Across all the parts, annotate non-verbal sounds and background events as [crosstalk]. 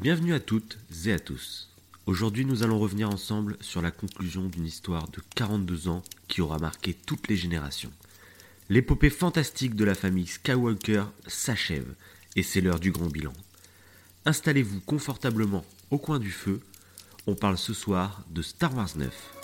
Bienvenue à toutes et à tous. Aujourd'hui, nous allons revenir ensemble sur la conclusion d'une histoire de 42 ans qui aura marqué toutes les générations. L'épopée fantastique de la famille Skywalker s'achève et c'est l'heure du grand bilan. Installez-vous confortablement au coin du feu. On parle ce soir de Star Wars 9.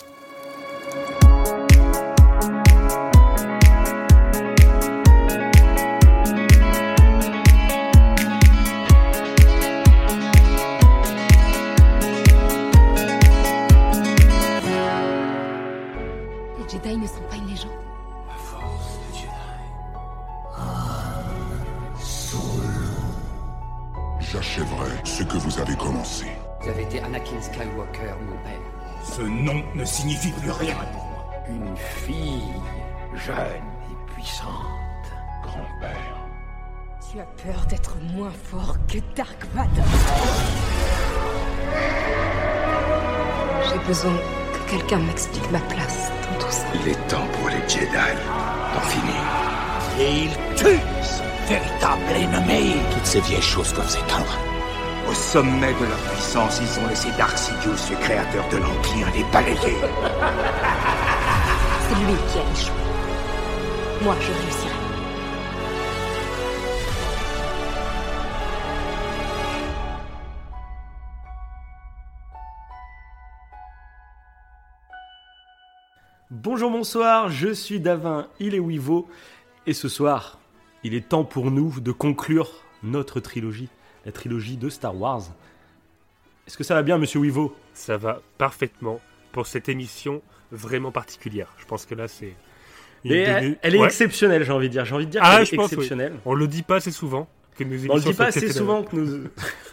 Besoin que quelqu'un m'explique ma place dans tout ça. Il est temps pour les Jedi d'en finir. Et il tue son véritable ennemi. Toutes ces vieilles choses doivent s'éteindre. Au sommet de leur puissance, ils ont laissé Dark Sidious, le créateur de l'Empire, les balayer. [laughs] C'est lui qui a échoué. Moi, je réussirai. Bonjour, bonsoir, je suis Davin, il est Wivo, et ce soir, il est temps pour nous de conclure notre trilogie, la trilogie de Star Wars. Est-ce que ça va bien, monsieur Wivo? Ça va parfaitement pour cette émission vraiment particulière. Je pense que là, c'est. une de elle, est Ouais. exceptionnelle, j'ai envie de dire. J'ai envie de dire Ah, qu'elle est pense, oui. exceptionnelle. On le dit pas assez souvent. Que nos On le dit pas assez souvent que nous...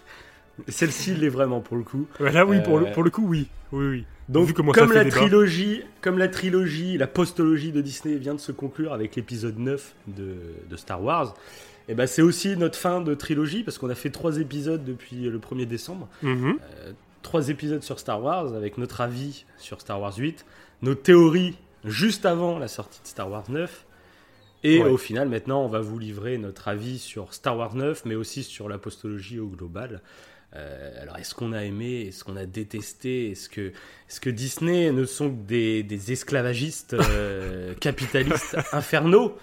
[laughs] Celle-ci l'est vraiment, pour le coup. Là, oui, pour, Euh, le, pour le coup, oui. Oui, oui. Donc, comme la trilogie, comme la trilogie, la postologie de Disney vient de se conclure avec l'épisode 9 de, de Star Wars, et ben c'est aussi notre fin de trilogie parce qu'on a fait trois épisodes depuis le 1er décembre, Mhm. trois épisodes sur Star Wars avec notre avis sur Star Wars 8, nos théories juste avant la sortie de Star Wars 9. Et Ouais. au final, maintenant, on va vous livrer notre avis sur Star Wars 9, mais aussi sur la postologie au global. Euh, alors, est-ce qu'on a aimé Est-ce qu'on a détesté Est-ce que, est que Disney ne sont que des, des esclavagistes euh, [laughs] capitalistes infernaux?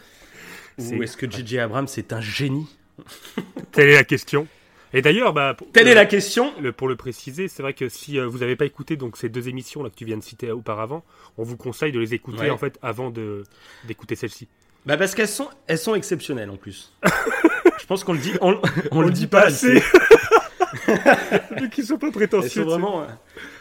Ou est-ce que J.J. Abrams est un génie? [laughs] Telle est la question. Et d'ailleurs, bah, pour, Telle euh, est la question le- pour le préciser, c'est vrai que si euh, vous n'avez pas écouté donc ces deux émissions là que tu viens de citer auparavant, on vous conseille de les écouter Ouais. en fait avant de d'écouter celle-ci. Bah parce qu'elles sont, elles sont exceptionnelles en plus. [laughs] Je pense qu'on le dit, on, on le dit pas assez. [laughs] Qui sont pas Elles prétentieux. sont vraiment, euh,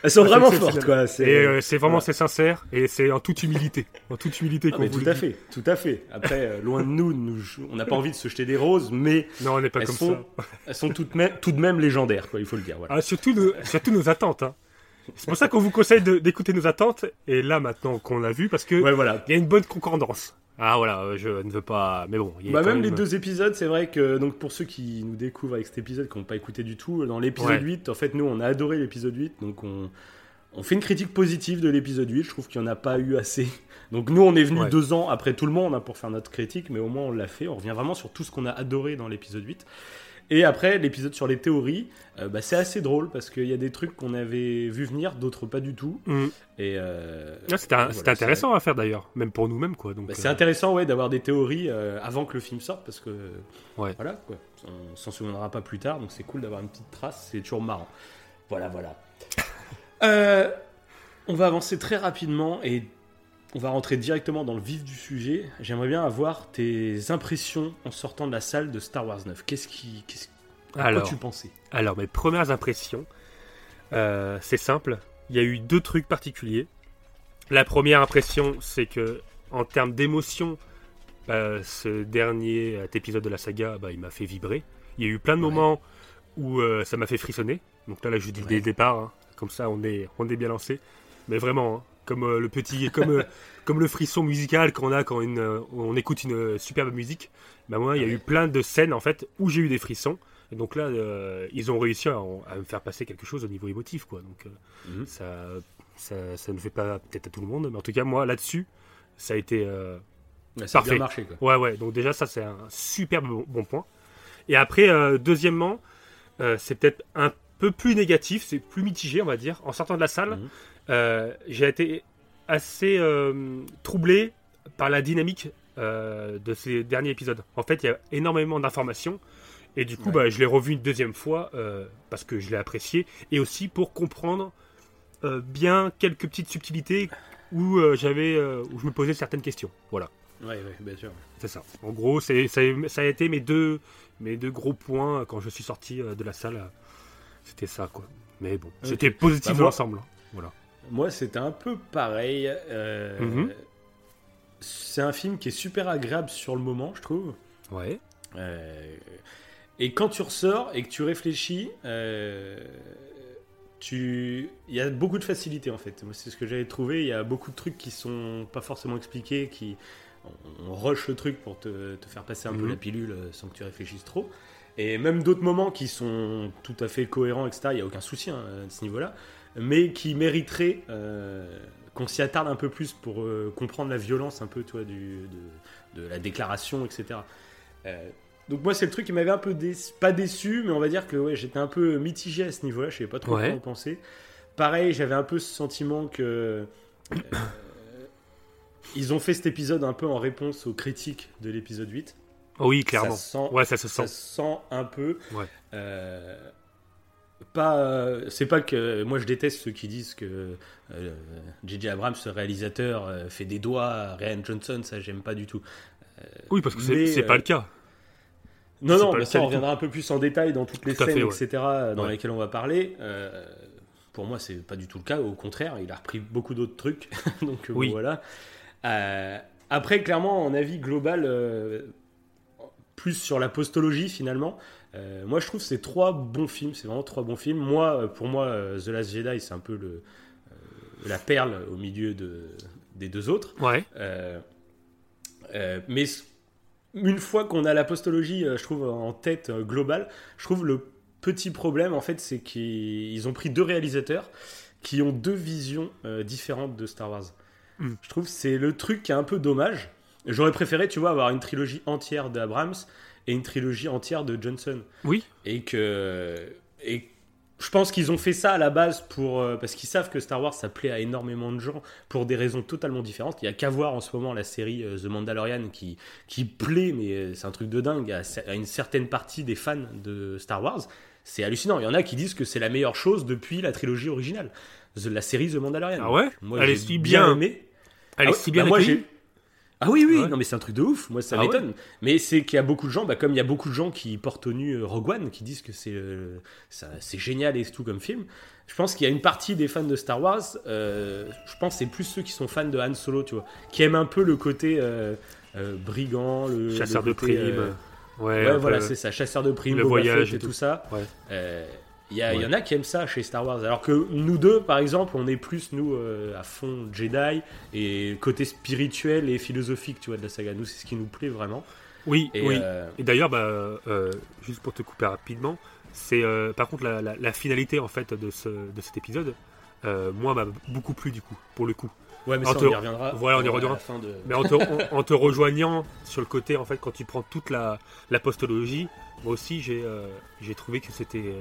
elles sont Ah, vraiment fortes quoi. C'est Et euh, c'est vraiment c'est sincère et c'est en toute humilité, en toute humilité Ah, qu'on mais vous tout à dit. fait, tout à fait. Après, euh, loin de nous, nous- on n'a pas envie de se jeter des roses, mais Non, on n'est pas elles comme sont, ça. [laughs] elles sont toutes même, tout de même légendaires, quoi. Il faut le dire. Voilà. Ah, surtout, nos, surtout nos attentes. hein. C'est pour ça qu'on vous conseille d'écouter nos attentes. Et là, maintenant qu'on l'a vu, parce que Ouais, voilà. il y a une bonne concordance. Ah voilà, euh, je ne veux pas. Mais bon, il a Bah, même les deux épisodes, c'est vrai que donc pour ceux qui nous découvrent avec cet épisode, qui n'ont pas écouté du tout, dans l'épisode Ouais. 8, en fait, nous on a adoré l'épisode 8, donc on, on fait une critique positive de l'épisode 8. Je trouve qu'il n'y en a pas eu assez. [laughs] Donc nous, on est venu Ouais. deux ans après tout le monde hein, pour faire notre critique, mais au moins on l'a fait. On revient vraiment sur tout ce qu'on a adoré dans l'épisode 8. Et après, l'épisode sur les théories, euh, bah, c'est assez drôle parce qu'il y a des trucs qu'on avait vu venir, d'autres pas du tout. Mm. Et euh, Ah, C'était voilà, intéressant à faire d'ailleurs, même pour nous-mêmes quoi. Donc, bah, euh, c'est intéressant ouais, d'avoir des théories euh, avant que le film sorte parce que Ouais. voilà quoi. On s'en souviendra pas plus tard donc c'est cool d'avoir une petite trace, c'est toujours marrant. Voilà voilà. [laughs] Euh, on va avancer très rapidement et on va rentrer directement dans le vif du sujet. J'aimerais bien avoir tes impressions en sortant de la salle de Star Wars 9. Qu'est-ce qui qu'est-ce à quoi Alors. tu pensais? Alors, mes premières impressions, euh, c'est simple. Il y a eu deux trucs particuliers. La première impression, c'est que en termes d'émotion, bah, ce dernier euh, épisode de la saga, bah, il m'a fait vibrer. Il y a eu plein de Ouais. moments où euh, ça m'a fait frissonner. Donc là, là je dis Ouais. dès le départ, hein. comme ça, on est, on est bien lancé. Mais vraiment, hein, comme euh, le petit, comme, euh, [laughs] comme le frisson musical qu'on a quand une, euh, on écoute une superbe musique. Bah moi, il y a eu plein de scènes en fait où j'ai eu des frissons. Et donc là, ils ont réussi à, à me faire passer quelque chose au niveau émotif, quoi. Donc Mhm. ça, ça, ça ne fait pas peut-être à tout le monde, mais en tout cas moi là-dessus, ça a été Ouais, Ça a Parfait. bien marché quoi. Ouais, ouais, donc déjà, ça, c'est un super bon, bon point. Et après, deuxièmement, c'est peut-être un peu plus négatif, c'est plus mitigé, on va dire. En sortant de la salle, Mhm. J'ai été assez euh, troublé par la dynamique euh, de ces derniers épisodes. En fait, il y a énormément d'informations. Et du coup, Ouais. bah, je l'ai revu une deuxième fois euh, parce que je l'ai apprécié. Et aussi pour comprendre euh, bien quelques petites subtilités où, euh, j'avais, euh, où je me posais certaines questions. Voilà. Ouais, ouais, bien sûr. C'est ça. En gros, c'est, ça, a- ça a été mes deux, mes deux gros points euh, quand je suis sorti euh, de la salle. euh, C'était ça, quoi. Mais bon, Ok. c'était positif Bah, moi- l'ensemble. hein. Voilà. Moi, c'était un peu pareil. euh, Mhm. C'est un film qui est super agréable sur le moment, je trouve. Ouais. Euh, et quand tu ressors et que tu réfléchis, euh, tu... il y a beaucoup de facilité en fait. Moi, c'est ce que j'avais trouvé. Il y a beaucoup de trucs qui sont pas forcément expliqués, qui on, on rush le truc pour te, te faire passer un peu Mhm. la pilule sans que tu réfléchisses trop. Et même d'autres moments qui sont tout à fait cohérents, etc. Il n'y a aucun souci hein, à ce niveau-là, mais qui mériteraient euh, qu'on s'y attarde un peu plus pour euh, comprendre la violence un peu, toi, du, de, de la déclaration, etc. Euh, donc moi c'est le truc qui m'avait un peu pas déçu mais on va dire que ouais, j'étais un peu mitigé à ce niveau-là, je savais pas trop Ouais. quoi en penser. Pareil, j'avais un peu ce sentiment que euh, ils ont fait cet épisode un peu en réponse aux critiques de l'épisode 8. Oh oui, clairement. Ça sent, Ouais, ça se ça sent. se sent un peu. Ouais. Euh, pas, euh, c'est pas que moi je déteste ceux qui disent que euh, J.J. Abrams, ce réalisateur, euh, fait des doigts à Ryan Johnson, ça j'aime pas du tout. Oui, parce que c'est, euh, pas le cas. Non, non, mais ça on reviendra un peu plus en détail dans toutes les Tout scènes, fait, ouais. etc., dans Ouais. lesquelles on va parler. Euh, pour moi, c'est pas du tout le cas. Au contraire, il a repris beaucoup d'autres trucs. [laughs] Donc Oui. voilà. Euh, après, clairement, en avis global, euh, plus sur la postologie finalement. Euh, moi, je trouve que c'est trois bons films. C'est vraiment trois bons films. Moi, euh, pour moi, euh, The Last Jedi, c'est un peu le, euh, la perle au milieu de, des deux autres. Ouais. Euh, mais une fois qu'on a la postologie, je trouve, en tête globale, je trouve le petit problème, en fait, c'est qu'ils ont pris deux réalisateurs qui ont deux visions différentes de Star Wars. Mm. Je trouve que c'est le truc qui est un peu dommage. J'aurais préféré, tu vois, avoir une trilogie entière d'Abrams et une trilogie entière de Johnson. Oui. Et que. Et je pense qu'ils ont fait ça à la base pour, euh, parce qu'ils savent que Star Wars ça plaît à énormément de gens pour des raisons totalement différentes. Il y a qu'à voir en ce moment la série euh, The Mandalorian qui, qui plaît, mais euh, c'est un truc de dingue à, à une certaine partie des fans de Star Wars. C'est hallucinant. Il y en a qui disent que c'est la meilleure chose depuis la trilogie originale, The- la série The Mandalorian. Ah ouais? Moi, Elle est j'ai si bien bien- aimé. Elle Ah est ouais, si bien bah moi, j'ai- Ah oui, oui, Ouais. non mais c'est un truc de ouf, moi ça Ah ouais m'étonne. Mais c'est qu'il y a beaucoup de gens, bah, comme il y a beaucoup de gens qui portent au nu euh, Rogue One, qui disent que c'est euh, c'est génial et tout comme film. Je pense qu'il y a une partie des fans de Star Wars, euh, je pense que c'est plus ceux qui sont fans de Han Solo, tu vois, qui aiment un peu le côté euh, brigand, le Chasseur le de primes. Ouais, voilà, c'est ça, chasseur de primes, le voyage et et tout, tout. ça. Ouais. Il y, en a qui aiment ça chez Star Wars. Alors que nous deux, par exemple, on est plus, nous, euh, à fond Jedi et côté spirituel et philosophique, tu vois, de la saga. Nous, c'est ce qui nous plaît vraiment. Oui, Et, oui. euh, Et d'ailleurs, bah, euh, juste pour te couper rapidement, c'est par contre la, la- la finalité en fait de, ce, de cet épisode. moi, m'a beaucoup plu du coup, pour le coup. ouais, mais en ça, te- on y reviendra. voilà, on y reviendra. de- Mais en te, en- en te rejoignant sur le côté, en fait, quand tu prends toute la, la postologie, moi aussi j'ai trouvé que c'était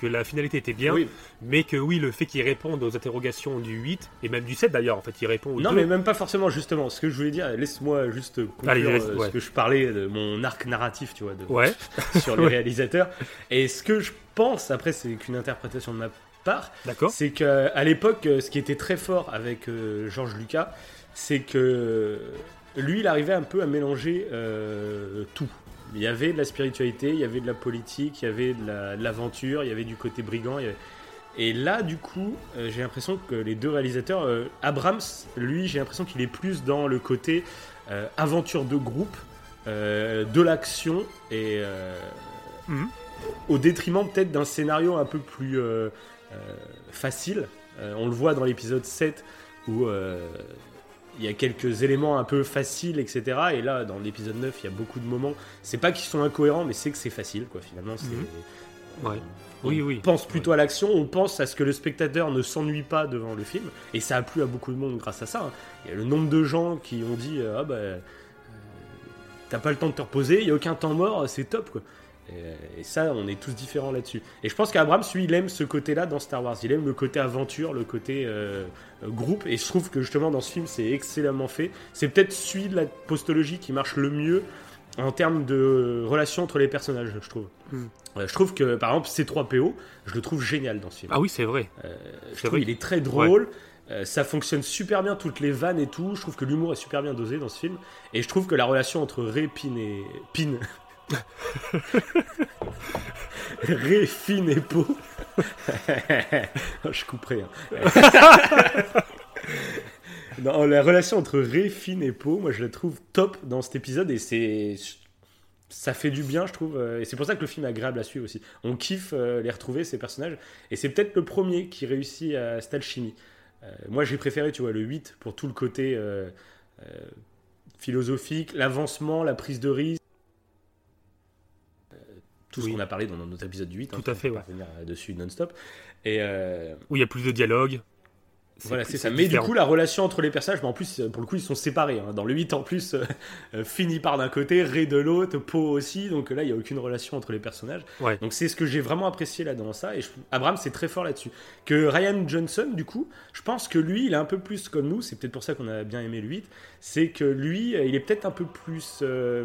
que la finalité était bien, Oui. mais que oui, le fait qu'il réponde aux interrogations du 8 et même du 7 d'ailleurs, en fait, il répond aux Non, deux. mais même pas forcément, justement. Ce que je voulais dire, laisse-moi juste conclure Allez, laisse- euh, ouais. ce que je parlais de mon arc narratif, tu vois, de, Ouais, [laughs] sur les [laughs] réalisateurs. Et ce que je pense, après, c'est qu'une interprétation de ma part, d'accord. c'est qu'à l'époque, euh, ce qui était très fort avec euh, Georges Lucas, c'est que lui, il arrivait un peu à mélanger euh, tout. Il y avait de la spiritualité, il y avait de la politique, il y avait de la- de l'aventure, il y avait du côté brigand. il y avait- Et là, du coup, euh, j'ai l'impression que les deux réalisateurs, euh, Abrams, lui, j'ai l'impression qu'il est plus dans le côté euh, aventure de groupe, de l'action et Mhm. au détriment peut-être d'un scénario un peu plus facile. On le voit dans l'épisode 7 où il y a quelques éléments un peu faciles, etc. Et là, dans l'épisode 9, il y a beaucoup de moments. C'est pas qu'ils sont incohérents, mais c'est que c'est facile, quoi. Finalement, c'est. Mhm. Ouais. On Oui, oui. pense plutôt à l'action, on pense à ce que le spectateur ne s'ennuie pas devant le film, et ça a plu à beaucoup de monde grâce à ça. hein. Il y a le nombre de gens qui ont dit euh, Ah bah, euh, t'as pas le temps de te reposer, il y a aucun temps mort, c'est top quoi. Et, et ça, on est tous différents là-dessus. Et je pense qu'Abrams, lui, il aime ce côté-là dans Star Wars. Il aime le côté aventure, le côté euh, euh, groupe. Et je trouve que justement, dans ce film, c'est excellemment fait. C'est peut-être celui de la postologie qui marche le mieux en termes de relation entre les personnages, je trouve. Hmm. Euh, je trouve que, par exemple, C3PO, je le trouve génial dans ce film. Ah oui, c'est vrai. Euh, je trouve vrai. il est très drôle. Euh, ça fonctionne super bien, toutes les vannes et tout. Je trouve que l'humour est super bien dosé dans ce film. Et je trouve que la relation entre Ray, Pin et. Pin. Ray, Finn et Po. je couperai. hein. [laughs] non, la relation entre Ray, Finn et Po, moi je la trouve top dans cet épisode et c'est. Ça fait du bien, je trouve. euh, Et c'est pour ça que le film est agréable à suivre aussi. On kiffe euh, les retrouver, ces personnages. Et c'est peut-être le premier qui réussit à cette alchimie. Euh, moi, j'ai préféré, tu vois, le 8 pour tout le côté philosophique, l'avancement, la prise de risque. Euh, Tout Oui. ce qu'on a parlé dans notre épisode du 8. Tout hein, à on fait, ouais. revenir dessus non-stop. Et euh, Où il y a plus de dialogue. voilà, c'est ça. Mais différent. du coup, la relation entre les personnages, mais en plus, pour le coup, ils sont séparés. hein. Dans le 8, en plus, euh, euh, Fini part d'un côté, Ray de l'autre, Poe aussi. Donc là, il n'y a aucune relation entre les personnages. Ouais. Donc c'est ce que j'ai vraiment apprécié là dans ça. Et je... Abraham, c'est très fort là-dessus. Que Ryan Johnson, du coup, je pense que lui, il est un peu plus comme nous. C'est peut-être pour ça qu'on a bien aimé le 8. C'est que lui, euh, il est peut-être un peu plus. euh, euh,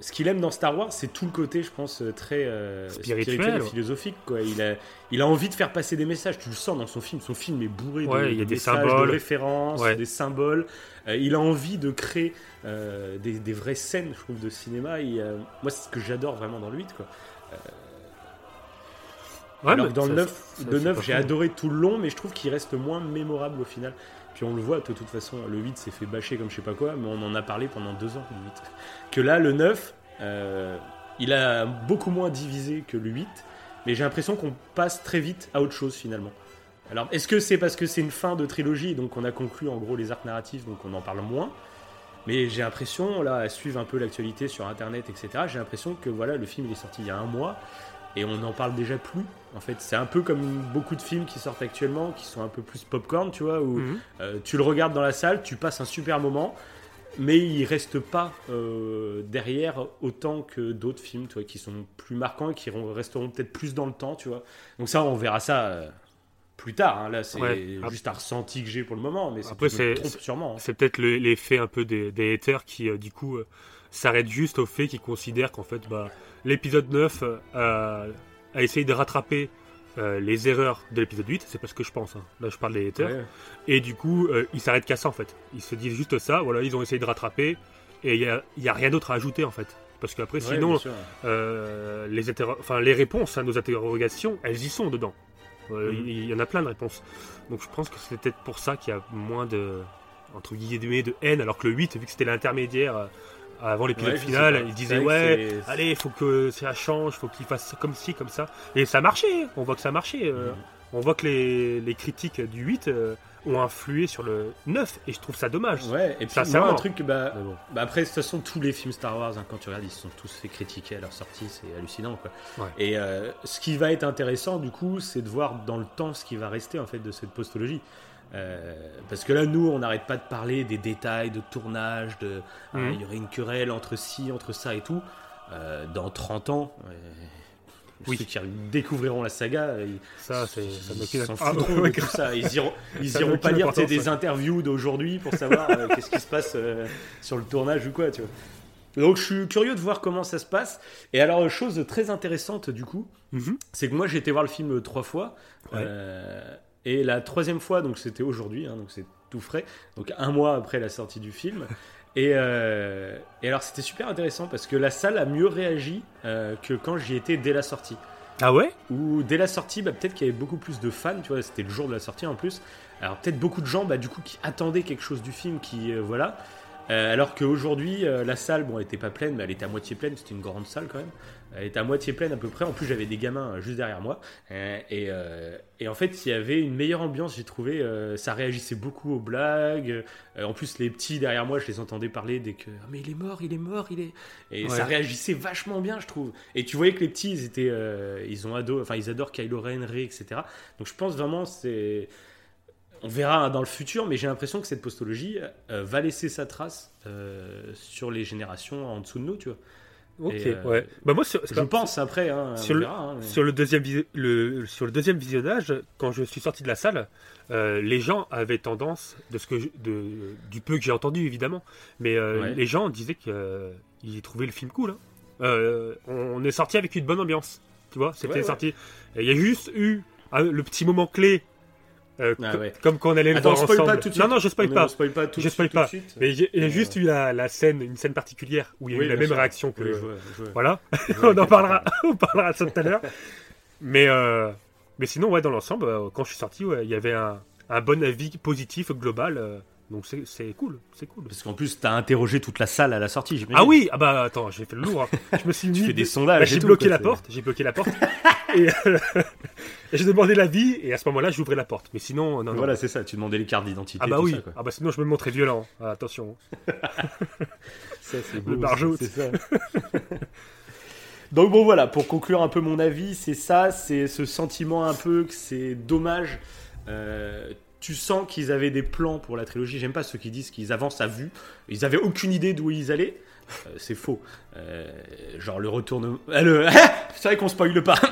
ce qu'il aime dans Star Wars, c'est tout le côté, je pense, euh, très euh, Spirituel, et ouais. philosophique. Quoi. Il, a, il a envie de faire passer des messages. Tu le sens dans son film. Son film est bourré de, Ouais, il y a de des messages, symboles. de références, Ouais. des symboles. Euh, il a envie de créer euh, des, des vraies scènes, je trouve, de cinéma. Et, euh, moi, c'est ce que j'adore vraiment dans le 8. Quoi. Ouais, Alors mais que dans ça- le 9, ça- le c'est 9 pas j'ai adoré tout le long, mais je trouve qu'il reste moins mémorable au final. Puis on le voit, de toute façon, le 8 s'est fait bâcher comme je sais pas quoi, mais on en a parlé pendant deux ans, le 8. Que là, le 9, euh, il a beaucoup moins divisé que le 8, mais j'ai l'impression qu'on passe très vite à autre chose finalement. Alors, est-ce que c'est parce que c'est une fin de trilogie, donc on a conclu en gros les arcs narratifs, donc on en parle moins mais j'ai l'impression, là, à suivre un peu l'actualité sur Internet, etc., j'ai l'impression que voilà, le film il est sorti il y a un mois et on n'en parle déjà plus. En fait, c'est un peu comme beaucoup de films qui sortent actuellement, qui sont un peu plus popcorn, tu vois, où Mhm. euh, tu le regardes dans la salle, tu passes un super moment, mais il reste pas euh, derrière autant que d'autres films, tu vois, qui sont plus marquants et qui resteront peut-être plus dans le temps, tu vois. Donc ça, on verra ça. euh, plus tard, hein. là c'est Ouais. juste un ressenti que j'ai pour le moment, mais c'est- Après, c'est- sûrement. hein. C'est peut-être le- l'effet un peu des, des haters qui, du coup, s'arrêtent juste au fait qu'ils considèrent qu'en fait, bah, l'épisode 9 euh, a, a essayé de rattraper euh, les erreurs de l'épisode 8. C'est pas ce que je pense. hein. Là, je parle des haters. Ouais. Et du coup, euh, ils s'arrêtent qu'à ça, en fait. Ils se disent juste ça. Voilà, ils ont essayé de rattraper. Et il n'y a, y a rien d'autre à ajouter, en fait. Parce qu'après, Ouais, sinon, euh, les, enfin, les réponses à nos interrogations, elles y sont dedans. Mhm. Il y en a plein de réponses. Donc je pense que c'est peut-être pour ça qu'il y a moins de entre guillemets de haine, alors que le 8, vu que c'était l'intermédiaire avant l'épisode Ouais, je sais final, pas. il disait ouais, allez, il faut que ça change, faut qu'il fasse comme ci, comme ça. Et ça marchait, on voit que ça marchait. euh, Mhm. On voit que les, les critiques du 8 euh, ont influé sur le 9, et je trouve ça dommage. Ouais, et puis moi, un truc, bah, bon. bah après, de toute façon, tous les films Star Wars, hein, quand tu regardes, ils se sont tous fait critiquer à leur sortie, c'est hallucinant, quoi. Ouais. Et euh, ce qui va être intéressant, du coup, c'est de voir dans le temps ce qui va rester, en fait, de cette postologie. Euh, parce que là, nous, on n'arrête pas de parler des détails de tournage, de ah, Mhm. il y aurait une querelle entre ci, entre ça et tout. Euh, dans 30 ans, euh, Oui. ceux qui découvriront la saga, ils, Ça, ils s'en Ah, de tout ça. Ils [laughs] iront, ils Ça n'a iront pas lire des interviews d'aujourd'hui pour savoir euh, [laughs] qu'est-ce qui se passe sur le tournage ou quoi, tu vois. Donc je suis curieux de voir comment ça se passe. Et alors, chose très intéressante du coup, Mhm. c'est que moi j'ai été voir le film trois fois. Ouais. Euh, et la troisième fois, donc c'était aujourd'hui, hein, donc c'est tout frais, donc un mois après la sortie du film. Et, euh, et alors c'était super intéressant parce que la salle a mieux réagi euh, que quand j'y étais dès la sortie Ah ouais? Où dès la sortie, bah, peut-être qu'il y avait beaucoup plus de fans, tu vois, c'était le jour de la sortie en plus. Alors peut-être beaucoup de gens, bah, du coup, qui attendaient quelque chose du film, qui euh, voilà. Alors qu'aujourd'hui, la salle, bon, elle était pas pleine, mais elle était à moitié pleine. C'était une grande salle quand même. Elle était à moitié pleine à peu près. En plus, j'avais des gamins euh, juste derrière moi. Euh, et, euh, et en fait, il y avait une meilleure ambiance, j'ai trouvé. ça réagissait beaucoup aux blagues. En plus, les petits derrière moi, je les entendais parler dès que. Ah, mais il est mort, il est mort, il est. Et Ouais. ça réagissait vachement bien, je trouve. Et tu voyais que les petits, ils étaient, euh, ils ont ado, enfin, ils adorent Kylo Ren, Rey, etc. Donc, je pense vraiment, c'est, on verra dans le futur, mais j'ai l'impression que cette postologie euh, va laisser sa trace euh, sur les générations en dessous de nous, tu vois. Ok, euh, ouais. Bah moi, sur, Je pense après, hein, Sur le- verra, hein, mais- sur le deuxième le, sur le deuxième visionnage, quand je suis sorti de la salle, euh, les gens avaient tendance, de ce que je- de, du peu que j'ai entendu évidemment, mais euh, Ouais. les gens disaient qu'ils trouvaient le film cool. hein. On est sorti avec une bonne ambiance, tu vois. C'était Ouais, sorti. Il y a juste eu le petit moment clé, euh, Ah ouais. comme quand on allait le Attends, voir spoil ensemble. pas tout de suite. Non, non, je spoil On pas. ne spoil pas tout Je de suite, spoil tout pas. suite. Mais il y a juste eu la, la scène, une scène particulière où il y a Oui, eu la même sûr. réaction que. Oui, je vois, je vois. Voilà, [laughs] on en parlera, [laughs] on parlera de ça tout à l'heure. Mais, euh, mais sinon, ouais, dans l'ensemble, euh, quand je suis sorti, ouais, il y avait un, un bon avis positif global. Euh, donc c'est cool, c'est cool. Parce qu'en plus, t'as interrogé toute la salle à la sortie. Ah oui, ah bah attends, j'ai fait le lourd. hein. Je me suis [laughs] mis. Tu fais des bah, sondages. et j'ai bloqué la porte, j'ai bloqué la porte. [laughs] et euh, [laughs] et j'ai demandé l'avis, et à ce moment-là, j'ouvrais la porte. Mais sinon, non, non. Voilà, c'est ça. Tu demandais les cartes d'identité. ah bah tout oui, ça, quoi. ah bah sinon je me montrais violent. Ah, attention. Ça, c'est Le barjot. c'est ça. Donc bon voilà, pour conclure un peu mon avis, c'est ça, c'est ce sentiment un peu que c'est dommage. Euh, tu sens qu'ils avaient des plans pour la trilogie. J'aime pas ceux qui disent qu'ils avancent à vue. Ils avaient aucune idée d'où ils allaient. Euh, c'est faux. Euh, genre le retournement. Ah, [laughs] c'est vrai qu'on spoile pas. [coughs]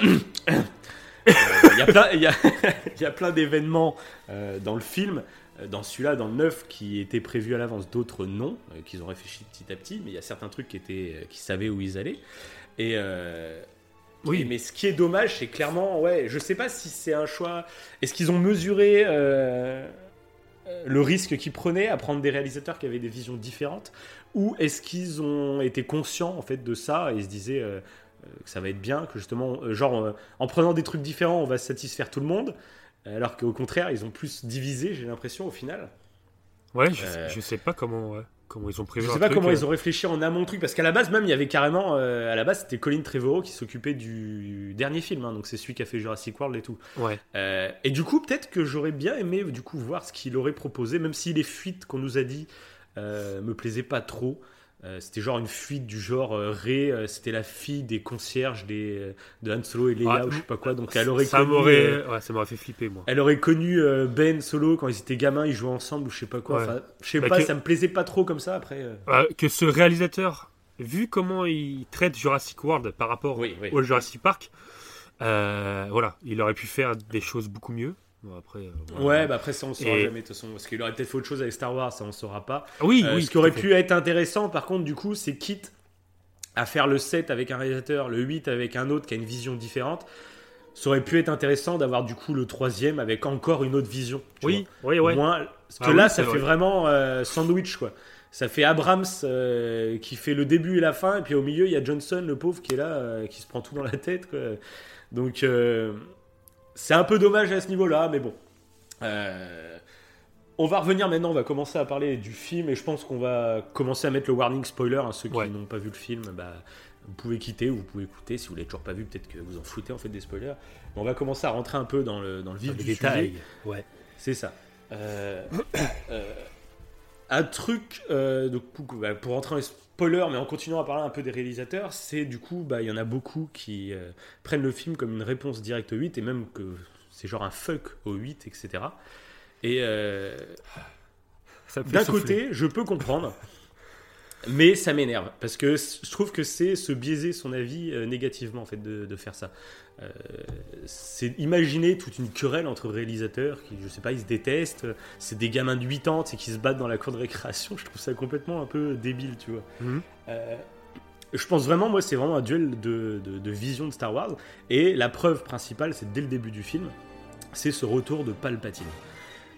Euh, Il y a plein, il y a, [laughs] y a plein d'événements euh, dans le film, euh, dans celui-là, dans le 9, qui étaient prévus à l'avance, d'autres non, euh, qu'ils ont réfléchi petit à petit, mais il y a certains trucs qui, étaient, euh, qui savaient où ils allaient. Et, euh, Oui. et- mais ce qui est dommage, c'est clairement, ouais, je sais pas si c'est un choix. Est-ce qu'ils ont mesuré euh, euh, le risque qu'ils prenaient à prendre des réalisateurs qui avaient des visions différentes? Ou est-ce qu'ils ont été conscients en fait de ça et se disaient euh, que ça va être bien, que justement, genre, en prenant des trucs différents, on va satisfaire tout le monde alors qu'au contraire, ils ont plus divisé, j'ai l'impression, au final? Ouais, je, je sais pas comment, ouais, comment ils ont prévu Je sais pas truc, comment euh, ils ont réfléchi en amont le truc, parce qu'à la base, même, il y avait carrément. euh, à la base, c'était Colin Trevorrow qui s'occupait du dernier film, hein, donc c'est celui qui a fait Jurassic World et tout. Ouais. Euh, et du coup, peut-être que j'aurais bien aimé du coup voir ce qu'il aurait proposé, même si les fuites qu'on nous a dit me plaisaient pas trop. Euh, c'était genre une fuite du genre euh, Ray, euh, c'était la fille des concierges des, euh, de Han Solo et Leia ou je sais pas quoi, donc elle aurait ça connu, m'aurait, ouais, ça m'aurait fait flipper moi. elle aurait connu Ben Solo quand ils étaient gamins, ils jouaient ensemble ou je sais pas quoi. Ouais. Enfin, je sais Bah, pas, que- ça me plaisait pas trop comme ça après. Euh, que ce réalisateur, vu comment il traite Jurassic World par rapport Oui, oui. au Jurassic Park, voilà, il aurait pu faire des choses beaucoup mieux. Bon, après, euh, voilà. Ouais, bah après ça on saura Et- jamais de toute façon, parce qu'il aurait peut-être fait autre chose avec Star Wars, ça on saura pas. oui, Euh, oui. ce qui aurait pu être intéressant par contre du coup, c'est quitte à faire le 7 avec un réalisateur, le 8 avec un autre qui a une vision différente, ça aurait pu être intéressant d'avoir du coup le troisième avec encore une autre vision. Oui, oui, ouais. Moins- parce que Ah oui, là, ça fait vrai. vraiment euh, sandwich, quoi. Ça fait Abrams qui fait le début et la fin, et puis au milieu, il y a Johnson, le pauvre, qui est là, qui se prend tout dans la tête. quoi. Donc, c'est un peu dommage à ce niveau-là, mais bon. Euh, on va revenir maintenant, on va commencer à parler du film, et je pense qu'on va commencer à mettre le warning spoiler. à ceux qui Ouais. n'ont pas vu le film, bah, vous pouvez quitter ou vous pouvez écouter. Si vous l'avez toujours pas vu, peut-être que vous en foutez en fait des spoilers. Mais on va commencer à rentrer un peu dans le, dans le vif fait. du sujet. détails. Ouais. C'est ça. Euh, [coughs] euh, un truc, donc, pour, rentrer dans les spoilers, mais en continuant à parler un peu des réalisateurs, c'est du coup, bah, il y en a beaucoup qui euh, prennent le film comme une réponse directe au 8, et même que c'est genre un fuck au 8, etc. Et euh, d'un côté, je peux comprendre, mais ça m'énerve parce que je trouve que c'est se biaiser son avis euh, négativement en fait de, de faire ça. Euh, c'est imaginer toute une querelle entre réalisateurs qui, je sais pas, ils se détestent. C'est des gamins de 8 ans, c'est qui se battent dans la cour de récréation. Je trouve ça complètement un peu débile, tu vois. Mhm. Euh, je pense vraiment, moi, c'est vraiment un duel de, de, de vision de Star Wars. Et la preuve principale, c'est dès le début du film, c'est ce retour de Palpatine.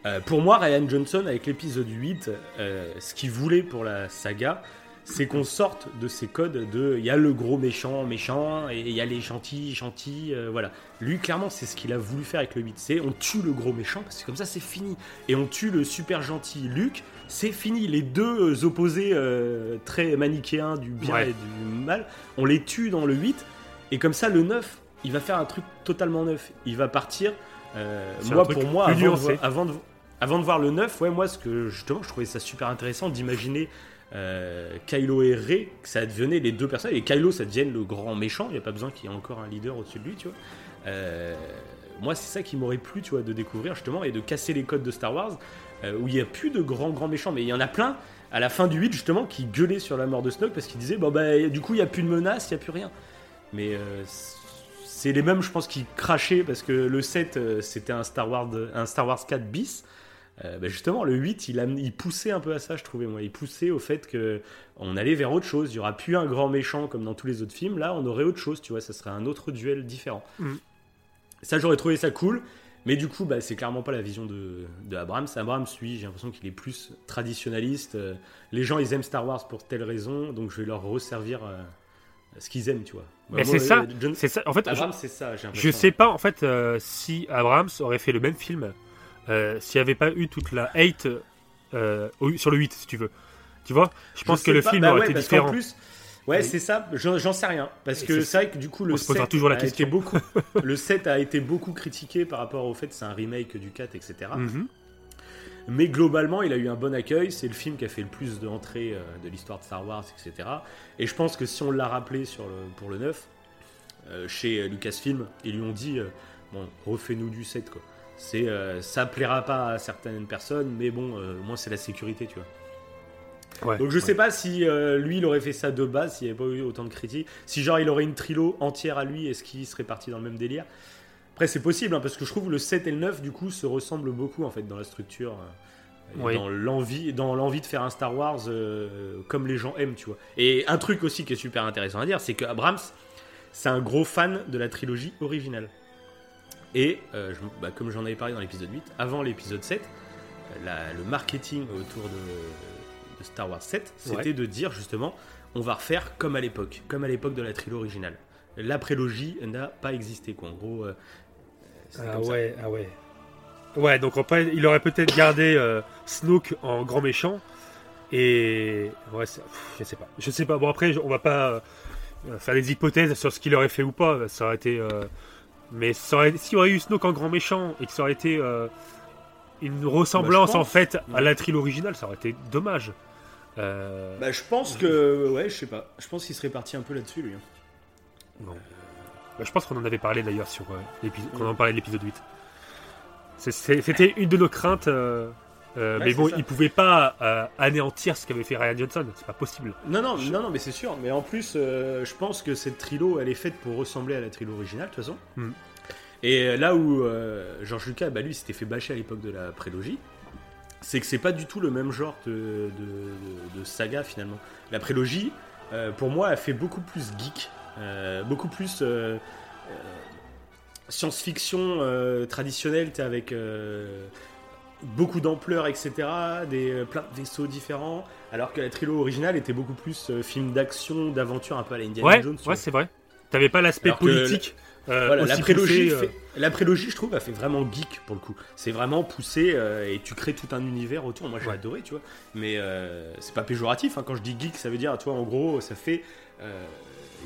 Euh, pour moi, Ryan Johnson, avec l'épisode 8, euh, ce qu'il voulait pour la saga, c'est qu'on sorte de ces codes de il y a le gros méchant, méchant, et il y a les gentils, gentils, euh, voilà. Lui, clairement, c'est ce qu'il a voulu faire avec le 8. C'est on tue le gros méchant, parce que comme ça, c'est fini. Et on tue le super gentil Luke, c'est fini. Les deux opposés très manichéens du bien Ouais. et du mal, on les tue dans le 8, et comme ça, le 9, il va faire un truc totalement neuf. Il va partir. euh, moi, pour moi, avant de, nuancé. voir- avant, de, avant de voir le 9, ouais, moi, ce que justement, je trouvais ça super intéressant d'imaginer euh, Kylo et Rey, que ça devenait les deux personnes, et Kylo, ça devienne le grand méchant. Il n'y a pas besoin qu'il y ait encore un leader au-dessus de lui, tu vois. Euh, moi, c'est ça qui m'aurait plu, tu vois, de découvrir justement et de casser les codes de Star Wars, euh, où il n'y a plus de grands, grands méchants, mais il y en a plein. à la fin du 8 justement qui gueulait sur la mort de Snoke parce qu'il disait bon bah du coup il y a plus de menace, il y a plus rien. Mais c'est les mêmes je pense qui crachaient parce que le 7 euh, c'était un Star Wars un Star Wars 4 bis. Euh, bah, justement le 8 il, poussait un peu à ça je trouvais moi, il poussait au fait que on allait vers autre chose, il y aura plus un grand méchant comme dans tous les autres films, là on aurait autre chose, tu vois, ça serait un autre duel différent. Mm. Ça j'aurais trouvé ça cool. Mais du coup, bah, c'est clairement pas la vision de, de Abrams. Abrams, lui, j'ai l'impression qu'il est plus traditionnaliste. Euh, les gens, ils aiment Star Wars pour telle raison, donc je vais leur resservir euh, ce qu'ils aiment, tu vois. Mais Moi, c'est ça, John- ça. En fait, Abrams, c'est ça, je sais pas en fait euh, si Abrams aurait fait le même film euh, s'il n'y avait pas eu toute la hate euh, sur le 8, si tu veux. Tu vois? Je pense que le pas, film bah aurait ouais, été parce différent. plus, ouais, Oui. c'est ça, j'en sais rien. Parce que c'est- vrai que du coup, le on se posera 7 toujours la a question. été beaucoup, [laughs] le 7 a été beaucoup critiqué par rapport au fait que c'est un remake du 4, etc. Mhm. Mais globalement, il a eu un bon accueil. C'est le film qui a fait le plus d'entrées euh, de l'histoire de Star Wars, etc. Et je pense que si on l'a rappelé sur le, pour le 9, euh, chez Lucasfilm, ils lui ont dit euh, Bon, refais-nous du 7, quoi. C'est, euh, ça plaira pas à certaines personnes, mais bon, euh, au moins c'est la sécurité, tu vois. Ouais, Donc je ouais. sais pas si euh, lui il aurait fait ça de base, s'il n'y avait pas eu autant de critiques. Si genre il aurait une trilo entière à lui, est-ce qu'il serait parti dans le même délire? Après c'est possible, hein, parce que je trouve le 7 et le 9 du coup se ressemblent beaucoup en fait dans la structure. euh, Oui. Dans l'envie, dans l'envie de faire un Star Wars euh, comme les gens aiment, tu vois. Et un truc aussi qui est super intéressant à dire, c'est que Abrams, c'est un gros fan de la trilogie originale. Et euh, je- bah, comme j'en avais parlé dans l'épisode 8, avant l'épisode 7, euh, la- le marketing autour de, de Star Wars 7, c'était Ouais. de dire justement, on va refaire comme à l'époque, comme à l'époque de la trilogie originale. La prélogie n'a pas existé, quoi. En gros, euh, Ah comme ça. ouais, ah ouais. Ouais, donc fait, il aurait peut-être gardé euh, Snoke en grand méchant. Et ouais, pff, je sais pas. Je sais pas. Bon après, on va pas euh, faire des hypothèses sur ce qu'il aurait fait ou pas. Ça aurait été. Mais ça aurait... s'il y aurait eu Snoke en grand méchant et que ça aurait été euh, une ressemblance Bah, en fait à la trilogie originale, ça aurait été dommage. Euh, Bah, je pense que, ouais, je sais pas. Je pense qu'il serait parti un peu là-dessus, lui. hein. Non. Bah, je pense qu'on en avait parlé d'ailleurs sur euh, l'épisode, en parlait de l'épisode 8. C'est- c'est- C'était une de nos craintes, euh, Ouais, mais bon, ça. il pouvait pas euh, anéantir ce qu'avait fait Ryan Johnson, c'est pas possible. Non, non, non, non, mais c'est sûr. Mais en plus, euh, je pense que cette trilo, elle est faite pour ressembler à la trilo originale, de toute façon. Hmm. Et là où George Lucas, bah, lui, s'était fait bâcher à l'époque de la prélogie, c'est que c'est pas du tout le même genre de, de- de- de saga, finalement. La prélogie, pour moi, elle fait beaucoup plus geek, beaucoup plus science-fiction traditionnelle, t'es avec... beaucoup d'ampleur, etc., des, euh, plein de vaisseaux différents, alors que la trilo originale était beaucoup plus euh, film d'action, d'aventure, un peu à la Indiana Ouais, Jones. ouais, c'est vrai. T'avais pas l'aspect que politique. euh, Voilà, la prélogie, poussé, fait- la prélogie, je trouve, a fait vraiment geek pour le coup. C'est vraiment poussé euh, et tu crées tout un univers autour. Moi, j'ai Ouais. adoré, tu vois. Mais euh, c'est pas péjoratif. hein. Quand je dis geek, ça veut dire, tu vois, en gros, ça fait.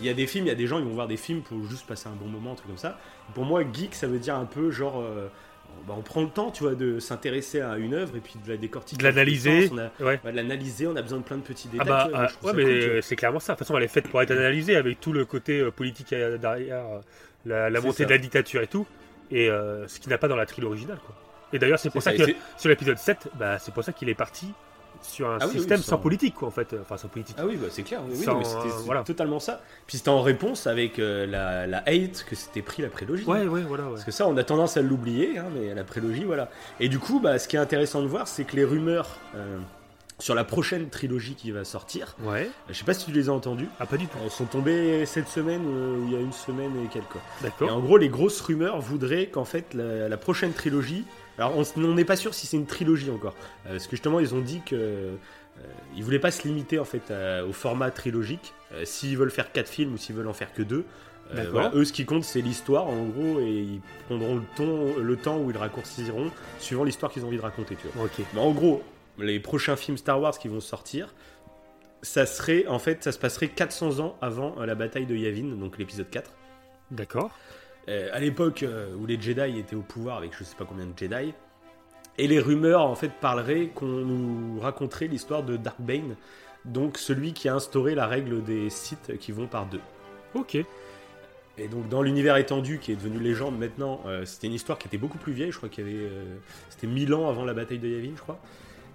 Il y a des films, il y a des gens, ils vont voir des films pour juste passer un bon moment, un truc comme ça. Pour moi, geek, ça veut dire un peu genre. Euh, bah, on prend le temps, tu vois, de s'intéresser à une œuvre et puis de la décortiquer. de l'analyser. On a- Ouais. va de l'analyser, on a besoin de plein de petits Ah détails. bah, ah, je trouve ouais, mais euh, c'est clairement ça. De toute façon, elle est faite pour être analysée avec tout le côté euh, politique euh, derrière, euh, la, montée ça. de la dictature et tout, et euh, ce qu'il n'a pas dans la trilogie originale. Quoi. Et d'ailleurs, c'est pour ça, ça, que sur l'épisode 7, bah, c'est pour ça qu'il est parti sur un Ah oui, oui, système sans- sans politique, quoi, en fait. Enfin, sans politique. Ah oui, bah, c'est clair. oui, Sans, c'était euh, voilà. totalement ça. Puis c'était en réponse avec euh, la, la hate que c'était pris la prélogie. Ouais, ouais, voilà. Ouais. Parce que ça, on a tendance à l'oublier, hein, mais la prélogie, voilà. Et du coup, bah, ce qui est intéressant de voir, c'est que les rumeurs euh, sur la prochaine trilogie qui va sortir, Ouais. je sais pas si tu les as entendues, Ah, pas du tout. elles sont tombées cette semaine euh, ou il y a une semaine et quelques. Et D'accord. en gros, les grosses rumeurs voudraient qu'en fait, la, la prochaine trilogie. Alors, on n'est pas sûr si c'est une trilogie encore. Euh, parce que justement, ils ont dit que. euh, ils voulaient pas se limiter en fait à- au format trilogique. Euh, s'ils veulent faire quatre films ou s'ils veulent en faire que deux. euh, voilà, eux, ce qui compte, c'est l'histoire en gros, et ils prendront le, ton, le temps où ils raccourciront suivant l'histoire qu'ils ont envie de raconter. Tu vois. Ok. Mais en gros, les prochains films Star Wars qui vont sortir, ça serait en fait, ça se passerait 400 ans avant la bataille de Yavin, donc l'épisode 4. D'accord. Euh, à l'époque euh, où les Jedi étaient au pouvoir avec je sais pas combien de Jedi. Et les rumeurs en fait parleraient qu'on nous raconterait l'histoire de Dark Bane, donc celui qui a instauré la règle des Sith qui vont par deux. Ok. Et donc dans l'univers étendu qui est devenu légende maintenant, euh, c'était une histoire qui était beaucoup plus vieille, je crois qu'il y avait... euh, c'était 1000 ans avant la bataille de Yavin, je crois.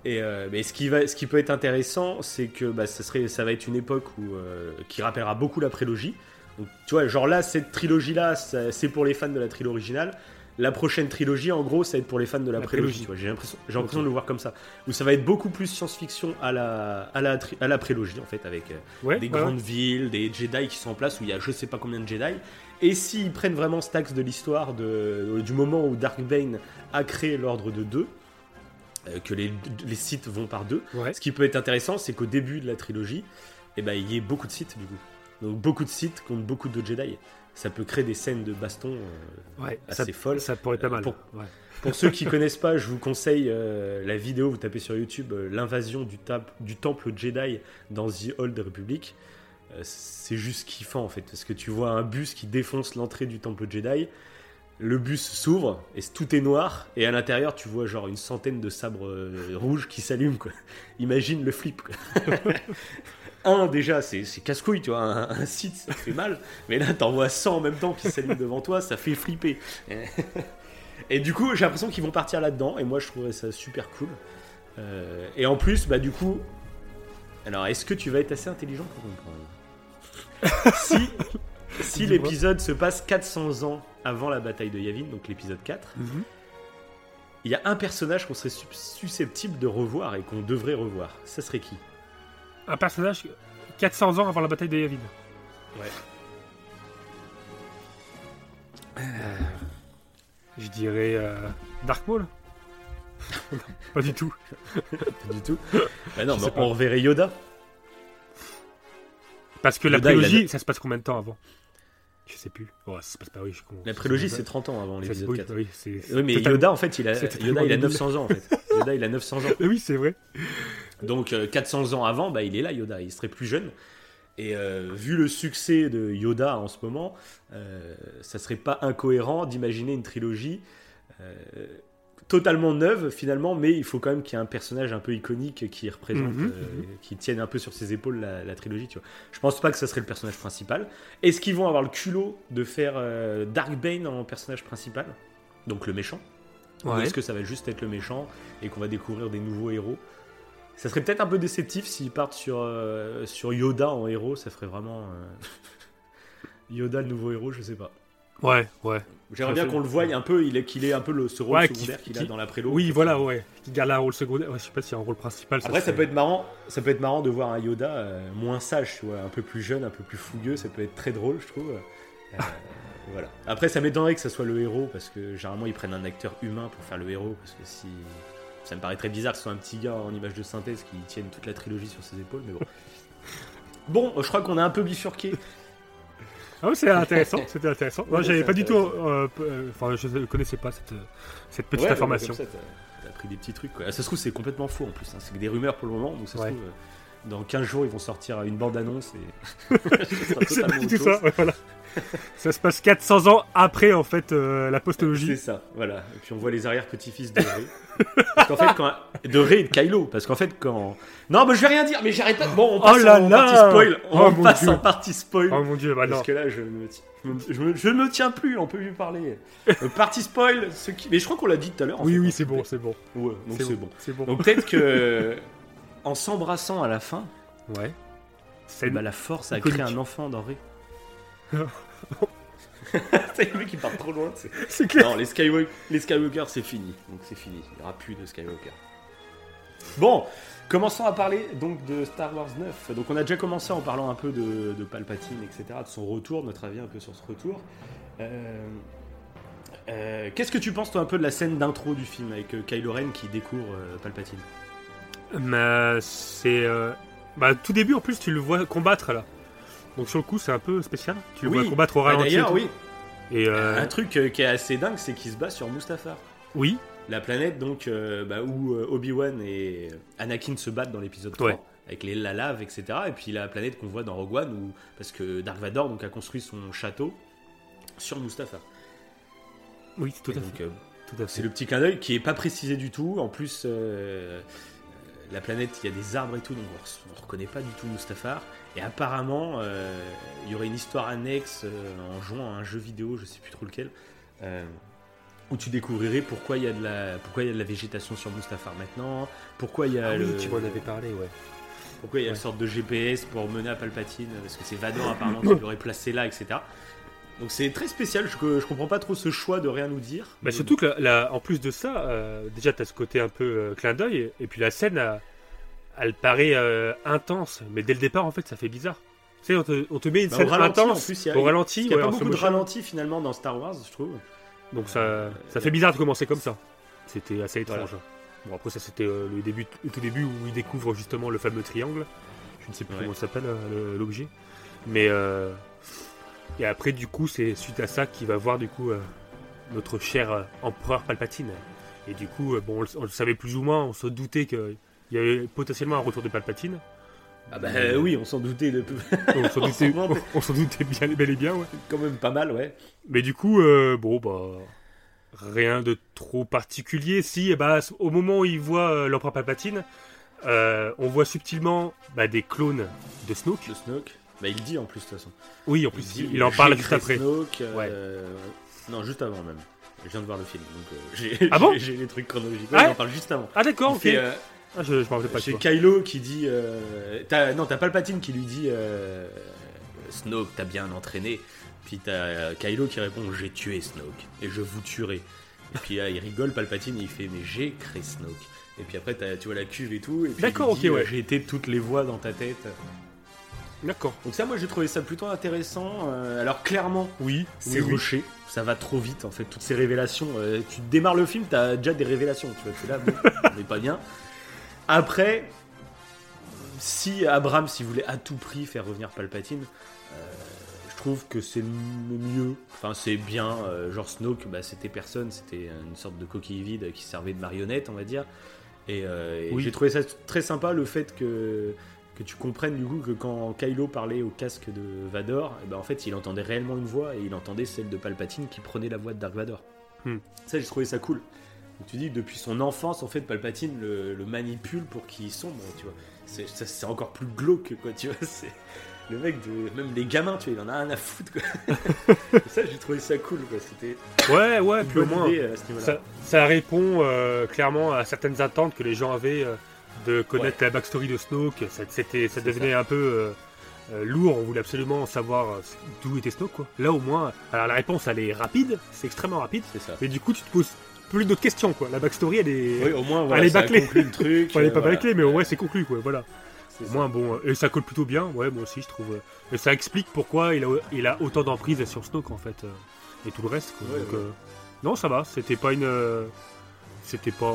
Et euh, mais ce qui va, ce qui peut être intéressant, c'est que bah, ça serait, ça va être une époque où qui rappellera beaucoup la prélogie. Donc, tu vois, genre là, cette trilogie-là, c'est pour les fans de la trilogie originale. La prochaine trilogie, en gros, ça va être pour les fans de la, La prélogie. J'ai l'impression, de le voir comme ça. Où ça va être beaucoup plus science-fiction à la, à la, tri- à la prélogie, en fait, avec euh, Ouais, des ouais, grandes villes, des Jedi qui sont en place où il y a je sais pas combien de Jedi. Et s'ils prennent vraiment cet axe de l'histoire euh, du moment où Dark Bane a créé l'ordre de deux, euh, que les, les sites vont par deux, ouais. ce qui peut être intéressant, c'est qu'au début de la trilogie, eh ben, il y ait beaucoup de sites du coup. Donc beaucoup de sites contre beaucoup de Jedi. Ça peut créer des scènes de baston. euh, Ouais, assez ça, folle. Ça pourrait être pas Euh, mal. pour- ouais. Pour ceux qui connaissent pas, je vous conseille euh, la vidéo, vous tapez sur YouTube, euh, l'invasion du, temple Jedi dans The Old Republic. C'est juste kiffant en fait, parce que tu vois un bus qui défonce l'entrée du temple Jedi. Le bus s'ouvre et tout est noir. Et à l'intérieur, tu vois genre une centaine de sabres rouges qui s'allument. quoi. Imagine le flip. quoi. [laughs] un, déjà, c'est c'est casse-couille, tu vois. Un, un site, ça fait mal. Mais là, t'en vois 100 en même temps qui s'allument devant toi, ça fait flipper. [laughs] Et du coup, j'ai l'impression qu'ils vont partir là-dedans, et moi je trouverais ça super cool. Euh, et en plus, bah du coup, alors est-ce que tu vas être assez intelligent pour comprendre? [laughs] Si, si l'épisode se passe 400 ans avant la bataille de Yavin, donc l'épisode 4, Mhm. il y a un personnage qu'on serait sus- susceptible de revoir et qu'on devrait revoir. Ça serait qui? Un personnage 400 ans avant la bataille de Yavin. Ouais. Je dirais euh, Dark Maul. Non, [laughs] pas du tout. Pas du tout. Bah non, mais on reverrait Yoda. Parce que la Yoda, prélogie, ça se passe combien de temps avant? Je sais plus. Oh, ça se passe pas, oui. je. La prélogie, c'est Ça- 30 ans avant l'épisode oui, 4. oui, mais totalement- Yoda, en fait, il a, Yoda, il a totalement 900 ans, en fait. Yoda, il a 900 ans. [laughs] Oui, c'est vrai. Donc euh, 400 ans avant, bah, il est là, Yoda, il serait plus jeune. Et euh, vu le succès de Yoda en ce moment, euh, ça serait pas incohérent d'imaginer une trilogie euh, totalement neuve finalement, mais il faut quand même qu'il y ait un personnage un peu iconique qui représente, Mhm, euh, qui tienne un peu sur ses épaules la, la trilogie. Tu vois. Je pense pas que ça serait le personnage principal. Est-ce qu'ils vont avoir le culot de faire euh, Dark Bane en personnage principal? Donc le méchant? Ou est-ce que ça va juste être le méchant et qu'on va découvrir des nouveaux héros? Ça serait peut-être un peu déceptif s'ils partent sur, euh, sur Yoda en héros, ça ferait vraiment. euh, [laughs] Yoda le nouveau héros, je sais pas. Ouais, ouais. J'aimerais bien qu'on le voie un peu, il est- qu'il ait un peu le, ce rôle Ouais, qui- secondaire qu'il a qui- dans la prélo. Oui, voilà, ouais. Qui garde un rôle secondaire. Ouais, je sais pas s'il y a un rôle principal. Après, ça serait- peut être marrant. Ça peut être marrant de voir un Yoda euh, moins sage, tu vois, un peu plus jeune, un peu plus fougueux. Ça peut être très drôle, je trouve. Euh, [laughs] voilà. Après, ça m'étonnerait que ça soit le héros parce que généralement ils prennent un acteur humain pour faire le héros parce que si ça me paraît très bizarre que ce soit un petit gars en image de synthèse qui tienne toute la trilogie sur ses épaules, mais bon. [laughs] Bon, je crois qu'on a un peu bifurqué. Ah oui, c'est intéressant, c'était intéressant. Moi, Ouais, j'avais pas du tout. euh, euh, Enfin, je ne connaissais pas cette, cette petite Ouais, information. ça, t'as- pris des petits trucs. Quoi. Ça se trouve, c'est complètement faux en plus. hein. C'est que des rumeurs pour le moment. Donc ça Ouais. se trouve, euh, dans 15 jours, ils vont sortir une bande-annonce et. [laughs] [laughs] C'est pas du tout ça, chose. ouais, voilà. [laughs] ça se passe 400 ans après, en fait, euh, la C'est postologie. ça, voilà. Et puis on voit les arrière-petits-fils de Rey. parce qu'en fait, quand... de Rey et de Kylo. Parce qu'en fait, quand. Non, mais je vais rien dire, mais j'arrête pas. Bon, on passe Oh là en là partie spoil. On Oh mon passe Dieu. en partie spoil. Oh mon dieu, bah non. Parce que là, je, me je, me... je me- je ne me tiens plus, on peut plus parler. Euh, partie spoil, ce qui... mais je crois qu'on l'a dit tout à l'heure. Oui, fait, oui, hein. c'est bon, c'est bon. Ouais, donc c'est bon. C'est bon. Donc peut-être que [laughs] en s'embrassant à la fin, Ouais. C'est bah, la force a créé un enfant dans Rey. [laughs] [laughs] c'est le mec qui part trop loin. c'est- clair. Non, les Skywalker, les Skywalker, c'est fini. Donc c'est fini. Il n'y aura plus de Skywalker. Bon, commençons à parler donc de Star Wars 9. Donc on a déjà commencé en parlant un peu de, de Palpatine, etc., de son retour, notre avis un peu sur ce retour. Euh, euh, Qu'est-ce que tu penses toi un peu de la scène d'intro du film avec euh, Kylo Ren qui découvre euh, Palpatine? Mais c'est. euh, Bah, tout début, en plus, tu le vois combattre là. Donc, sur le coup, c'est un peu spécial. Tu le Oui. vois combattre au Bah, ralenti. D'ailleurs, oui. Et euh, Un truc euh, qui est assez dingue, c'est qu'il se bat sur Mustafar. oui, La planète donc euh, bah, où euh, Obi-Wan et Anakin se battent dans l'épisode 3 Ouais. avec les, la lave etc et puis la planète qu'on voit dans Rogue One où, parce que Dark Vador donc, a construit son château sur Mustafar. oui, tout à donc, fait. euh, Tout à c'est le petit clin d'œil qui est pas précisé du tout. En plus, euh, la planète, il y a des arbres et tout, donc on, on reconnaît pas du tout Mustafar. Et apparemment, euh, il y aurait une histoire annexe euh, en jouant à un jeu vidéo, je sais plus trop lequel, euh, où tu découvrirais pourquoi il y a de la, pourquoi il y a de la végétation sur Mustafar maintenant, pourquoi il y a Ah le, oui, tu m'en avais parlé, ouais. pourquoi il y a une sorte de GPS pour mener à Palpatine, parce que c'est Vador apparemment qui [coughs] l'aurait placé là, etc. Donc c'est très spécial, je, je comprends pas trop ce choix de rien nous dire. Bah, Mais surtout que, en plus de ça, euh, déjà, tu as ce côté un peu euh, clin d'œil, et puis la scène, euh, elle paraît euh, intense, mais dès le départ, en fait, ça fait bizarre. Tu sais, on te, on te met une Bah, scène en intense, plus, il y a- au ralenti, Il y a ouais, pas beaucoup de ralenti finalement dans Star Wars, je trouve. donc ça, ça fait bizarre de commencer comme ça. C'était assez étrange. Voilà. Bon, après, ça, c'était le, début, le tout début où il découvre justement le fameux triangle. Je ne sais plus Ouais. comment ça s'appelle, le- l'objet. Mais. euh, et après, du coup, c'est suite à ça qu'il va voir, du coup, euh, notre cher euh, empereur Palpatine. Et du coup, euh, bon, on le, on le savait plus ou moins, on se doutait qu'il y avait potentiellement un retour de Palpatine. Ah bah oui, on s'en doutait de [laughs] On s'en On doutait, s'en doutait. on s'en doutait bien, bel et bien, ouais. quand même pas mal, ouais. Mais du coup, bon, bah. Rien de trop particulier. Si, eh bah, au moment où il voit l'empereur Palpatine, on voit subtilement bah, des clones de Snoke. De Snoke. Bah il dit en plus de toute façon. Oui, en plus, il, en parle juste après. Snoke, euh, Non, juste avant même. Je viens de voir le film, donc euh, j'ai Ah bon [laughs] les trucs chronologiques. Ah Ouais, ouais il en parle juste avant. Ah, d'accord, ok. fait, euh, Ah, je, je m'en pas. Chez vois. Kylo qui dit. euh, non, t'as Palpatine qui lui dit euh, Snoke, t'as bien entraîné. Puis t'as Kylo qui répond J'ai tué Snoke et je vous tuerai. Et puis là, il rigole, Palpatine, il fait Mais j'ai créé Snoke. Et puis après, t'as- tu vois la cuve et tout. D'accord, dit, ok, ouais. J'ai été toutes les voix dans ta tête. D'accord. Donc, ça, moi, j'ai trouvé ça plutôt intéressant. Euh, alors, clairement, Oui, c'est oui, oui. rushé. Ça va trop vite, en fait, toutes ces révélations. Euh, tu démarres le film, t'as déjà des révélations. Tu vois, c'est là, bon, [laughs] on n'est pas bien. Après, si Abraham, s'il voulait à tout prix faire revenir Palpatine, euh, je trouve que c'est le mieux. Enfin, c'est bien. genre Snoke, bah, c'était personne, c'était une sorte de coquille vide qui servait de marionnette, on va dire. Et, euh, et Oui. j'ai trouvé ça très sympa le fait que que tu comprennes du coup que quand Kylo parlait au casque de Vador, eh ben, en fait il entendait réellement une voix et il entendait celle de Palpatine qui prenait la voix de Dark Vador. Hmm. Ça j'ai trouvé ça cool. Donc, tu dis que depuis son enfance en fait Palpatine le, le manipule pour qu'il sombre, tu vois. C'est, encore plus glauque quoi, tu vois. [laughs] C'est le mec de même les gamins, tu vois, il en a rien à foutre quoi. [laughs] Ça j'ai trouvé ça cool quoi. C'était Ouais, ouais, puis au moins, idée à ce ça, ça répond euh, clairement à certaines attentes que les gens avaient euh, de connaître la backstory de Snoke. Ça, c'était, ça devenait un peu euh, euh, lourd. On voulait absolument savoir euh, d'où était Snoke. Quoi. Là, au moins, alors la réponse, elle est rapide. C'est extrêmement rapide. C'est ça. Mais du coup, tu te poses plus d'autres questions. Quoi. La backstory, elle est. Oui, au moins voilà, Elle est bâclée. conclu le truc. [laughs] Enfin, elle est pas voilà. bâclée, mais au moins, c'est conclu. Quoi. Voilà. C'est Au ça. moins, bon. Et ça colle plutôt bien. Ouais, moi aussi, je trouve. Et ça explique pourquoi il a, il a autant d'emprise sur Snoke, en fait. Et tout le reste. quoi. Ouais, Donc, ouais. euh, non, ça va. C'était pas une. C'était pas.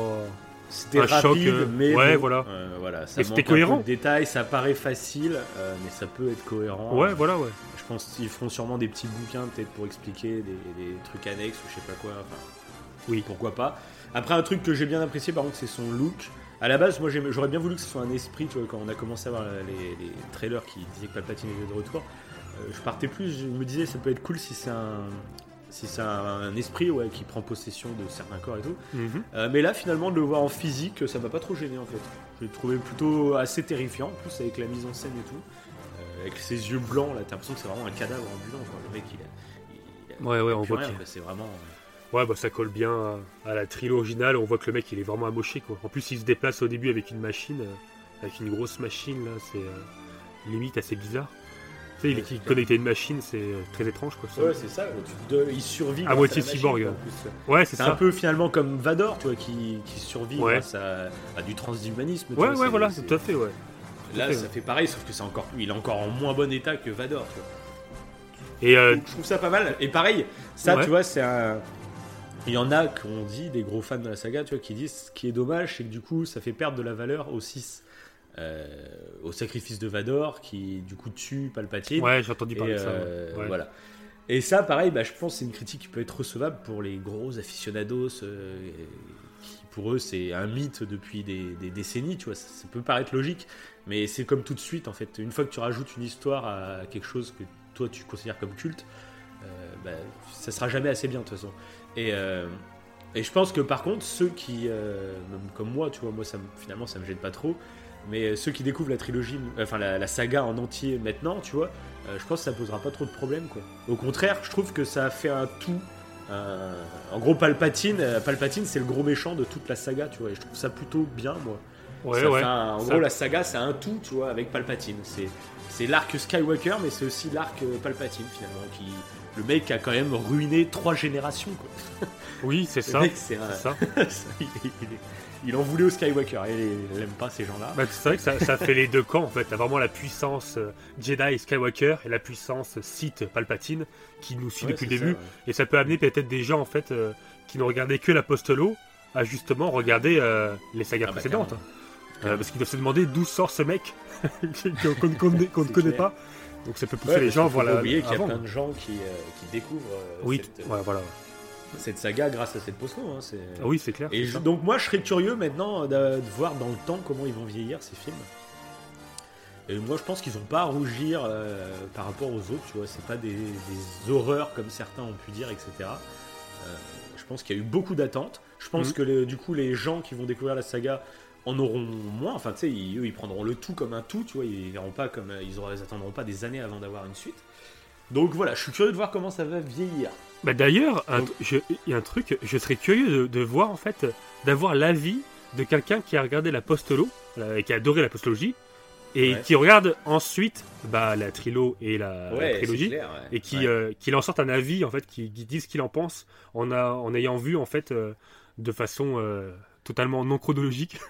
C'était rapide, choc, euh, mais ouais, bon, voilà. euh, voilà, ça manque c'était un cohérent. peu de détails, ça paraît facile, euh, mais ça peut être cohérent. Ouais, voilà, ouais. Je pense qu'ils feront sûrement des petits bouquins peut-être pour expliquer des, des trucs annexes ou je sais pas quoi. Enfin, Oui. Pourquoi pas. Après, un truc que j'ai bien apprécié par contre, c'est son look. À la base, moi j'aurais bien voulu que ce soit un esprit, tu vois, quand on a commencé à voir les, les trailers qui disaient que Palpatine était de retour. euh, je partais plus, je me disais ça peut être cool si c'est un. Si c'est un, esprit ouais, qui prend possession de certains corps et tout. Mhm. Euh, mais là, finalement, de le voir en physique, ça m'a pas trop gêné en fait. Je l'ai trouvé plutôt assez terrifiant, en plus avec la mise en scène et tout. Euh, avec ses yeux blancs, là, t'as l'impression que c'est vraiment un cadavre ambulant. Quoi. Le mec, il a. il a- Ouais, ouais, il a on voit. C'est vraiment. Ouais, bah ça colle bien à, à la trilogie originale. On voit que le mec, il est vraiment amoché, quoi. En plus, il se déplace au début avec une machine, euh, avec une grosse machine, là. C'est euh, limite assez bizarre. Sais, il est connecté à une machine, c'est euh, très étrange, quoi. ça. Ouais, c'est ça. tu te- il survit. À moitié cyborg. Ouais, c'est C'est ça. un peu finalement comme Vador, tu vois, qui, qui survit Ouais. grâce à, à du transhumanisme. Ouais, vois, ouais, voilà, c'est- tout à fait, ouais. Là, fait, ça fait pareil, sauf que c'est encore, il est encore en moins bon état que Vador. Tu vois. Et euh, je trouve ça pas mal. Et pareil, ça, Ouais. tu vois, c'est un. Il y en a qu'on dit, des gros fans de la saga, tu vois, qui disent ce qui est dommage, c'est que du coup, ça fait perdre de la valeur au 6. Euh, au sacrifice de Vador, qui du coup tue Palpatine. ouais, j'ai entendu Et, parler de ça. euh, ouais. Voilà. Et ça, pareil, bah, je pense que c'est une critique qui peut être recevable pour les gros aficionados, euh, qui pour eux c'est un mythe depuis des, des décennies, tu vois. Ça, ça peut paraître logique, mais c'est comme tout de suite, en fait. Une fois que tu rajoutes une histoire à quelque chose que toi tu considères comme culte, euh, bah, ça sera jamais assez bien de toute façon. Et, euh, et je pense que par contre, ceux qui, même comme moi, tu vois, moi ça, me- finalement ça me gêne pas trop, mais euh, ceux qui découvrent la trilogie, enfin la, la saga en entier maintenant, tu vois, euh, je pense que ça posera pas trop de problèmes, quoi. Au contraire, je trouve que ça a fait un tout un- en gros, Palpatine, euh, Palpatine, c'est le gros méchant de toute la saga, tu vois. Et je trouve ça plutôt bien, moi. Ouais, Ça ouais. fait un- en Ça- gros, la saga, c'est un tout, tu vois, avec Palpatine. C'est, c'est l'arc Skywalker, mais c'est aussi l'arc euh, Palpatine, finalement, qui, le mec a quand même ruiné trois générations, quoi. Oui, c'est ça. c'est un- [laughs] ça. il, il- il en voulait au Skywalker, et il aime pas ces gens-là. Bah, c'est vrai que ça, ça fait les deux camps en fait. T'as vraiment la puissance euh, Jedi Skywalker et la puissance Sith Palpatine qui nous suit Ouais, depuis le ça, début. ouais. Et ça peut amener peut-être des gens en fait euh, qui n'ont regardé que l'Apostolo à justement regarder euh, les sagas Ah bah, précédentes. Euh, parce qu'ils doivent se demander d'où sort ce mec [laughs] qu'on ne- connaît pas. Donc ça peut pousser Ouais, les gens à qu'il faut voir pas la. oublier qu'il y a plein de gens qui, euh, qui découvrent euh, Oui, cette, voilà. Cette saga grâce à cette posto. Hein, c'est... Ah oui, c'est clair. Et je- donc moi je serais curieux maintenant de, de voir dans le temps comment ils vont vieillir ces films. Et moi je pense qu'ils vont pas à rougir euh, par rapport aux autres, tu vois, c'est pas des, des horreurs comme certains ont pu dire, etc. Euh, je pense qu'il y a eu beaucoup d'attentes. Je pense Mhm. que le- du coup les gens qui vont découvrir la saga en auront moins. Enfin tu sais, ils, eux ils prendront le tout comme un tout, tu vois, ils verront pas comme ils, auront, ils attendront pas des années avant d'avoir une suite. Donc voilà, je suis curieux de voir comment ça va vieillir. Bah d'ailleurs, il y a un truc, je serais curieux de, de voir en fait, d'avoir l'avis de quelqu'un qui a regardé la postolo, euh, qui a adoré la postologie, et Ouais. qui regarde ensuite bah, la trilo et la, Ouais, c'est trilogie, clair, ouais. et qui, euh, qui en sorte un avis en fait, qui, qui dit ce qu'il en pense en, a, en ayant vu en fait euh, de façon euh, totalement non chronologique. [laughs]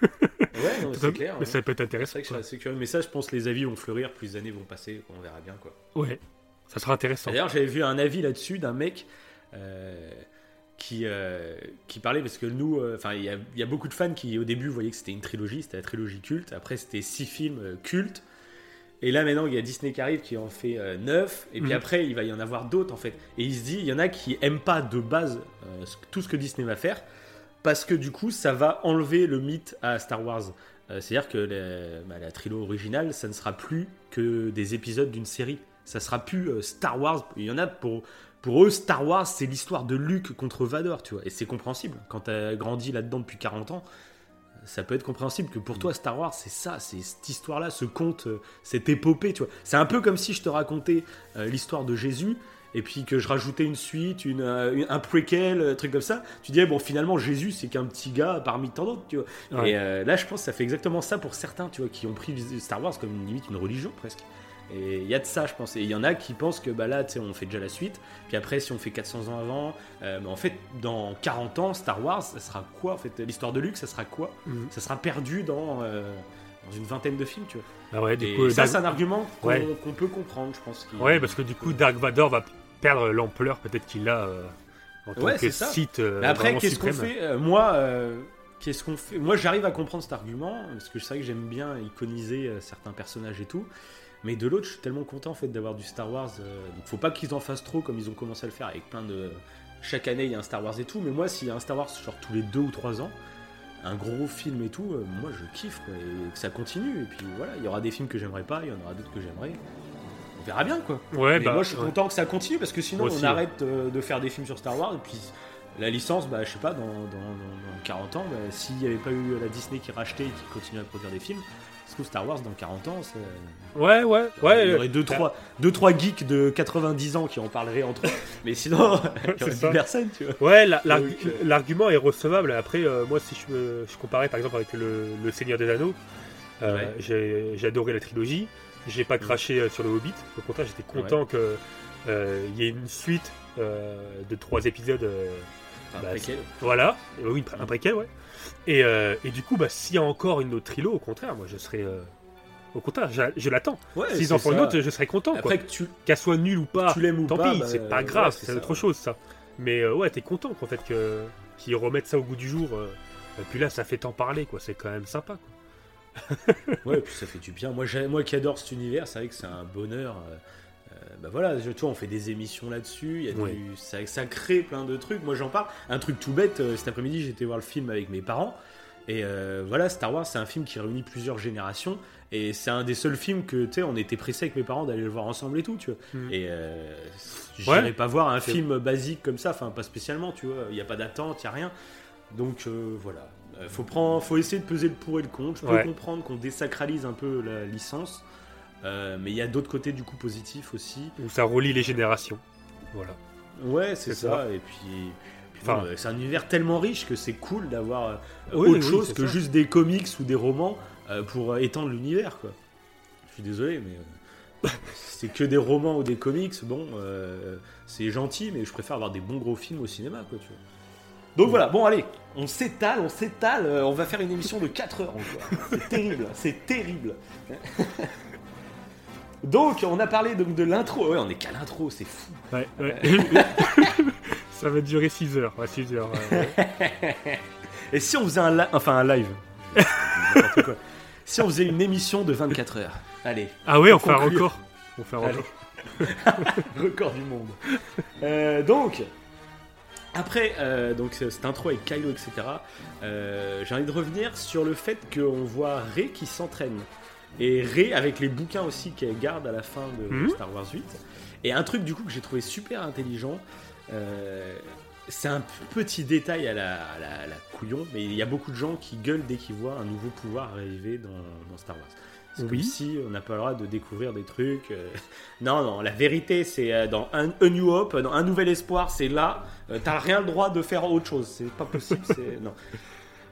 Ouais, non, c'est clair. Mais ça peut être C'est intéressant. assez curieux. Mais ça, je pense que les avis vont fleurir, plus les années vont passer, on verra bien quoi. Ouais, ça sera intéressant. D'ailleurs, j'avais vu un avis là-dessus d'un mec euh, qui, euh, qui parlait, parce que nous, euh, enfin, il y, a- il y a beaucoup de fans qui au début voyaient que c'était une trilogie, c'était la trilogie culte. Après, c'était six films cultes. Et là, maintenant, il y a Disney qui arrive, qui en fait neuf. Et puis Mhm. après, il va y en avoir d'autres, en fait. Et il se dit, il y en a qui aiment pas de base tout ce que Disney va faire, parce que du coup, ça va enlever le mythe à Star Wars. C'est-à-dire que la, bah, la trilogie originale, ça ne sera plus que des épisodes d'une série. Ça sera plus euh, Star Wars. Il y en a pour, pour eux, Star Wars, c'est l'histoire de Luke contre Vador, tu vois. Et c'est compréhensible. Quand tu as grandi là-dedans depuis 40 ans, ça peut être compréhensible que pour toi, Star Wars, c'est ça, c'est cette histoire-là, ce conte, euh, cette épopée, tu vois. C'est un peu comme si je te racontais euh, l'histoire de Jésus. Et puis que je rajoutais une suite, une, une- un prequel, un truc comme ça. Tu disais, bon, finalement, Jésus, c'est qu'un petit gars parmi tant d'autres, tu vois. Ouais. Et euh, là, je pense que ça fait exactement ça pour certains, tu vois, qui ont pris Star Wars comme une, limite une religion presque. Et il y a de ça, je pense. Et il y en a qui pensent que bah là, tu sais, on fait déjà la suite. Puis après, si on fait 400 ans avant, euh, mais en fait, dans 40 ans, Star Wars, ça sera quoi En fait, l'histoire de Luke, ça sera quoi? Mhm. Ça sera perdu dans, euh, dans une vingtaine de films, tu vois. Ah ouais, du Et coup, ça, Dark- c'est un argument qu'on Ouais. peut comprendre, je pense. Ouais, parce que du coup, Dark Vador va perdre l'ampleur peut-être qu'il a euh, en tant Ouais, que site. euh, Mais après, qu'est-ce qu'on fait? Moi, qu'est-ce qu'on fait? Moi, j'arrive à comprendre cet argument parce que c'est vrai que j'aime bien iconiser certains personnages et tout. Mais de l'autre, je suis tellement content en fait d'avoir du Star Wars. euh, donc, faut pas qu'ils en fassent trop comme ils ont commencé à le faire avec plein de. Chaque année, il y a un Star Wars et tout. Mais moi, s'il y a un Star Wars genre tous les deux ou trois ans, un gros film et tout, euh, moi, je kiffe quoi, et que ça continue. Et puis voilà, il y aura des films que j'aimerais pas, il y en aura d'autres que j'aimerais. On verra bien quoi. Ouais, Mais bah, moi, je suis ouais. content que ça continue parce que sinon, aussi, on arrête euh, de faire des films sur Star Wars et puis la licence, bah, je sais pas, dans, dans- dans- dans 40 ans, bah, s'il n'y avait pas eu la Disney qui rachetait et qui continuait à produire des films, trouve Star Wars dans 40 ans, c'est- Ouais, ouais, ouais. il y aurait 2-3 deux, trois geeks de 90 ans qui en parleraient entre eux, [laughs] mais sinon, [laughs] il y aurait C'est plus ça. personne, tu vois. Ouais, euh, l'argument est recevable. Après, euh, moi, si je, comparais par exemple avec le, le Seigneur des Anneaux, euh, Ouais. j'ai j'ai adoré la trilogie. J'ai pas craché euh, sur le Hobbit. Au contraire, j'étais content que euh, il y ait une suite euh, de trois épisodes. euh, Enfin, bah, préquel. voilà, Euh, oui, un préquel, ouais. Et, euh, et du coup, bah, s'il y a encore une autre trilo, au contraire, moi, je serais. euh, au contraire, je, je l'attends. Ouais, S'ils en font une autre, je serais content. Après tu, Qu'elle soit nulle ou pas, tu l'aimes ou tant pas, pis, bah, c'est pas grave, c'est autre chose ça. Mais euh, ouais, t'es content qu'en fait que qu'ils remettent ça au goût du jour. et puis là, ça fait tant parler, quoi. C'est quand même sympa, quoi. Ouais, et puis ça fait du bien. Moi, moi qui adore cet univers, c'est vrai que c'est un bonheur. Euh, bah voilà, je- tu vois, on fait des émissions là-dessus. Il y a Ouais. du, ça, ça crée plein de trucs. Moi, j'en parle. Un truc tout bête. euh, cet après-midi, j'étais voir le film avec mes parents. Et euh, voilà, Star Wars, c'est un film qui réunit plusieurs générations. Et c'est un des seuls films que, tu sais, on était pressés avec mes parents d'aller le voir ensemble et tout, tu vois. Mhm. Et euh, Ouais. j'irais pas voir un film basique comme ça, enfin, pas spécialement, tu vois. Il n'y a pas d'attente, il n'y a rien. Donc euh, voilà. Faut, prendre, faut essayer de peser le pour et le contre. Je peux Ouais. comprendre qu'on désacralise un peu la licence. Euh, mais il y a d'autres côtés du coup positifs aussi. Où ça relie les générations. Voilà. Ouais, c'est ça. Et puis, Enfin- c'est un univers tellement riche que c'est cool d'avoir euh, Oui, autre oui, chose que ça. juste des comics ou des romans euh, pour étendre l'univers, quoi. Je suis désolé, mais [laughs] c'est que des romans ou des comics. Bon, euh, c'est gentil, mais je préfère avoir des bons gros films au cinéma, quoi. Tu vois. Donc voilà, bon allez, on s'étale, on s'étale, on va faire une émission de 4 heures encore. C'est terrible, c'est terrible. [laughs] Donc on a parlé donc de l'intro, ouais on est qu'à l'intro, c'est fou. Ouais, ouais. [laughs] ça va durer 6 heures. Ouais, 6 heures. Et si on faisait un live, enfin un live, quoi. si on faisait une émission de 24 heures, allez, Ah ouais, on fait un record. On fait un record. [laughs] record du monde. Euh, donc, après euh, donc cette intro avec Kylo, etc., euh, j'ai envie de revenir sur le fait qu'on voit Rey qui s'entraîne. Et Rey avec les bouquins aussi qu'elle garde à la fin de Mhm. Star Wars 8. Et un truc du coup que j'ai trouvé super intelligent, euh, c'est un petit détail à la, à la- à la couillon, mais il y a beaucoup de gens qui gueulent dès qu'ils voient un nouveau pouvoir arriver dans, dans Star Wars. C'est comme Oui. si on n'a pas le droit de découvrir des trucs. euh. [laughs] Non, non, la vérité, c'est euh, dans un, A New Hope, dans Un Nouvel Espoir, c'est là. euh, T'as rien le droit de faire autre chose. C'est pas possible. c'est- [laughs] non.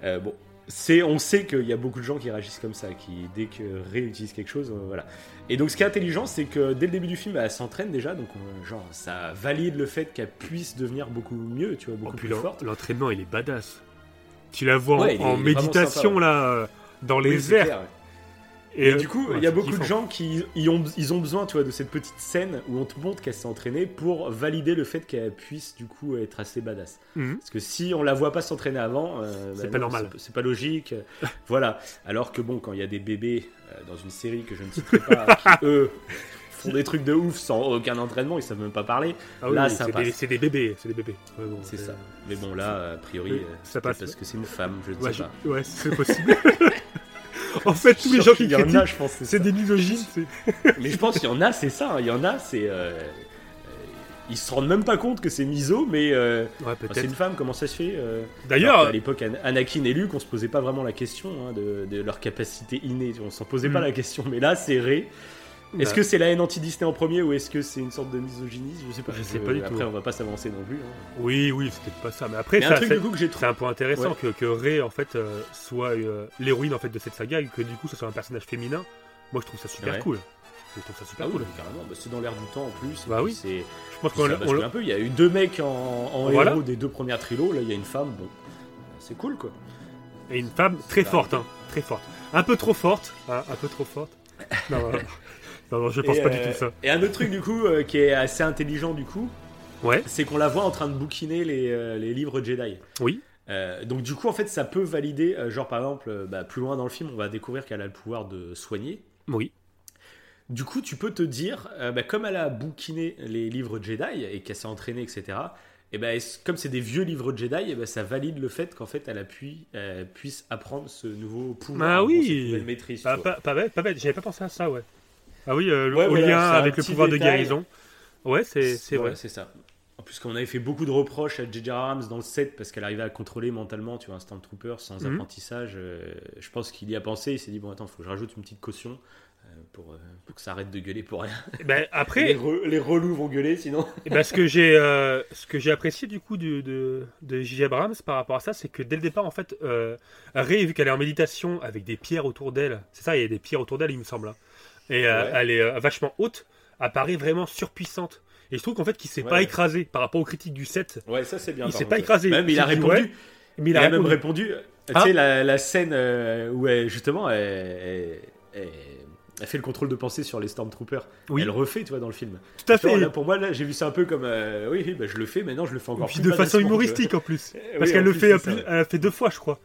Euh, bon, c'est, on sait qu'il y a beaucoup de gens qui réagissent comme ça, qui dès que réutilisent quelque chose, euh, voilà. Et donc, ce qui est intelligent, c'est que dès le début du film, elle s'entraîne déjà, donc euh, genre ça valide le fait qu'elle puisse devenir beaucoup mieux, tu vois, beaucoup Oh, plus forte. l'entraînement, il est badass. Tu la vois en- Ouais, est- méditation sympa, ouais. là, euh, dans les airs. Et, Et euh, du coup, ouais, il y a beaucoup de gens qui ils ont, ils ont besoin, tu vois, de cette petite scène où on te montre qu'elle s'est entraînée pour valider le fait qu'elle puisse du coup être assez badass. Mhm. Parce que si on la voit pas s'entraîner avant, euh, C'est bah pas non, normal. c'est- pas logique. [laughs] voilà. Alors que bon, quand il y a des bébés euh, dans une série que je ne citerai pas, [laughs] qui eux font des trucs de ouf sans aucun entraînement, ils savent même pas parler. Ah oui, Là, ça c'est passe. des, c'est des bébés, c'est des bébés. Ouais, bon, C'est ça. Mais bon, là, a priori, ça passe. parce que c'est une femme, je ne Ouais, sais je- pas. ouais, c'est possible. [laughs] [laughs] en fait, tous les gens qui Il y en a, critiquent, je pense, c'est des misogynes. [laughs] Mais je pense qu'il y en a, c'est ça. hein. Il y en a, c'est. euh, euh, ils se rendent même pas compte que c'est miso, mais euh, Ouais, enfin, c'est une femme, comment ça se fait euh, D'ailleurs, qu'à l'époque, An- Anakin et Luke, on se posait pas vraiment la question hein, de, de leur capacité innée. On s'en posait pas Mm. la question, mais là, c'est Rey. Est-ce Bah. que c'est la haine anti-Disney en premier ou est-ce que c'est une sorte de misogynie Je sais pas. Je sais pas du tout. Après, on va pas s'avancer non plus. hein. oui, oui, c'est peut-être pas ça. Mais après, Mais un ça, truc c'est du coup que j'ai c'est trouvé. un point intéressant Ouais. que, que Rey en fait euh, soit euh, l'héroïne en fait de cette saga et que du coup, ce soit un personnage féminin. Moi, je trouve ça super Ouais. cool. Je trouve ça super Ah oui, cool. carrément. Bah, c'est dans l'air du temps en plus. Bah oui. C'est Je pense qu'on un peu. Il y a eu deux mecs en, en Voilà. héros des deux premières trilos. Là, il y a une femme. Bon, c'est cool quoi. et une femme très Bah, forte, hein, très forte. Un peu trop forte, hein, un peu trop forte. Non, non, non, je pense et, pas du euh, tout ça. Et un autre truc du coup euh, qui est assez intelligent du coup, Ouais, c'est qu'on la voit en train de bouquiner les, euh, les livres Jedi. oui, Euh, donc du coup en fait ça peut valider, euh, genre par exemple euh, bah, plus loin dans le film on va découvrir qu'elle a le pouvoir de soigner. oui. Du coup tu peux te dire, bah, comme elle a bouquiné les livres Jedi et qu'elle s'est entraînée etc. Et ben comme c'est des vieux livres Jedi, et ben ça valide le fait qu'en fait elle puisse apprendre ce nouveau pouvoir, Ah gros, oui. cette nouvelle maîtrise. Pas, pas, pas bête, pas bête. J'avais pas pensé à ça, ouais. Ah oui, euh, Ouais, au voilà, lien avec le pouvoir de guérison. Ouais, c'est Ouais, vrai. c'est ça. En plus, qu'on avait fait beaucoup de reproches à J.J. Abrams dans le set parce qu'elle arrivait à contrôler mentalement, tu vois, un Stormtrooper sans Mhm. apprentissage. euh, je pense qu'il y a pensé. Il s'est dit bon, attends, faut que je rajoute une petite caution euh, pour, euh, pour que ça arrête de gueuler pour rien. Eh Ben, [laughs] Les, après, re- les relous vont gueuler sinon. eh ben, ce que j'ai euh, ce que j'ai apprécié du coup de, de J.J. Abrams par rapport à ça, c'est que dès le départ, en fait, euh, Rey, vu qu'elle est en méditation avec des pierres autour d'elle, c'est ça, il y a des pierres autour d'elle, il me semble, hein. Et euh, Ouais. elle est euh, vachement haute, apparaît vraiment surpuissante. Et je trouve qu'en fait, qu'il s'est Ouais, pas écrasé par rapport aux critiques du set. Ouais, ça c'est bien. Il s'est pas écrasé. Même il a répondu. Mais Il, a, même répondu. Tu Ah. sais la, la scène euh, où elle, justement elle, elle- elle- elle fait le contrôle de pensée sur les Stormtroopers. Oui. Elle refait, tu vois, dans le film. Tout à fait. Là, pour moi, là, j'ai vu ça un peu comme euh, oui, oui, bah, je le fais, maintenant je le fais encore Puis plus de façon humoristique en plus. [laughs] Parce oui, qu'elle le plus, fait, plus- elle a fait deux fois, je crois.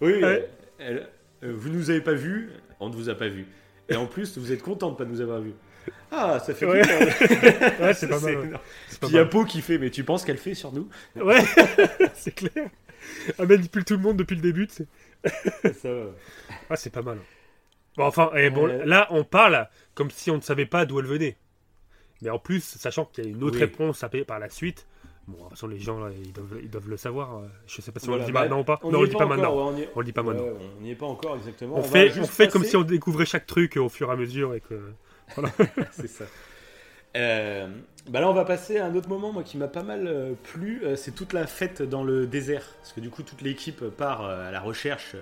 Oui, elle- vous nous avez pas vu, on ne vous a pas vu. Et en plus, vous êtes content de pas nous avoir vu. Ah, ça fait Ouais. [laughs] c'est pas [laughs] mal. ouais. Puis il y a mal. Po qui fait, mais tu penses qu'elle fait sur nous? Ouais, [laughs] c'est clair. Elle manipule tout le monde depuis le début. tu sais. Ça, euh, Ah, c'est pas mal. Bon, enfin, eh, bon, Euh. là, on parle comme si on ne savait pas d'où elle venait. Mais en plus, sachant qu'il y a une autre Oui. réponse à payer par la suite, bon, de toute façon, les gens, là, ils doivent, ils doivent le savoir. euh, Je sais pas si on voilà, le dit bah, maintenant ou pas. on non, on le dit pas maintenant. ouais, on y est- On le dit pas maintenant. Ouais, on n'y est pas encore exactement. On, fait, on fait comme si on découvrait chaque truc au fur et à mesure et que. [laughs] [laughs] C'est ça. Euh, bah là, on va passer à un autre moment, moi, qui m'a pas mal euh, plu. euh, c'est toute la fête dans le désert. Parce que du coup, toute l'équipe part à la recherche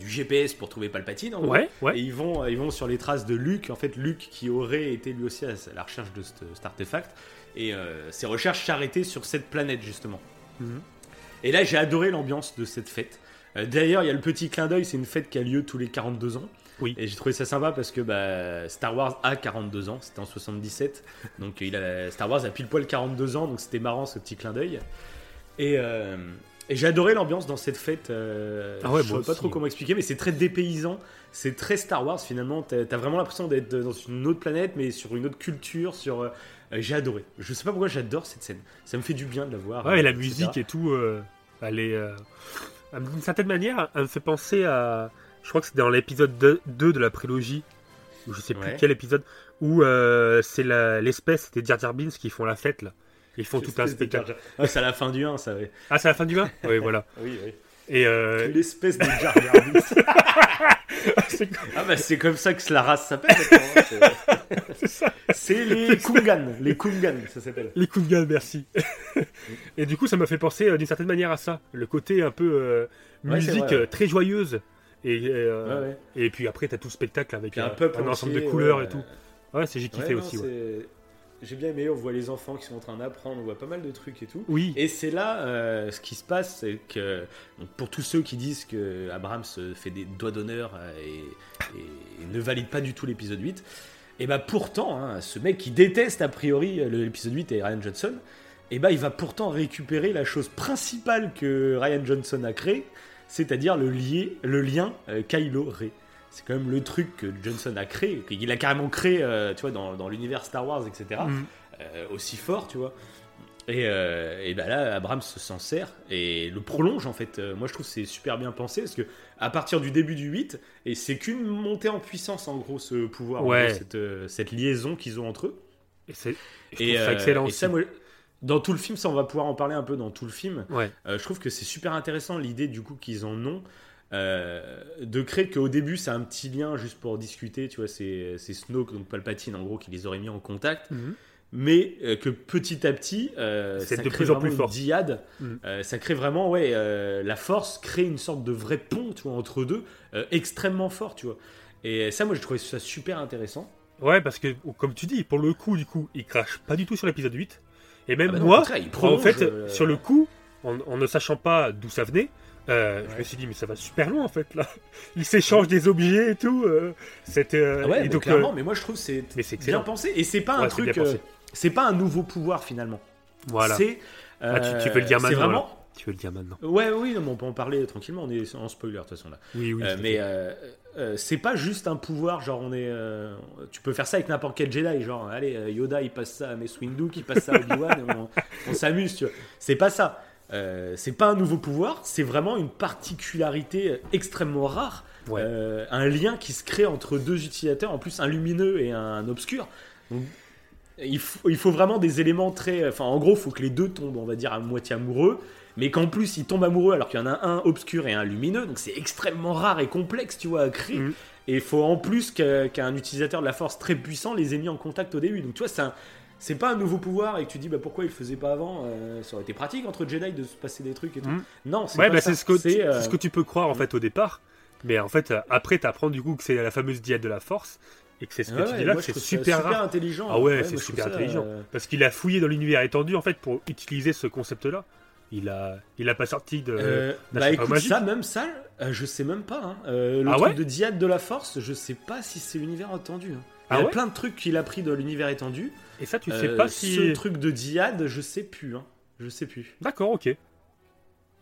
du GPS pour trouver Palpatine. en gros. Ouais, Et ouais. ils vont, ils vont sur les traces de Luke. En fait, Luke qui aurait été lui aussi à la recherche de cet, cet artefact. Et euh, ses recherches s'arrêtaient sur cette planète, justement. Mhm. Et là, j'ai adoré l'ambiance de cette fête. Euh, D'ailleurs, il y a le petit clin d'œil, c'est une fête qui a lieu tous les 42 ans. Oui. Et j'ai trouvé ça sympa parce que bah, Star Wars a 42 ans, c'était en 77. Donc il a, Star Wars a pile poil 42 ans, donc c'était marrant ce petit clin d'œil. Et, euh, et j'ai adoré l'ambiance dans cette fête. euh, Ah ouais, je moi sais pas trop comment expliquer, mais c'est très dépaysant. C'est très Star Wars finalement. T'as as vraiment l'impression d'être dans une autre planète, mais sur une autre culture. Sur, euh, j'ai adoré. Je sais pas pourquoi j'adore cette scène. Ça me fait du bien de la voir. Ouais, et la euh, etc. musique et tout, euh, elle est. euh, D'une certaine manière, elle me fait penser à. Je crois que c'est dans l'épisode 2 2 de la prélogie, ou je sais plus Ouais. quel épisode, où euh, c'est l'espèce des Jar Jar Binks qui font la fête là. Ils font tout un spectacle. Ah, c'est à la fin du 1, ça. Ouais. Ah, c'est à la fin du 1 [laughs] Oui, voilà. Oui, oui. Et euh, L'espèce de Jar Jar Binks. [laughs] ah bah c'est comme ça que la race s'appelle. C'est- les [laughs] Kungan, les Kungan, ça s'appelle. les gueule, merci. et du coup, ça m'a fait penser euh, d'une certaine manière à ça. Le côté un peu euh, Ouais, musique vrai, ouais. euh, très joyeuse. Et, euh, Ouais, et puis après, t'as tout le spectacle avec un peuple ensemble de couleurs et tout. Ouais, c'est j'ai kiffé non, aussi. J'ai bien aimé, on voit les enfants qui sont en train d'apprendre, on voit pas mal de trucs et tout. Oui. Et c'est là, euh, ce qui se passe, c'est que pour tous ceux qui disent que Abrams fait des doigts d'honneur et, et ne valide pas du tout l'épisode 8, et bah pourtant, hein, ce mec qui déteste a priori l'épisode 8 et Ryan Johnson, et bah il va pourtant récupérer la chose principale que Ryan Johnson a créée, c'est-à-dire le, lié- le lien euh, Kylo Ray. C'est quand même le truc que Johnson a créé, qu'il a carrément créé, euh, tu vois, dans, dans l'univers Star Wars, etc. Mhm. euh, aussi fort, tu vois. Et, euh, et ben là, Abrams s'en sert et le prolonge en fait. Euh, moi, je trouve que c'est super bien pensé parce que à partir du début du 8, et c'est qu'une montée en puissance en gros ce pouvoir, en Ouais. gros, cette, euh, cette liaison qu'ils ont entre eux. Et c'est euh, excellent et ça, moi, dans tout le film, ça on va pouvoir en parler un peu dans tout le film. Ouais. Je trouve que c'est super intéressant l'idée du coup qu'ils en ont euh, de créer qu'au début c'est un petit lien juste pour discuter, tu vois, c'est c'est Snoke donc Palpatine en gros qui les aurait mis en contact, Mhm. Mais euh, que petit à petit euh, C'est de plus en plus fort. diade. Euh, ça crée vraiment ouais euh, la force crée une sorte de vrai pont tu vois entre deux euh, extrêmement fort tu vois. Et ça moi j'ai trouvé ça super intéressant. Ouais, parce que, comme tu dis, pour le coup, du coup, il crache pas du tout sur l'épisode 8. Et même Ah bah moi, en fait, sur le coup, en, en ne sachant pas d'où ça venait, euh, je me suis dit, mais ça va super loin en fait là. [laughs] Ils s'échangent des objets et tout. euh, C'était. euh, Ah ouais, donc, clairement, mais moi je trouve que c'est bien pensé et c'est pas un Ouais, truc, c'est pas un nouveau pouvoir finalement. Voilà. C'est, Ah, tu, tu euh, veux le dire c'est maintenant vraiment. Tu veux le dire maintenant Ouais, oui, non, mais on peut en parler tranquillement. On est en spoiler de toute façon là. Oui, oui. Euh, mais euh, euh, c'est pas juste un pouvoir, genre on est. euh, tu peux faire ça avec n'importe quel Jedi, genre allez, euh, Yoda il passe ça à Mace Windu, qui passe ça à Obi-Wan, on, on s'amuse, tu vois. C'est pas ça. Euh, c'est pas un nouveau pouvoir, c'est vraiment une particularité euh, extrêmement rare. Ouais. Euh, un lien qui se crée entre deux utilisateurs, en plus un lumineux et un obscur. Donc, il, faut, il faut vraiment des éléments très. Enfin, en gros, il faut que les deux tombent, on va dire, à moitié amoureux, mais qu'en plus ils tombent amoureux alors qu'il y en a un obscur et un lumineux, donc c'est extrêmement rare et complexe, tu vois, à créer. Mhm. Et il faut en plus qu'un utilisateur de la force très puissant les ait mis en contact au début. Donc, tu vois, c'est un- C'est pas un nouveau pouvoir et que tu dis bah pourquoi il le faisait pas avant euh, Ça aurait été pratique entre Jedi de se passer des trucs et tout. Mhm. Non, c'est Ouais, bah, c'est ce, que tu- euh, ce que tu peux croire en fait au départ. Mais en fait, euh, après, t'apprends du coup que c'est la fameuse diade de la force. Et que c'est ce que ouais, tu dis là, c'est super intelligent. Ah ouais, c'est super ça, intelligent. euh, Parce qu'il a fouillé dans l'univers étendu en fait pour utiliser ce concept-là. Il a, il a pas sorti de. Euh, bah écoute, magique. ça, même ça, euh, je sais même pas. hein. Le Ah truc ouais de diade de la force, je sais pas si c'est l'univers étendu. hein. Il Ah y a plein de trucs qu'il a pris de l'univers étendu. Et ça, tu sais pas si. Ce truc de diade, je sais plus. hein. Je sais plus. D'accord, ok.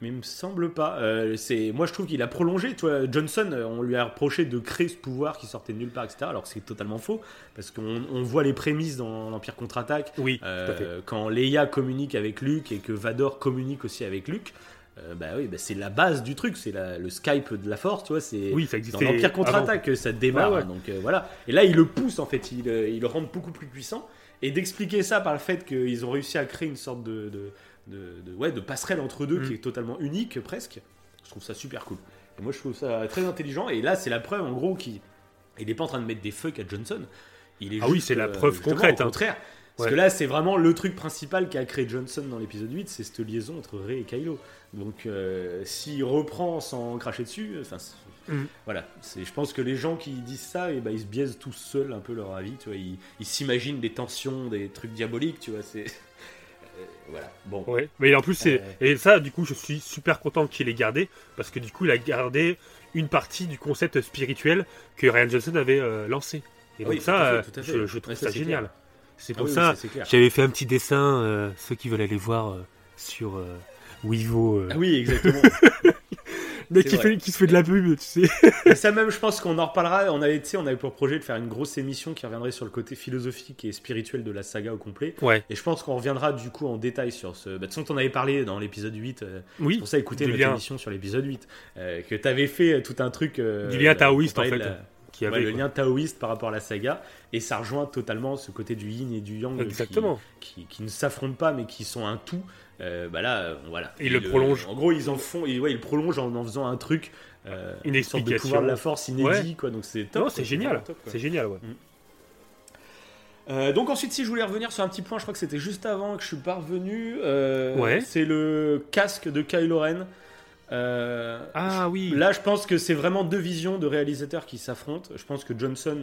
Mais il me semble pas. Euh, c'est moi je trouve qu'il a prolongé. Toi, Johnson, euh, on lui a reproché de créer ce pouvoir qui sortait de nulle part, etc. Alors que c'est totalement faux parce qu'on on voit les prémices dans l'Empire contre-attaque. Oui, Euh, tout à fait. quand Leia communique avec Luke et que Vador communique aussi avec Luke, euh, bah oui, bah c'est la base du truc, c'est le Skype de la Force, tu vois. C'est Oui, ça dans l'Empire contre-attaque que ça démarre. Ouais, ouais. hein, donc voilà. Et là, il le pousse en fait, il, il le rend beaucoup plus puissant. Et d'expliquer ça par le fait qu'ils ont réussi à créer une sorte de, de, de- de- ouais, de passerelle entre deux Mm. qui est totalement unique presque. Je trouve ça super cool. Et moi, je trouve ça très intelligent. Et là, c'est la preuve en gros qu'il il est pas en train de mettre des fucks à Johnson. Il est Ah oui, juste, c'est la euh, preuve concrète, Au hein. contraire, Parce Ouais. que là, c'est vraiment le truc principal qu'a créé Johnson dans l'épisode 8, c'est cette liaison entre Rey et Kylo. Donc, euh, s'il reprend sans cracher dessus, enfin, c'est- Mhm. voilà. Je pense que les gens qui disent ça, et ben, ils se biaisent tous seuls un peu leur avis. Tu vois, ils, s'imaginent des tensions, des trucs diaboliques. Tu vois, c'est Euh, voilà. Bon. Ouais, mais en plus, c'est. Euh. Et ça, du coup, je suis super content qu'il ait gardé, parce que du coup, il a gardé une partie du concept spirituel que Ryan Johnson avait euh, lancé. Et donc, Oui, ça, fait, euh, je, je trouve ça ça, génial. C'est Ah pour oui, oui, ça, ça, j'avais fait un petit dessin, euh, ceux qui veulent aller voir euh, sur euh, Wivo. euh, Ah oui, exactement. [laughs] mais c'est qui, fait, qui se fait de la pub, tu sais. Et ça même, je pense qu'on en reparlera. On avait, on avait pour projet de faire une grosse émission qui reviendrait sur le côté philosophique et spirituel de la saga au complet. Ouais, Et je pense qu'on reviendra du coup en détail sur ce. Bah, de toute façon, t'en avais parlé dans l'épisode 8. euh, oui. pour ça, écoutez notre lien. émission sur l'épisode 8. euh, que t'avais fait euh, tout un truc. euh, Du lien taoïste, en fait, la- Qui ouais, avait, le lien taoïste par rapport à la saga. Et ça rejoint totalement ce côté du yin et du yang. qui- Exactement. Qui, qui ne s'affrontent pas, mais qui sont un tout. Euh, bah là, euh, voilà. Ils le prolongent. En gros, ils en font. et ouais, ils prolongent en en faisant un truc. euh, Une sorte de pouvoir de la force inédit, Ouais. quoi. Donc c'est top. C'est génial. C'est génial, ouais. Euh, donc ensuite, si je voulais revenir sur un petit point, je crois que c'était juste avant que je suis parvenu. euh, Ouais. C'est le casque de Kylo Ren. Euh, Ah oui. Là, je pense que c'est vraiment deux visions de réalisateurs qui s'affrontent. Je pense que Johnson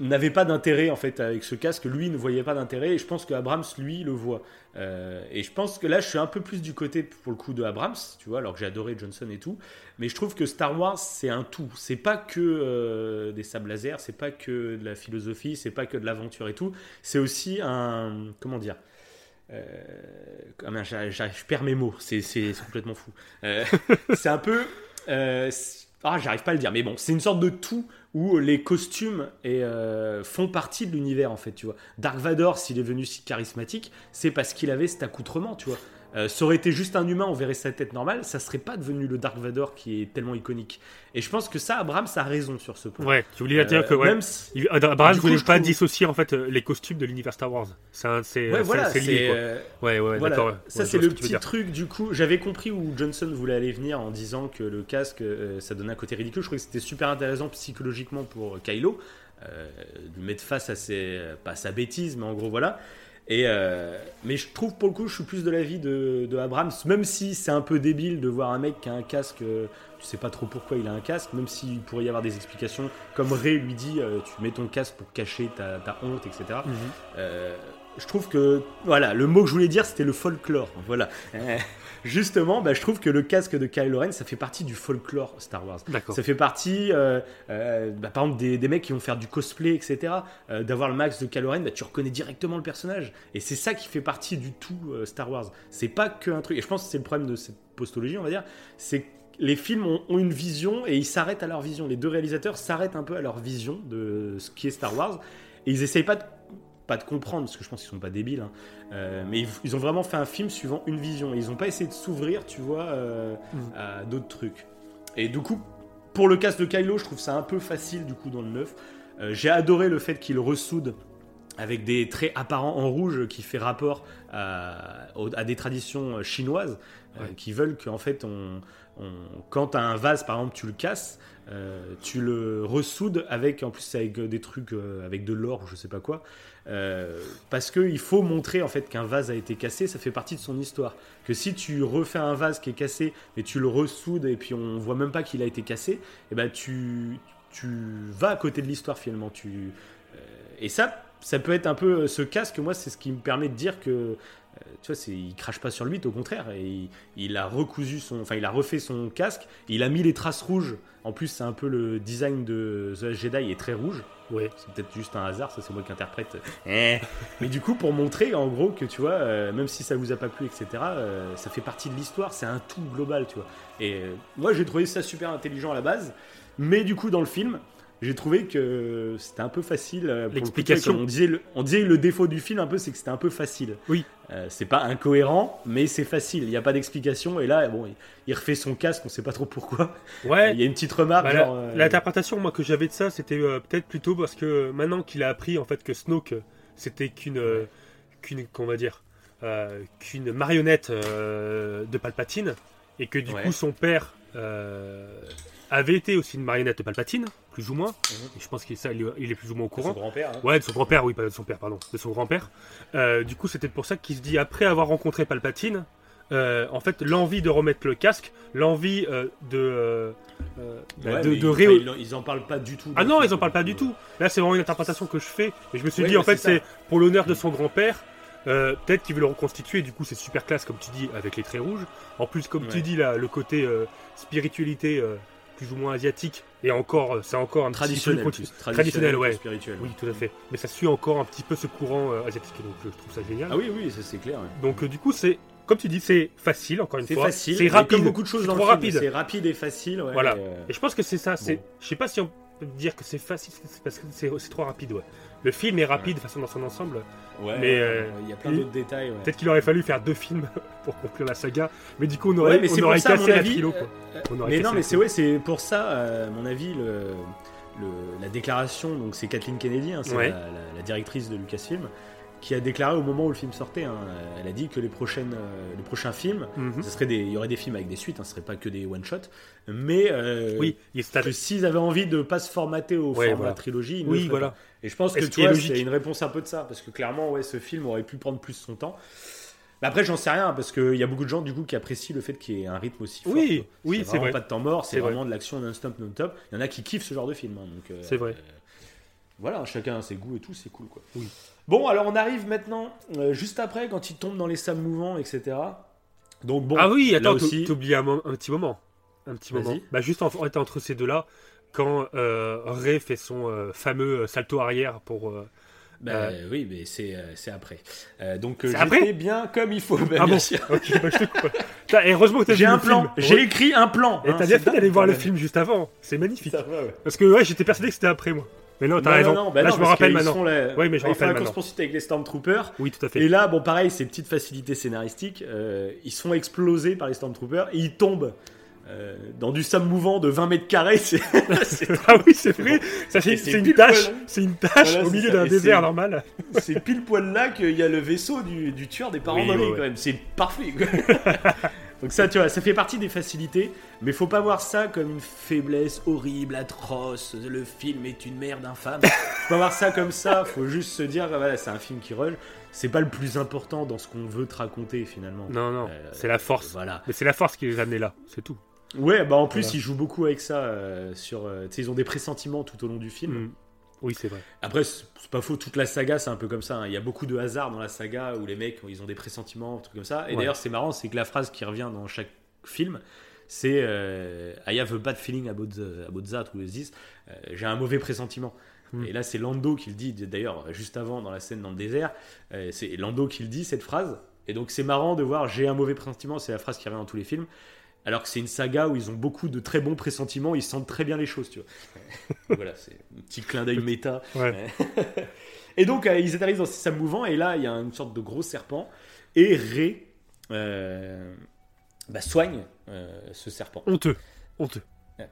n'avait pas d'intérêt en fait avec ce casque. Lui ne voyait pas d'intérêt. Et je pense que Abrams lui le voit. Euh, et je pense que là, je suis un peu plus du côté pour le coup de Abrams, tu vois, alors que j'ai adoré Johnson et tout. Mais je trouve que Star Wars, c'est un tout. C'est pas que euh, des sables laser, c'est pas que de la philosophie, c'est pas que de l'aventure et tout. C'est aussi un comment dire. Euh, ah j'arrive- je perds mes mots, c'est complètement fou. [laughs] C'est un peu. ah, j'arrive pas à le dire, mais bon, c'est une sorte de tout où les costumes euh, font partie de l'univers en fait, tu vois. Dark Vador, s'il est venu si charismatique, c'est parce qu'il avait cet accoutrement, tu vois. Euh, ça aurait été juste un humain, on verrait sa tête normale, ça serait pas devenu le Dark Vador qui est tellement iconique. Et je pense que ça, Abrams a raison sur ce point. Ouais, tu voulais dire Euh, que ouais. Même si- Abrams voulait pas trouve- dissocier en fait euh, les costumes de l'univers Star Wars. C'est Ouais, voilà, lié quoi. euh, Ouais, ouais, Voilà, d'accord. ça Ouais, c'est le ce petit truc du coup. J'avais compris où Johnson voulait aller venir en disant que le casque euh, ça donnait un côté ridicule. Je trouvais que c'était super intéressant psychologiquement pour Kylo euh, de lui mettre face à ses pas à sa bêtise, mais en gros voilà. Et euh, mais je trouve pour le coup, je suis plus de l'avis de, de Abrams, même si c'est un peu débile de voir un mec qui a un casque. euh, tu sais pas trop pourquoi il a un casque, même s'il pourrait y avoir des explications. Comme Ray lui dit, euh, tu mets ton casque pour cacher ta, ta honte, etc. Mhm. Euh, je trouve que voilà le mot que je voulais dire c'était le folklore voilà [laughs] justement bah, je trouve que le casque de Kylo Ren ça fait partie du folklore Star Wars. Ça fait partie euh, euh, bah, par exemple des, des mecs qui vont faire du cosplay etc euh, d'avoir le max de Kylo Ren bah, tu reconnais directement le personnage. Et c'est ça qui fait partie du tout euh, Star Wars. C'est pas qu'un truc. Et je pense que c'est le problème de cette postologie on va dire. C'est que les films ont, ont une vision et ils s'arrêtent à leur vision. Les deux réalisateurs s'arrêtent un peu à leur vision de ce qui est Star Wars. Et ils essayent pas de pas de comprendre, parce que je pense qu'ils sont pas débiles, hein. Euh, mais ils, ils ont vraiment fait un film suivant une vision. Et ils ont pas essayé de s'ouvrir, tu vois, euh, à d'autres trucs. Et du coup, pour le casque de Kylo, je trouve ça un peu facile, du coup, dans le neuf. Euh, J'ai adoré le fait qu'il ressoude avec des traits apparents en rouge qui fait rapport à, des traditions chinoises euh, qui veulent qu'en fait, on, on- quand as un vase, par exemple, tu le casses, euh, tu le ressoudes avec, en plus, avec des trucs, euh, avec de l'or ou je sais pas quoi, euh, parce qu'il faut montrer en fait qu'un vase a été cassé, ça fait partie de son histoire. Que si tu refais un vase qui est cassé, mais tu le ressoudes et puis on voit même pas qu'il a été cassé, et ben tu, tu vas à côté de l'histoire finalement. Tu, euh, et ça, ça peut être un peu ce casque. Moi, c'est ce qui me permet de dire que euh, tu vois, il crache pas sur le 8, au contraire. Et il, il a recousu son, enfin, il a refait son casque. Il a mis les traces rouges. En plus, c'est un peu le design de The Jedi est très rouge. Ouais. C'est peut-être juste un hasard, ça c'est moi qui interprète. Eh. Mais du coup, pour montrer en gros que tu vois, euh, même si ça vous a pas plu, etc., euh, ça fait partie de l'histoire, c'est un tout global, tu vois. Et euh, moi, j'ai trouvé ça super intelligent à la base, mais du coup, dans le film, j'ai trouvé que c'était un peu facile. euh, le L'explication. On disait, le, on disait le défaut du film un peu, c'est que c'était un peu facile. Oui. Euh, c'est pas incohérent, mais c'est facile. Il n'y a pas d'explication. Et là, bon, il, il refait son casque, on sait pas trop pourquoi. Ouais. Il y a une petite remarque. Bah, genre, euh, L'interprétation moi que j'avais de ça, c'était euh, peut-être plutôt parce que maintenant qu'il a appris en fait que Snoke c'était qu'une qu'une qu'on va dire qu'une marionnette de Palpatine et que du Ouais. coup son père avait été aussi une marionnette de Palpatine, plus ou moins. Et je pense qu'il ça, il est- plus ou moins au Son courant. grand-père. hein. Ouais, de son grand-père, oui, pas de son père, pardon, de son grand-père. Euh, du coup, c'était pour ça qu'il se dit, après avoir rencontré Palpatine, euh, en fait, l'envie de remettre le casque, l'envie euh, de, Ouais, de, de ré- ils- ils en parlent pas du tout. Ah non, ils en parlent pas du tout. Là, c'est vraiment une interprétation que je fais. Et je me suis Ouais, dit, en fait, c'est pour l'honneur de son grand-père. euh, Peut-être qu'il veut le reconstituer. Du coup, c'est super classe, comme tu dis, avec les traits rouges. En plus, comme tu dis, là, le côté euh, spiritualité euh, plus ou moins asiatique. Et encore, euh, c'est encore un petit peu Traditionnel. Traditionnel, ouais. Spirituel. Oui, tout à fait. Mais ça suit encore un petit peu ce courant euh, asiatique. Donc, je trouve ça génial. Ah oui, oui, ça c'est clair. ouais. Donc, euh, du coup, c'est. Comme tu dis, c'est facile, encore une C'est fois. facile. C'est rapide. Comme beaucoup de choses C'est dans le rapide. C'est rapide et facile. ouais, Voilà. et, euh, Et je pense que c'est ça. C'est, Bon. je sais pas si on peut dire que c'est facile, c'est parce que c'est, c'est trop rapide. Ouais. Le film est rapide de façon dans son ensemble. ouais, mais, euh, il y a plein d'autres détails. ouais. Peut-être qu'il aurait fallu faire deux films [laughs] pour conclure la saga, mais du coup on aurait, Ouais, mais on aurait ça, cassé la avis, trilo. Quoi. On aurait Mais non, mais c'est ouais, c'est pour ça, euh, à mon avis, le, le- la déclaration, donc c'est Kathleen Kennedy, hein, c'est la- la directrice de Lucasfilm, qui a déclaré au moment où le film sortait, hein, elle a dit que les prochaines, euh, les prochains films, serait des, il y aurait des films avec des suites, hein, ce serait pas que des one shot, mais euh, Oui, que s'ils avaient envie de pas se formater au Ouais, format voilà. trilogie, ils ne Oui, voilà. pas. Et je pense que tu vois, c'est une réponse un peu de ça, parce que clairement, ouais, ce film aurait pu prendre plus son temps. Mais après, j'en sais rien, parce qu'il y a beaucoup de gens du coup qui apprécient le fait qu'il y ait un rythme aussi fort. Oui, oui, C'est vrai. pas de temps mort, c'est C'est vrai. vraiment de l'action non-stop, non-top. Il y en a qui kiffent ce genre de film. hein, donc, euh, C'est vrai. euh, voilà, chacun a ses goûts et tout, c'est cool quoi. Oui. Bon, alors on arrive maintenant, euh, juste après, quand il tombe dans les sables mouvants, etc. Donc bon, ah oui, attends, aussi, t'as oublié un, un petit moment. Un petit moment. Bah, juste en, entre ces deux-là, quand euh, Ray fait son euh, fameux salto arrière pour. euh, bah, oui, mais c'est euh, c'est après. Euh, donc euh, C'est j'étais après bien comme il faut. bah, ah bien bon sûr. Ok, bah, je te coupe. Putain, et heureusement que t'as J'ai vu un le plan, film. j'ai écrit un plan. Et hein, t'as bien fait d'aller voir le film juste avant. C'est magnifique. Ça va, ouais. Parce que ouais, j'étais persuadé que c'était après moi. Mais non, t'as Non, raison. non, non, bah là, je me rappelle maintenant. la- Oui, mais je rappelle la course-poursuite avec les Stormtroopers. Oui, tout à fait. Et là, bon, pareil, ces petites facilités scénaristiques, euh, ils sont explosés par les Stormtroopers et ils tombent euh, dans du sable mouvant de 20 mètres carrés. C'est [laughs] [laughs] ah oui, c'est vrai. Ça, c'est Et c'est c'est une tâche. C'est une tâche Voilà, au milieu ça. d'un Et désert c'est- normal. [laughs] c'est pile poil là qu'il y a le vaisseau du, du tueur des parents Oui, ouais. quand même. C'est parfait. Donc ça, tu vois, ça fait partie des facilités, mais faut pas voir ça comme une faiblesse horrible, atroce. Le film est une merde infâme. faut pas voir ça comme ça. Faut juste se dire, voilà, c'est un film qui rush. C'est pas le plus important dans ce qu'on veut te raconter finalement. Non, non, Euh, c'est la force. Voilà. Mais c'est la force qui les a amenés là, c'est tout. Ouais, bah en plus Voilà. ils jouent beaucoup avec ça. euh, sur, euh, ils ont des pressentiments tout au long du film. Mm. Oui, c'est vrai. Après, c'est pas faux, toute la saga, c'est un peu comme ça. hein. Il y a beaucoup de hasard dans la saga où les mecs, ils ont des pressentiments, trucs comme ça. Et Ouais. d'ailleurs, c'est marrant, c'est que la phrase qui revient dans chaque film, c'est euh, I have a bad feeling about, the- about that, ou this. Euh, J'ai un mauvais pressentiment. Hmm. Et là, c'est Lando qui le dit, d'ailleurs, juste avant, dans la scène dans le désert. euh, c'est Lando qui le dit, cette phrase. Et donc, c'est marrant de voir J'ai un mauvais pressentiment, c'est la phrase qui revient dans tous les films. Alors que c'est une saga où ils ont beaucoup de très bons pressentiments, ils sentent très bien les choses, tu vois. [laughs] Voilà, c'est un petit clin d'œil méta. Ouais. [laughs] Et donc, euh, ils atterrissent dans ces sables mouvants, et là, il y a une sorte de gros serpent, et Ré euh, bah, soigne euh, ce serpent. Honteux. Honteux. [laughs]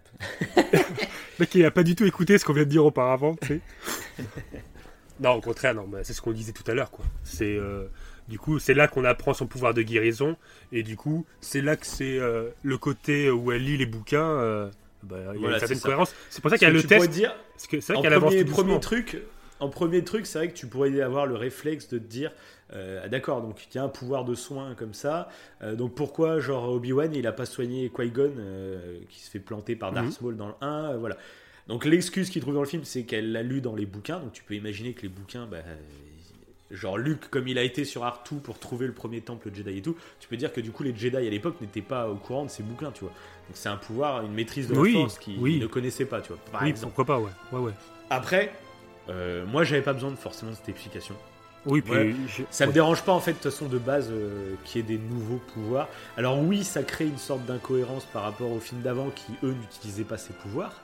Mec, il a pas du tout écouté ce qu'on vient de dire auparavant, tu sais. non, au contraire, non, c'est ce qu'on disait tout à l'heure, quoi. C'est. Du coup, c'est là qu'on apprend son pouvoir de guérison, et du coup, c'est là que c'est euh, le côté où elle lit les bouquins. euh, bah, il y a une certaine cohérence. C'est pour ça qu'il y a le test. dire, Parce que c'est vrai qu'elle avance premier, tout premier truc, en premier truc, c'est vrai que tu pourrais avoir le réflexe de te dire, euh, ah, d'accord, donc il y a un pouvoir de soin comme ça, euh, donc pourquoi genre Obi-Wan il a pas soigné Qui-Gon euh, qui se fait planter par Darth Mhm. Maul dans le 1, euh, voilà. Donc l'excuse qu'il trouve dans le film, c'est qu'elle l'a lu dans les bouquins, donc tu peux imaginer que les bouquins, bah, genre Luke comme il a été sur Artu pour trouver le premier temple Jedi et tout, tu peux dire que du coup les Jedi à l'époque n'étaient pas au courant de ces bouquins, tu vois. Donc c'est un pouvoir, une maîtrise de la Oui, force qu'ils oui. ne connaissaient pas, tu vois. Par Oui, exemple. pourquoi pas, ouais. Ouais, ouais. Après, euh, moi j'avais pas besoin de forcément cette explication. Oui, puis. Ouais. je- Ça me dérange pas en fait de toute façon de base euh, qu'il y ait des nouveaux pouvoirs. Alors oui, ça crée une sorte d'incohérence par rapport aux films d'avant qui eux n'utilisaient pas ces pouvoirs.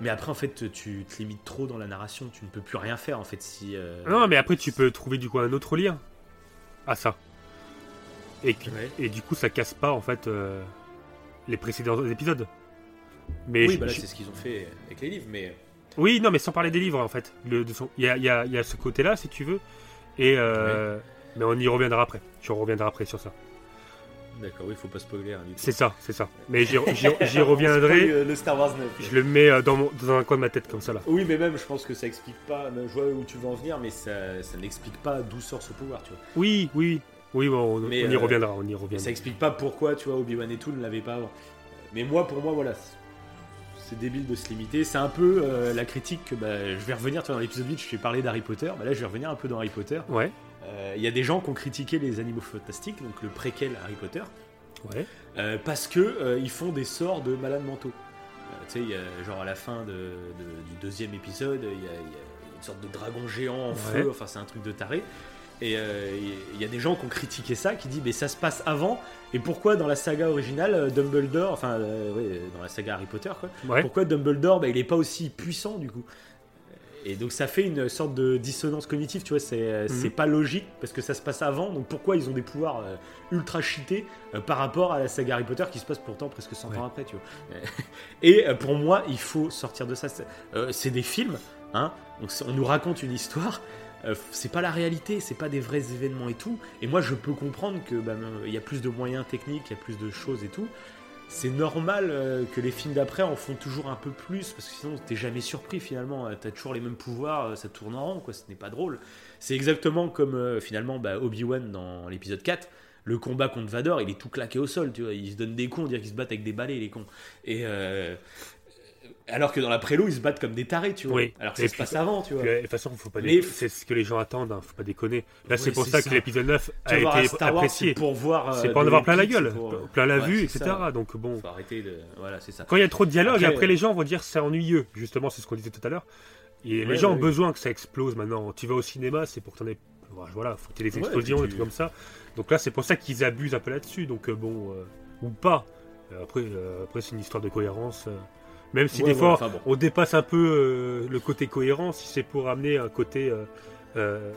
Mais après en fait tu te limites trop dans la narration, tu ne peux plus rien faire en fait si. euh, Non, mais après, tu peux trouver du coup un autre lien à ça. Et, qui- Ouais. et du coup, ça casse pas en fait euh, les précédents épisodes. Mais Oui, je- bah là je- c'est ce qu'ils ont fait avec les livres, mais. oui, non, mais sans parler des livres en fait. Son- Il y, a, il y a- il y a ce côté-là, si tu veux. Et euh, mais on y reviendra après. Je reviendrai après sur ça. D'accord, oui, faut pas spoiler. hein. C'est ça, c'est ça. Mais j'y [laughs] reviendrai. euh, le Star Wars 9. Je le mets euh, dans, mon- dans un coin de ma tête comme ça là. Oui, mais même, je pense que ça explique pas. Je vois où tu veux en venir, mais ça, ça n'explique pas d'où sort ce pouvoir, tu vois. Oui, oui, oui, bon, on, Mais, on y euh, reviendra, on y reviendra. ça explique pas pourquoi, tu vois, Obi-Wan et tout ne l'avaient pas avant. Mais moi, pour moi, voilà. c'est- débile de se limiter. C'est un peu euh, la critique que bah, je vais revenir, tu vois, dans l'épisode 8, je t'ai parlé d'Harry Potter. Bah, là, je vais revenir un peu dans Harry Potter. Ouais, Euh, Il y a des gens qui ont critiqué les animaux fantastiques, donc le préquel Harry Potter. ouais. Euh, parce que euh, ils font des sorts de malades mentaux. Euh, tu sais, genre à la fin de, de- du deuxième épisode, il y, a, il y a une sorte de dragon géant en Ouais. feu, enfin c'est un truc de taré. Et euh, il y a des gens qui ont critiqué ça, qui disent mais ça se passe avant. Et pourquoi dans la saga originale, euh, Dumbledore, enfin euh, ouais, dans la saga Harry Potter, quoi, Ouais. pourquoi Dumbledore, bah, il est pas aussi puissant du coup? Et donc ça fait une sorte de dissonance cognitive, tu vois, c'est euh, c'est Mhm. pas logique parce que ça se passe avant, donc pourquoi ils ont des pouvoirs euh, ultra cheatés euh, par rapport à la saga Harry Potter qui se passe pourtant presque 100 Ouais. ans après, tu vois. [laughs] Et euh, pour moi, il faut sortir de ça. C'est c'est des films, hein, donc c'est- on nous raconte une histoire. c'est pas la réalité, c'est pas des vrais événements et tout. Et moi, je peux comprendre que bah, il y a plus de moyens techniques, il y a plus de choses et tout. C'est normal euh, que les films d'après en font toujours un peu plus parce que sinon t'es jamais surpris finalement. Euh, T'as toujours les mêmes pouvoirs, euh, ça tourne en rond, quoi. Ce n'est pas drôle. C'est exactement comme finalement bah, Obi-Wan dans l'épisode 4. Le combat contre Vador, il est tout claqué au sol, tu vois. Ils se donnent des cons, on dirait qu'ils se battent avec des balais, les cons. Et alors que dans la prélo, ils se battent comme des tarés, tu vois. Oui. Alors que ça se passe avant, tu vois. De toute façon, faut pas dé- c'est ce que les gens attendent, hein, faut pas déconner. Là, c'est pour c'est ça, ça. que l'épisode 9 Tu a été Star apprécié. c'est pour voir. C'est euh, pour en avoir plein la gueule, c'est pour, euh, plein la ouais, vue, c'est etc. ça. Donc bon, Faut arrêter de. Voilà, c'est ça. quand il y a trop de dialogue, Après, après, euh, les gens vont dire c'est ennuyeux. Justement, c'est ce qu'on disait tout à l'heure. Et Ouais, les gens ont ouais. besoin que ça explose maintenant. Tu vas au cinéma, c'est pour que t'en aies. Voilà, faut des explosions, des trucs comme ça. Donc là, c'est pour ça qu'ils abusent un peu là-dessus. Donc bon, ou pas. Après, après c'est une histoire de cohérence. Même si Ouais, des fois, enfin, bon. on dépasse un peu euh, le côté cohérent, si c'est pour amener un côté euh, euh,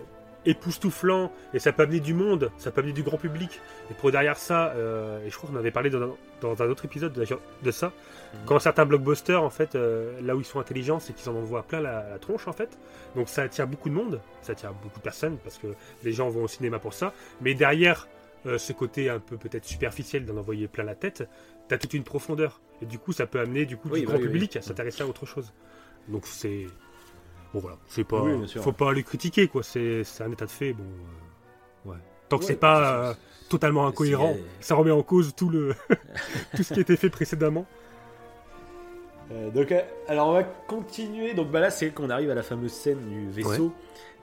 époustouflant, et ça peut amener du monde, ça peut amener du grand public. Et pour derrière ça, euh, et je crois qu'on avait parlé dans un, dans un autre épisode de, de ça, Mhm. quand certains blockbusters, en fait, euh, là où ils sont intelligents, c'est qu'ils en envoient plein la, la tronche, en fait. Donc ça attire beaucoup de monde, ça attire beaucoup de personnes, parce que les gens vont au cinéma pour ça. Mais derrière euh, ce côté un peu peut-être superficiel d'en envoyer plein la tête, t'as toute une profondeur. Et du coup, ça peut amener du coup Oui, du bah grand oui, oui. public à s'intéresser à autre chose. Donc c'est bon voilà, c'est pas, faut pas les critiquer quoi. C'est un état de fait. Bon, euh, ouais. Tant que Ouais, c'est pas euh, totalement incohérent, ça remet en cause tout le [laughs] [laughs] tout ce qui a été fait précédemment. Euh, donc, alors on va continuer. Donc bah là, c'est qu'on arrive à la fameuse scène du vaisseau.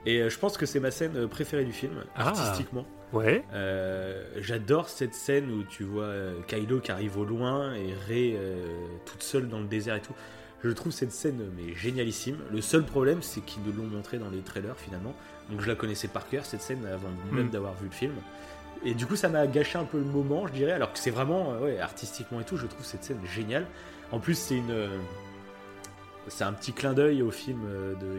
Et je pense que c'est ma scène préférée du film, Ah. artistiquement. Ouais. Euh, J'adore cette scène où tu vois euh, Kylo qui arrive au loin et Rey euh, toute seule dans le désert et tout. Je trouve cette scène mais génialissime. Le seul problème, c'est qu'ils nous l'ont montré dans les trailers finalement. Donc je la connaissais par cœur cette scène avant même Mm. d'avoir vu le film. Et du coup, ça m'a gâché un peu le moment, je dirais. Alors que c'est vraiment, ouais, artistiquement et tout, je trouve cette scène géniale. En plus, c'est une, c'est un petit clin d'œil au film de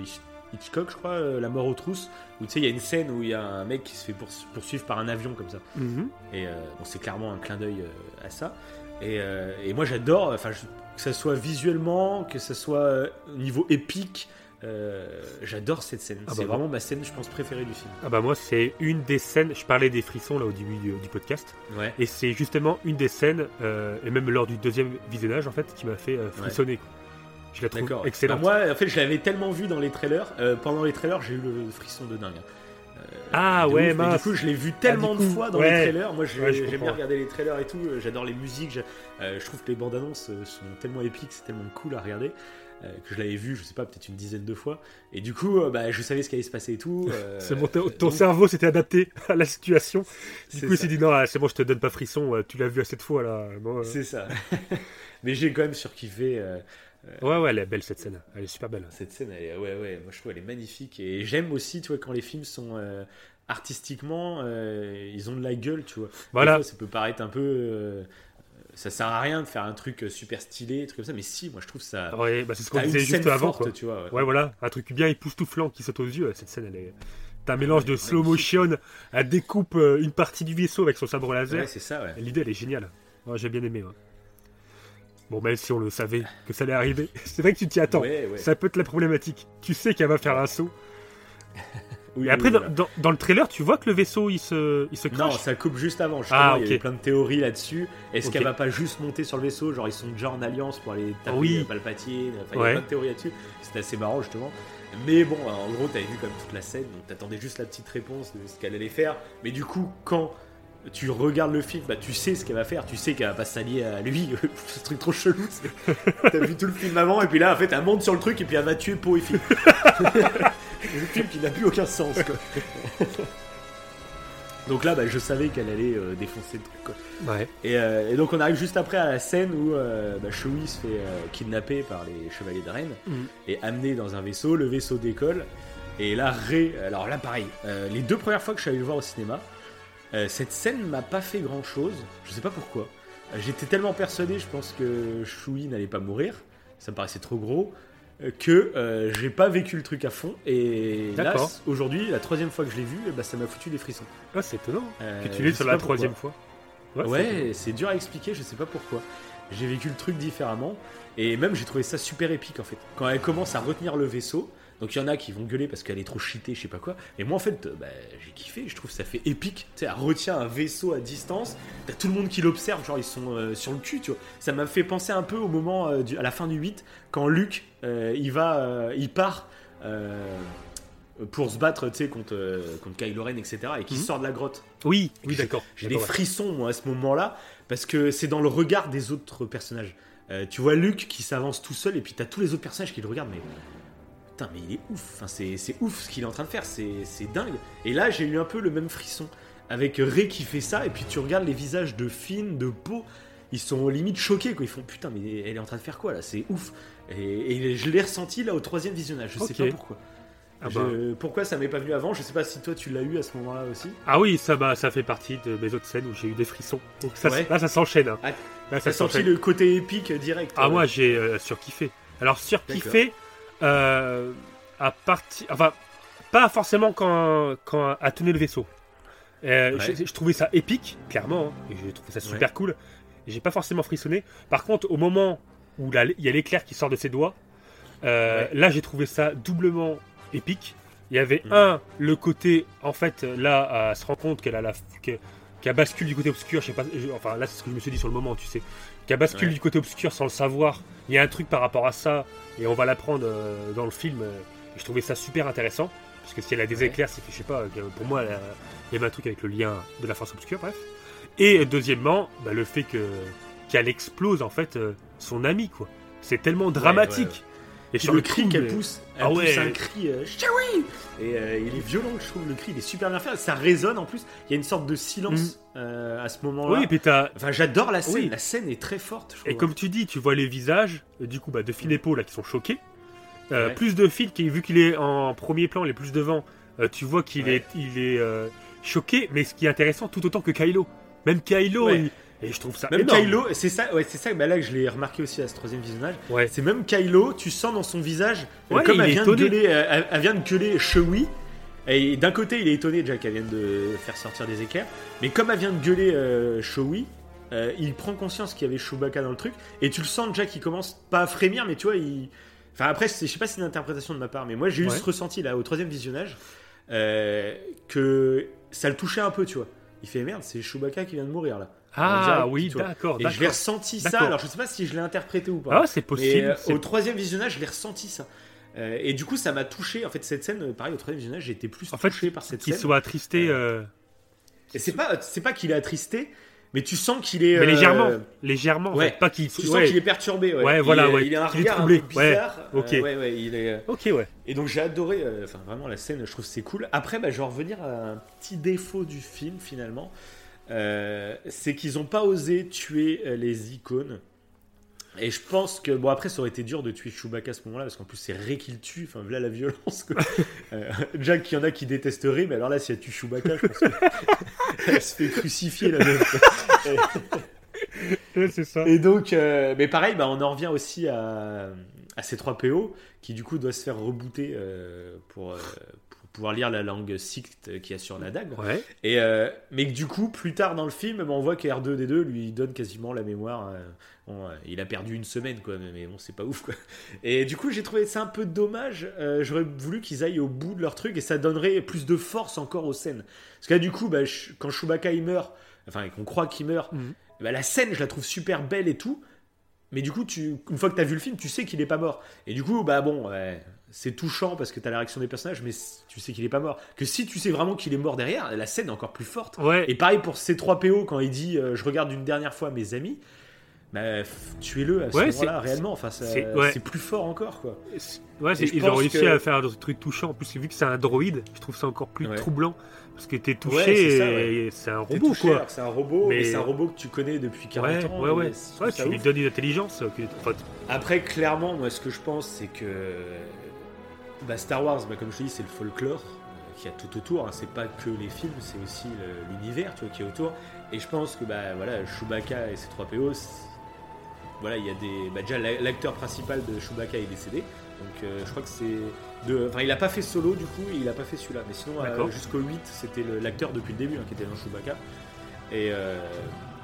Hitchcock, je crois, euh, La mort aux trousses, où tu sais, il y a une scène où il y a un mec qui se fait poursu- poursuivre par un avion comme ça. Mhm. Et euh, bon, c'est clairement un clin d'œil euh, à ça. Et, et moi, j'adore, enfin, que ça soit visuellement, que ça soit au niveau épique, j'adore cette scène. Ah c'est bah, vraiment ma scène, je pense, préférée du film. Ah bah moi c'est une des scènes. Je parlais des frissons là au début du, du podcast. Ouais. Et c'est justement une des scènes, et même lors du deuxième visionnage en fait, qui m'a fait frissonner. Je la trouve excellente. Bah, moi, en fait, je l'avais tellement vu dans les trailers. euh, pendant les trailers, j'ai eu le frisson de dingue. Euh, Ah de ouais, ouf. Mince. Du coup, je l'ai vu tellement Ah, du de fois dans ouais. les trailers. Moi, Ouais, j'aime bien regarder les trailers et tout. euh, J'adore les musiques. euh, je trouve que les bandes annonces sont tellement épiques, c'est tellement cool à regarder. que je l'avais vu, je sais pas, peut-être une dizaine de fois. Et du coup, bah, je savais ce qui allait se passer et tout. [laughs] C'est bon, ton, donc, cerveau s'était adapté à la situation. Du c'est coup, il s'est dit non, ah, c'est bon, je te donne pas frisson. Tu l'as vu assez de fois là. Bon, C'est ça. [laughs] Mais j'ai quand même surkiffé. Euh, Ouais, ouais, elle est belle cette scène. Elle est super belle. Cette scène, elle est- ouais, ouais, moi je trouve elle est magnifique. Et j'aime aussi, tu vois, quand les films sont euh, artistiquement, euh, ils ont de la gueule, tu vois. Voilà. fois, ça peut paraître un peu. euh, ça sert à rien de faire un truc super stylé, un truc comme ça, mais si, moi je trouve ça. Ouais, bah, c'est ce qu'on disait juste avant. forte, quoi. tu vois. ouais. Ouais, voilà, un truc bien époustouflant qui saute aux yeux. Cette scène, elle est. T'as un mélange de slow motion, elle découpe euh, une partie du vaisseau avec son sabre laser. Ouais, c'est ça, ouais. L'idée, elle est géniale. Ouais, J'ai bien aimé. ouais. Bon, même si on le savait que ça allait arriver, [laughs] c'est vrai que tu t'y attends. Ouais, ouais. Ça peut être la problématique. Tu sais qu'elle va faire un saut. [laughs] Oui, Et après, oui, dans, voilà. dans- dans le trailer, tu vois que le vaisseau il se, il se Non, ça coupe juste avant. Justement, Ah, il y ok. plein de théories là-dessus. Est-ce qu'elle va pas juste monter sur le vaisseau Genre, ils sont déjà en alliance pour aller taper Oui. euh, Palpatine. Enfin, il y a plein de théories là-dessus. C'était assez marrant, justement. Mais bon, en gros, t'avais vu comme toute la scène, donc t'attendais juste la petite réponse de ce qu'elle allait faire. Mais du coup, quand tu regardes le film, bah, tu sais ce qu'elle va faire, tu sais qu'elle va pas s'allier à lui. [laughs] Ce truc trop chelou. T'as vu tout le film avant, et puis là, en fait, elle monte sur le truc, et puis elle va tuer Poe et Finn. [laughs] le film qui n'a plus aucun sens, quoi. [laughs] Donc là, bah, je savais qu'elle allait euh, défoncer le truc, quoi. Ouais. Et, euh, et donc on arrive juste après à la scène où euh, bah, Chewie se fait euh, kidnapper par les chevaliers de Rennes Mhm. et amené dans un vaisseau. Le vaisseau décolle. Et là, Rey, alors là pareil, les deux premières fois que je suis allé le voir au cinéma, euh, cette scène m'a pas fait grand chose. Je sais pas pourquoi. Euh, J'étais tellement persuadé, je pense que Chewie n'allait pas mourir. Ça me paraissait trop gros. euh, Que j'ai pas vécu le truc à fond. Et là, aujourd'hui, la troisième fois que je l'ai vu, eh ben, ça m'a foutu des frissons. Ah, c'est étonnant que tu l'aies sur la pourquoi. troisième fois. étonnant. Ouais, c'est dur à expliquer, je sais pas pourquoi. J'ai vécu le truc différemment. Et même, j'ai trouvé ça super épique en fait. Quand elle commence à retenir le vaisseau, donc il y en a qui vont gueuler parce qu'elle est trop cheatée, je sais pas quoi. Et moi en fait, euh, bah, j'ai kiffé, je trouve que ça fait épique. Tu sais, elle retient un vaisseau à distance, t'as tout le monde qui l'observe, genre ils sont euh, sur le cul, tu vois. Ça m'a fait penser un peu au moment, euh, du- à la fin du 8, quand Luke, euh, il va, il part. pour se battre tu sais, contre, euh, contre Kylo Ren, etc. et qui Mhm. sort de la grotte. Oui, oui, d'accord. J'ai des frissons, moi, à ce moment-là, parce que c'est dans le regard des autres personnages. Euh, tu vois Luke qui s'avance tout seul, et puis t'as tous les autres personnages qui le regardent, mais. Putain, mais il est ouf. Enfin, c'est c'est ouf ce qu'il est en train de faire, c'est c'est dingue. Et là, j'ai eu un peu le même frisson. Avec Ray qui fait ça, et puis tu regardes les visages de Finn, de Poe, ils sont limite choqués, quoi. Ils font putain, mais elle est en train de faire quoi là? C'est ouf. Et, et je l'ai ressenti là au troisième visionnage, je sais pas pourquoi. Ah Je- bah. Pourquoi ça m'est pas venu avant? Je sais pas si toi tu l'as eu à ce moment-là aussi. Ah oui, ça, bah, ça fait partie de mes autres scènes où j'ai eu des frissons. Donc ça, Ouais. Là, ça s'enchaîne. hein. Ah, Là, ça senti le côté épique direct. Ah, euh, moi, j'ai euh, surkiffé. Alors, surkiffé, euh, à partir. Enfin, pas forcément quand, quand a tenu le vaisseau. Euh, Ouais. je, je trouvais ça épique, clairement. hein, et j'ai trouvé ça super cool. J'ai pas forcément frissonné. Par contre, au moment où il y a l'éclair qui sort de ses doigts, euh, là, j'ai trouvé ça doublement épique. Il y avait Mhm. un, le côté, en fait, là, elle se rend compte qu'elle a la. que- qu'elle bascule du côté obscur, je sais pas, je- enfin là c'est ce que je me suis dit sur le moment, tu sais, qu'elle bascule Ouais. du côté obscur sans le savoir. Il y a un truc par rapport à ça, et on va l'apprendre euh, dans le film. euh, et je trouvais ça super intéressant, parce que si elle a des Ouais. éclairs, c'est que je sais pas, que pour moi, elle a- il y avait un truc avec le lien de la force obscure, bref. Et euh, deuxièmement, bah, le fait que qu'elle explose en fait euh, son ami, quoi. C'est tellement dramatique. ouais, Et sur le cri qu'elle pousse, elle Ah pousse ouais. un cri euh, Et euh, il est violent, je trouve, le cri, il est super bien fait. Ça résonne en plus, il y a une sorte de silence euh, à ce moment-là. Oui, et puis Enfin, j'adore la scène, Oui. la scène est très forte, je trouve. Et comme tu dis, tu vois les visages, euh, du coup, bah, de Poe, là, qui sont choqués. Ouais. Plus de Finn, qui, vu qu'il est en premier plan, il est plus devant, tu vois qu'il Ouais. est, il est choqué, mais ce qui est intéressant, tout autant que Kylo. Même Kylo, il- et je trouve ça Même énorme. Kylo, c'est ça, ouais, c'est ça bah là que je l'ai remarqué aussi à ce troisième visionnage. Ouais. C'est même Kylo, tu sens dans son visage, euh, Ouais, comme il elle vient, de gueuler, euh, elle, elle vient de gueuler Chewie. Et d'un côté, il est étonné déjà qu'elle vienne de faire sortir des éclairs. Mais comme elle vient de gueuler euh, Chewie, euh, il prend conscience qu'il y avait Chewbacca dans le truc. Et tu le sens déjà qu'il commence pas à frémir, mais tu vois, il. Enfin, après, je sais pas si c'est une interprétation de ma part, mais moi j'ai eu ce ressenti là au troisième visionnage euh, que ça le touchait un peu, tu vois. Il fait merde, c'est Chewbacca qui vient de mourir là. Ah oui, d'accord. Et je l'ai ressenti ça, alors je sais pas si je l'ai interprété ou pas. Ah, c'est mais possible. euh, c'est- au troisième visionnage, je l'ai ressenti ça. Euh, et du coup, ça m'a touché. En fait, cette scène, euh, pareil, au troisième visionnage, j'ai été plus En fait, touché par cette Qu'il scène. soit attristé, euh, Et c'est pas, c'est pas qu'il est attristé, mais tu sens qu'il est. mais euh, légèrement. Légèrement, en ouais. fait, pas qu'il Tu ouais. sens qu'il est perturbé. Ouais, Ouais, Il voilà, est- ouais. Il a un Qu'il est regard troublé, un peu bizarre. ouais. Ok. Euh, il est. euh, Ok, ouais. Et donc j'ai adoré, euh, enfin vraiment la scène, je trouve que c'est cool. Après, bah, je vais revenir à un petit défaut du film finalement, Euh, c'est qu'ils ont pas osé tuer euh, les icônes. Et je pense que bon après ça aurait été dur de tuer Chewbacca à ce moment-là parce qu'en plus c'est Rey qui le tue. Enfin voilà la violence. quoi. [laughs] Euh, Jack, il y en a qui détesteraient, mais alors là si elle tue Chewbacca, je pense qu'elle [laughs] se fait crucifier la meuf. [laughs] C'est ça. Et donc, euh, mais pareil, bah, on en revient aussi à, à ces trois PO qui du coup doivent se faire rebooter pour pouvoir lire la langue Sikh qu'il y a sur la dague. Ouais. Et euh, mais que du coup, plus tard dans le film, ben, on voit que R2D2 lui donne quasiment la mémoire. euh, bon, euh, il a perdu une semaine, quoi, mais, bon, c'est pas ouf, quoi. Et du coup, j'ai trouvé ça un peu dommage. Euh, J'aurais voulu qu'ils aillent au bout de leur truc et ça donnerait plus de force encore aux scènes. Parce que là, du coup, bah, quand Chewbacca il meurt, enfin, qu'on croit qu'il meurt, bah, la scène, je la trouve super belle et tout. Mais du coup, tu, une fois que tu as vu le film, tu sais qu'il est pas mort. Et du coup, bah bon, ouais, c'est touchant parce que tu as la réaction des personnages, mais tu sais qu'il est pas mort. Que si tu sais vraiment qu'il est mort derrière, la scène est encore plus forte. Ouais. Et pareil pour C3PO quand il dit euh, Je regarde une dernière fois mes amis, bah, tuez-le à ce Ouais, moment-là, réellement. Enfin, c'est- ouais. plus fort encore, quoi. Ouais, ils ont réussi que- à faire des trucs touchants. En plus, vu que c'est un droïde, je trouve ça encore plus troublant. Parce que t'es touché c'est un robot, touché, quoi. C'est un robot, mais, Mais- c'est un robot que tu connais depuis 40 Ouais, ans. ouais, tu lui ouf. donnes une intelligence. euh, enfin, Après, clairement, moi, ce que je pense, c'est que bah, Star Wars, bah, comme je te dis, c'est le folklore euh, qu'il y a tout autour. hein. C'est pas que les films, c'est aussi l'univers tu vois, qui est autour. Et je pense que bah, voilà, Chewbacca et C3PO, c'est- voilà, il y a des. Bah, déjà, la- l'acteur principal de Chewbacca est décédé. Donc, euh, je crois que c'est. De... Enfin, il a pas fait solo du coup, et il a pas fait celui-là. Mais sinon, euh, jusqu'au 8, c'était l'acteur depuis le début hein, qui était dans Chewbacca. Et, euh,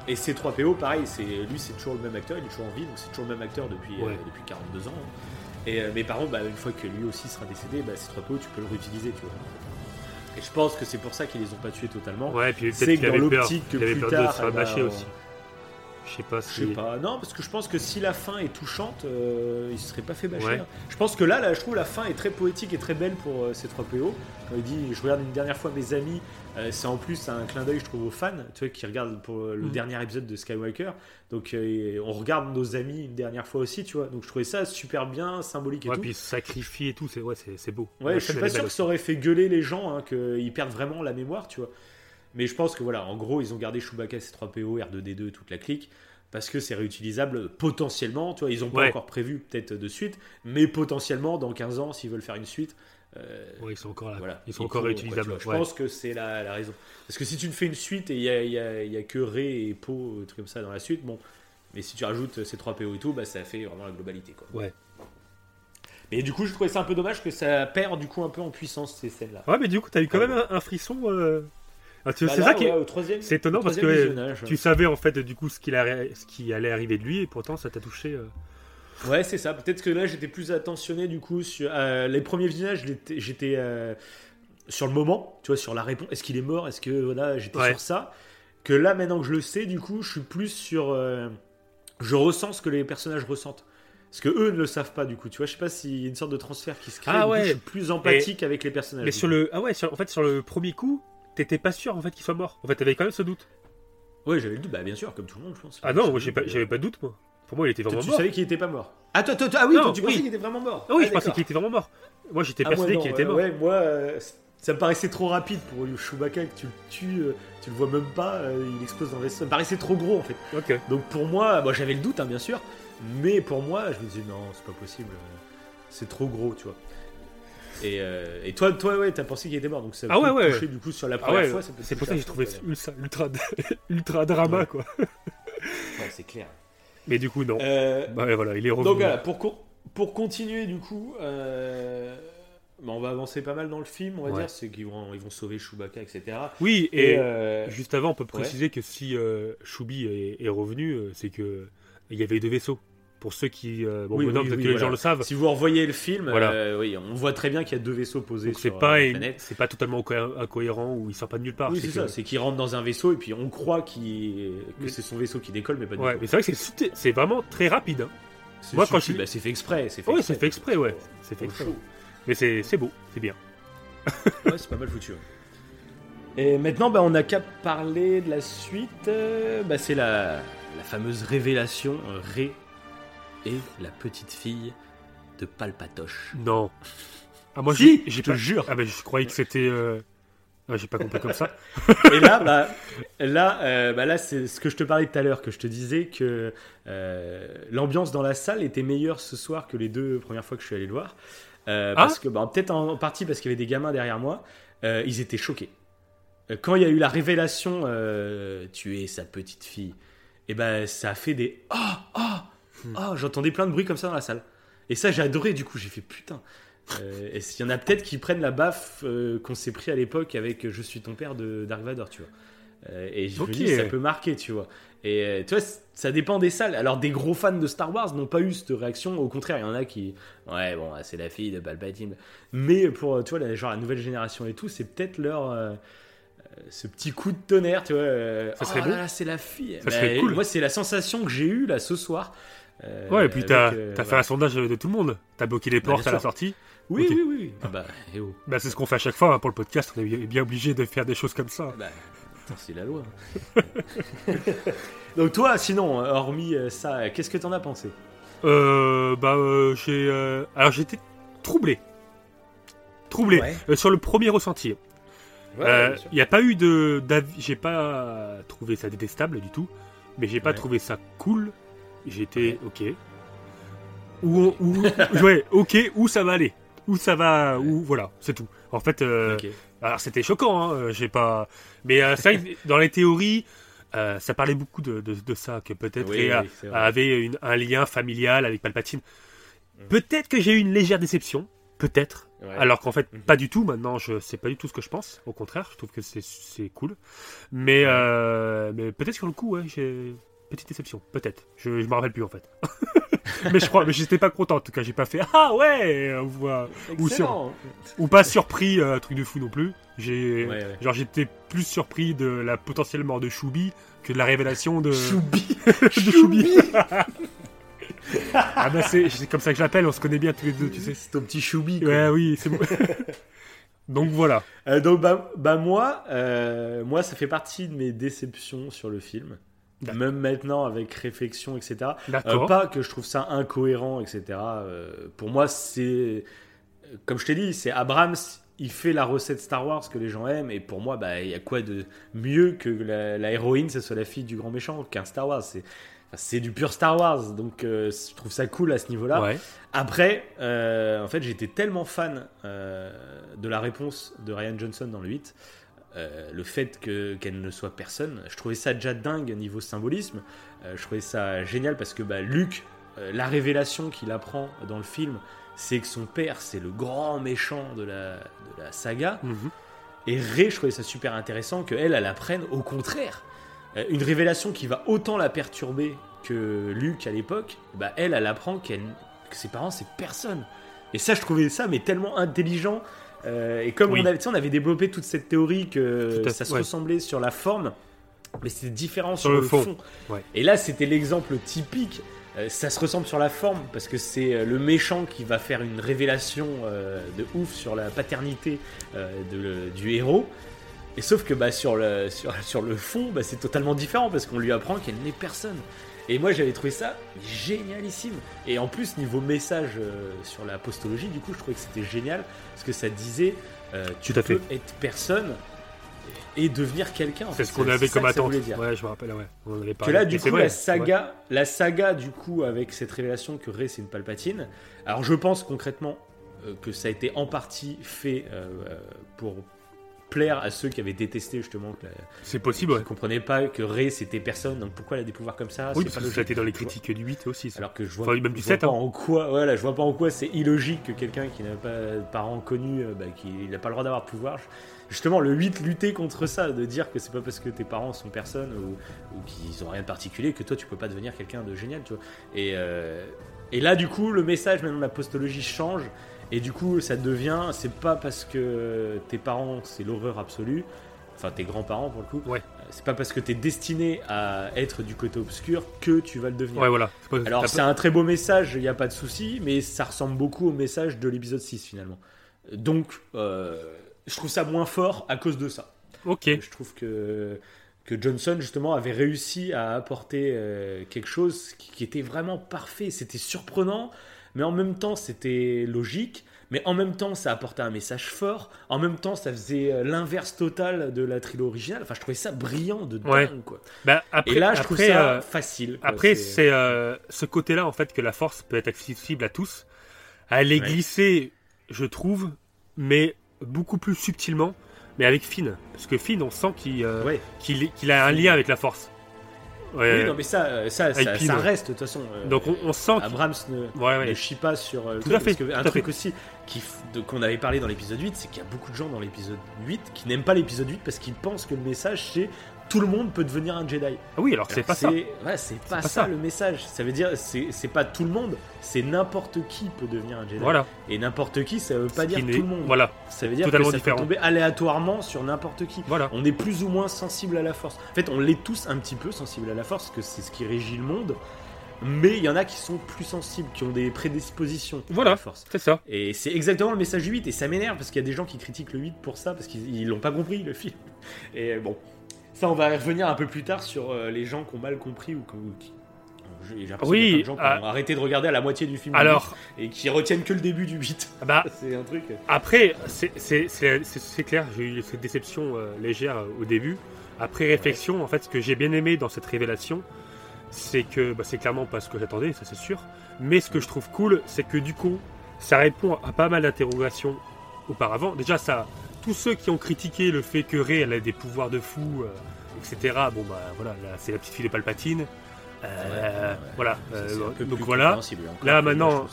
et C3PO, pareil, c'est lui, c'est toujours le même acteur, il est toujours en vie, donc c'est toujours le même acteur euh, depuis 42 ans. hein. Et, euh, mais par contre, bah, une fois que lui aussi sera décédé, bah, C3PO, tu peux le réutiliser, tu vois. Et je pense que c'est pour ça qu'ils les ont pas tués totalement. ouais, puis C'est peut-être que qu'il dans avait peur. l'optique que Il avait plus peur tard, de se faire eh ben, on- aussi. Je sais pas Je si. sais pas, non, parce que je pense que si la fin est touchante, euh, il se serait pas fait bâcher. Ouais. hein. Je pense que là, là, je trouve la fin est très poétique et très belle pour euh, C3PO. Quand il dit Je regarde une dernière fois mes amis, euh, c'est en plus un clin d'œil, je trouve, aux fans, tu vois, qui regardent pour le Mhm. dernier épisode de Skywalker. Donc, euh, on regarde nos amis une dernière fois aussi, tu vois. Donc, je trouvais ça super bien, symbolique et Ouais, tout. puis sacrifier et tout, c'est ouais, c'est beau. Ouais, La je suis pas sûr que ça aurait fait gueuler les gens, hein, qu'ils perdent vraiment la mémoire, tu vois. Mais je pense que voilà, en gros, ils ont gardé Chewbacca, C3PO, R2D2, toute la clique, parce que c'est réutilisable potentiellement, tu vois. Ils ont pas Ouais. encore prévu peut-être de suite, mais potentiellement dans 15 ans, s'ils veulent faire une suite, euh. Ouais, ils sont encore là. voilà, Ils sont encore réutilisables. Je pense que c'est la, la raison. Parce que si tu me fais une suite et il y a, y a- il y a que Rey et Poe, trucs comme ça dans la suite, bon. Mais si tu rajoutes C3PO et tout, bah ça fait vraiment la globalité, quoi. Ouais. Mais du coup, je trouvais ça un peu dommage que ça perd du coup un peu en puissance ces scènes-là. Ouais, mais du coup, t'as eu quand Ouais. même un, un frisson. euh, ah, Bah c'est ça qui est. c'est étonnant parce que visionnage. Tu savais en fait du coup ce, qu'il a- ce qui allait arriver de lui et pourtant ça t'a touché. euh. Ouais, c'est ça. Peut-être que là, j'étais plus attentionné du coup sur euh, les premiers visionnages. j'étais- euh, sur le moment, tu vois, sur la réponse. Est-ce qu'il est mort? Est-ce que voilà, j'étais Ouais. sur ça? Que là, maintenant que je le sais, du coup, je suis plus sur. euh, je ressens ce que les personnages ressentent. Parce que eux ne le savent pas, du coup. Tu vois, je sais pas s'il y a une sorte de transfert qui se crée. Ah coup, ouais. je suis plus empathique avec les personnages. Mais sur coup. le ah ouais sur- en fait sur le premier coup t'étais pas sûr en fait qu'il soit mort. En fait t'avais quand même ce doute. Ouais, j'avais le doute. Bah, bien sûr, comme tout le monde, je pense. Ah non moi j'ai pas j'avais pas de doute moi. Pour moi il était vraiment tu mort. savais qu'il était pas mort. Ah, toi, toi, toi- ah oui, Non, toi, tu pensais oui. qu'il était vraiment mort. Ah oui Ah, je pensais qu'il était vraiment mort. Moi j'étais Ah, persuadé qu'il était mort. Ouais, moi, euh, ça me paraissait trop rapide pour Chewbacca que tu le tues, euh, tu le vois même pas, euh, il explose dans le vaisseau. Ça me paraissait trop gros en fait. Ok. Donc pour moi, moi j'avais le doute, hein, bien sûr, mais pour moi, je me disais non, c'est pas possible, c'est trop gros, tu vois. Et, euh, et toi, toi, ouais, t'as pensé qu'il était mort, donc ça Ah ouais, ouais. toucher du coup sur la Ah première ouais, fois. c'est pour ça que j'ai trouvé ultra ultra, ultra drama Ouais. quoi. Ouais, c'est clair. Mais du coup non. Euh, Bah voilà il est revenu. Donc voilà, pour, co- pour continuer du coup, euh, bah, on va avancer pas mal dans le film, on va Ouais. dire, c'est qu'ils vont, ils vont sauver Chewbacca, etc. Oui et, Et, euh, juste avant on peut préciser que si Choubi est, est revenu c'est que il y avait deux vaisseaux. Pour ceux qui euh, bon Oui, oui, oui, que les voilà. gens le savent. si vous revoyez le film, Voilà. euh, oui, on voit très bien qu'il y a deux vaisseaux posés Donc sur pas euh, la une- planète. c'est pas totalement incohé- incohérent ou il sort pas de nulle part. Oui, c'est ça, c'est qu'il rentre dans un vaisseau et puis on croit que c'est son vaisseau qui décolle, mais pas du Ouais, tout. mais c'est vrai que c'est vraiment très rapide. hein. Moi, quand je- bah, c'est fait exprès. C'est fait c'est fait exprès, ouais. C'est fait exprès. Mais c'est beau, c'est bien. [laughs] Ouais, c'est pas mal foutu. ouais. Et maintenant, bah, on n'a qu'à parler de la suite. euh, bah, c'est la, la fameuse révélation. euh, Ré et la petite fille de Palpatoche. Non. Ah, moi, Si, je te pas- jure. Ah, ben, je croyais que c'était. euh, ah, j'ai pas compris comme ça. [laughs] Et là, bah, là, euh, bah, là c'est ce que je te parlais tout à l'heure, que je te disais que euh, l'ambiance dans la salle était meilleure ce soir que les deux premières fois que je suis allé le voir. Euh, Ah parce que, bah, peut-être en partie parce qu'il y avait des gamins derrière moi, euh, ils étaient choqués. Quand il y a eu la révélation, euh, tu es sa petite fille, et ben ça a fait des oh oh oh, j'entendais plein de bruits comme ça dans la salle. Et ça j'ai adoré du coup, j'ai fait putain. Euh, et s'il y en a peut-être qui prennent la baffe euh, qu'on s'est pris à l'époque avec euh, Je suis ton père de Dark Vador, tu vois. Euh, et je Ok. me dis, ça peut marquer, tu vois. Et tu vois, ça dépend des salles. Alors, des gros fans de Star Wars n'ont pas eu cette réaction. Au contraire, il y en a qui. Ouais, bon, c'est la fille de Palpatine. Mais pour, tu vois, la, genre la nouvelle génération et tout, c'est peut-être leur. ce petit coup de tonnerre, tu vois. Ça serait oh beau. là, c'est la fille. Ça serait cool. Moi, c'est la sensation que j'ai eue là ce soir. Euh, Ouais, et puis t'as euh, t'as fait un sondage de tout le monde. T'as bloqué les Bah, portes à la sortie. Oui, oui, oui, oui. Ah bah, eh oh. Bah, c'est ce qu'on fait à chaque fois hein, pour le podcast. On est bien- obligé de faire des choses comme ça. Bah, c'est la loi. [laughs] Donc toi, sinon, hormis euh, ça, qu'est-ce que t'en as pensé? Euh, bah, euh, j'ai. euh, Alors, j'étais troublé. Troublé. Ouais. Euh, sur le premier ressenti. Il n'y a pas eu de. J'ai pas trouvé ça détestable du tout. Mais j'ai pas trouvé ça cool. J'étais ok. Ou, ou [laughs] ouais, ok, où ça va aller Où ça va Où voilà, c'est tout. En fait, euh, alors c'était choquant, hein, euh, j'ai pas. Mais euh, que [laughs] dans les théories, euh, ça parlait beaucoup de, de, de ça, que peut-être Oui, avait une- un lien familial avec Palpatine. Mm. Peut-être que j'ai eu une légère déception, peut-être. Ouais. Alors qu'en fait, Mhm. pas du tout. Maintenant, je sais pas du tout ce que je pense. Au contraire, je trouve que c'est- cool. Mais, mais peut-être sur le coup, ouais, j'ai petite déception. Peut-être. Je, je me rappelle plus en fait. [laughs] mais je crois, mais j'étais pas content. En tout cas, j'ai pas fait ah ouais ou, sur- Excellent. ou pas surpris, euh, truc de fou non plus. J'ai Ouais, ouais. genre j'étais plus surpris de la potentielle mort de Choubi que de la révélation de Choubi. [laughs] de Choubi. [laughs] ah bah c'est c'est comme ça que je l'appelle. On se connaît bien tous les deux, tu sais. C'est ton petit Choubi. quoi. Ouais, oui, c'est bon. Donc voilà. Euh, donc bah, bah moi, euh, moi ça fait partie de mes déceptions sur le film. Même maintenant avec réflexion, etc. Euh, pas que je trouve ça incohérent, etc. Euh, pour moi, c'est comme je t'ai dit, c'est Abrams. Il fait la recette Star Wars que les gens aiment, et pour moi, bah, il y a quoi de mieux que la, la héroïne, ce soit la fille du grand méchant, qu'un Star Wars. C'est, enfin, du pur Star Wars, donc euh, je trouve ça cool à ce niveau-là. Ouais. Après, euh, en fait, j'étais tellement fan de la réponse de Ryan Johnson dans le 8, euh, le fait que, qu'elle ne soit personne, je trouvais ça déjà dingue niveau symbolisme. Euh, je trouvais ça génial parce que bah, Luke, euh, la révélation qu'il apprend dans le film, c'est que son père, c'est le grand méchant de la, de la saga. Mhm. Et Rey, je trouvais ça super intéressant qu'elle, elle apprenne au contraire. Une révélation qui va autant la perturber que Luke à l'époque, bah elle, elle apprend qu'elle- que ses parents, c'est personne. Et ça, je trouvais ça, mais tellement intelligent. Euh, et comme Oui. on, avait, on avait développé toute cette théorie que Tout à ça se ouais. ressemblait sur la forme, mais c'était différent sur, Sur le le fond. fond. Ouais. Et là, c'était l'exemple typique. Euh, ça se ressemble sur la forme parce que c'est euh, le méchant qui va faire une révélation euh, de ouf sur la paternité de le- du héros. Et sauf que bah, sur, le, sur, sur le fond, bah, c'est totalement différent parce qu'on lui apprend qu'elle n'est personne. Et moi j'avais trouvé ça génialissime. Et en plus, niveau message euh, sur la postologie, du coup, je trouvais que c'était génial parce que ça disait euh, tu Tout à peux fait. être personne et devenir quelqu'un. en C'est fait. ce qu'on avait ça comme que ça attente. voulait dire. Ouais, je me rappelle, ouais. On en avait Que parlé. là, Et du c'est coup, vrai, la saga, la saga, du coup, avec cette révélation que Rey c'est une Palpatine. Alors, je pense concrètement euh, que ça a été en partie fait euh, euh, pour plaire à ceux qui avaient détesté justement que C'est possible, ouais. comprenaient pas que Rey c'était personne. Donc pourquoi elle a des pouvoirs comme ça? Oui, parce pas que ça a été dans les critiques du 8 aussi. ça. Alors que je vois, Enfin, même du je vois 7, pas hein. en quoi, voilà, je vois pas en quoi c'est illogique que quelqu'un qui n'a pas de parents connus, euh, bah, qui n'a pas le droit d'avoir de pouvoir. Justement, le 8 lutter contre ça, de dire que c'est pas parce que tes parents sont personne ou, ou qu'ils ont rien de particulier que toi tu peux pas devenir quelqu'un de génial, tu vois. Et, euh, et là, du coup, le message maintenant de la postologie change. Et du coup, ça devient, c'est pas parce que tes parents c'est l'horreur absolue, enfin tes grands-parents pour le coup, Ouais. euh, c'est pas parce que t'es destiné à être du côté obscur que tu vas le devenir. Ouais, voilà. Alors c'est un très beau message, il n'y a pas de souci, mais ça ressemble beaucoup au message de l'épisode 6 finalement. Donc euh, je trouve ça moins fort à cause de ça. Ok. Je trouve que, que Johnson justement avait réussi à apporter euh, quelque chose qui, qui était vraiment parfait. C'était surprenant, mais en même temps c'était logique. Mais en même temps, ça apportait un message fort. En même temps, ça faisait euh, l'inverse total de la trilogie originale. Enfin, je trouvais ça brillant de dingue, Ouais. quoi. Bah, après, Et là, je trouve ça euh, facile. quoi. Après, c'est euh, ce côté-là, en fait, que la force peut être accessible à tous. Elle est Ouais. glissée, je trouve, mais beaucoup plus subtilement, mais avec Finn. Parce que Finn, on sent qu'il euh, Ouais. qu'il qu'il a un lien avec la force. Ouais. Oui, non, mais ça, euh, ça, ça, Alpine, ça reste de toute façon. euh, Donc on, on sent Abrams ne, Ouais, ouais. ne chie pas sur. euh, Tout à fait, parce que tout un truc fait. aussi qu'on avait parlé dans l'épisode 8, c'est qu'il y a beaucoup de gens dans l'épisode 8 qui n'aiment pas l'épisode 8 parce qu'ils pensent que le message c'est tout le monde peut devenir un Jedi. Ah oui, alors c'est pas ça. Ouais, c'est pas, pas ça, ça. le message. Ça veut dire c'est pas tout le monde, c'est n'importe qui peut devenir un Jedi. Voilà. Et n'importe qui, ça veut pas dire tout le monde. Voilà, Ça veut dire totalement que ça différent. peut tomber aléatoirement sur n'importe qui. voilà. On est plus ou moins sensible à la force. En fait, on l'est tous un petit peu sensible à la force, parce que c'est ce qui régit le monde. Mais il y en a qui sont plus sensibles, qui ont des prédispositions à Voilà. la force. C'est ça. Et c'est exactement le message du 8, et ça m'énerve, parce qu'il y a des gens qui critiquent le 8 pour ça, parce qu'ils ils l'ont pas compris, le film. Et bon, ça on va revenir un peu plus tard sur euh, les gens qui ont mal compris, ou qui... J'ai l'impression Oui, qu'il y a plein de gens qui ah. ont arrêté de regarder à la moitié du film du Alors, 8, et qui retiennent que le début du 8. bah, [laughs] c'est un truc... Après, c'est clair, j'ai eu cette déception euh, légère euh, au début. Après réflexion, en fait, ce que j'ai bien aimé dans cette révélation, c'est que bah, c'est clairement pas ce que j'attendais, ça c'est sûr. Mais ce que je trouve cool, c'est que du coup, ça répond à pas mal d'interrogations auparavant. Déjà, ça, tous ceux qui ont critiqué le fait que Rey elle a des pouvoirs de fou, euh, etc. Bon bah voilà, là, c'est la petite fille de Palpatine. Euh, ouais. Voilà. Ça, euh, donc voilà. Là, moi, maintenant-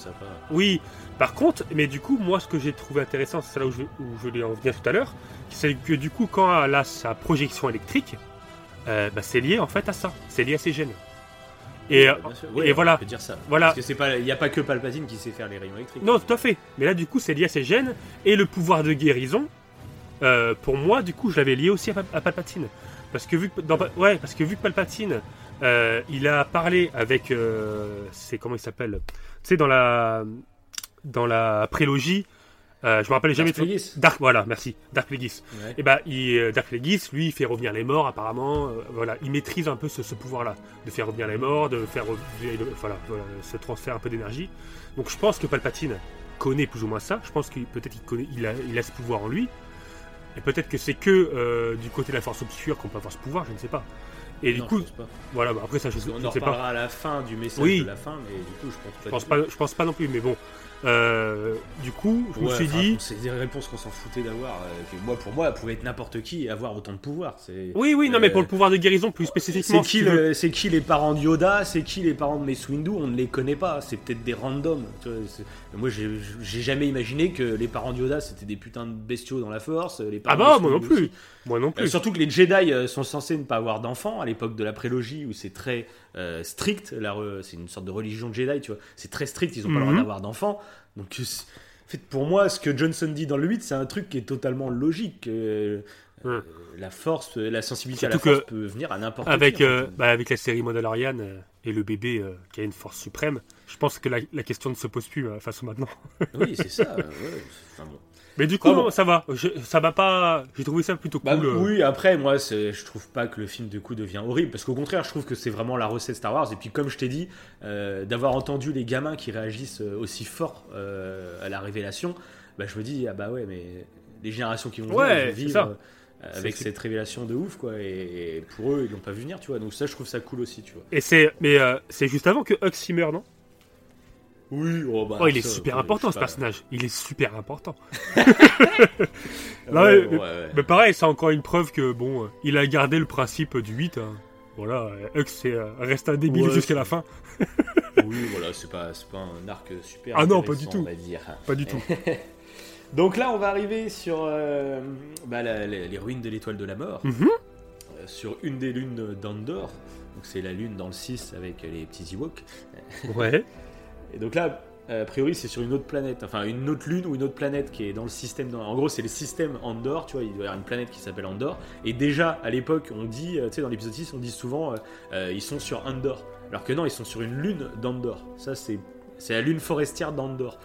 Oui, par contre, mais du coup, moi, ce que j'ai trouvé intéressant, c'est là où je, où je voulais en venir tout à l'heure, c'est que du coup, quand elle a sa projection électrique, euh, bah, c'est lié en fait à ça, c'est lié à ses gènes. Et, Ouais, et voilà. Dire ça. Voilà. Parce que c'est pas, il n'y a pas que Palpatine qui sait faire les rayons électriques. non, tout à fait. Mais là, du coup, c'est lié à ses gènes et le pouvoir de guérison. Euh, pour moi, du coup, je l'avais lié aussi à, Pa- à Palpatine, parce que vu que dans, ouais, parce que vu que Palpatine, euh, il a parlé avec, euh, c'est comment il s'appelle, tu sais, dans la, dans la prélogie. je me rappelle jamais Plagueis. Dark, voilà, merci. Dark Plagueis. Ouais. Et bah, il, euh, Dark Plagueis, lui, il fait revenir les morts, apparemment. voilà, il maîtrise un peu ce, ce pouvoir-là, de faire revenir les morts, de faire de- voilà, voilà, ce transfert un peu d'énergie. Donc, je pense que Palpatine connaît plus ou moins ça. Je pense que peut-être qu'il connaît, il a, il a ce pouvoir en lui. Et peut-être que c'est que euh, du côté de la force obscure qu'on peut avoir ce pouvoir, je ne sais pas. Et du coup, voilà, bah, après ça, je, Parce je en sais pas. reparlera à la fin du message Oui. de la fin, mais du coup, je pense pas. Je pense pas, je pense pas non plus, mais bon. Euh, du coup, je me suis enfin, dit. C'est des réponses qu'on s'en foutait d'avoir. euh, moi, pour moi, elle pouvait être n'importe qui et avoir autant de pouvoir. Oui, oui, non, mais pour le pouvoir de guérison plus spécifiquement. qui, le- c'est qui les parents de Yoda C'est qui les parents de Mace Windu On ne les connaît pas. C'est peut-être des randoms. Moi, j'ai jamais imaginé que les parents de Yoda c'était des putains de bestiaux dans la Force. Les Ah bah, moi non plus. aussi. Moi non Euh, plus. surtout que les Jedi euh, sont censés ne pas avoir d'enfants à l'époque de la prélogie où c'est très euh, strict. C'est une sorte de religion de Jedi, tu vois. C'est très strict, ils ont pas le droit Mhm. d'avoir d'enfants. Donc, euh, en fait, pour moi, ce que Johnson dit dans le 8, c'est un truc qui est totalement logique. euh. La force, la sensibilité Surtout à la force peut venir à n'importe avec, qui. euh, bah, avec la série Mandalorian euh, et le bébé euh, qui a une force suprême, je pense que la, la question ne se pose plus face au maintenant. [laughs] Oui, c'est ça. [laughs] ouais. Enfin, bon. Mais du coup, bon. non, ça va. Je- ça m'a pas. J'ai trouvé ça plutôt Bah, cool. Oui, après, moi, je trouve pas que le film de coup devient horrible, parce qu'au contraire, je trouve que c'est vraiment la recette Star Wars. Et puis, comme je t'ai dit, d'avoir entendu les gamins qui réagissent aussi fort à la révélation, bah, je me dis, ah bah ouais, mais les générations qui vont Ouais, vivre ça. Avec cette révélation de ouf, quoi. Et, et pour eux, ils l'ont pas vu venir, tu vois. Donc ça, je trouve ça cool aussi, tu vois. Et c'est, mais euh, c'est juste avant que Hux y meurt, non? Oui, oh, bah, Oh, il est ça, super ouais, important ce personnage. Il est super important. Ouais, [laughs] Non, ouais, mais- ouais. Mais pareil, c'est encore une preuve que bon, euh, il a gardé le principe du 8. hein. Voilà, euh, Hux euh, reste un débile jusqu'à la fin. Oui, voilà, c'est pas, c'est pas un arc super. Ah non, pas du tout. On va dire. Pas du tout. [laughs] Donc là, on va arriver sur euh, bah, la- la- les ruines de l'étoile de la mort, Mhm. euh, sur une des lunes d'Andor. Donc c'est la lune dans le 6 avec les petits Ewoks. [laughs] Ouais. Et donc là, euh, a priori, c'est sur une autre planète, enfin une autre lune ou une autre planète qui est dans le système. En gros, c'est le système Andor, tu vois, il doit y avoir une planète qui s'appelle Andor. Et déjà, à l'époque, on dit, euh, tu sais, dans l'épisode 6, on dit souvent, euh, euh, ils sont sur Andor. Alors que non, ils sont sur une lune d'Andor. Ça, c'est c'est la lune forestière d'Andor.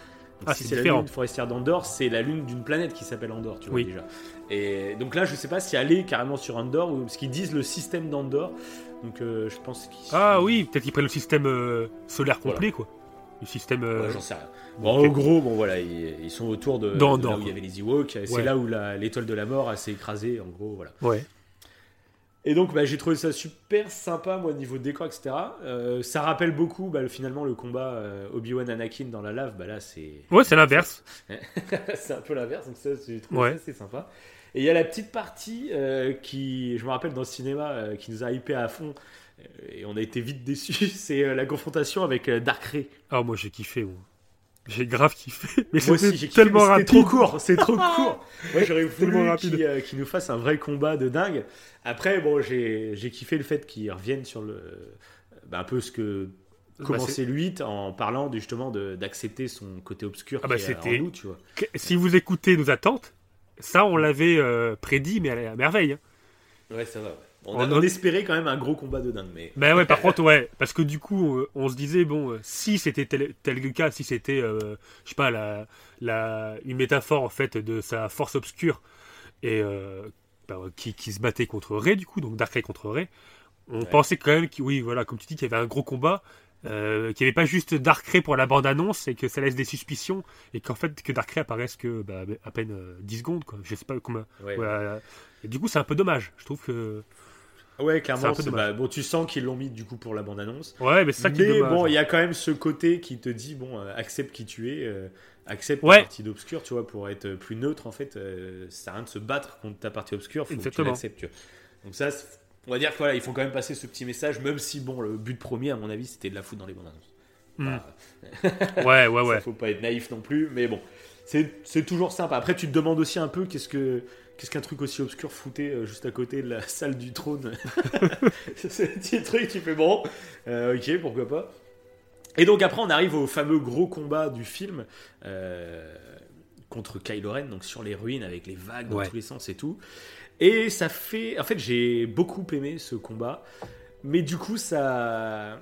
Ah, si c'est la lune forestière d'Andor, c'est la lune d'une planète qui s'appelle Andor, tu vois Oui. déjà. Et donc là, je sais pas si elle est carrément sur Andor ou parce qu'ils disent le système d'Andor. Donc euh, je pense qu'ils. Ah oui, peut-être qu'ils prennent le système euh, solaire complet, quoi. Le système. euh, Ouais, j'en sais rien. Bon, en gros, bon voilà, ils, ils sont autour de, Dans de là Andorre, où il y avait les Ewoks. C'est Ouais. là où l'étoile de la mort s'est écrasée, en gros, voilà. Ouais. Et donc, bah, j'ai trouvé ça super sympa, moi, niveau décor, etc. Euh, ça rappelle beaucoup, bah, le- finalement, le combat euh, Obi-Wan Anakin dans la lave. Bah là, c'est Ouais, c'est l'inverse. [laughs] c'est un peu l'inverse, donc ça, j'ai trouvé Ouais. ça assez sympa. Et il y a la petite partie euh, qui, je me rappelle dans le cinéma, qui nous a hypé à fond. Et on a été vite déçus. [laughs] C'est la confrontation avec Dark Ray. Ah, moi j'ai kiffé, moi. J'ai grave kiffé. [laughs] Mais Moi c'était aussi, j'ai kiffé, tellement rapide. trop court. C'est trop court. Moi, j'aurais voulu qu'il euh, qu'il nous fasse un vrai combat de dingue. Après, bon, j'ai j'ai kiffé le fait qu'il revienne sur le. bah, un peu ce que. Bah, Commencer le 8 en parlant justement de- d'accepter son côté obscur Ah bah, qui est c'était- nous, tu vois. Que- Si vous écoutez nos attentes, ça on l'avait euh, prédit, mais à la- merveille. hein. Ouais, ça va. ouais. On, a- on espérait quand même un gros combat de dingue, mais. [laughs] Ben ouais, par contre, ouais, parce que du coup, euh, on se disait, bon, euh, si c'était tel, tel cas, si c'était, euh, je sais pas, la, la, une métaphore en fait de sa force obscure et euh, bah, qui, qui se battait contre Ray, du coup, donc Darkrai contre Ray, on Ouais. pensait quand même, qu'il- oui, voilà, comme tu dis, qu'il y avait un gros combat, euh, qu'il n'y avait pas juste Darkrai pour la bande-annonce et que ça laisse des suspicions et qu'en fait, que Darkrai apparaisse que bah, à peine euh, 10 secondes, quoi. Je sais pas comment. Ouais, voilà. Et du coup, c'est un peu dommage. Je trouve que. Ouais, clairement. bah, bon, tu sens qu'ils l'ont mis du coup pour la bande-annonce. Ouais, mais c'est ça qui est Mais bon, il y a quand même ce côté qui te dit bon, euh, accepte qui tu es, euh, accepte Ouais. ta partie d'obscur, tu vois, pour être plus neutre en fait. Euh, ça sert à rien de se battre contre ta partie obscure, faut que tu Exactement. l'acceptes, tu vois. Donc ça, on va dire que voilà, il faut quand même passer ce petit message, même si bon, le but premier, à mon avis, c'était de la foutre dans les bandes annonces. Hmm. Voilà. [laughs] Ouais, ouais, [laughs] Ça, ouais. faut pas être naïf non plus, mais bon, c'est toujours sympa. Après, tu te demandes aussi un peu qu'est-ce que qu'est-ce qu'un truc aussi obscur foutait euh, juste à côté de la [laughs] salle du trône. [laughs] c'est un petit truc, tu fais bon, euh, ok, pourquoi pas. Et donc après, on arrive au fameux gros combat du film euh, contre Kylo Ren, donc sur les ruines avec les vagues dans Ouais. tous les sens et tout. Et ça fait, en fait, j'ai beaucoup aimé ce combat, mais du coup, ça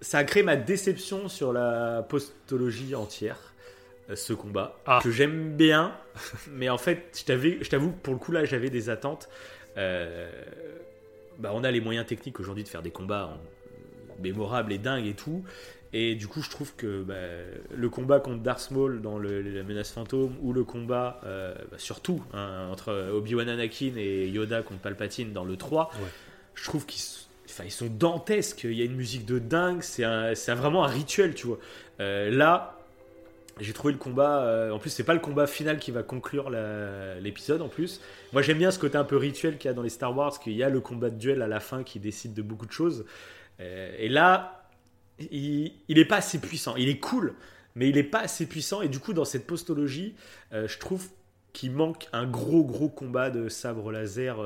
ça a créé ma déception sur la postologie entière, ce combat, Ah. que j'aime bien, [laughs] mais en fait, je t'avoue que pour le coup, là, j'avais des attentes. Euh, bah, on a les moyens techniques aujourd'hui de faire des combats en- mémorables et dingues et tout. Et du coup, je trouve que bah, le combat contre Darth Maul dans le- la menace fantôme ou le combat, euh, bah, surtout, hein, entre Obi-Wan Anakin et Yoda contre Palpatine dans le 3, Ouais. je trouve qu'ils enfin, ils sont dantesques. Il y a une musique de dingue, c'est vraiment un rituel, tu vois. Euh, là, j'ai trouvé le combat. euh, en plus, c'est pas le combat final qui va conclure l'épisode en plus. Moi, j'aime bien ce côté un peu rituel qu'il y a dans les Star Wars, qu'il y a le combat de duel à la fin qui décide de beaucoup de choses. Euh, et là, il, il est pas assez puissant. Il est cool, mais il est pas assez puissant. Et du coup, dans cette postologie, euh, je trouve qu'il manque un gros gros combat de sabre laser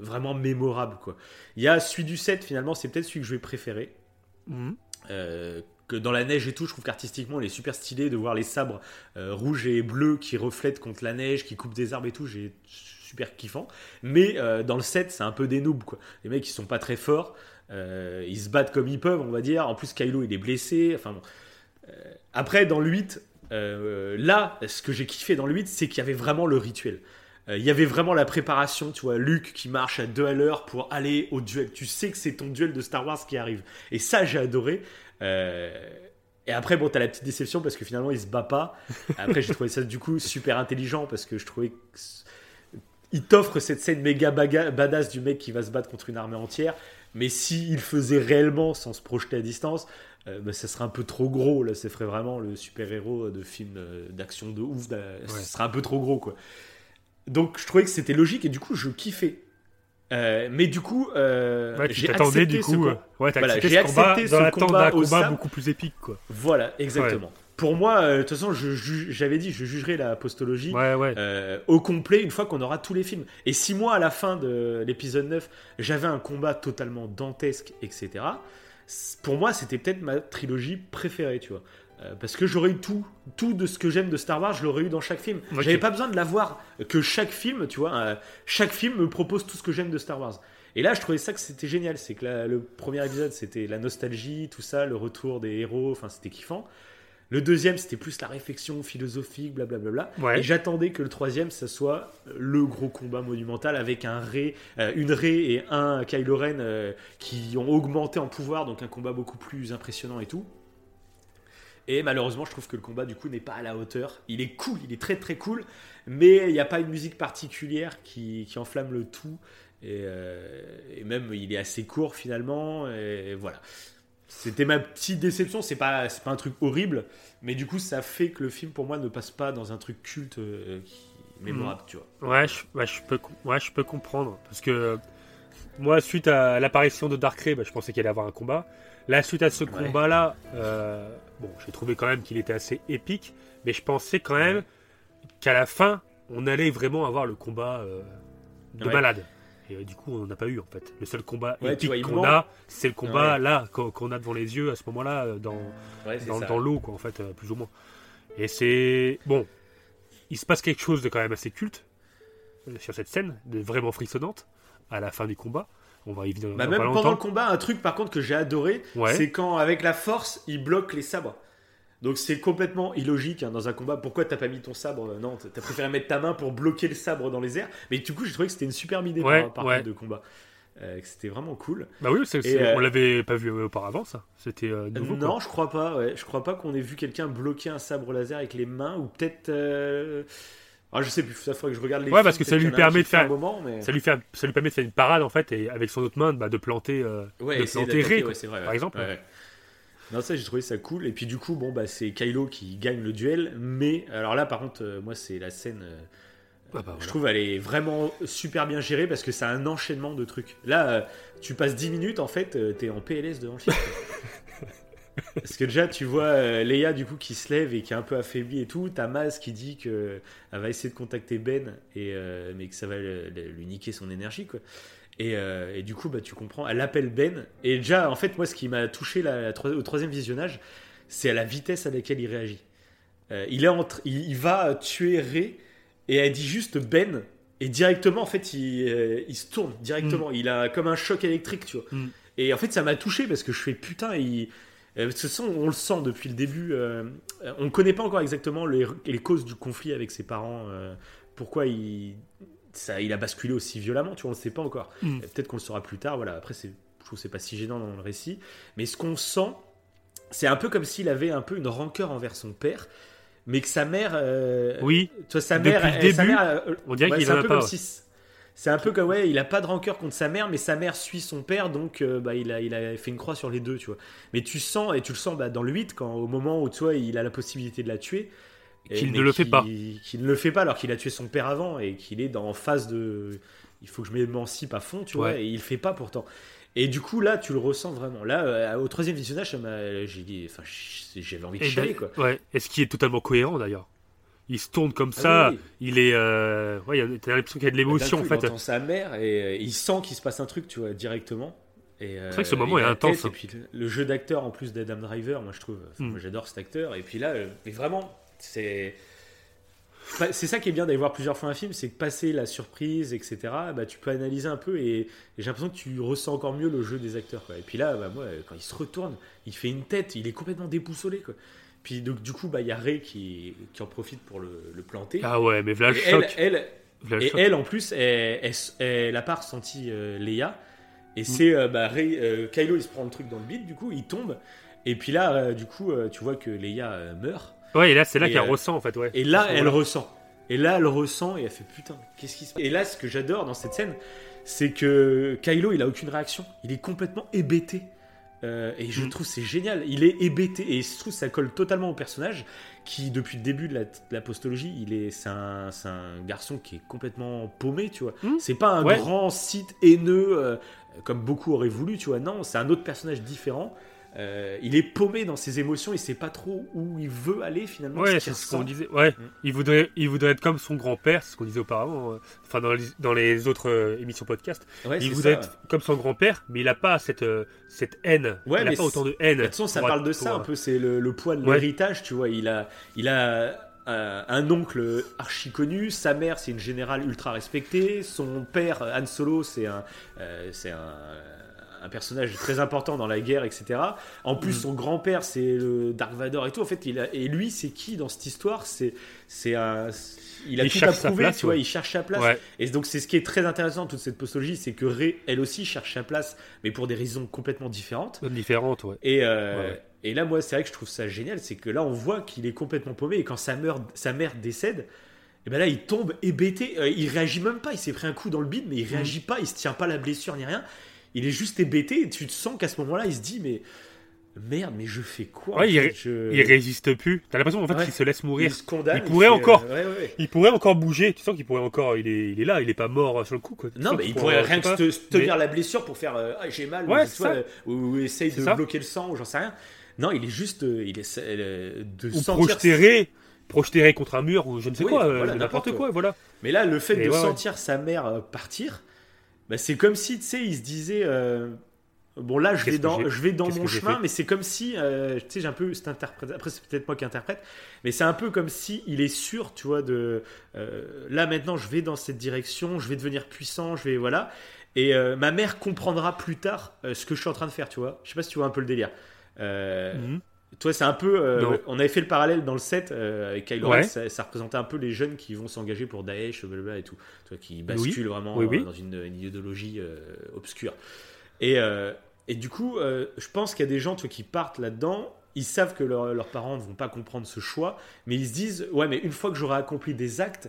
vraiment mémorable quoi. Il y a celui du 7 finalement, c'est peut-être celui que je vais préférer. Mhm. Euh, que dans la neige et tout, je trouve qu'artistiquement, il est super stylé de voir les sabres euh, rouges et bleus qui reflètent contre la neige, qui coupent des arbres et tout. J'ai super kiffant. Mais euh, dans le 7, c'est un peu des noobs quoi. Les mecs, ils sont pas très forts. Euh, ils se battent comme ils peuvent, on va dire. En plus, Kylo, il est blessé. Enfin bon. Après, dans le 8, euh, là, ce que j'ai kiffé dans le 8, c'est qu'il y avait vraiment le rituel. Il y avait vraiment la préparation, tu vois, Luke qui marche à deux à l'heure pour aller au duel. Tu sais que c'est ton duel de Star Wars qui arrive. Et ça, j'ai adoré. Euh, et après, bon, t'as la petite déception parce que finalement, il se bat pas. Après, j'ai trouvé ça du coup super intelligent parce que je trouvais que il t'offre cette scène méga badass du mec qui va se battre contre une armée entière. Mais s'il le faisait réellement sans se projeter à distance, euh, bah, ça serait un peu trop gros. Là, ça ferait vraiment le super-héros de film euh, d'action de ouf. d'a- Ce serait un peu trop gros, quoi. Donc, je trouvais que c'était logique et du coup, je kiffais. Euh, mais du coup, euh, Ouais, j'ai accepté du ce coup. com- ouais, t'as Voilà, accepté j'ai ce combat accepté dans ce combat au combat beaucoup plus épique, quoi. Voilà, exactement. Pour moi, euh, de toute façon, j'avais dit, je jugerai la postologie euh, au complet une fois qu'on aura tous les films. Et si moi, à la fin de l'épisode 9, j'avais un combat totalement dantesque, etc., pour moi, c'était peut-être ma trilogie préférée, tu vois. Euh, parce que j'aurais eu tout, tout de ce que j'aime de Star Wars, je l'aurais eu dans chaque film. Ok. J'avais pas besoin de l'avoir que chaque film, tu vois, euh, chaque film me propose tout ce que j'aime de Star Wars. Et là, je trouvais ça que c'était génial. C'est que la- le premier épisode, c'était la nostalgie, tout ça, le retour des héros, enfin, c'était kiffant. Le deuxième, c'était plus la réflexion philosophique, blablabla. Ouais. Et j'attendais que le troisième, ça soit le gros combat monumental avec un Rey, euh, une Rey et un Kylo Ren euh, qui ont augmenté en pouvoir, donc un combat beaucoup plus impressionnant et tout. Et malheureusement, je trouve que le combat du coup n'est pas à la hauteur. Il est cool, il est très très cool, mais il n'y a pas une musique particulière qui, qui enflamme le tout. Et, euh, et même, il est assez court finalement. Et voilà. C'était ma petite déception. C'est pas, c'est pas un truc horrible, mais du coup, ça fait que le film pour moi ne passe pas dans un truc culte euh, qui, mémorable, tu vois. Ouais, je, ouais, je peux, ouais, je peux comprendre. Parce que moi, suite à l'apparition de Darkrai, bah, je pensais qu'il allait avoir un combat. Là, suite à ce Ouais. combat-là, euh, bon, j'ai trouvé quand même qu'il était assez épique. Mais je pensais quand même qu'à la fin, on allait vraiment avoir le combat euh, de Ouais. malade. Et euh, du coup, on n'en a pas eu en fait. Le seul combat Ouais, épique qu'on a, c'est le combat là qu'on a devant les yeux à ce moment-là dans, dans, l'eau, quoi, en fait, plus ou moins. Et c'est. Bon, il se passe quelque chose de quand même assez culte sur cette scène, de vraiment frissonnante, à la fin du combat. On va venir Bah, même pendant le combat, un truc par contre que j'ai adoré, Ouais. c'est quand avec la force, il bloque les sabres. Donc c'est complètement illogique hein, dans un combat. Pourquoi t'as pas mis ton sabre euh, Non, t'as préféré mettre ta main pour bloquer le sabre dans les airs? Mais du coup, j'ai trouvé que c'était une superbe idée Ouais, par, ouais. de combat. Euh, c'était vraiment cool. Bah oui, c'est- euh, on l'avait pas vu auparavant, ça. C'était euh, nouveau. non, quoi. je crois pas. Je crois pas qu'on ait vu quelqu'un bloquer un sabre laser avec les mains ou peut-être. Ah, je sais plus. Ça faudrait que je regarde les. Ouais, films, parce que ça lui permet de faire- moment, mais... Ça lui, fait, ça lui permet de faire une parade en fait, et avec son autre main, bah, de planter, euh, Ouais, de planter Rey, ouais, par exemple. Non, ça j'ai trouvé ça cool. Et puis du coup, bon, bah c'est Kylo qui gagne le duel. Mais alors là, par contre, euh, moi c'est la scène. euh, Ah bah, Je trouve elle est vraiment super bien gérée parce que c'est un enchaînement de trucs. Là, euh, tu passes 10 minutes, en fait, t'es en PLS devant le film. [laughs] parce que déjà, tu vois euh, Leia du coup qui se lève et qui est un peu affaiblie et tout. T'as Maz qui dit que elle va essayer de contacter Ben, et, euh, mais que ça va le- le- lui niquer son énergie. quoi. Et, euh, et du coup, bah, tu comprends, elle appelle Ben. Et déjà, en fait, moi, ce qui m'a touché la- la troi- au troisième visionnage, c'est à la vitesse à laquelle il réagit. Euh, il, est entre, il, il va tuer Rey et elle dit juste Ben et directement en fait il, il se tourne directement. Il a comme un choc électrique, tu vois. Mm. Et en fait ça m'a touché parce que je fais putain il euh, on le sent depuis le début. euh, on ne connaît pas encore exactement les, les causes du conflit avec ses parents. euh, pourquoi il, ça, il a basculé aussi violemment, tu vois, on ne le sait pas encore. Mm. Peut-être qu'on le saura plus tard. Voilà. Après, c'est, je trouve que c'est pas si gênant dans le récit. Mais ce qu'on sent, c'est un peu comme s'il avait un peu une rancœur envers son père, mais que sa mère. euh, Oui, sa Depuis mère, sa début, mère, euh, on dirait ouais, qu'il en un a peu pas, comme ouais. si c'est un peu comme ouais, il a pas de rancœur contre sa mère, mais sa mère suit son père, donc euh, bah, il a il a fait une croix sur les deux, tu vois. Mais tu sens et tu le sens bah, dans le 8 quand au moment où tu vois, il a la possibilité de la tuer. Qu'il ne le fait pas. Qu'il ne le fait pas alors qu'il a tué son père avant et qu'il est dans phase de il faut que je m'émancipe à fond, tu vois, Ouais. et il le fait pas pourtant. Et du coup là, tu le ressens vraiment. Là, euh, au troisième visionnage, ça m'a- j'ai dit, enfin, j'avais envie de chialer quoi. ouais. et ce qui est totalement cohérent d'ailleurs. Il se tourne comme Ah ça, oui. il est. Euh... Ouais, il y a- t'as l'impression qu'il y a de l'émotion D'un en fait. Il entend sa mère et euh, il sent qu'il se passe un truc, tu vois, directement. Et, euh, C'est vrai que ce moment est intense, tête, hein. Et puis le, le jeu d'acteur en plus d'Adam Driver, moi je trouve, Mm. moi j'adore cet acteur. Et puis là, euh, mais vraiment, c'est Bah, c'est ça qui est bien d'aller voir plusieurs fois un film, c'est que passer la surprise, etc. Bah, tu peux analyser un peu et, et j'ai l'impression que tu ressens encore mieux le jeu des acteurs. Quoi. Et puis là, bah, moi, quand il se retourne, il fait une tête, il est complètement déboussolé. Quoi. Puis donc, du coup, bah, il y a Ray qui, qui en profite pour le, le planter. Ah ouais, mais Et elle, et elle, en plus, elle, elle, elle a pas ressenti euh, Leia. Mm. Et c'est euh, bah, euh, Kylo, il se prend le truc dans le bide, du coup, il tombe. Et puis là, du coup, tu vois que Leia meurt. Ouais, et là, c'est là qu'elle ressent en fait, ouais. Et là, elle ressent. Et là, elle ressent et elle fait putain, qu'est-ce qui se passe? Et là, ce que j'adore dans cette scène, c'est que Kylo, il a aucune réaction. Il est complètement hébété. Euh, et je Mm. trouve c'est génial. Il est hébété et je trouve que ça colle totalement au personnage qui, depuis le début de la, de la postologie, il est, c'est un, c'est un garçon qui est complètement paumé, tu vois. Mm. C'est pas un Ouais. grand site haineux euh, comme beaucoup auraient voulu, tu vois. Non, c'est un autre personnage différent. Euh, il est paumé dans ses émotions, il sait pas trop où il veut aller finalement. Ouais, c'est ce qu'on disait. Ouais, Mm. il voudrait, il voudrait être comme son grand-père, c'est ce qu'on disait auparavant. euh, Enfin, dans les, dans les autres euh, émissions podcast, Ouais, il voudrait ça. être comme son grand-père, mais il a pas cette cette haine. Ouais, il a mais pas autant de haine. De toute façon, ça parle de ça un peu, c'est le, le poids de l'héritage, tu vois. Il a, il a euh, un oncle archi connu, sa mère c'est une générale ultra respectée, son père Han Solo c'est un, euh, c'est un, un personnage très important dans la guerre, etc. En plus, Mhm. son grand-père c'est le Dark Vador et tout. En fait, il a, et lui c'est qui dans cette histoire? C'est, c'est un, il a Il tout approuvé, place, tu vois. Il cherche sa place. Ouais. Et donc c'est ce qui est très intéressant dans toute cette postologie, c'est que Rey, elle aussi cherche sa place, mais pour des raisons complètement différentes. différente, ouais. Et, euh, Ouais, et là, moi, c'est vrai que je trouve ça génial, c'est que là, on voit qu'il est complètement paumé, et quand sa, meurt, sa mère décède, et ben là, il tombe hébété, euh, il réagit même pas, il s'est pris un coup dans le bide, mais il réagit pas, il se tient pas la blessure ni rien, il est juste hébété, et tu te sens qu'à ce moment-là, il se dit, mais merde, mais je fais quoi Ouais, il, fait ré- Je- il résiste plus. T'as l'impression en fait Ouais. qu'il se laisse mourir. Il se condamne. Il pourrait fait, encore. euh, ouais. Il pourrait encore bouger. Tu sens qu'il pourrait encore. Il est, il est là. Il est pas mort euh, sur le coup. Quoi. Non, mais il pourrait rien que se se tenir Mais- la blessure pour faire euh, ah, j'ai mal, ou, ou essaye de ça. bloquer le sang, ou j'en sais rien. Non, il est juste, euh, il essaie euh, de Ou sentir. projeter, projeter contre un mur ou je ne sais Oui, quoi. voilà, n'importe quoi. Voilà. Mais là, le fait de sentir sa mère partir, bah, c'est comme si, tu sais, il se disait. euh, Bon là je vais dans je vais dans mon chemin mais c'est comme si euh, tu sais j'ai un peu cette interprète après c'est peut-être moi qui interprète mais c'est un peu comme si il est sûr tu vois de euh, là maintenant je vais dans cette direction je vais devenir puissant je vais voilà et ma mère comprendra plus tard ce que je suis en train de faire tu vois je sais pas si tu vois un peu le délire Mhm. Toi c'est un peu euh, on avait fait le parallèle dans le set euh, avec Kylo Ouais. Ren ça, ça représentait un peu les jeunes qui vont s'engager pour Daesh blablabla et tout tu vois, qui basculent vraiment Oui, oui. euh, dans une, une idéologie obscure et, et du coup, je pense qu'il y a des gens tu vois, qui partent là-dedans. Ils savent que leur- leurs parents ne vont pas comprendre ce choix, mais ils se disent Ouais, mais une fois que j'aurai accompli des actes,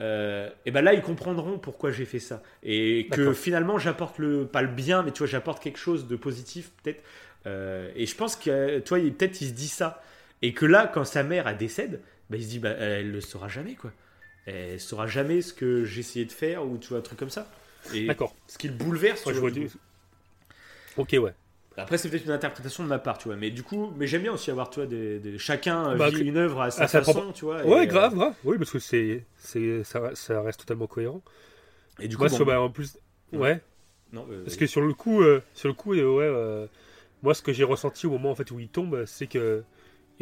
euh, et ben là, ils comprendront pourquoi j'ai fait ça. Et que finalement, j'apporte le, pas le bien, mais tu vois, j'apporte quelque chose de positif, peut-être. Euh, et je pense que, toi, peut-être il se dit ça. Et que là, quand sa mère elle décède, bah, il se dit bah, Elle le saura jamais, quoi. Elle saura jamais ce que essayé de faire, ou tu vois, un truc comme ça. D'accord. ce qui le bouleverse, Ouais, je vois, du. Ok, ouais. Après, c'est peut-être une interprétation de ma part, tu vois. Mais du coup, mais j'aime bien aussi avoir, tu vois, des, des- chacun euh, Bah, vit que- une œuvre à sa à sa façon, propre- tu vois. Ouais, et, grave, grave. Oui, parce que c'est, c'est, ça, ça reste totalement cohérent. euh, Et du coup, Moi, bon, sur- bah, en plus, Ouais. ouais. non, euh, Parce que sur le coup, euh, sur le coup, euh, ouais, euh, moi, ce que j'ai ressenti au moment en fait où il tombe, c'est que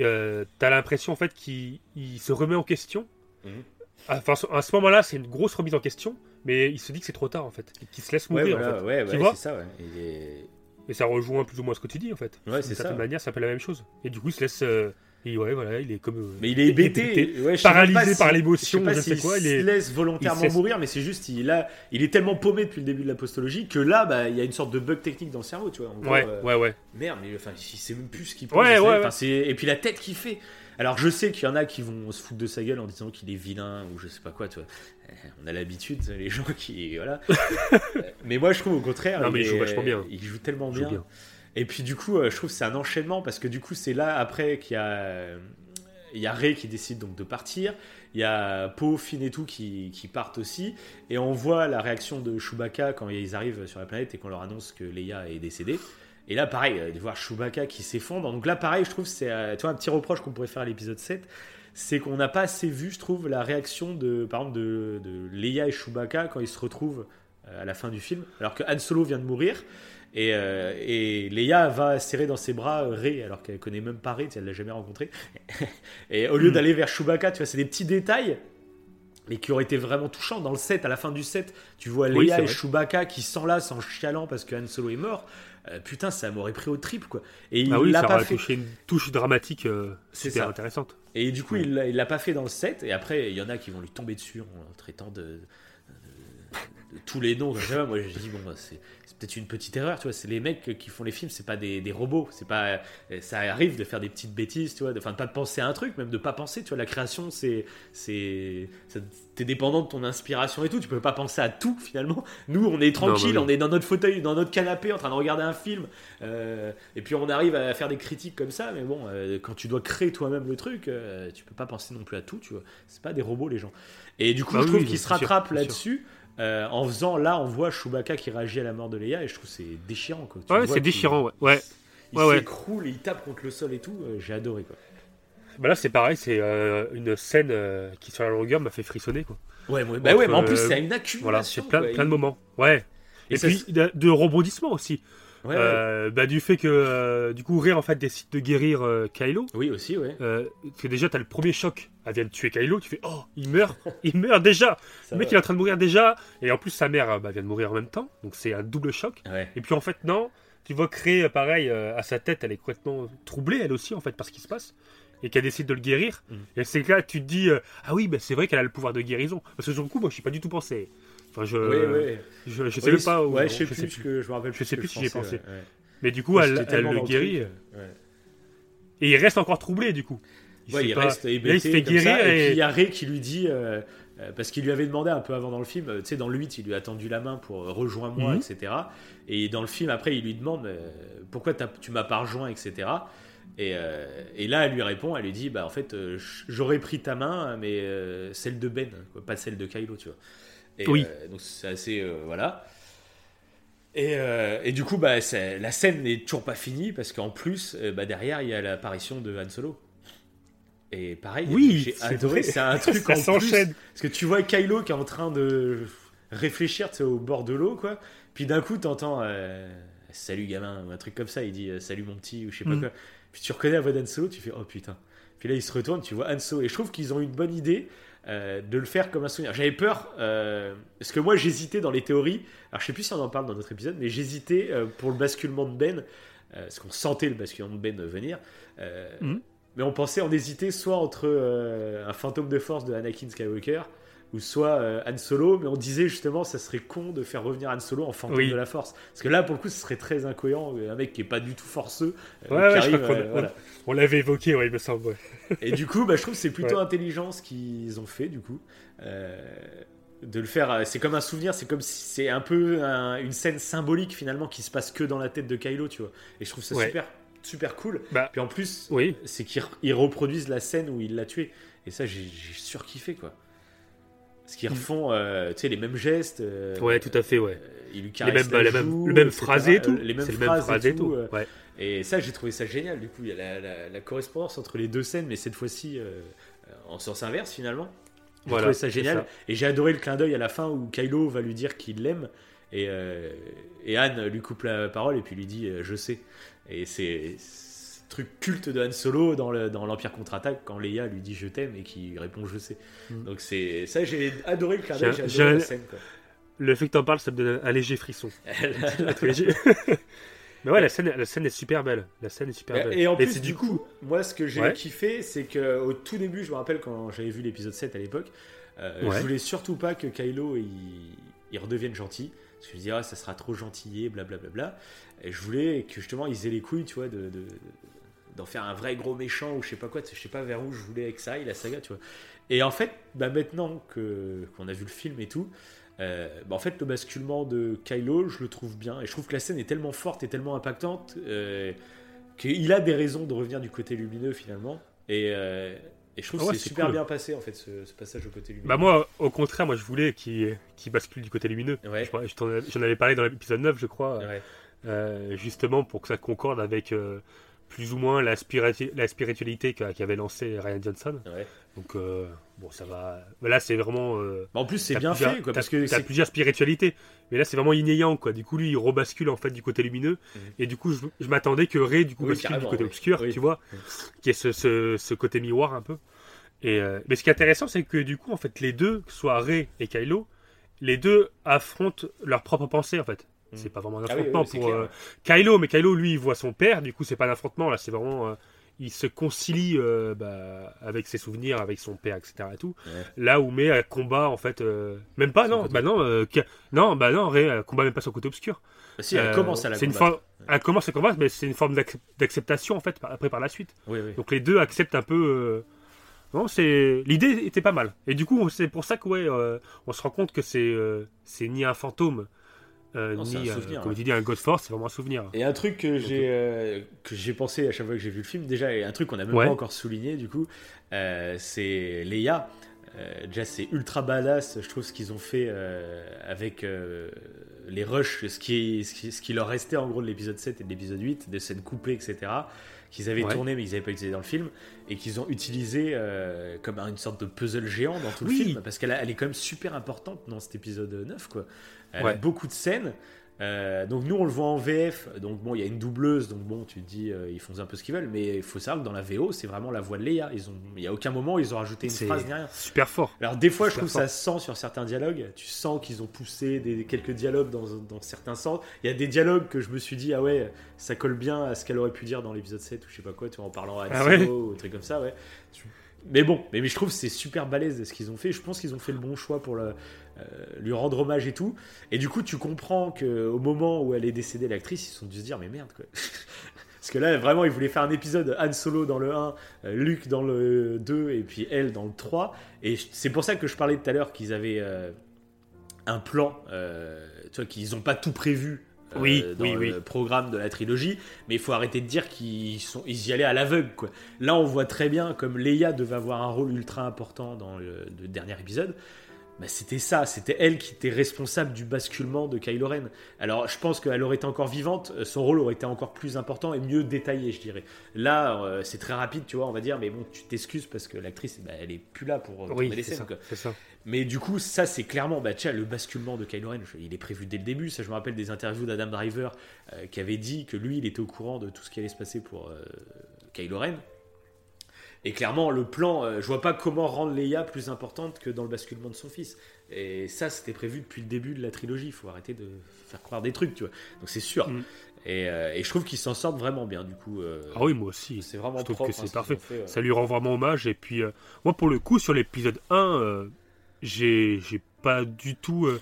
euh, t'as l'impression en fait qu'il il se remet en question. Mhm. Enfin, à ce moment-là, c'est une grosse remise en question, mais il se dit que c'est trop tard en fait, qu'il se laisse ouais, mourir voilà, en fait. ouais, Tu ouais, vois c'est ça, ouais. Il est- Et ça rejoint plus ou moins ce que tu dis en fait. Ouais, c'est D'une certaine ça. manière, ça s'appelle la même chose. Et du coup, il se laisse. euh, et ouais, voilà, il est comme. euh, Mais il est hébété, ouais, je sais paralysé même pas par l'émotion, Je sais pas je sais s'il quoi, il se est- laisse volontairement il mourir, mais c'est juste, il, a, il est tellement paumé depuis le début de la postologie que là, bah, il y a une sorte de bug technique dans le cerveau, tu vois. En gros, Ouais, euh, ouais, ouais. Merde, mais enfin, il sait même plus ce qu'il pense. Ouais, ouais, enfin, ouais. c'est- Et puis la tête qu'il fait. Alors je sais qu'il y en a qui vont se foutre de sa gueule en disant qu'il est vilain ou je sais pas quoi, tu vois. Euh, On a l'habitude, les gens qui. Voilà. [laughs] Euh, mais moi je trouve au contraire. Non, mais il joue vachement bien. Il joue tellement Il joue bien. bien. Et puis du coup, euh, je trouve que c'est un enchaînement parce que du coup, c'est là après qu'il y a. euh, Il y a Ray qui décide donc de partir, il y a Poe, Finn et tout qui, qui partent aussi, et on voit la réaction de Chewbacca quand ils arrivent sur la planète et qu'on leur annonce que Leia est décédée. Et là, pareil, euh, de voir Chewbacca qui s'effondre. Donc là, pareil, je trouve, c'est euh, un petit reproche qu'on pourrait faire à l'épisode 7, c'est qu'on n'a pas assez vu, je trouve, la réaction de, par exemple, de, de Leia et Chewbacca quand ils se retrouvent euh, à la fin du film, alors que Han Solo vient de mourir. Et, euh, et Leia va serrer dans ses bras Rey, alors qu'elle connaît même pas Rey, elle l'a jamais rencontré. [laughs] et au lieu Mm. d'aller vers Chewbacca, tu vois, c'est des petits détails, mais qui auraient été vraiment touchants. Dans le set, à la fin du set, tu vois Leia et. Chewbacca qui s'enlacent en chialant parce que Han Solo est mort. Euh, putain, ça m'aurait pris au trip, quoi. Et il Ah oui, l'a pas fait. une touche dramatique euh, super ça. intéressante. Et du coup, Ouais. il l'a- pas fait dans le set. Et après, il y en a qui vont lui tomber dessus en traitant de, de- de tous les noms. Moi, je dis bon, c'est peut-être une petite erreur, tu vois. C'est les mecs qui font les films, c'est pas des, des robots. C'est pas, ça arrive de faire des petites bêtises, tu vois. de- Enfin, de pas penser à un truc, même de pas penser. Tu vois, la création, c'est, c'est, ça- t'es dépendant de ton inspiration et tout. Tu peux pas penser à tout finalement. Nous, on est tranquille, bah oui. on est dans notre fauteuil, dans notre canapé, en train de regarder un film. euh, et puis on arrive à faire des critiques comme ça. Mais bon, euh, quand tu dois créer toi-même le truc, euh, tu peux pas penser non plus à tout. Tu vois, c'est pas des robots les gens. Et du coup, Bah je trouve qu'ils se rattrapent là-dessus. Euh, en faisant là, on voit Chewbacca qui réagit à la mort de Leia et je trouve que c'est déchirant. Quoi. Tu Ouais, c'est déchirant, ouais. ouais. Il Ouais, ouais. s'écroule et il tape contre le sol et tout. euh, J'ai adoré quoi. Bah là, c'est pareil, c'est euh, une scène euh, qui, sur la longueur, m'a fait frissonner. Quoi. Ouais, ouais, bah ouais, mais en plus, c'est une Voilà, accumulation. c'est plein, de moments. Ouais. Et Et, ça, puis, de, de rebondissements aussi. Ouais. Euh, bah, du fait que, euh, du coup, Rey, en fait, décide de guérir euh, Kylo. Oui, aussi, ouais. Euh, parce que déjà, t'as le premier choc. Elle vient de tuer Kylo. Tu fais, oh, il meurt. [laughs] il meurt déjà. Ça le mec, va. il est en train de mourir déjà. Et en plus, sa mère euh, bah, vient de mourir en même temps. Donc, c'est un double choc. Ouais. Et puis, en fait, non. Tu vois euh, pareil, euh, à sa tête, elle est complètement troublée, elle aussi, en fait, par ce qui se passe. Et qu'elle décide de le guérir. Mhm. Et c'est là, tu te dis, euh, ah oui, bah, c'est vrai qu'elle a le pouvoir de guérison. Parce que sur le coup, moi, je suis pas du tout pensé. Enfin, je, ouais. je, je sais Oui, même pas. où- ouais, je sais plus, ce que je me rappelle Je plus. sais plus si j'y ai pensé. ouais, ouais. Mais du coup, elle, elle le guérit. truc. Et il reste encore troublé, du coup. Sait il pas- reste Là, il hébété se fait ça, et puis il y a Ray qui lui dit euh, Euh, parce qu'il lui avait demandé un peu avant dans le film, euh, tu sais, dans le 8, il lui a tendu la main pour rejoins-moi, Mhm. etc. Et dans le film, après, il lui demande euh, pourquoi tu m'as pas rejoint, etc. Et, euh, et là, elle lui répond, elle lui dit, bah en fait, j'aurais pris ta main, mais celle de Ben, quoi, pas celle de Kylo, tu vois. Et, Oui. euh, donc c'est assez, euh, voilà. Et, euh, et du coup, bah, la scène n'est toujours pas finie parce qu'en plus, bah, derrière, il y a l'apparition de Han Solo. Et pareil, Oui, j'ai adoré. C'est un [laughs] truc Ça en plus. s'enchaîne. Parce que tu vois Kylo qui est en train de réfléchir au bord de l'eau, quoi. Puis d'un coup, t'entends euh, Salut gamin, ou un truc comme ça. Il dit Salut mon petit, ou je sais pas Mm. quoi. Puis tu reconnais la voix d'Han Solo, tu fais Oh putain. Puis là, il se retourne, tu vois Han Solo. Et je trouve qu'ils ont une bonne idée euh, de le faire comme un souvenir. J'avais peur, euh, parce que moi, j'hésitais dans les théories. Alors, je sais plus si on en parle dans notre épisode, mais j'hésitais euh, pour le basculement de Ben, parce qu'on sentait le basculement de Ben venir. Mhm. Mais on pensait, on hésitait soit entre un fantôme de force de Anakin Skywalker ou soit euh, Han Solo, mais on disait justement ça serait con de faire revenir Han Solo en fantôme Oui. de la force. Parce que là, pour le coup, ce serait très incohérent. Un mec qui est pas du tout forceux, euh, Ouais, je crois euh, voilà. on l'avait évoqué, ouais, il me semble. ouais. Et du coup, bah, je trouve que c'est plutôt intelligent ce qu'ils ont fait, du coup. Euh, de le faire, euh, c'est comme un souvenir, c'est comme si c'est un peu un- une scène symbolique finalement qui se passe que dans la tête de Kylo, tu vois. Et je trouve ça super, super cool. Bah, Puis en plus, oui. c'est qu'ils re- ils reproduisent la scène où il l'a tué. Et ça, j'ai surkiffé, quoi. Parce qu'ils refont, euh, tu sais, les mêmes gestes. euh, Ouais, tout à fait, ouais. euh, il lui Les mêmes, la les mêmes- joue, le même phrasé et tout. Les mêmes phrases et tout. euh, Ouais. et ça, j'ai trouvé ça génial. Du coup, il y a la, la- la correspondance entre les deux scènes, mais cette fois-ci euh, en sens inverse finalement. J'ai Voilà, trouvé ça génial. ça. Et j'ai adoré le clin d'œil à la fin où Kylo va lui dire qu'il l'aime. Et, et Anne lui coupe la parole et puis lui dit Je sais. Et c'est ce truc culte de Han Solo dans le- dans l'Empire contre-attaque quand Leia lui dit Je t'aime et qu'il répond Je sais. Mm. Donc c'est ça, j'ai adoré le clin d'œil, j'ai J'ai- adoré la scène. quoi. Le fait que t'en parles, ça me donne un léger frisson. Léger. [laughs] Mais ouais, la scène, la scène est super belle. La scène est super belle. Et en plus, c'est du coup, moi, ce que j'ai Ouais. kiffé, c'est que au tout début, je me rappelle quand j'avais vu l'épisode 7 à l'époque, euh, Ouais. je voulais surtout pas que Kylo il, il redevienne gentil. Parce que je me disais, ah, ça sera trop gentillé, blablabla. Et je voulais que justement, ils aient les couilles, tu vois, de. de- d'en faire un vrai gros méchant ou je sais pas quoi, je sais pas vers où je voulais avec ça, et la saga, tu vois. Et en fait, bah maintenant que qu'on a vu le film et tout, euh, bah en fait le basculement de Kylo, je le trouve bien et je trouve que la scène est tellement forte et tellement impactante euh, qu'il a des raisons de revenir du côté lumineux finalement. Et, euh, et je trouve Ah ouais, que c'est super cool. bien passé en fait ce, ce passage au côté lumineux. Bah moi, au contraire, moi je voulais qu'il qu'il bascule du côté lumineux. Ouais. Je crois- je t'en avais- J'en avais parlé dans l'épisode 9, je crois, Ouais. euh, justement pour que ça concorde avec plus ou moins la, spiritualité qu'a- qu'avait lancé Ryan Johnson. Ouais. Donc euh, bon, ça va. Là, c'est vraiment. euh, Bah, en plus c'est bien fait quoi, parce que t'as plusieurs spiritualités. Mais là, c'est vraiment yin et yang, quoi. Du coup, lui, il rebascule en fait du côté lumineux. Mhm. Et du coup, je, je m'attendais que Ray, du coup, Oui, bascule du côté oui. obscur, Oui. tu vois, qui est ce, ce, ce côté miroir un peu. Et, euh, mais ce qui est intéressant, c'est que du coup, en fait, les deux, que soit Ray et Kylo, les deux affrontent leurs propres pensées, en fait. Mhm. C'est pas vraiment un Ah oui, affrontement oui, pour euh. Kylo, mais Kylo, lui, il voit son père, du coup, c'est pas un affrontement, là, c'est vraiment. euh, il se concilie euh, bah, avec ses souvenirs, avec son père, etc. Et tout. Ouais. Là où met un combat, en fait. euh, même pas, Son non, côté. bah non, euh, non, bah non, euh, combat même pas son côté obscur. Bah, si elle Euh, commence à la c'est une combattre. forme, elle commence à combattre, mais c'est une forme d'accep- d'acceptation en fait par- après par la suite. Oui, oui. Donc les deux acceptent un peu. euh, Non, c'est l'idée était pas mal. Et du coup, c'est pour ça que ouais, euh, on se rend compte que c'est euh, c'est ni un fantôme euh, Non, c'est ni un euh, souvenir, comme ouais. tu dis un God Force, c'est vraiment un souvenir. Et un truc que j'ai euh, que j'ai pensé à chaque fois que j'ai vu le film, déjà, et un truc qu'on n'a même Ouais. pas encore souligné du coup, euh, c'est Leia. Euh, déjà, c'est ultra badass, je trouve, ce qu'ils ont fait euh, avec euh, les rushs, ce qui, ce, qui, ce qui leur restait en gros de l'épisode 7 et de l'épisode 8, des scènes coupées, etc., qu'ils avaient Ouais. tourné mais ils n'avaient pas utilisé dans le film, et qu'ils ont utilisé euh, comme une sorte de puzzle géant dans tout Oui. le film, parce qu'elle elle est quand même super importante dans cet épisode 9, quoi. Elle a Ouais. beaucoup de scènes. Euh, donc nous on le voit en VF, donc bon il y a une doubleuse, donc bon tu te dis euh, ils font un peu ce qu'ils veulent, mais il faut savoir que dans la VO c'est vraiment la voix de Leia. Ils ont, il y a aucun moment ils ont rajouté une phrase rien. super fort. Alors des fois je trouve ça se sent sur certains dialogues, tu sens qu'ils ont poussé des, quelques dialogues dans, dans certains sens. Il y a des dialogues que je me suis dit ah ouais ça colle bien à ce qu'elle aurait pu dire dans l'épisode 7 ou je sais pas quoi, tu vois, en parlant à Ah ouais ou un truc comme ça ouais. Mais bon, mais, mais je trouve que c'est super balèze ce qu'ils ont fait. Je pense qu'ils ont fait le bon choix pour le, lui rendre hommage et tout. Et du coup, tu comprends que au moment où elle est décédée, l'actrice, ils se sont dû se dire mais merde quoi. [laughs] Parce que là, vraiment, il voulait faire un épisode Han Solo dans le 1, euh, Luke dans le 2 et puis elle dans le 3. Et c'est pour ça que je parlais tout à l'heure qu'ils avaient euh, un plan, euh, tu vois, qu'ils n'ont pas tout prévu. euh, Oui, dans oui, le oui. programme de la trilogie, mais il faut arrêter de dire qu'ils sont, ils y allaient à l'aveugle. Quoi. Là, on voit très bien comme Leia devait avoir un rôle ultra important dans le, le dernier épisode. Bah, c'était ça, c'était elle qui était responsable du basculement de Kylo Ren. Alors, je pense qu'elle aurait été encore vivante, euh, son rôle aurait été encore plus important et mieux détaillé, je dirais. Là, euh, c'est très rapide, tu vois, on va dire, mais bon, tu t'excuses parce que l'actrice, bah, elle est plus là pour euh, Oui, les scènes. ça. ça. Mais du coup, ça, c'est clairement, bah, tiens, le basculement de Kylo Ren, il est prévu dès le début. Ça, je me rappelle des interviews d'Adam Driver euh, qui avait dit que lui, il était au courant de tout ce qui allait se passer pour Kylo Ren. Et clairement, le plan, euh, je vois pas comment rendre Leia plus importante que dans le basculement de son fils. Et ça, c'était prévu depuis le début de la trilogie. Il faut arrêter de faire croire des trucs, tu vois. Donc c'est sûr. Mm. Et, euh, et je trouve qu'ils s'en sortent vraiment bien, du coup. euh, Ah oui, moi aussi. c'est vraiment Je trouve propre, que hein, c'est ce qu'ils parfait. fait, ouais. Ça lui rend vraiment hommage. Et puis, euh, moi, pour le coup, sur l'épisode 1, euh, j'ai pas du tout. euh,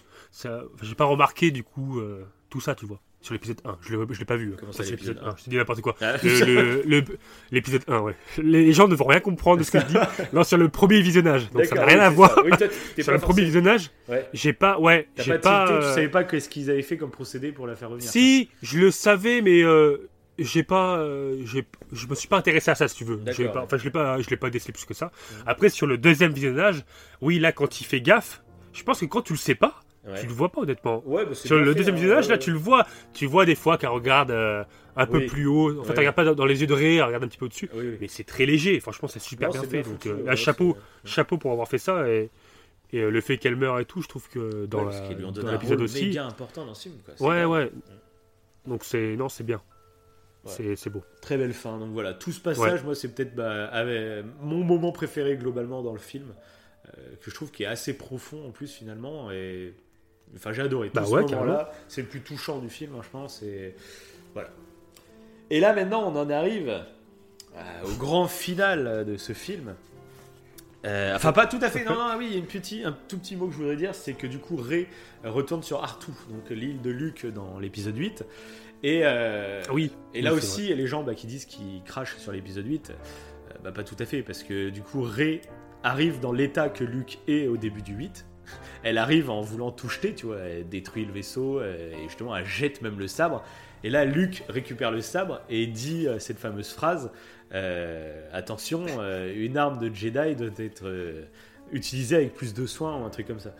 j'ai pas remarqué, du coup, euh, tout ça, tu vois. Sur l'épisode 1. Je je l'ai pas vu. Comment Ça, l'épisode l'épisode 1? 1. Je te dis n'importe quoi. Ah. L'épisode 1, ouais. Les gens ne vont rien comprendre de ce que je dis. Non, sur le premier visionnage. Donc ça n'a rien oui, à voir. Oui, toi, [laughs] Sur le premier visionnage, Ouais. j'ai pas. Ouais, j'ai pas, tu euh, savais pas ce qu'ils avaient fait comme procédé pour la faire revenir. Si, je le savais, mais euh, j'ai pas, euh, je me suis pas intéressé à ça, si tu veux. Pas- enfin, je l'ai pas, je l'ai pas décelé plus que ça. Après, sur le deuxième visionnage, oui, là, quand il fait gaffe, je pense que quand tu le sais pas, Ouais. tu le vois pas honnêtement. Ouais, bah, c'est Sur bien le fait, deuxième hein, ouais, là, tu le vois. Tu vois des fois qu'elle regarde euh, un peu plus haut. En fait, elle regarde pas dans, les yeux de Ré, elle regarde un petit peu au-dessus. Oui, oui. Mais c'est très léger. Franchement, c'est super Non, bien c'est fait. bien Donc, euh, un chapeau, c'est- chapeau pour avoir fait ça. Et, et euh, le fait qu'elle meure et tout, je trouve que dans, l'épisode aussi. méga important dans ce film. Quoi. C'est Ouais, ouais. Donc c'est non, c'est bien. Ouais. C'est c'est beau. Très belle fin. Donc voilà, tout ce passage, moi, c'est peut-être bah, mon moment préféré globalement dans le film, euh, que je trouve qui est assez profond en plus finalement. Et enfin, j'ai adoré. Tout Bah ce ouais, moment-là, c'est le plus touchant du film, hein, je pense. Et voilà. Et là maintenant, on en arrive euh, au grand final de ce film. Euh, enfin, pas tout à fait. Non, non, oui, il y a une un tout petit mot que je voudrais dire, c'est que du coup, Ray retourne sur Artou, donc l'île de Luke dans l'épisode 8. Et, euh, Oui. et là Oui, c'est aussi, il y a les gens bah, qui disent qu'ils crachent sur l'épisode 8. Euh, bah, pas tout à fait, parce que du coup, Ray arrive dans l'état que Luke est au début du 8. [laughs] Elle arrive en voulant tout jeter, tu vois, elle détruit le vaisseau, euh, et justement, elle jette même le sabre. Et là, Luke récupère le sabre et dit euh, cette fameuse phrase euh, Attention, une arme de Jedi doit être utilisée avec plus de soin, ou un truc comme ça.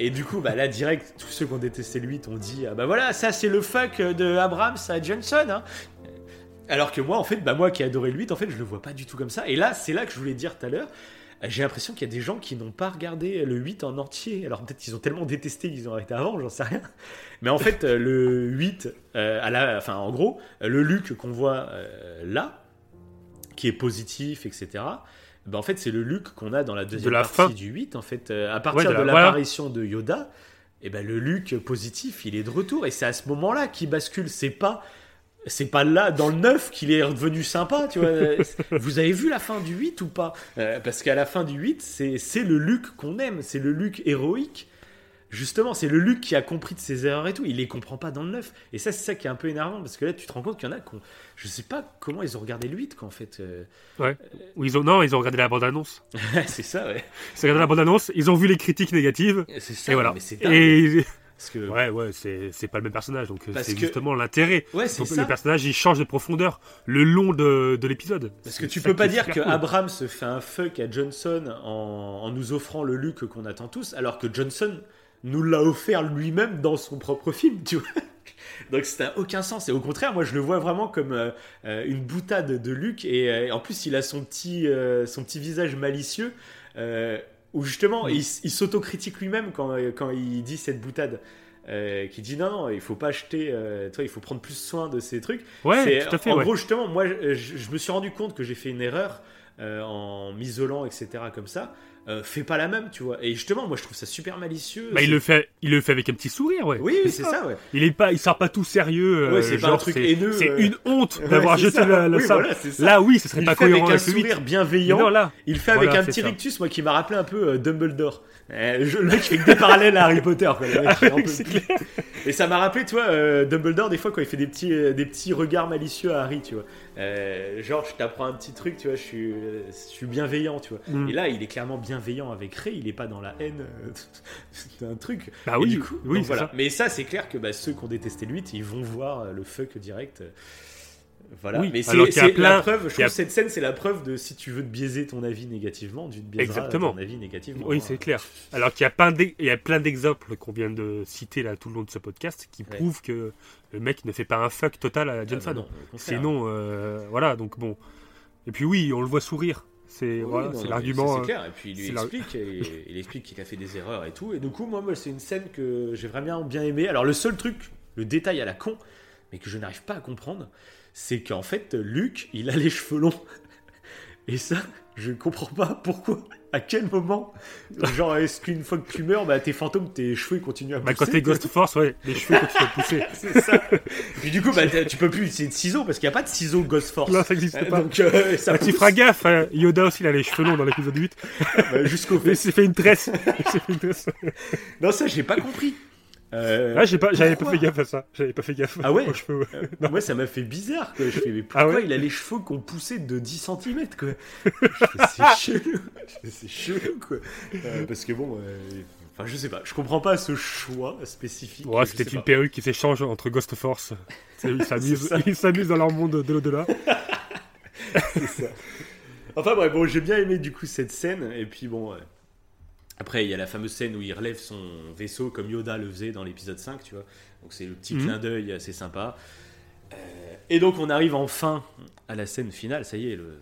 Et du coup, bah là, direct, tous ceux qui ont détesté le 8 ont dit Ah bah voilà, ça c'est le fuck de Abrams à Johnson. Hein. Alors que moi, en fait, bah moi qui le 8, en fait, je le vois pas du tout comme ça. Et là, c'est là que je voulais dire tout à l'heure. J'ai l'impression qu'il y a des gens qui n'ont pas regardé le 8 en entier. Alors peut-être qu'ils ont tellement détesté qu'ils ont arrêté avant, j'en sais rien. Mais en fait, euh, le 8, euh, à la, enfin, en gros, le Luke qu'on voit euh, là, qui est positif, etc. Ben en fait, c'est le Luke qu'on a dans la deuxième la partie fin. du 8. En fait, à partir de de la- l'apparition de Yoda, et ben le Luke positif, il est de retour. Et c'est à ce moment-là qu'il bascule. C'est pas, c'est pas là dans le 9 qu'il est redevenu sympa. Tu vois. [laughs] Vous avez vu la fin du 8 ou pas? Euh, Parce qu'à la fin du 8, c'est le Luke qu'on aime. C'est le Luke héroïque. Justement, c'est le Luke qui a compris de ses erreurs et tout. Il les comprend pas dans le 9. Et ça, c'est ça qui est un peu énervant. Parce que là, tu te rends compte qu'il y en a qui ont- Je sais pas comment ils ont regardé le 8, quoi, en fait. Euh, Ouais. Ou ils ont non, ils ont regardé la bande annonce. [laughs] c'est ça, ouais. Ils ont regardé la bande annonce, ils ont vu les critiques négatives. C'est ça, Et voilà. mais c'est dingue. Et Parce que... ouais, ouais, c'est c'est pas le même personnage, donc euh, c'est que- justement l'intérêt. Ouais, c'est. Le personnage, il change de profondeur le long de, de l'épisode. Parce que tu peux pas dire que cool. Abrams se fait un fuck à Johnson en, en nous offrant le Luke qu'on attend tous, alors que Johnson nous l'a offert lui-même dans son propre film, tu vois. [laughs] Donc ça n'a aucun sens. Et au contraire, moi je le vois vraiment comme euh, euh, une boutade de Luke. Et euh, en plus, il a son petit, euh, son petit visage malicieux où justement il, s- il s'autocritique lui-même quand, euh, quand il dit cette boutade. Euh, qui dit non, non, il faut pas acheter, euh, toi, il faut prendre plus soin de ces trucs. Ouais, C'est- tout à fait. En ouais. gros, justement, moi, je, je- je me suis rendu compte que j'ai fait une erreur euh, en m'isolant, etc. comme ça, euh, fais pas la même, tu vois. Et justement, moi je trouve ça super malicieux. Bah, il le fait, il le fait avec un petit sourire, ouais. Oui, oui, c'est ça, ouais. Il est pas, il sort pas tout sérieux. Ouais, euh, c'est pas un truc haineux, C'est euh. une honte d'avoir jeté ça. la, la Oui, sable. voilà, c'est ça. Là, oui, ce serait Il pas fait cohérent un avec le sourire bienveillant. Non, là. Il fait Voilà, avec un petit ça. rictus, moi qui m'a rappelé un peu euh, Dumbledore. Je- le mec fait que des parallèles à Harry Potter. Quoi, le mec plus. Et ça m'a rappelé, toi, euh, Dumbledore, des fois, quand il fait des petits, des petits regards malicieux à Harry, tu vois. Euh, genre, je t'apprends un petit truc, tu vois, je suis, euh, je suis bienveillant, tu vois. Mm. Et là, il est clairement bienveillant avec Ray, il est pas dans la haine euh, [laughs] d'un truc. Bah Et oui, du coup, oui, donc voilà. ça. Mais ça, c'est clair que bah, ceux qui ont détesté 8, ils vont voir euh, le fuck direct. euh, Voilà. Oui, Mais c'est la preuve, je trouve a- que cette scène, c'est la preuve de si tu veux te biaiser ton avis négativement, tu te biaiseras Exactement. ton avis négativement. Oui, hein. c'est clair. Alors qu'il y a plein d'e- il y a plein d'exemples qu'on vient de citer là tout le long de ce podcast qui Ouais. prouvent que le mec ne fait pas un fuck total à Ah, Johnson. bah. Sinon, euh, voilà, donc bon. Et puis oui, on le voit sourire. C'est Oui, voilà, c'est l'argument. ça, euh, C'est clair. Et puis il lui c'est explique, et, [laughs] il explique qu'il a fait des erreurs et tout. Et du coup, moi, moi, c'est une scène que j'ai vraiment bien aimé. Alors le seul truc, le détail à la con, mais que je n'arrive pas à comprendre, c'est qu'en fait, Luc, il a les cheveux longs. [laughs] Et ça, je ne comprends pas pourquoi. À quel moment Genre, est-ce qu'une fois que tu meurs, bah, tes fantômes, tes cheveux continuent à pousser Bah, quand t'es Ghost Force, ouais, les cheveux continuent à pousser. [laughs] C'est ça. Puis du coup, bah, tu peux plus utiliser de ciseaux parce qu'il n'y a pas de ciseaux Ghost Force. Non, ça n'existe Euh, pas. Donc, euh, ça Bah, tu feras gaffe, hein, Yoda aussi il a les cheveux longs dans l'épisode 8. bah, jusqu'au Mais il fait. s'est fait une tresse. Il s'est fait une tresse. Non, ça, j'ai pas compris. Euh, Ah, j'ai pas, j'avais pas pourquoi fait gaffe à ça. J'avais pas fait gaffe. Ah ouais [laughs] aux cheveux, ouais. Euh, Moi, ça m'a fait bizarre. Quoi. Je fais, mais pourquoi Ah ouais il a les cheveux qui ont poussé de 10 cm quoi [laughs] C'est chelou. C'est chelou, quoi. Euh, parce que bon, enfin, je sais pas. Je comprends pas ce choix spécifique. Ouais, c'était une pas. perruque qui s'échange entre Ghost Force. [laughs] Ils s'amusent, ça. ils s'amusent dans leur monde de l'au-delà. C'est ça. Enfin bref, bon, j'ai bien aimé du coup cette scène. Et puis bon, après il y a la fameuse scène où il relève son vaisseau comme Yoda le faisait dans l'épisode 5, tu vois. Donc c'est le petit Mhm. clin d'œil assez sympa. Euh, et donc on arrive enfin à la scène finale. Ça y est, le-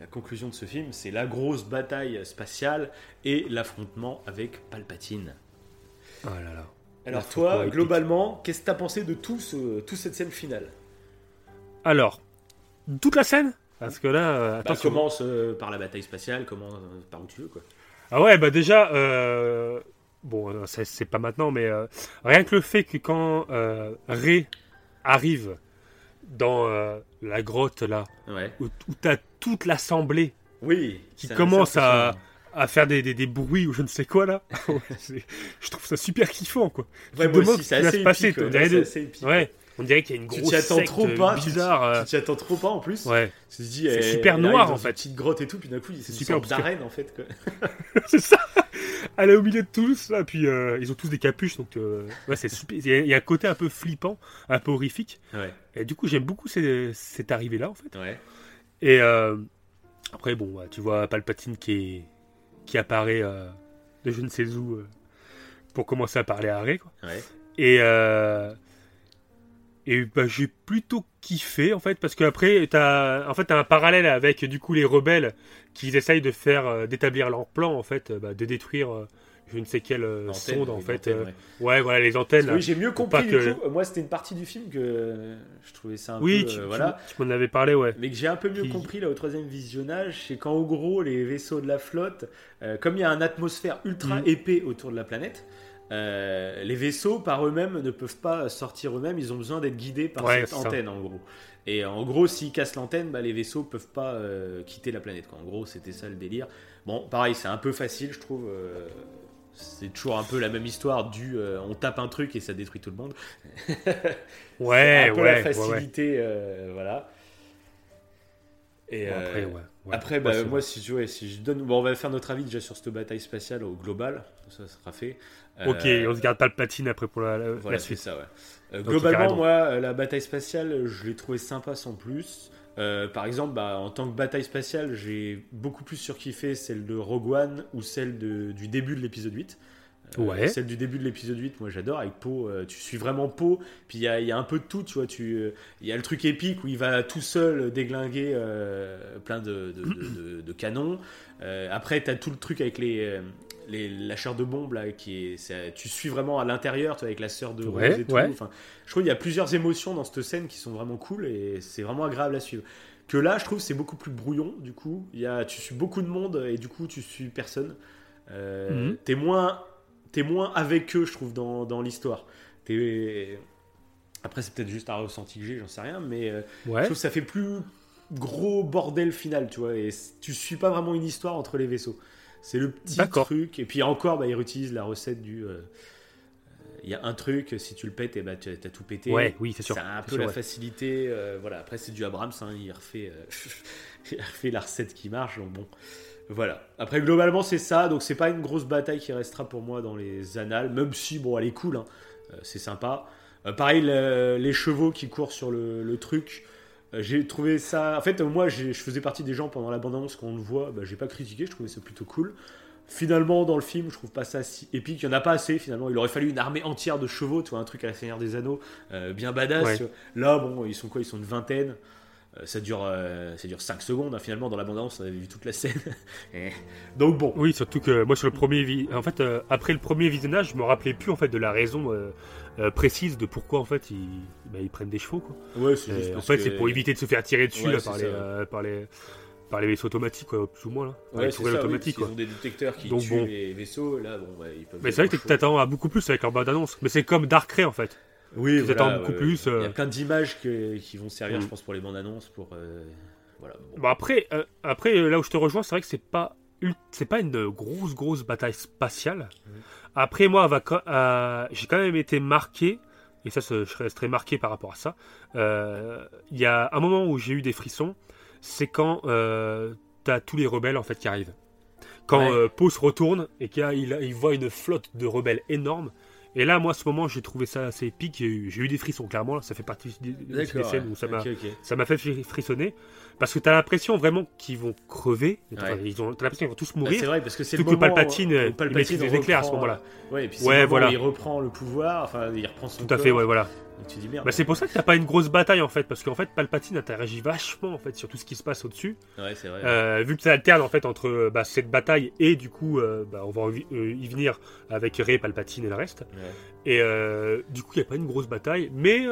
la conclusion de ce film, c'est la grosse bataille spatiale et l'affrontement avec Palpatine. Oh là là. Alors toi, globalement, qu'est-ce que t'as pensé de tout ce, toute cette scène finale? Alors, toute la scène? Parce que là, euh, Bah. Commence euh, par la bataille spatiale, comment, par où tu veux quoi. Ah ouais, bah déjà, euh, bon, euh, c'est pas maintenant, mais euh, rien que le fait que quand euh, arrive dans la grotte là, Ouais. où, où t'as toute l'assemblée Oui. qui commence à, à faire des, des, des bruits ou je ne sais quoi là, [laughs] je trouve ça super kiffant quoi. Ouais, moi aussi, ce c'est épique, ouais, assez épique. Ouais, on dirait qu'il y a une Tu grosse attends secte trop pas, tu- bizarre. euh, Tu t'y attends trop pas en plus. Ouais, Tu dis, C'est eh, super noir, en fait. petite grotte et tout, puis d'un coup, c'est super d'arène en fait. [laughs] C'est ça. Elle est au milieu de tous là, puis euh, ils ont tous des capuches, donc euh, ouais, c'est super. Il y, a- il y a un côté un peu flippant, un peu horrifique. Ouais, Et du coup, j'aime beaucoup ces- cette arrivée là en fait. ouais. Et euh, après, bon, bah, tu vois Palpatine qui, est, qui apparaît euh, de je ne sais où euh, pour commencer à parler à Rey. Quoi. ouais. Et, euh, et bah, j'ai plutôt kiffé en fait, parce qu'après, t'as en fait, t'as un parallèle avec du coup les rebelles qui essayent de faire, euh, d'établir leur plan en fait, euh, bah, de détruire euh, je ne sais quelle Antenne, sonde en fait. euh, ouais. ouais. voilà, les antennes. là. Oui, j'ai mieux compris pas du que- coup. Moi, c'était une partie du film que je trouvais ça un oui, peu. tu, euh, tu- voilà. tu m'en avais parlé, ouais. Mais que j'ai un peu mieux Qui- compris là au troisième visionnage, c'est qu'en gros, les vaisseaux de la flotte, euh, comme il y a un atmosphère ultra Mhm. épais autour de la planète, euh, les vaisseaux par eux-mêmes ne peuvent pas sortir eux-mêmes, ils ont besoin d'être guidés par Ouais, cette ça. antenne en gros. Et en gros, s'ils cassent l'antenne, bah, les vaisseaux peuvent pas euh, quitter la planète. Quoi. En gros, c'était ça le délire. Bon, pareil, c'est un peu facile, je trouve. euh, c'est toujours un peu la même histoire du on tape un truc et ça détruit tout le monde. [laughs] Ouais, un peu ouais, la ouais. facilité, voilà. Et Bon, après, ouais, ouais. après, bah, moi, ouais, si je donne, bon, on va faire notre avis déjà sur cette bataille spatiale au global, ça sera fait. Ok, Euh, on se garde pas le patine après pour la, la- voilà, la c'est suite. ça, ouais. Euh, Ok, globalement, moi, euh, la bataille spatiale, je l'ai trouvé sympa sans plus. Euh, par exemple, bah, en tant que bataille spatiale, j'ai beaucoup plus surkiffé celle de Rogue One ou celle de- du début de l'épisode 8. Euh, Ouais. Celle du début de l'épisode 8, moi j'adore, avec Poe, euh, tu suis vraiment Poe, puis il y a, il y a un peu de tout, tu vois, tu, il y a le truc épique où il va tout seul déglinguer plein de, de- canons. Après, tu as tout le truc avec les, les, la chair de bombe là, qui est, tu suis vraiment à l'intérieur, avec la sœur de Ouais, Rose et tout. ouais. Enfin, je trouve qu'il y a plusieurs émotions dans cette scène qui sont vraiment cool et c'est vraiment agréable à suivre. Que là, je trouve c'est beaucoup plus brouillon. Du coup, il y a, tu suis beaucoup de monde et du coup, tu suis personne. Euh, Mhm. T'es moins, t'es moins avec eux, je trouve, dans, dans l'histoire. T'es- Après, c'est peut-être juste un ressenti que j'ai, j'en sais rien, mais euh, je trouve que ça fait plus gros bordel final, tu vois. Et tu suis pas vraiment une histoire entre les vaisseaux. C'est le petit truc. Et puis encore, bah, ils réutilisent la recette du. euh, Il y a un truc, si tu le pètes, et bah, tu as tout pété. Ouais, oui, c'est sûr. C'est un C'est peu sûr, la ouais. facilité. euh, voilà. Après, c'est du Abrams, hein, il, refait, euh, [laughs] il refait la recette qui marche. Donc bon, voilà. Après, globalement, c'est ça. Donc, c'est pas une grosse bataille qui restera pour moi dans les annales, même si, bon, elle est cool. hein. Euh, c'est sympa. Euh, pareil, le- les chevaux qui courent sur le, le truc. Euh, J'ai trouvé ça. En fait, moi, je faisais partie des gens pendant l'abondance quand on le voit. Bah, j'ai pas critiqué, je trouvais ça plutôt cool. Finalement, dans le film, je trouve pas ça si épique. Il y en a pas assez. Finalement, il aurait fallu une armée entière de chevaux, tu vois, un truc à la Seigneur des Anneaux, euh, bien badass. Ouais. Là, bon, ils sont quoi? Ils sont une vingtaine. Euh, ça dure, euh, ça dure 5 secondes. hein. Finalement, dans l'abondance, on avait vu toute la scène. [laughs] Donc bon, Oui, surtout que moi sur le premier vi- en fait euh, après le premier visionnage, je me rappelais plus en fait de la raison euh, précise de pourquoi en fait ils, bah, ils prennent des chevaux quoi. ouais, c'est juste en fait, que- c'est pour éviter de se faire tirer dessus Ouais, là, c'est par, les, par les par les vaisseaux automatiques quoi, plus ou moins là. Ouais, les ça, automatiques quoi. qu'ils ont des détecteurs qui Donc tuent bon. les vaisseaux. Là, bon, ouais, ils peuvent. Mais c'est vrai que tu t'attends à beaucoup plus avec leur bande annonce. Mais c'est comme Darkrai en fait. Oui, beaucoup plus, Il y euh. a plein d'images que- qui vont servir, Mm. je pense, pour les bandes annonces. Pour, euh, voilà. bon. Bon après, euh, après euh, là où je te rejoins, c'est vrai que c'est pas c'est pas une grosse grosse bataille spatiale. Après moi, euh, j'ai quand même été marqué et ça, je resterai marqué par rapport à ça. Euh, Il y a un moment où j'ai eu des frissons, c'est quand euh, t'as tous les rebelles en fait qui arrivent. Quand Ouais. euh, Poe se retourne et qu'il il, il voit une flotte de rebelles énorme. Et là, moi, à ce moment, j'ai trouvé ça assez épique. J'ai eu, j'ai eu des frissons, clairement. Là, ça fait partie des, des scènes où ça m'a ça fait fri- frissonner parce que t'as l'impression vraiment qu'ils vont crever. Ouais. ils ont, t'as l'impression qu'ils vont tous mourir. c'est vrai, parce que c'est le Surtout que moment Palpatine, où euh, il maîtrise les éclairs à ce moment-là. euh, Ouais, et puis c'est Ouais, le moment voilà. où il reprend le pouvoir, enfin, il reprend son Tout à corps, fait, ouais, voilà. Et tu dis merde. Bah, c'est pour ça que t'as pas une grosse bataille en fait, parce qu'en fait Palpatine interagit vachement en fait sur tout ce qui se passe au-dessus. Ouais, c'est vrai. Euh, vu que ça alterne en fait entre euh, bah, cette bataille et du coup, euh, bah, on va y venir avec Rey, Palpatine et le reste. Ouais. Et euh, du coup, il n'y a pas une grosse bataille, mais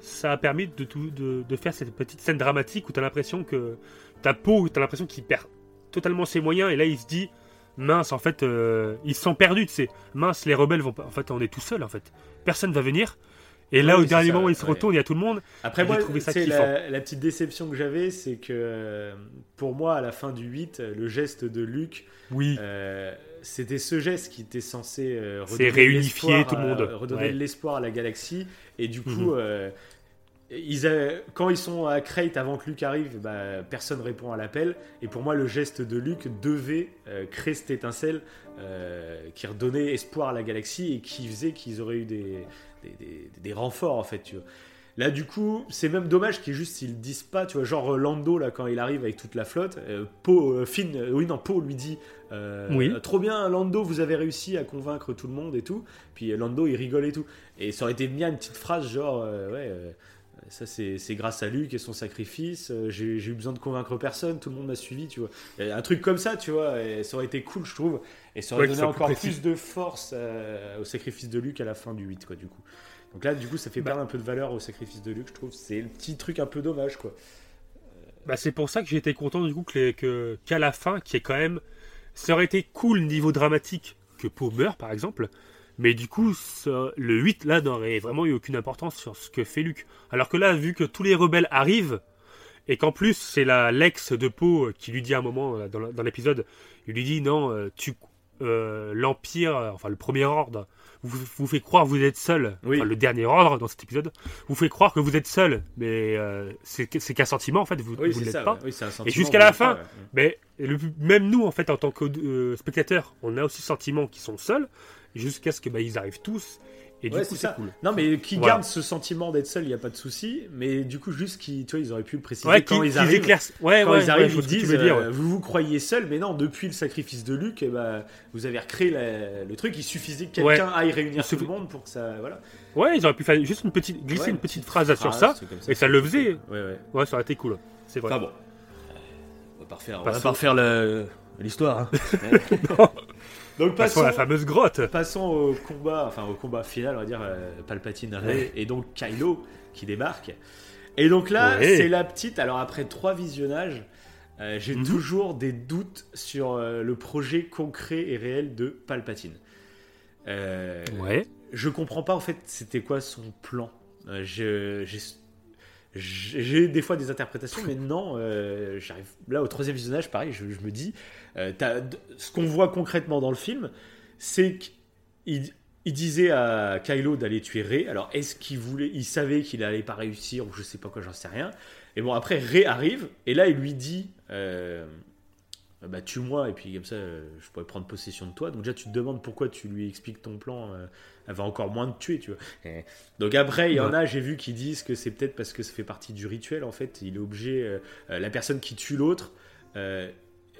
ça a permis de, tout, de, de faire cette petite scène dramatique où tu as l'impression que ta peau, tu as l'impression qu'il perd totalement ses moyens, et là il se dit mince, en fait, euh, ils se sont perdus, tu sais, mince, les rebelles vont pas. En fait, on est tout seul, en fait, personne va venir. Et là, Ouais, au dernier ça, moment, il se retourne, il y a tout le monde. Après, moi, c'est la, la petite déception que j'avais, c'est que euh, pour moi, à la fin du 8, le geste de Luke, Oui, euh, c'était ce geste qui était censé euh, redonner réunifier tout le à- monde. redonner Ouais. de l'espoir à la galaxie. Et du coup, Mhm. euh, ils a- quand ils sont à Crate avant que Luke arrive, bah, personne répond à l'appel. Et pour moi, le geste de Luke devait euh, créer cette étincelle euh, qui redonnait espoir à la galaxie et qui faisait qu'ils auraient eu des, des, des- des renforts en fait. Tu vois. Là, du coup, c'est même dommage qu'ils juste ils disent pas, tu vois, genre euh, Lando là quand il arrive avec toute la flotte, euh, Poe, euh, Finn, euh, oui non, Poe lui dit, Oui. trop bien Lando, vous avez réussi à convaincre tout le monde et tout, puis Lando il rigole et tout, et ça aurait été bien une petite phrase genre, ouais, ça c'est grâce à Luke et son sacrifice, j'ai eu besoin de convaincre personne, tout le monde m'a suivi, tu vois, un truc comme ça, tu vois, et ça aurait été cool, je trouve, et ça aurait Ouais, donné plus encore précis. plus de force euh, au sacrifice de Luke à la fin du 8, quoi, du coup. Donc là, du coup, ça fait Bah. perdre un peu de valeur au sacrifice de Luke, je trouve. C'est le petit truc un peu dommage, quoi. Bah, c'est pour ça que j'ai été content du coup les- que- qu'à la fin, qui est quand même, ça aurait été cool niveau dramatique que Poe meurt par exemple, mais du coup ça- le 8 là n'aurait vraiment eu aucune importance sur ce que fait Luke. Alors que là, vu que tous les rebelles arrivent et qu'en plus c'est la l'ex de Poe qui lui dit à un moment euh, dans l'épisode, il lui dit non, euh, tu euh, l'empire, euh, enfin le premier ordre, vous, vous fait croire que vous êtes seul, Oui. enfin le dernier ordre dans cet épisode, vous fait croire que vous êtes seul, mais euh, c'est qu'un sentiment en fait, vous, Oui, vous c'est l'êtes pas. ouais. Oui, c'est un sentiment, Et jusqu'à la fin, pas, ouais. Mais le- même nous, en fait, en tant que euh, spectateurs, on a aussi le sentiment qu'ils sont seuls, jusqu'à ce que bah, ils arrivent tous. Et du Ouais, coup, c'est cool. Non, mais qui Voilà. garde ce sentiment d'être seul, il n'y a pas de souci. Mais du coup, juste qu'ils, tu vois, ils auraient pu le préciser Ouais, quand qu'ils- ils qu'ils arrivent. Ouais, quand ouais, ils arrivent, ils disent dire, euh, ouais. vous vous croyez seul, mais non, depuis le sacrifice de Luke, eh ben, vous avez recréé la- le truc. Il suffisait que Ouais. quelqu'un aille réunir tout le monde pour que ça. Voilà. Ouais, ils auraient pu faire juste une petite, glisser Ouais, une petite phrase sur ça, et ça le faisait. Ouais, ouais. Ouais, ça aurait été cool. C'est vrai. Enfin bon. On va pas refaire, on Pas va sauf- pas refaire le- l'histoire. hein. [laughs] Donc Passons passons, à la fameuse grotte. passons au combat, enfin au combat final, on va dire euh, Palpatine Rey et donc Kylo qui débarque. Et donc là, Ouais. c'est la petite. Alors après trois visionnages, euh, j'ai Mhm. toujours des doutes sur euh, le projet concret et réel de Palpatine. Euh, Ouais. je comprends pas en fait c'était quoi son plan. Je- j'ai j'ai des fois des interprétations, mais non, euh, j'arrive là au troisième visionnage, pareil, je, me dis, euh, ce qu'on voit concrètement dans le film, c'est qu'il il disait à Kylo d'aller tuer Rey. Alors est-ce qu'il voulait, il savait qu'il allait pas réussir ou je sais pas quoi, j'en sais rien. Et bon après Rey arrive et là il lui dit. euh, bah tue-moi et puis comme ça euh, je pourrais prendre possession de toi. Donc déjà tu te demandes pourquoi tu lui expliques ton plan euh, elle va encore moins te tuer tu vois. Donc après il y en a j'ai vu qui disent que c'est peut-être parce que ça fait partie du rituel en fait. Il est obligé euh, euh, la personne qui tue l'autre euh,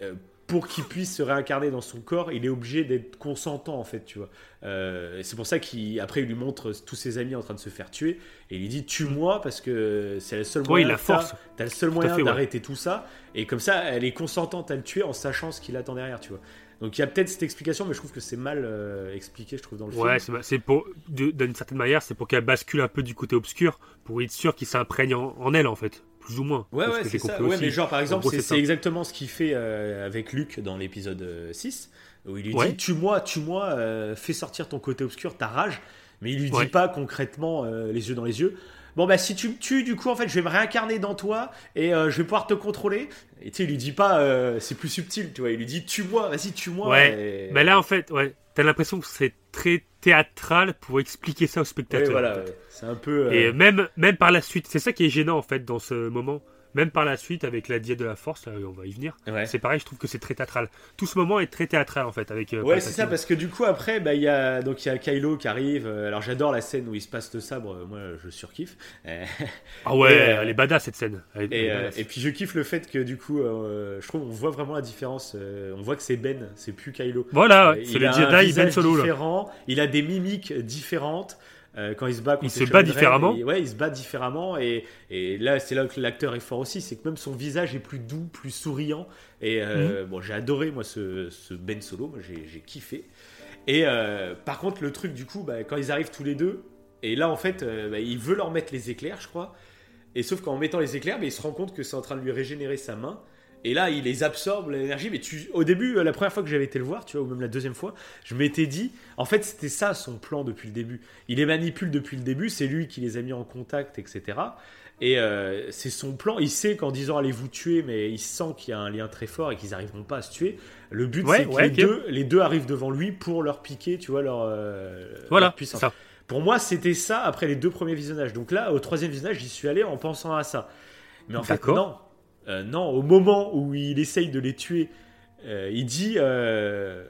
euh, pour qu'il puisse se réincarner dans son corps, il est obligé d'être consentant en fait, tu vois. Euh, c'est pour ça qu'après il, lui montre tous ses amis en train de se faire tuer et il lui dit tue-moi parce que c'est le seul Oui, moyen. la que t'as- force. T'as le seul moyen ouais. d'arrêter tout ça et comme ça elle est consentante à le tuer en sachant ce qu'il attend derrière, tu vois. Donc il y a peut-être cette explication, mais je trouve que c'est mal euh, expliqué, je trouve dans le Ouais, film. c'est c'est pour, d'une certaine manière, c'est pour qu'elle bascule un peu du côté obscur, pour être sûr qu'il s'imprègne en, en elle, en fait, plus ou moins. Ouais, ouais, c'est ça. Ouais, mais genre, par exemple, c'est exactement ce qu'il fait euh, avec Luke dans l'épisode euh, 6, où il lui Ouais. dit Tue-moi, tue-moi, euh, fais sortir ton côté obscur, ta rage. Mais il lui dit pas concrètement euh, les yeux dans les yeux. Bon, bah, si tu me tues, du coup, en fait, je vais me réincarner dans toi et euh, je vais pouvoir te contrôler. Et tu sais, il lui dit pas, euh, c'est plus subtil, tu vois. Il lui dit Tue-moi, vas-y, tue-moi. Ouais, et- Mais là, en fait, ouais, t'as l'impression que c'est très théâtral pour expliquer ça au spectateur. voilà, en fait. ouais. c'est un peu. euh, Et même, même par la suite, c'est ça qui est gênant, en fait, dans ce moment. Même par la suite, avec la diète de la force, là, on va y venir. ouais. C'est pareil, je trouve que c'est très théâtral. Tout ce moment est très théâtral, en fait, avec. euh, Ouais, c'est ça, parce que du coup, après, bah, il y a donc y a Kylo qui arrive. euh, Alors, j'adore la scène où il se passe le sabre. euh, Moi, je surkiffe. [laughs] Ah ouais, Et, elle est badass, cette scène. Est- Et, puis, je kiffe le fait que du coup, je trouve, on voit vraiment la différence. on voit que c'est Ben, c'est plus Kylo. Voilà, c'est le Jedi Ben Solo, là. Il a des mimiques différentes. Euh, quand il se bat, Il se bat différemment. et- ouais, il se bat différemment. Et, et là, c'est là que l'acteur est fort aussi. C'est que même son visage est plus doux, plus souriant. Et Mhm. euh, bon, j'ai adoré, moi, ce, ce Ben Solo. Moi, j'ai j'ai kiffé. Et euh, par contre, le truc, du coup, bah, quand ils arrivent tous les deux, et là, en fait, euh, bah, il veut leur mettre les éclairs, je crois. Et sauf qu'en mettant les éclairs, bah, il se rend compte que c'est en train de lui régénérer sa main. Et là, il les absorbe, l'énergie. Mais tu, au début, euh, la première fois que j'avais été le voir, tu vois, ou même la deuxième fois, je m'étais dit, en fait, c'était ça son plan depuis le début. Il les manipule depuis le début, c'est lui qui les a mis en contact, etc. Et euh, c'est son plan. Il sait qu'en disant allez vous tuer, mais il sent qu'il y a un lien très fort et qu'ils n'arriveront pas à se tuer. Le but, Ouais, c'est que les, deux, les deux arrivent devant lui pour leur piquer, tu vois, leur, euh, Voilà, leur c'est puissance. ça. Pour moi, c'était ça après les deux premiers visionnages. Donc là, au troisième visionnage, j'y suis allé en pensant à ça. Mais en fait, non. Euh, non, au moment où il essaye de les tuer, euh, il dit euh,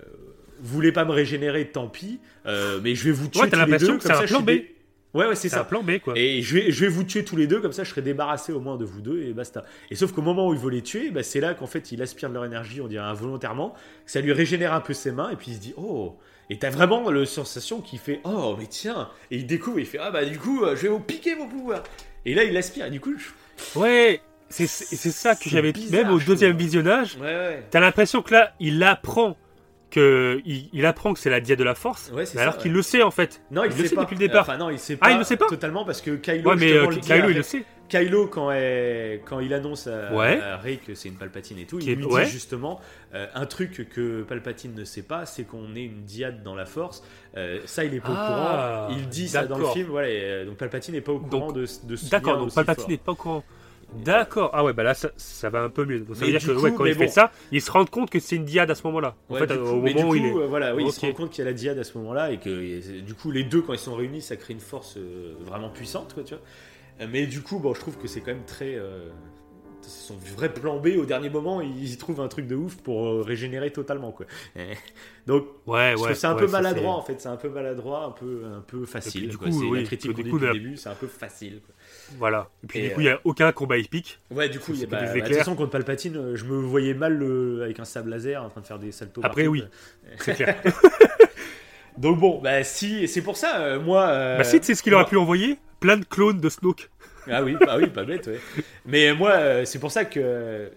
Vous voulez pas me régénérer, tant pis, euh, mais je vais vous tuer Ouais, tous les deux. l'impression que comme c'est un ça, je plan B. dé- Ouais, ouais, c'est C'est un ça. plan B, quoi. Et je vais, je vais vous tuer tous les deux, comme ça je serai débarrassé au moins de vous deux et basta. Et sauf qu'au moment où il veut les tuer, bah, c'est là qu'en fait il aspire de leur énergie, on dirait involontairement, que ça lui régénère un peu ses mains et puis il se dit oh. Et t'as vraiment la sensation qu'il fait oh mais tiens. Et il découvre, il fait ah bah du coup je vais vous piquer vos pouvoirs. Et là il aspire et du coup je- Ouais, c'est ça que j'avais. bizarre, Même au deuxième visionnage, ouais ouais. t'as l'impression que là, il apprend que il, il apprend que c'est la diète de la force, Ouais, alors qu'il le sait en fait. Non, il, le sait pas. depuis le départ. Enfin non, il sait Ah, pas. il le sait pas Totalement parce que Kylo mais euh, le dit Kylo, il avec- le sait. Kylo, quand, elle- quand il annonce à, Ouais. à Rey que c'est une Palpatine et tout, il lui ouais. dit justement euh, un truc que Palpatine ne sait pas, c'est qu'on est une diade dans la Force. Euh, ça, il est pas Ah, au courant. Il dit ça dans le film. Voilà, et, donc Palpatine n'est pas au courant Donc, de, de ce D'accord, donc Palpatine n'est pas au courant. D'accord. Ah ouais, bah là, ça, ça va un peu mieux. Donc ça veut dire que coup, ouais, quand il fait bon. ça, il se rend compte que c'est une diade à ce moment-là. En Ouais, fait, coup- au moment où du il est. coup, euh, voilà, oui, il se rend compte qu'il y a la diade à ce moment-là et que du coup les deux quand ils sont réunis, ça crée une force euh, vraiment puissante, quoi, tu vois. Euh, Mais du coup, bon, je trouve que c'est quand même très euh, c'est son vrai plan B au dernier moment, ils y trouvent un truc de ouf pour euh, régénérer totalement, quoi. [laughs] Donc, Ouais, ouais. que c'est un ouais, peu maladroit en fait, c'est un peu maladroit, un peu un peu facile. du quoi. coup, c'est oui, la critique du coup, la- début, c'est un peu facile. quoi. Voilà. Et puis Et, du coup, il n'y a aucun combat épique. Ouais, du coup, il y a, bah, des bah, de toute éclairs. façon, contre Palpatine, euh, je me voyais mal le- avec un sable laser en train de faire des saltos. Après, partout, oui. C'est clair. [laughs] Donc bon, bah si, c'est pour ça, euh, moi. euh, bah, si, c'est ce qu'il aurait pu envoyer? Plein de clones de Snoke. Ah oui, bah oui, pas bête, ouais. Mais moi, euh, c'est pour ça que.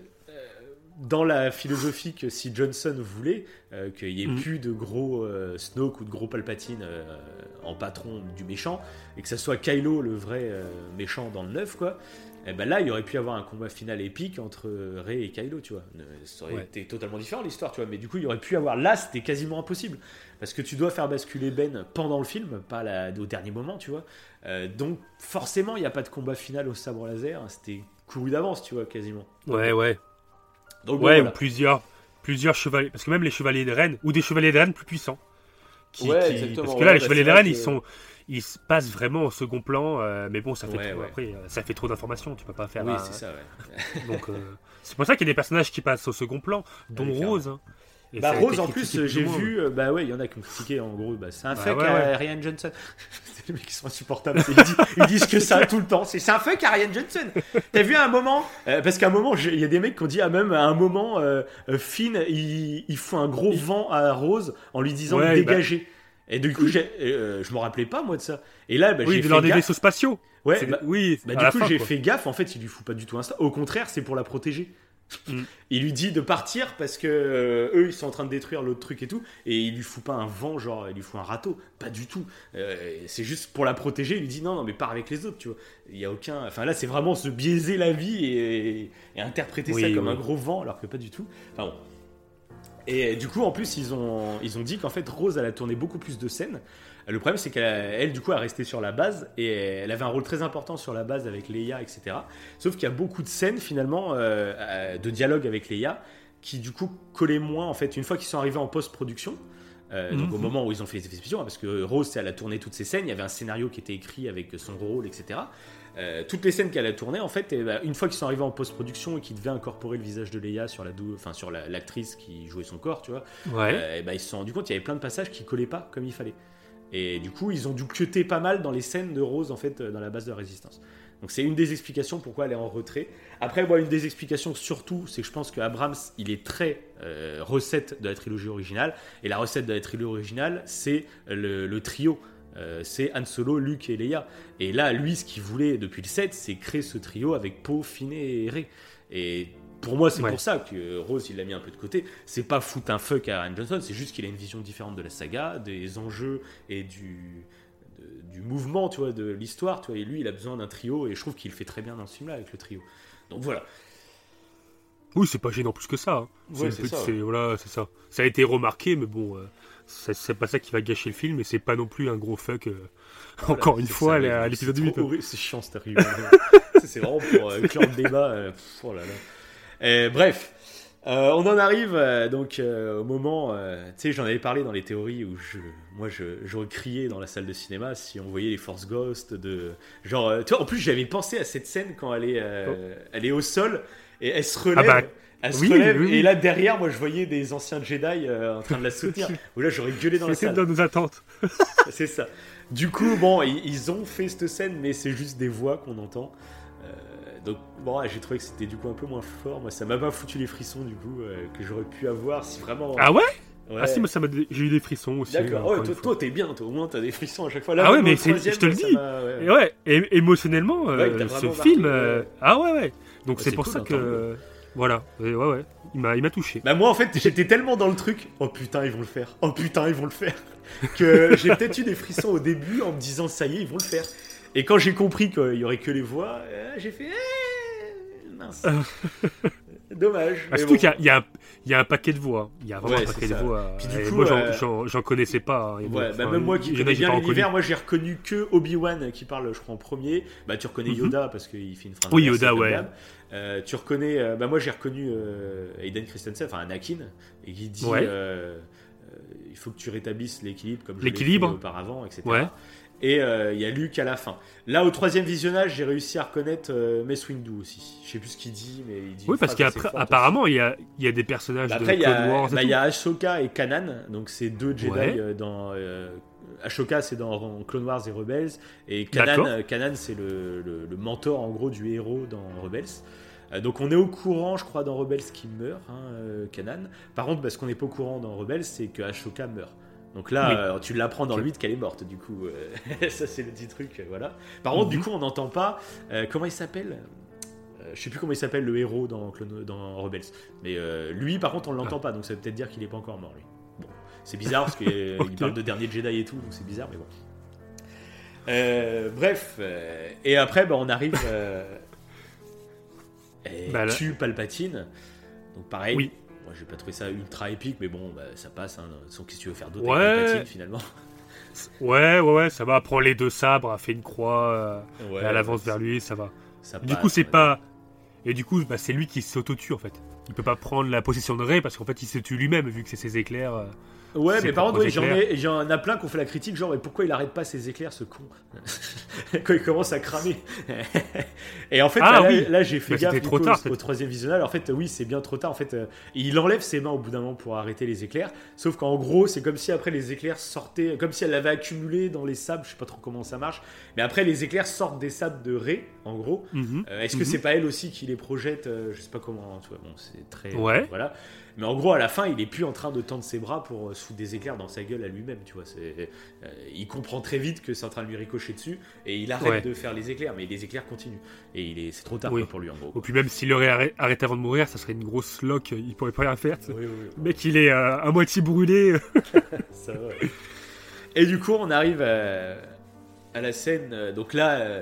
Dans la philosophie que si Johnson voulait euh, qu'il n'y ait Mm. plus de gros euh, Snoke ou de gros Palpatine euh, en patron du méchant, et que ça soit Kylo le vrai méchant dans le neuf, quoi, et ben là, il aurait pu y avoir un combat final épique entre Rey et Kylo, tu vois. Ça aurait Ouais. été totalement différent l'histoire, tu vois. Mais du coup, il y aurait pu y avoir là, c'était quasiment impossible. Parce que tu dois faire basculer Ben pendant le film, pas la- au dernier moment, tu vois. Donc, forcément, il n'y a pas de combat final au sabre laser. C'était couru d'avance, tu vois, quasiment. Ouais, ouais. Donc, bon, Ouais, voilà. ou plusieurs, plusieurs chevaliers. Parce que même les chevaliers de Rennes, ou des chevaliers de Rennes plus puissants. Qui, Ouais, qui- exactement, Parce que ouais, là, les bah, chevaliers de Rennes, ils que- sont. Ils se passent vraiment au second plan, euh, mais bon, ça fait trop. Après, euh, ça fait trop d'informations, tu peux pas faire. Oui, un- c'est ça, ouais. [laughs] Donc, euh, c'est pour ça qu'il y a des personnages qui passent au second plan, dont Ouais, clairement. Rose. hein. Et Bah Rose en plus j'ai vu euh, bah ouais il y en a qui ont critiqué en gros bah, c'est un Bah fuck ouais, à. Ryan Johnson [laughs] c'est les mecs qui sont insupportables ils, disent, ils disent que ça tout le temps c'est un fuck à Ryan Johnson t'as vu à un moment euh, parce qu'à un moment il y a des mecs qui ont dit ah même à un moment euh, Finn il, il fout un gros vent à Rose en lui disant de bah- dégager et du coup euh, je me rappelais pas moi de ça et là bah, Oui, j'ai de fait lors des gaffe. vaisseaux spatiaux. ouais bah, oui, bah, du coup, j'ai fait gaffe. En fait, il lui fout pas du tout un star. Au contraire, c'est pour la protéger. Mm. Il lui dit de partir parce que euh, eux, ils sont en train de détruire l'autre truc et tout. Et il lui fout pas un vent, genre, il lui fout un râteau. Pas du tout. Euh, c'est juste pour la protéger. Il lui dit non, non, mais pars avec les autres, tu vois. Il y a aucun. Enfin, là, c'est vraiment se biaiser la vie et, et interpréter ça comme oui. un gros vent, alors que pas du tout. Enfin bon. Et du coup, en plus, ils ont, ils ont dit qu'en fait, Rose, elle a tourné beaucoup plus de scènes. Le problème, c'est qu'elle, du coup, a resté sur la base et elle avait un rôle très important sur la base avec Leia, etc. Sauf qu'il y a beaucoup de scènes, finalement, euh, euh, de dialogue avec Leia qui, du coup, collaient moins, en fait, une fois qu'ils sont arrivés en post-production. euh, Donc, Mhm. au moment où ils ont fait les effets spéciaux, hein, parce que Rose, elle a tourné toutes ces scènes, il y avait un scénario qui était écrit avec son rôle, etc. Euh, toutes les scènes qu'elle a tournées, en fait, eh ben, une fois qu'ils sont arrivés en post-production et qu'ils devaient incorporer le visage de Leia sur la enfin sur la- l'actrice qui jouait son corps, tu vois, Ouais. euh, eh ben, ils se sont rendus compte qu'il y avait plein de passages qui collaient pas comme il fallait. Et du coup, ils ont dû cuter pas mal dans les scènes de Rose, en fait, euh, dans la base de la résistance. Donc c'est une des explications pourquoi elle est en retrait. Après, moi, une des explications surtout, c'est que je pense que Abrams, il est très euh, recette de la trilogie originale. Et la recette de la trilogie originale, c'est le, le trio. Euh, c'est Han Solo, Luke et Leia. Et là, lui, ce qu'il voulait depuis le 7, c'est créer ce trio avec Poe, Finn et Rey. Et pour moi, c'est Ouais. pour ça que Rose, il l'a mis un peu de côté. C'est pas foutre un fuck à Ryan Johnson, c'est juste qu'il a une vision différente de la saga, des enjeux et du, de- du mouvement, tu vois, de l'histoire. Tu vois, et lui, il a besoin d'un trio, et je trouve qu'il le fait très bien dans ce film-là avec le trio. Donc voilà. Oui, c'est pas gênant plus que ça. hein. Ouais, C'est c'est ça, c'est- voilà, c'est ça. Ça a été remarqué, mais bon, euh, c'est c'est pas ça qui va gâcher le film, et c'est pas non plus un gros fuck. euh, encore une C'est fois, à c'est l'épisode trop 8. horrible, C'est chiant [laughs] review. Ça, c'est vraiment pour euh, clore le débat. euh, pff, oh là là. Et bref, euh, on en arrive euh, donc euh, au moment. euh, tu sais, j'en avais parlé dans les théories où je, moi, je, j'aurais crié dans la salle de cinéma si on voyait les Force Ghosts de genre. euh, tu vois, en plus, j'avais pensé à cette scène quand elle est, euh, elle est au sol et elle se relève. Ah bah, elle se oui, relève oui, oui. et là derrière, moi, je voyais des anciens Jedi euh, en train de la soutenir. [laughs] Où là, j'aurais gueulé dans la salle. dans nos attentes. [laughs] C'est ça. Du coup, bon, ils, ils ont fait cette scène, mais c'est juste des voix qu'on entend. Donc, bon, ouais, j'ai trouvé que c'était du coup un peu moins fort. Moi, ça m'a pas foutu les frissons, du coup, euh, que j'aurais pu avoir si vraiment. Ah ouais, Ouais. Ah si, moi ça m'a j'ai eu des frissons aussi. D'accord, ouais, toi, t'es bien, toi, au moins t'as des frissons à chaque fois. Là, Ah ouais, mais c'est- je te le dis. ouais. Et ouais, é- émotionnellement, euh, ce film. marqué, euh. Ah ouais, ouais. Donc Ouais, c'est c'est pour cool ça d'entendre. que. Voilà, ouais, ouais. Il m'a il m'a touché. Bah moi en fait j'étais tellement dans le truc, oh putain ils vont le faire, oh putain ils vont le faire, [laughs] que j'ai peut-être eu des frissons au début en me disant ça y est ils vont le faire. Et quand j'ai compris qu'il y aurait que les voix, euh, j'ai fait eh, mince, [laughs] dommage. Ah, mais surtout bon. qu'il y y, y a un paquet de voix. Il y a vraiment Ouais, un paquet de voix. Puis du Et coup, moi, j'en- euh, j'en connaissais pas. hein. Bah même moi qui connais bien l'univers, moi j'ai reconnu que Obi-Wan qui parle, je crois, en premier. Bah tu reconnais Mhm. Yoda parce qu'il fait une phrase. Oui, Yoda, ouais. Euh, tu reconnais, euh, bah moi j'ai reconnu euh, Aiden Christensen, enfin Anakin, et qui dit Ouais. euh, euh, il faut que tu rétablisses l'équilibre comme je l'ai auparavant, etc. Ouais. Et euh, il y a Luke à la fin. Là, au troisième visionnage, j'ai réussi à reconnaître euh, Mace Windu aussi. Je sais plus ce qu'il dit, mais il dit. Oui, parce qu'apparemment, il y a, il y a des personnages bah de après, Clone Wars bah, il y a Ashoka et Kanan, donc c'est deux Jedi Ouais. euh, dans. Ashoka, c'est dans Clone Wars et Rebels, et Kanan, Kanan c'est le, le- le mentor en gros du héros dans Rebels. Euh, donc on est au courant, je crois, dans Rebels qui meurt, hein, euh, Kanan. Par contre, parce qu'on n'est pas au courant dans Rebels, c'est que Ashoka meurt. Donc là, Oui. euh, tu l'apprends dans le 8 qu'elle est morte, du coup. euh, [laughs] ça, c'est le petit truc, euh, voilà. Par contre, du Mhm. coup, on n'entend pas. euh, comment il s'appelle je sais plus comment il s'appelle le héros dans, Rebels. Mais lui, par contre, on l'entend pas, donc ça veut peut-être dire qu'il est pas encore mort, lui. Bon, c'est bizarre parce qu'il [laughs] parle de dernier Jedi et tout, donc c'est bizarre, mais bon. Bref, et après, bah, on arrive. [laughs] Et Bah, là- tue Palpatine. Donc pareil. Oui. Moi, j'ai pas trouvé ça ultra épique, mais bon, bah, ça passe. Hein. Sans qu'est-ce que tu veux faire d'autre Ouais. avec finalement [laughs] Ouais, ouais, ouais, ça va. Prend les deux sabres, fait une croix, euh, Ouais, et elle avance vers lui, ça va. ça Du passe, coup, c'est pas. Et du coup, bah, c'est lui qui s'auto-tue en fait. Il peut pas prendre la possession de Rey parce qu'en fait, il se tue lui-même vu que c'est ses éclairs. euh. Ouais, mais par contre, j'en ai, j'en a plein qui ont fait la critique, genre, mais pourquoi il arrête pas ses éclairs, ce con [laughs] Quand il commence à cramer. et en fait, Ah là, oui. là, j'ai fait Bah, gaffe trop tard, au troisième visionnage. En fait, oui, c'est bien trop tard. En fait, euh, il enlève ses mains au bout d'un moment pour arrêter les éclairs. Sauf qu'en gros, c'est comme si après les éclairs sortaient, comme si elle l'avait accumulé dans les sables. Je sais pas trop comment ça marche. Mais après, les éclairs sortent des sables de Ré, en gros. Mhm. Euh, Est-ce que Mhm. c'est pas elle aussi qui les projette euh, Je sais pas comment. Tu vois, bon, c'est très. Ouais. voilà. Mais en gros, à la fin, il est plus en train de tendre ses bras pour euh, se foutre des éclairs dans sa gueule à lui-même. Tu vois, c'est. il comprend très vite que c'est en train de lui ricocher dessus et il arrête Ouais. de faire les éclairs, mais les éclairs continuent. Et il est, c'est trop tard Oui. quoi, pour lui en gros. Ou puis même s'il aurait arrêt- arrêté avant de mourir, ça serait une grosse loque, il pourrait pas rien faire. Oui, oui. Le mec, il est à moitié brûlé. [laughs] [laughs] Ça va. Et du coup, on arrive à, à la scène, donc là,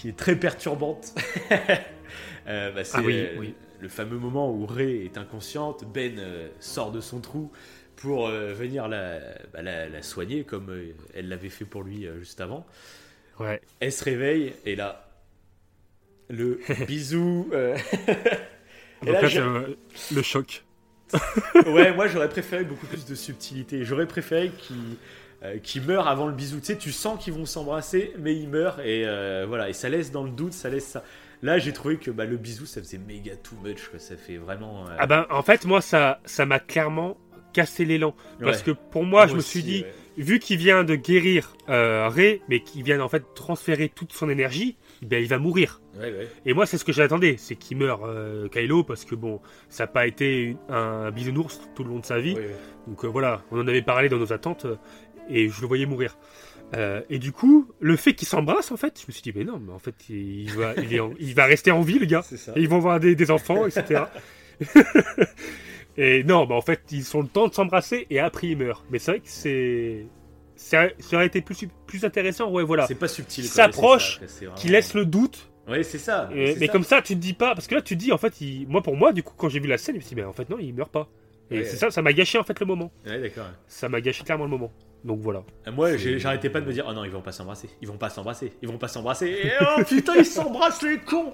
qui est très perturbante. [laughs] Euh, bah, c'est Ah oui, euh, oui. le fameux moment où Ray est inconsciente, Ben euh, sort de son trou pour venir la, bah, la, la soigner comme elle l'avait fait pour lui juste avant. Ouais. Elle se réveille et là, le [laughs] bisou. euh, [laughs] Et là, euh, le choc. ouais, moi j'aurais préféré beaucoup plus de subtilité. J'aurais préféré qu'ils euh, qu'ils meurent avant le bisou. Tu sais, tu sens qu'ils vont s'embrasser, mais ils meurent et euh, voilà. Et ça laisse dans le doute, ça laisse ça. Là, j'ai trouvé que bah, le bisou, ça faisait méga too much. Quoi. Ça fait vraiment. euh, Ah ben, en fait, moi, ça ça m'a clairement cassé l'élan. Parce ouais. que pour moi, je me aussi, suis dit, ouais. vu qu'il vient de guérir Rey, mais qu'il vient en fait transférer toute son énergie, ben, il va mourir. Ouais, ouais. Et moi, c'est ce que j'attendais, c'est qu'il meure euh, Kylo, parce que bon, ça n'a pas été un bisounours tout le long de sa vie. Ouais. Donc euh, voilà, on en avait parlé dans nos attentes, et je le voyais mourir. Euh, et du coup, le fait qu'il s'embrasse, en fait, je me suis dit, mais non, mais en fait, il va, il est en- il va rester en vie, le gars. [laughs] Ça. Et ils vont avoir des, des enfants, etc. [laughs] et non, bah en fait, ils sont le temps de s'embrasser et après ils meurent. Mais c'est vrai que c'est. Ça, ça aurait été plus, plus intéressant, ouais, voilà. C'est pas subtil. S'approche, c'est Qui vraiment- laisse le doute. Ouais, c'est ça. Et- mais ça. comme ça, tu te dis pas. Parce que là, tu te dis, en fait, il- moi, pour moi, du coup, quand j'ai vu la scène, je me suis dit, mais en fait, non, il meurt pas. Et Ouais, c'est ouais. ça, ça m'a gâché, en fait, le moment. Ouais, d'accord. Ça m'a gâché clairement le moment. Donc voilà. Euh, Moi, j'arrêtais pas de me dire, oh non, ils vont pas s'embrasser. Ils vont pas s'embrasser. Ils vont pas s'embrasser. [laughs] Et oh putain, ils s'embrassent les cons.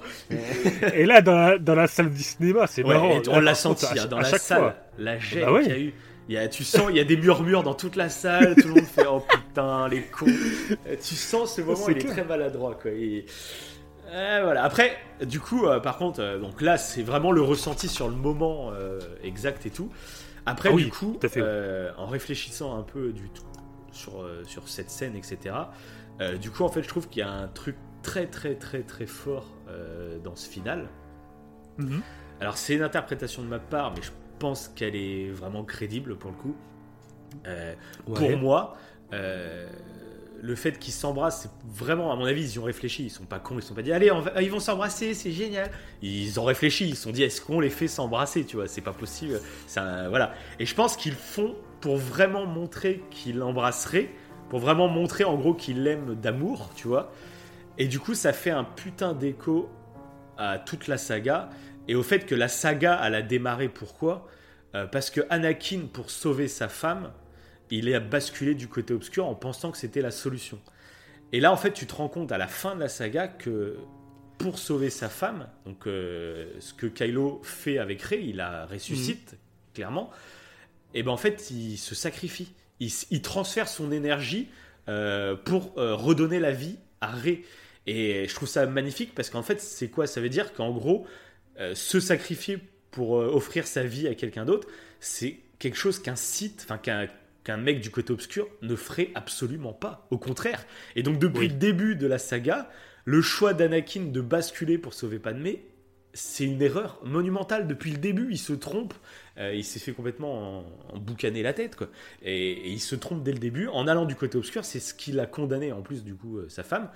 et là, dans la, dans la salle du cinéma, c'est Ouais, marrant. on l'a senti à hein, dans à la salle, fois. la gêne Bah ouais. qu'il y a eu. Il y a, tu sens, il y a des murmures dans toute la salle, tout le monde fait oh putain les cons. Euh, Tu sens ce moment, il est très maladroit quoi. Et- Euh, voilà. Après, du coup, euh, par contre, euh, donc là, c'est vraiment le ressenti sur le moment exact et tout. Après, Ah oui, du coup, fait. en réfléchissant un peu du tout sur euh, sur cette scène, etc. euh, du coup, en fait, je trouve qu'il y a un truc très très très très fort euh, dans ce final. Mhm. Alors c'est une interprétation de ma part, mais je pense qu'elle est vraiment crédible pour le coup. Euh, Ouais. Pour moi, euh, le fait qu'ils s'embrassent, c'est vraiment, à mon avis, ils y ont réfléchi. Ils sont pas cons, ils se sont pas dit, allez, on va- ils vont s'embrasser, c'est génial. Ils ont réfléchi, ils se sont dit, est-ce qu'on les fait s'embrasser, tu vois, c'est pas possible. Un- voilà. Et je pense qu'ils font pour vraiment montrer qu'ils l'embrasseraient, pour vraiment montrer en gros qu'ils l'aiment d'amour, tu vois. Et du coup, ça fait un putain d'écho à toute la saga et au fait que la saga elle a démarré pourquoi? Euh, Parce que Anakin pour sauver sa femme, il est basculé du côté obscur en pensant que c'était la solution. Et là en fait, tu te rends compte à la fin de la saga que pour sauver sa femme, donc euh, ce que Kylo fait avec Rey, il la ressuscite clairement. Et ben en fait, il se sacrifie, il, transfère son énergie euh, pour euh, redonner la vie à Rey. Et je trouve ça magnifique parce qu'en fait, c'est quoi? Ça veut dire qu'en gros, euh, se sacrifier pour offrir sa vie à quelqu'un d'autre, c'est quelque chose qu'un site, enfin qu'un qu'un mec du côté obscur ne ferait absolument pas. Au contraire. Et donc depuis Oui. le début de la saga, le choix d'Anakin de basculer pour sauver Padmé, c'est une erreur monumentale depuis le début. Il se trompe, euh, il s'est fait complètement en, en boucaner la tête, quoi. Et, et il se trompe dès le début en allant du côté obscur. C'est ce qui l'a condamné en plus du coup euh, sa femme.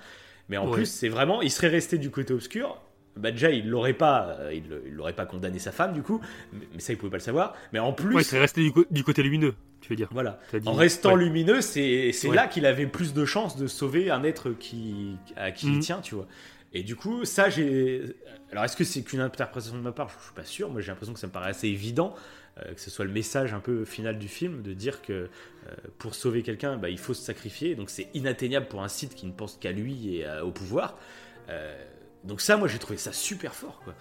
Mais en Ouais. plus, c'est vraiment, il serait resté du côté obscur. bah déjà il l'aurait pas, euh, il, il l'aurait pas condamné sa femme du coup, mais, mais ça il pouvait pas le savoir. Mais en plus, Ouais, il serait resté du, côté lumineux, tu veux dire. voilà, dit- en restant ouais. lumineux, c'est Ouais. là qu'il avait plus de chances de sauver un être qui à qui il Mhm. tient, tu vois. Et du coup, ça j'ai. Alors est-ce que c'est qu'une interprétation de ma part? Je suis pas sûr. Moi j'ai l'impression que ça me paraît assez évident. euh, que ce soit le message un peu final du film, de dire que euh, pour sauver quelqu'un, bah, il faut se sacrifier. Donc c'est inatteignable pour un site qui ne pense qu'à lui et euh, au pouvoir. Euh, donc ça, moi j'ai trouvé ça super fort. Quoi.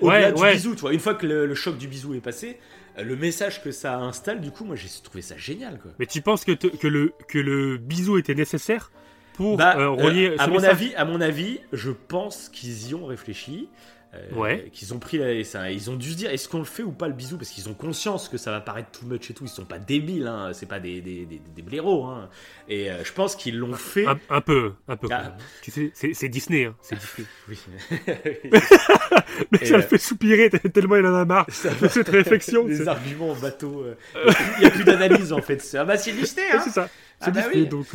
Au-delà Ouais, du ouais. bisou, tu vois, une fois que le, le choc du bisou est passé, le message que ça installe, du coup, moi j'ai trouvé ça génial. Quoi. Mais tu penses que, te- que, le, que le bisou était nécessaire? Pour Bah, euh, euh, relier à mon message avis, à mon avis, je pense qu'ils y ont réfléchi. euh, Ouais. Qu'ils ont pris la- ça, ils ont dû se dire est-ce qu'on le fait ou pas le bisou? Parce qu'ils ont conscience que ça va paraître too much et tout ils sont pas débiles hein, c'est pas des, des, des, des blaireaux hein. et euh, je pense qu'ils l'ont fait un, un peu, un peu. Ah. Tu sais, c'est Disney, hein, c'est Disney. [laughs] Oui. [laughs] Mais Et, ça le fait soupirer tellement il en a marre [laughs] de cette réflexion. des arguments en bateau il n'y a plus d'analyse en fait c'est ah bah c'est Disney hein. c'est ça. Ah C'est bah Disney, oui. donc.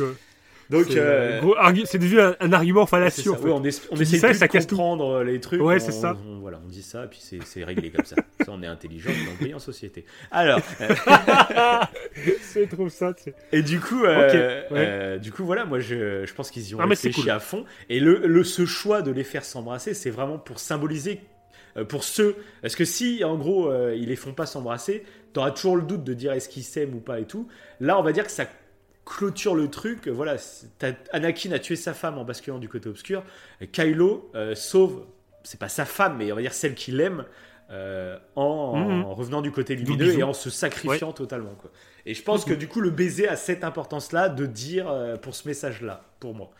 Donc c'est euh, euh, devenu un, un argument fallacieux. en fait. On, essaie ça et plus ça de casse comprendre euh, les trucs Ouais, on- c'est ça. on- voilà on dit ça puis c'est réglé comme ça ça on est intelligent on est en société alors euh, [laughs] c'est trop ça. Et du coup, euh, ouais. euh, du coup, voilà, moi je, je pense qu'ils y ont Ah, réfléchi cool. à fond. Et le, le ce choix de les faire s'embrasser, c'est vraiment pour symboliser pour ceux. Parce que si en gros euh, ils les font pas s'embrasser, t'auras toujours le doute de dire est-ce qu'ils s'aiment ou pas et tout. Là, on va dire que ça clôture le truc. Voilà, Anakin a tué sa femme en basculant du côté obscur. Et Kylo euh, sauve, c'est pas sa femme, mais on va dire celle qu'il aime. euh, en, Mhm. en revenant du côté lumineux et en se sacrifiant totalement quoi. Et je pense que du coup, le baiser a cette importance-là de dire euh, pour ce message-là, pour moi.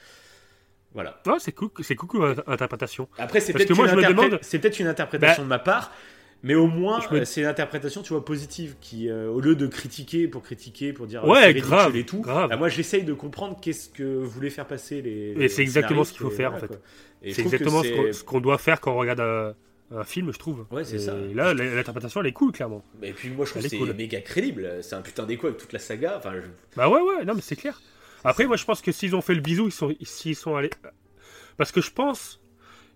Voilà. Ouais, c'est cool, c'est cool interprétation. Après, peut-être une, interpré- demande- c'est peut-être une interprétation Bah, de ma part, mais au moins, me- euh, c'est une interprétation, tu vois, positive, qui, euh, au lieu de critiquer pour critiquer, pour dire euh, Ouais, grave, et tout, grave. bah, moi, j'essaye de comprendre qu'est-ce que voulaient faire passer les. Et c'est exactement ce qu'il faut faire, en fait. C'est exactement ce qu'on- doit faire quand on regarde un, un film, je trouve. Ouais, c'est Et ça. Là, l'interprétation, elle est cool, clairement. Et puis moi, je trouve que est c'est cool. méga crédible. C'est un putain d'écho avec toute la saga. Enfin, je- Bah ouais, ouais, non, mais c'est clair. Après, moi, je pense que s'ils ont fait le bisou, ils sont, s'ils sont allés. Parce que je pense.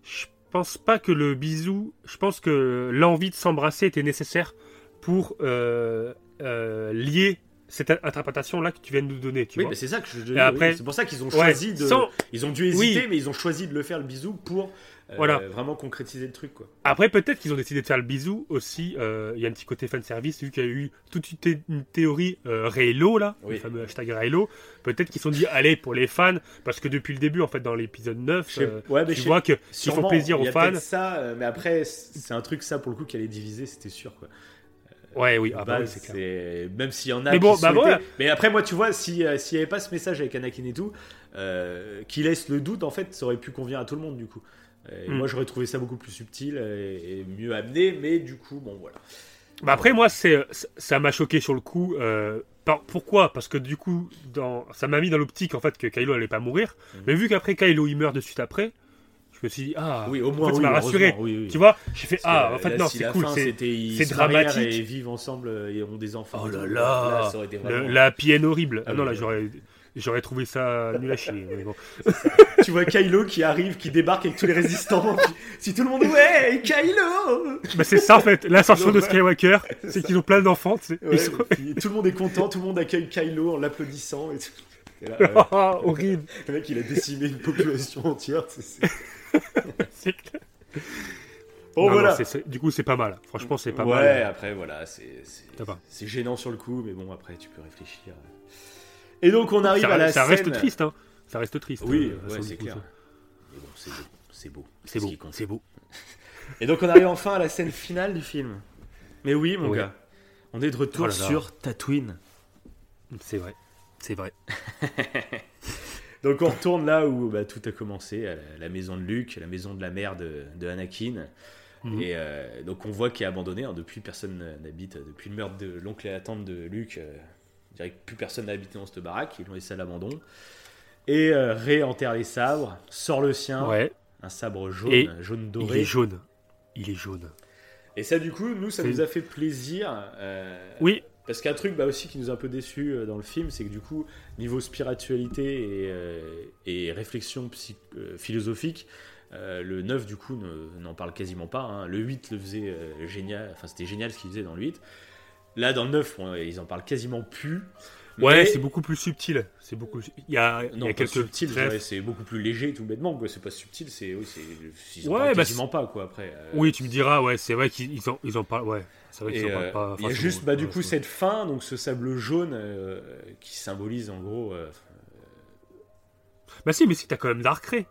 Je pense pas que le bisou. Je pense que l'envie de s'embrasser était nécessaire pour euh, euh, lier cette interprétation-là que tu viens de nous donner. Tu Oui, mais c'est ça que je après- oui. C'est pour ça qu'ils ont Ouais, choisi de. sans- Ils ont dû hésiter, Oui. mais ils ont choisi de le faire le bisou pour Voilà. vraiment concrétiser le truc, quoi. Après, peut-être qu'ils ont décidé de faire le bisou aussi. euh, Il y a un petit côté fan service, vu qu'il y a eu toute une, thé- une théorie euh, Raylo, là, Oui. le fameux hashtag Raylo. Peut-être qu'ils se sont dit, allez, pour les fans, parce que depuis le début, en fait, dans l'épisode 9, Je sais- euh, ouais, mais tu vois qu'ils font plaisir y aux a fans. ça, euh, mais après, c'est un truc, ça, pour le coup, qui allait diviser, c'était sûr, quoi. Ouais, oui, ah bah oui, c'est Même s'il y en a Mais bon, qui bah voilà. Mais après, moi, tu vois, si, euh, s'il n'y avait pas ce message avec Anakin et tout, euh, qui laisse le doute, en fait, ça aurait pu convenir à tout le monde, du coup. Et Mm. Moi, j'aurais trouvé ça beaucoup plus subtil et, et mieux amené, mais du coup, bon, voilà. Bah après, moi, c'est, ça m'a choqué sur le coup. euh, par- pourquoi? Parce que du coup, dans, ça m'a mis dans l'optique en fait que Kylo allait pas mourir. Mhm. Mais vu qu'après Kylo il meurt de suite après, je me suis dit ah, Oui, au en moins, fait, ça oui, m'a rassuré. oui, oui. Tu vois, j'ai fait Parce ah, en fait là, non, si c'est la cool, c'est ils dramatique. et vivent ensemble euh, et ont des enfants. Oh là là, ça aurait été le- vraiment- la happy end horrible. Ah Ah non là, j'aurais j'aurais trouvé ça nul à chier. mais bon. Tu vois Kylo qui arrive, qui débarque avec tous les résistants. si tout le monde ouais, Kylo. Bah, c'est ça en fait, l'ascension de Ouais. Skywalker, c'est qu'ils ont plein d'enfants. tu sais. Ouais, sont- tout le monde est content, tout le monde accueille Kylo en l'applaudissant et tout. Et là, [laughs] euh, Ah, horrible. le mec, il a décimé une population entière. [laughs] c'est- clair. Bon Non, non, voilà. du coup, c'est pas mal. Franchement, c'est pas ouais, mal. après voilà, c'est gênant sur le coup, mais bon après tu peux réfléchir. Et donc on arrive ça, à la ça reste scène- triste, hein. Ça reste triste. Oui, euh, ouais, c'est clair. ça. Mais bon, c'est beau, c'est beau. C'est ce beau, c'est beau. Et donc on arrive enfin à la scène finale du film. Mais oui, mon Ouais. gars, on est de retour Oh là là. sur Tatooine. C'est vrai. C'est vrai. [laughs] Donc on retourne là où bah, tout a commencé, à la, maison de Luke, la maison de la mère de, de Anakin. Mhm. Et euh, donc on voit qu'il est abandonné. hein. depuis, personne n'habite. Depuis le meurtre de l'oncle et la tante de Luke, euh, on dirait que plus personne n'a habité dans cette baraque. Ils l'ont laissé à l'abandon. Et euh, Rey enterre les sabres, sort le sien, Ouais. un sabre jaune, Et jaune Il doré. est jaune. Il est jaune. Et ça, du coup, nous, ça nous a fait plaisir. euh, Oui. Parce qu'un truc bah, aussi qui nous a un peu déçu euh, dans le film, c'est que du coup, niveau spiritualité et, euh, et réflexion philosophique, le 9, du coup, ne- n'en parle quasiment pas. hein. Le 8 le faisait génial. Enfin, c'était génial ce qu'il faisait dans le 8. Là, dans le 9, bon, ils en parlent quasiment plus. Ouais, Mais- c'est beaucoup plus subtil. C'est beaucoup. Il y a, il y Non, a pas quelques subtil, c'est beaucoup plus léger, tout bêtement. quoi. C'est pas subtil, c'est. Oui, c'est. Ils en Ouais, parlent bah, quasiment pas, quoi, après. euh, Oui, tu me diras, ouais, c'est vrai qu'ils ils en, ils en parlent. Ouais, c'est vrai qu'ils en parlent euh, pas. il y a juste bah, du coup cette fin, donc ce sable jaune euh, qui symbolise en gros. Bah si, mais si, t'as quand même Darkrai.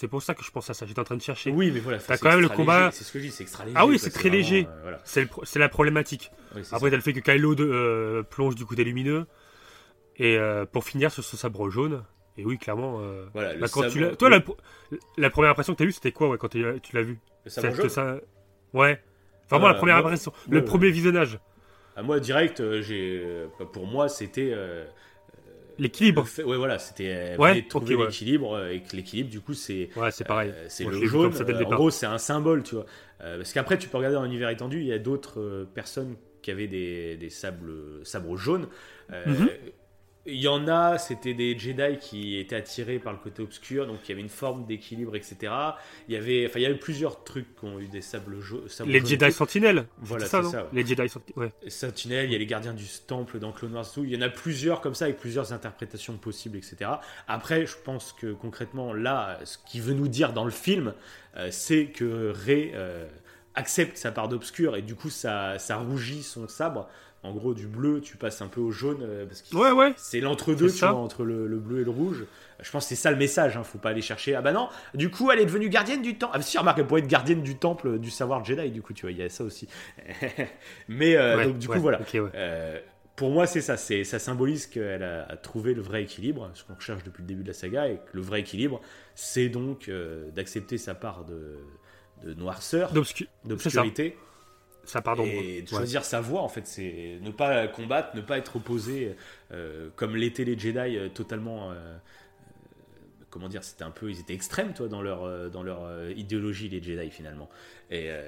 C'est pour ça que je pense à ça. J'étais en train de chercher. oui, mais voilà. T'as quand même le combat- C'est ce que je dis, c'est extra léger. Ah oui, c'est très léger. euh, voilà. C'est pro- la problématique. Oui, Après, t'as le fait que Kylo de, euh, plonge du côté lumineux. Et euh, pour finir sur ce sabre jaune. Et oui, clairement. Voilà, le bah, quand sabre- Toi, la, la première impression que t'as eue, c'était quoi ouais, quand tu l'as vu? Le sabre jaune. ça- Ouais. Vraiment, Ah, la première moi- impression. Le premier visionnage. À moi direct, j'ai. pour moi, c'était. L'équilibre. ouais, voilà, c'était. euh, Ouais, trouver ok, ouais. l'équilibre euh, et que l'équilibre, du coup, c'est. Ouais, c'est pareil. Euh, c'est le jaune. ça le en gros, c'est un symbole, tu vois. Euh, parce qu'après, tu peux regarder dans l'univers étendu, il y a d'autres personnes qui avaient des, des sables, sabres jaunes. Euh, Mhm. Il y en a, c'était des Jedi qui étaient attirés par le côté obscur, donc il y avait une forme d'équilibre, etc. Il y avait, enfin, il y a eu plusieurs trucs qui ont eu des sables jaunes. Les Jedi Sentinelles. Voilà, c'est ça, ouais. Les Jedi Sentinelles. Ouais. Il y a les gardiens du temple dans Clone Wars, tout. Il y en a plusieurs comme ça, avec plusieurs interprétations possibles, etc. Après, je pense que concrètement, là, ce qu'il veut nous dire dans le film, euh, c'est que Rey euh, accepte sa part d'obscur et du coup, ça, ça rougit son sabre. En gros, du bleu, tu passes un peu au jaune euh, parce que Ouais, ouais. c'est l'entre-deux, tu ça. vois, entre le, le bleu et le rouge. Je pense que c'est ça le message, hein, faut pas aller chercher. Ah bah non, du coup, elle est devenue gardienne du temple. Ah, si, remarque, elle pourrait être gardienne du temple du savoir Jedi, du coup, tu vois, il y a ça aussi. [laughs] Mais euh, Ouais, donc, du coup, voilà. Euh, pour moi, c'est ça. C'est, ça symbolise qu'elle a, a trouvé le vrai équilibre, ce qu'on recherche depuis le début de la saga, et que le vrai équilibre, c'est donc d'accepter sa part de, de noirceur, D'obscu- C'est ça. et de Ouais. choisir sa voie. En fait, c'est ne pas combattre, ne pas être opposé, euh, comme l'étaient les Jedi, euh, totalement. euh, comment dire C'était un peu, ils étaient extrêmes, toi, dans leur dans leur euh, idéologie, les Jedi finalement. Et euh,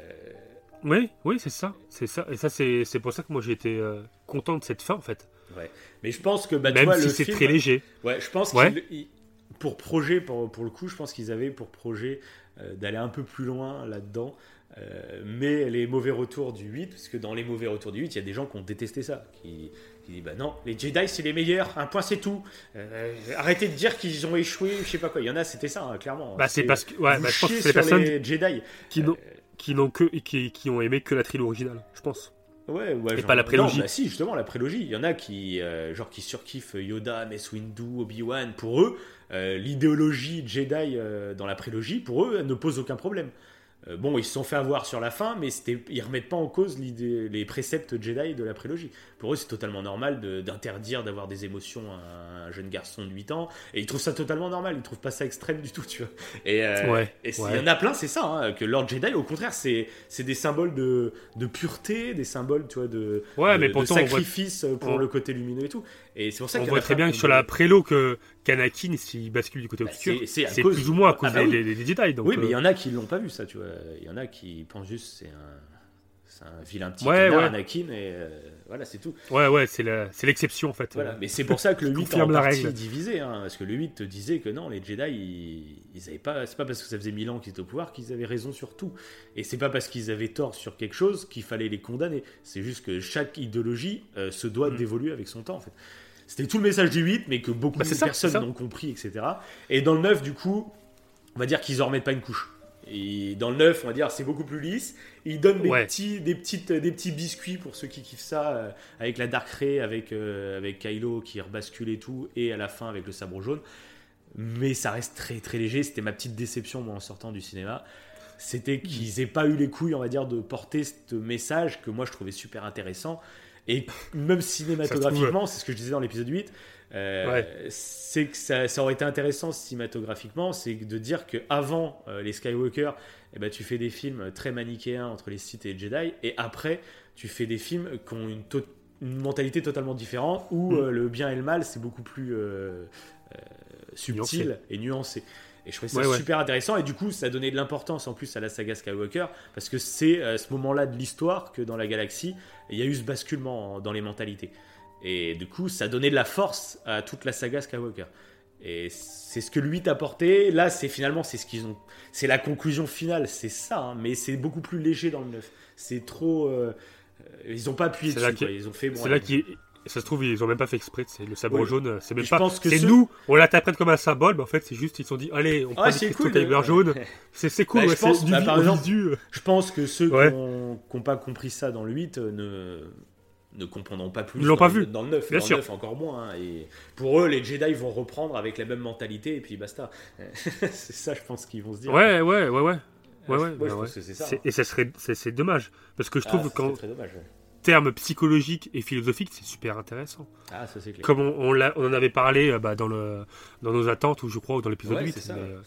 Oui, oui, c'est ça. C'est ça. Et ça, c'est c'est pour ça que moi, j'ai été euh, content de cette fin, en fait. ouais. Mais je pense que bah, tu Même vois, si c'est très léger. Ouais, je pense Ouais. ils- pour projet, pour, pour le coup, je pense qu'ils avaient pour projet euh, d'aller un peu plus loin là-dedans. Euh, mais les mauvais retours du 8, parce que dans les mauvais retours du 8, il y a des gens qui ont détesté ça, qui, qui disent bah non, les Jedi c'est les meilleurs, un point c'est tout. Euh, arrêtez de dire qu'ils ont échoué, je sais pas quoi. Il y en a, c'était ça, hein, clairement. Bah, c'est parce que. Ouais, bah, je pense que c'est les personnes les Jedi. qui n'ont qui n'ont que qui, qui ont aimé que la trilogie originale, je pense. Ouais, ouais, Et genre- pas la prélogie. Non, bah si, justement, la prélogie. Il y en a qui, euh, genre, qui surkiffent Yoda, Mace Windu, Obi-Wan. Pour eux, euh, l'idéologie Jedi euh, dans la prélogie, pour eux, elle ne pose aucun problème. Euh, bon, ils se sont fait avoir sur la fin, mais ils remettent pas en cause les préceptes Jedi de la prélogie. Pour eux, c'est totalement normal de- d'interdire d'avoir des émotions à un jeune garçon de 8 ans, et ils trouvent ça totalement normal. Ils trouvent pas ça extrême du tout, tu vois. Et euh, Ouais, il ouais. y en a plein, c'est ça, hein, que Lord Jedi, au contraire, c'est des symboles de, de pureté, des symboles, tu vois, de, Ouais, de, mais de pourtant, on voit- sacrifice pour on- le côté lumineux et tout. Et c'est pour ça On qu'il y en voit très bien qui sur la prélo que qu'Anakin, s'il bascule du côté Bah, obscur, c'est- cause- plus ou moins à cause Ah bah des, oui. des- des Jedi. Donc, oui, mais il y euh, en a qui l'ont pas vu, ça, tu vois. Il y en a qui pensent juste c'est un, c'est un vilain petit ouais. Anakin, et euh, voilà, c'est tout. Ouais, ouais, c'est la- c'est l'exception en fait. Voilà. Mais c'est pour ça que le 8 est en la partie règle. divisé, hein, parce que le 8 te disait que non, les Jedi, ils, ils avaient pas, c'est pas parce que ça faisait 1000 ans qu'ils étaient au pouvoir qu'ils avaient raison sur tout. Et c'est pas parce qu'ils avaient tort sur quelque chose qu'il fallait les condamner. C'est juste que chaque idéologie euh, se doit Mm. d'évoluer avec son temps, en fait. C'était tout le message du 8, mais que beaucoup Bah, de ça, personnes n'ont compris, etc. Et dans le 9, du coup, on va dire qu'ils en remettent pas une couche. Et dans le 9, on va dire c'est beaucoup plus lisse. Ils donnent des, Ouais. petits, des, petites, des petits biscuits pour ceux qui kiffent ça, euh, avec la Dark Ray, avec, euh, avec Kylo qui rebascule et tout, et à la fin avec le sabre jaune. Mais ça reste très très léger. C'était ma petite déception moi en sortant du cinéma. C'était qu'ils aient pas eu les couilles, on va dire, de porter ce message que moi je trouvais super intéressant. Et même cinématographiquement, c'est ce que je disais dans l'épisode 8, euh, Ouais. c'est que ça, ça aurait été intéressant cinématographiquement, c'est de dire que avant euh, les Skywalker, eh ben, tu fais des films très manichéens entre les Sith et les Jedi, et après tu fais des films qui ont une, to- une mentalité totalement différente, où Mm. euh, le bien et le mal c'est beaucoup plus subtil Nuancé. et nuancé. Et je trouvais ça Ouais, ouais. super intéressant, et du coup ça donnait de l'importance en plus à la saga Skywalker, parce que c'est à ce moment-là de l'histoire que dans la galaxie, il y a eu ce basculement en- dans les mentalités. Et du coup, ça donnait de la force à toute la saga Skywalker. Et c'est ce que lui t'a apporté. Là, c'est finalement, c'est ce qu'ils ont. C'est la conclusion finale, c'est ça, hein, mais c'est beaucoup plus léger dans le 9. C'est trop. euh, ils ont pas appuyé dessus, quoi. Ils ont fait. bon, C'est là qui ça se trouve ils ont même pas fait exprès. C'est le sabre jaune. C'est même Je pas. pense que C'est nous. On l'interprète comme un symbole, mais en fait c'est juste ils se sont dit allez on prend Ah, des cool. Ouais. jaune. [laughs] C'est cool. Bah, ouais, je pense, c'est du bah, par exemple. Je pense que ceux Ouais. qui n'ont pas compris ça dans le 8 euh, ne, ne comprendront pas plus Ils l'ont dans, pas le- vu. dans le 9. Bien dans sûr. le 9 encore moins. hein. Et pour eux, les Jedi vont reprendre avec la même mentalité et puis basta. [laughs] c'est ça, je pense qu'ils vont se dire. Ouais ouais ouais ouais. Ouais, ouais, je bah ouais. que c'est ça, hein. Et ça serait, c'est c'est dommage. Parce que je Ah, trouve ça qu'en serait très dommage. ouais. termes psychologiques et philosophiques, c'est super intéressant. Ah, ça c'est clair. Comme on, on, on en avait parlé euh, bah, dans, le, dans nos attentes, ou je crois, ou dans l'épisode Ouais, 8. c'est ça, ouais. euh,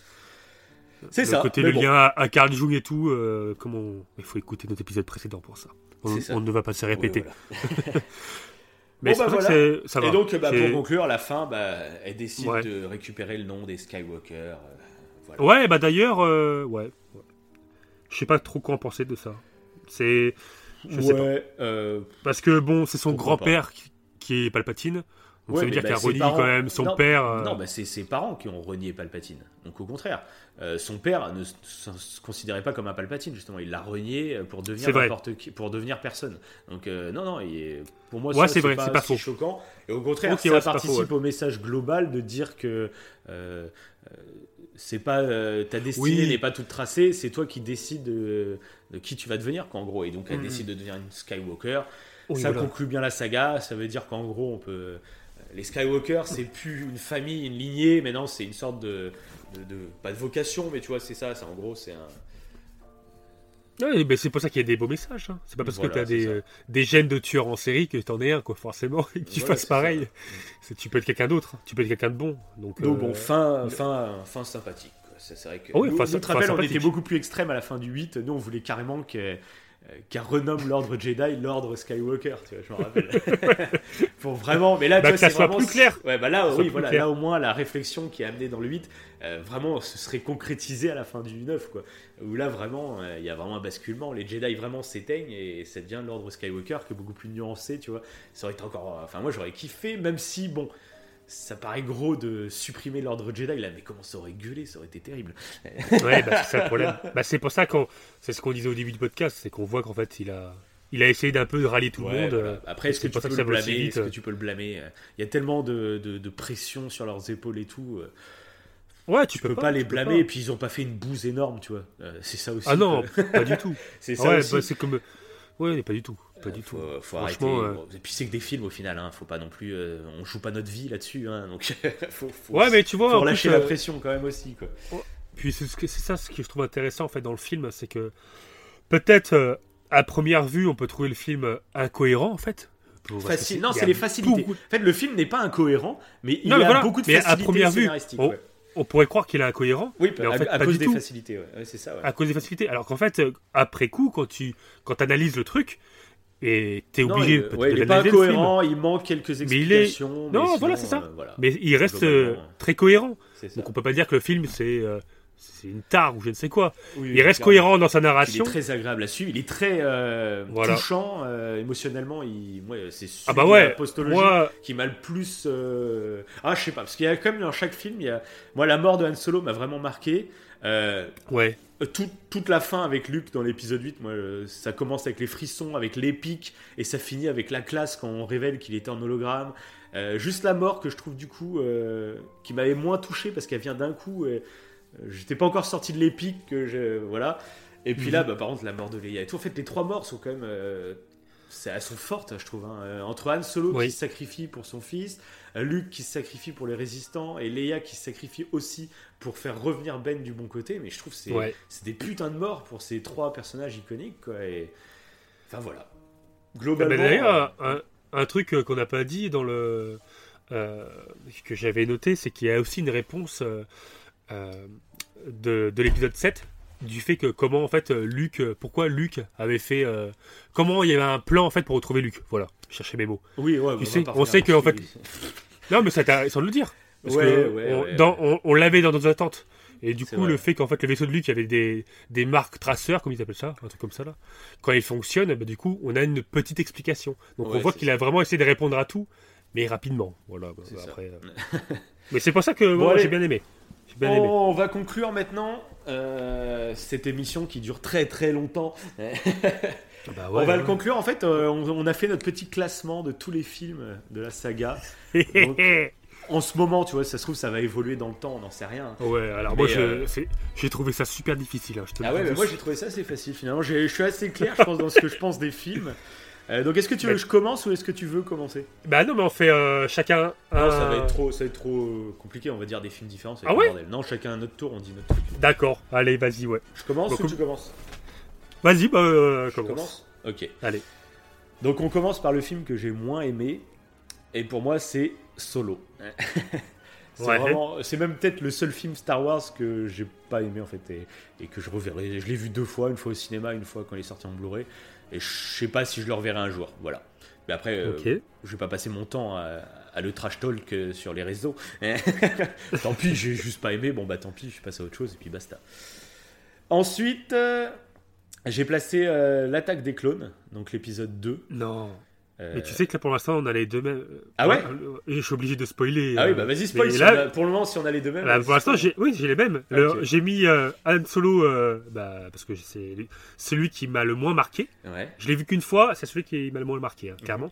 C'est ça. côté le bon. lien à, à Carl Jung et tout, euh, comme on- il faut écouter notre épisode précédent pour ça. On, ne va pas se répéter. Ouais, voilà. [laughs] Mais Bon, bah, voilà. ça va. Et donc, bah, pour conclure, la fin, bah, elle décide Ouais. de récupérer le nom des Skywalker. euh, voilà. Ouais, bah d'ailleurs, euh, ouais. ouais. Je sais pas trop quoi en penser de ça. C'est. Je sais pas. Ouais, euh, Parce que bon, c'est son grand-père qui, qui est Palpatine. Donc Ouais, ça veut dire bah, qu'il a renié parents- quand même son non, père. euh, Non, bah, c'est ses parents qui ont renié Palpatine. Donc au contraire, euh, son père ne se, considérait pas comme un Palpatine justement. Il l'a renié euh, pour devenir qui, pour devenir personne. Donc euh, non, non, il pour moi, Ouais, c'est pas, pas si choquant. Et au contraire, Ok, ça ouais, participe faux, au message global de dire que c'est pas ta destinée Oui. n'est pas toute tracée. C'est toi qui décides de, de qui tu vas devenir, qu'en gros. Et donc elle Mhm. décide de devenir une Skywalker. oui, ça voilà. conclut bien la saga. Ça veut dire qu'en gros, on peut. Les Skywalker, c'est plus une famille, une lignée, mais non, c'est une sorte de, de, de- Pas de vocation, mais tu vois, c'est ça. C'est en gros, c'est un. Ouais, mais c'est pour ça qu'il y a des beaux messages. hein. C'est pas parce Voilà, que t'as des, euh, des gènes de tueur en série que t'en es un, quoi, forcément, et que tu Voilà, fasses pareil. Tu peux être quelqu'un d'autre, tu peux être quelqu'un de bon. Donc, Donc euh, bon, fin, fin, fin sympathique. C'est vrai que. Ah oui, nous, fin- nous, fin rappelles, on était beaucoup plus extrême à la fin du 8. Nous, on voulait carrément qu'elle euh, qu'elle renomme l'ordre Jedi l'ordre Skywalker, tu vois, je me rappelle. [laughs] Pour vraiment, mais là, Bah, c'est vraiment- plus clair. Ouais, bah là, oui, voilà, là au moins la réflexion qui est amenée dans le 8, euh, vraiment, ce serait concrétisé à la fin du 9, quoi. Où là, vraiment, euh, il y a vraiment un basculement. Les Jedi vraiment s'éteignent et ça devient l'ordre Skywalker qui est beaucoup plus nuancé, tu vois. Ça aurait été encore, enfin, moi, j'aurais kiffé, même si, bon. Ça paraît gros de supprimer l'ordre Jedi là, mais comment ça aurait gueulé, ça aurait été terrible. Ouais, bah, c'est ça le problème. Bah, c'est pour ça qu'on. C'est ce qu'on disait au début du podcast, c'est qu'on voit qu'en fait, il a. Il a essayé d'un peu de rallier tout le monde. voilà. euh, Après, est-ce que que aussi blâmer. Est-ce que tu peux le blâmer euh, Il y a tellement de, de- de pression sur leurs épaules et tout. euh, Ouais, tu, Tu peux pas, les peux blâmer pas. et puis ils ont pas fait une bouse énorme, tu vois. C'est ça aussi. Ah non, pas du tout. [laughs] c'est ça ouais, aussi. bah, c'est comme. Ouais, mais pas du tout. Pas du tout. Faut, faut arrêter. Euh, Et puis c'est que des films au final, hein. faut pas non plus. euh, on joue pas notre vie là-dessus, hein. donc [laughs] faut, faut, Ouais, mais tu vois, faut relâcher plus, la euh, pression quand même aussi, quoi. Puis c'est ça ce que je trouve intéressant en fait dans le film, c'est que peut-être euh, à première vue on peut trouver le film euh, incohérent en fait. Facile. Non, c'est les facilités. beaucoup- En fait, le film n'est pas incohérent, mais il Non, mais a voilà. beaucoup de Mais à facilités vue, scénaristiques. on- ouais. On pourrait croire qu'il est incohérent, Oui, mais en à, fait à pas cause des tout. facilités, ouais. Ouais, c'est ça. ouais. à cause des facilités. Alors qu'en fait, euh, après coup, quand tu quand analyses le truc, et t'es Non, obligé il, peut-être ouais, il est pas incohérent, il manque quelques Mais il est- explications. Non, mais voilà, c'est ça. euh, voilà. mais il reste euh, très cohérent. Donc on peut pas dire que le film c'est euh, c'est une tare ou je ne sais quoi. Oui, Il reste cohérent dans sa Il est narration. très agréable à suivre. Il est très euh, Voilà. touchant euh, émotionnellement. Il, c'est Ah bah ouais, la postologie moi qui m'a le plus. euh, Ah, je sais pas, parce qu'il y a quand même dans chaque film, il y a... moi, la mort de Han Solo m'a vraiment marqué. Euh, ouais. tout- toute la fin avec Luke dans l'épisode 8, moi, ça commence avec les frissons, avec l'épique, et ça finit avec la classe quand on révèle qu'il était en hologramme. Juste la mort que je trouve du coup qui m'avait moins touché parce qu'elle vient d'un coup. et, J'étais pas encore sorti de l'épique que je voilà. Et puis Mhm. là, bah, par contre, la mort de Leia et tout. En fait, les trois morts sont quand même. euh, elles sont fortes, je trouve. hein. Euh, Entre Han Solo Oui. qui se sacrifie pour son fils, euh, Luke qui se sacrifie pour les résistants, et Leia qui se sacrifie aussi pour faire revenir Ben du bon côté. Mais je trouve que c'est Ouais. c'est des putains de morts pour ces trois personnages iconiques. Quoi, et... Enfin voilà. Ah Globalement. bah D'ailleurs, un, un truc euh, qu'on n'a pas dit dans le euh, que j'avais noté, c'est qu'il y a aussi une réponse euh, euh, de, de l'épisode 7 du fait que comment en fait euh, Luc, euh, pourquoi Luc avait fait, euh, comment il y avait un plan en fait pour retrouver Luc. Voilà, je cherchais mes mots. oui, ouais, Tu on sais, sait que, en là-dessus. Non, mais intéressant de le dire. Parce Ouais, que ouais, on, ouais. dans- on- on l'avait dans nos attentes. Et du coup, vrai. le fait qu'en fait le vaisseau de Luc avait des, des marques traceurs, comme ils appellent ça, un truc comme ça là, quand il fonctionne, bah, du coup, on a une petite explication. Donc on voit qu'il a vraiment essayé de répondre à tout. mais rapidement. Voilà. bah, ça. après, euh. [laughs] mais c'est pour ça que Bon, moi, j'ai bien aimé. J'ai bien aimé. On va conclure maintenant euh, cette émission qui dure très très longtemps. [laughs] Bah on va le conclure. En fait, euh, on, on a fait notre petit classement de tous les films de la saga. [laughs] Donc, en ce moment, tu vois, ça se trouve, ça va évoluer dans le temps, on n'en sait rien. Ouais, alors Mais, moi, euh, j'ai trouvé ça super difficile. hein, je te Ah ouais, mais moi j'ai trouvé ça assez facile finalement. Je suis assez clair, je pense, dans ce que je pense des films. Euh, donc est-ce que tu veux que je commence ou est-ce que tu veux commencer Bah non, mais on fait euh, chacun un. Non, ça va être trop, ça va être trop euh, compliqué. On va dire des films différents. ça va Ah ouais le bordel. Non, chacun notre tour, on dit notre truc. D'accord, allez, vas-y, ouais. Je commence Donc, ou tu commences Vas-y, bah, euh, Je commence. commence Ok. Allez. Donc on commence par le film que j'ai moins aimé. Et pour moi, c'est Solo. [laughs] c'est Ouais. vraiment, c'est même peut-être le seul film Star Wars que j'ai pas aimé en fait et, et que je reverrai. Je l'ai vu deux fois, une fois au cinéma, une fois quand il est sorti en Blu-ray. Et je sais pas si je le reverrai un jour. Voilà. Mais après, euh, je vais pas passer mon temps à, à le trash talk euh, sur les réseaux. [laughs] tant pis, j'ai juste pas aimé. Bon bah tant pis, je passe à autre chose et puis basta. Ensuite, euh, j'ai placé euh, l'attaque des clones, donc l'épisode 2. Non. Euh, Mais tu sais que là, pour l'instant, on a les deux mêmes. Ah ouais Euh, Je suis obligé de spoiler. Ah oui, euh, bah vas-y, spoil. si là- a- pour le moment, si on a les deux mêmes. Vas-y, pour l'instant, j'ai oui, j'ai les mêmes. J'ai mis euh, Han Solo, euh, bah, parce que c'est lui- celui qui m'a le moins marqué. Ouais. Je l'ai vu qu'une fois, c'est celui qui m'a le moins marqué, hein, clairement.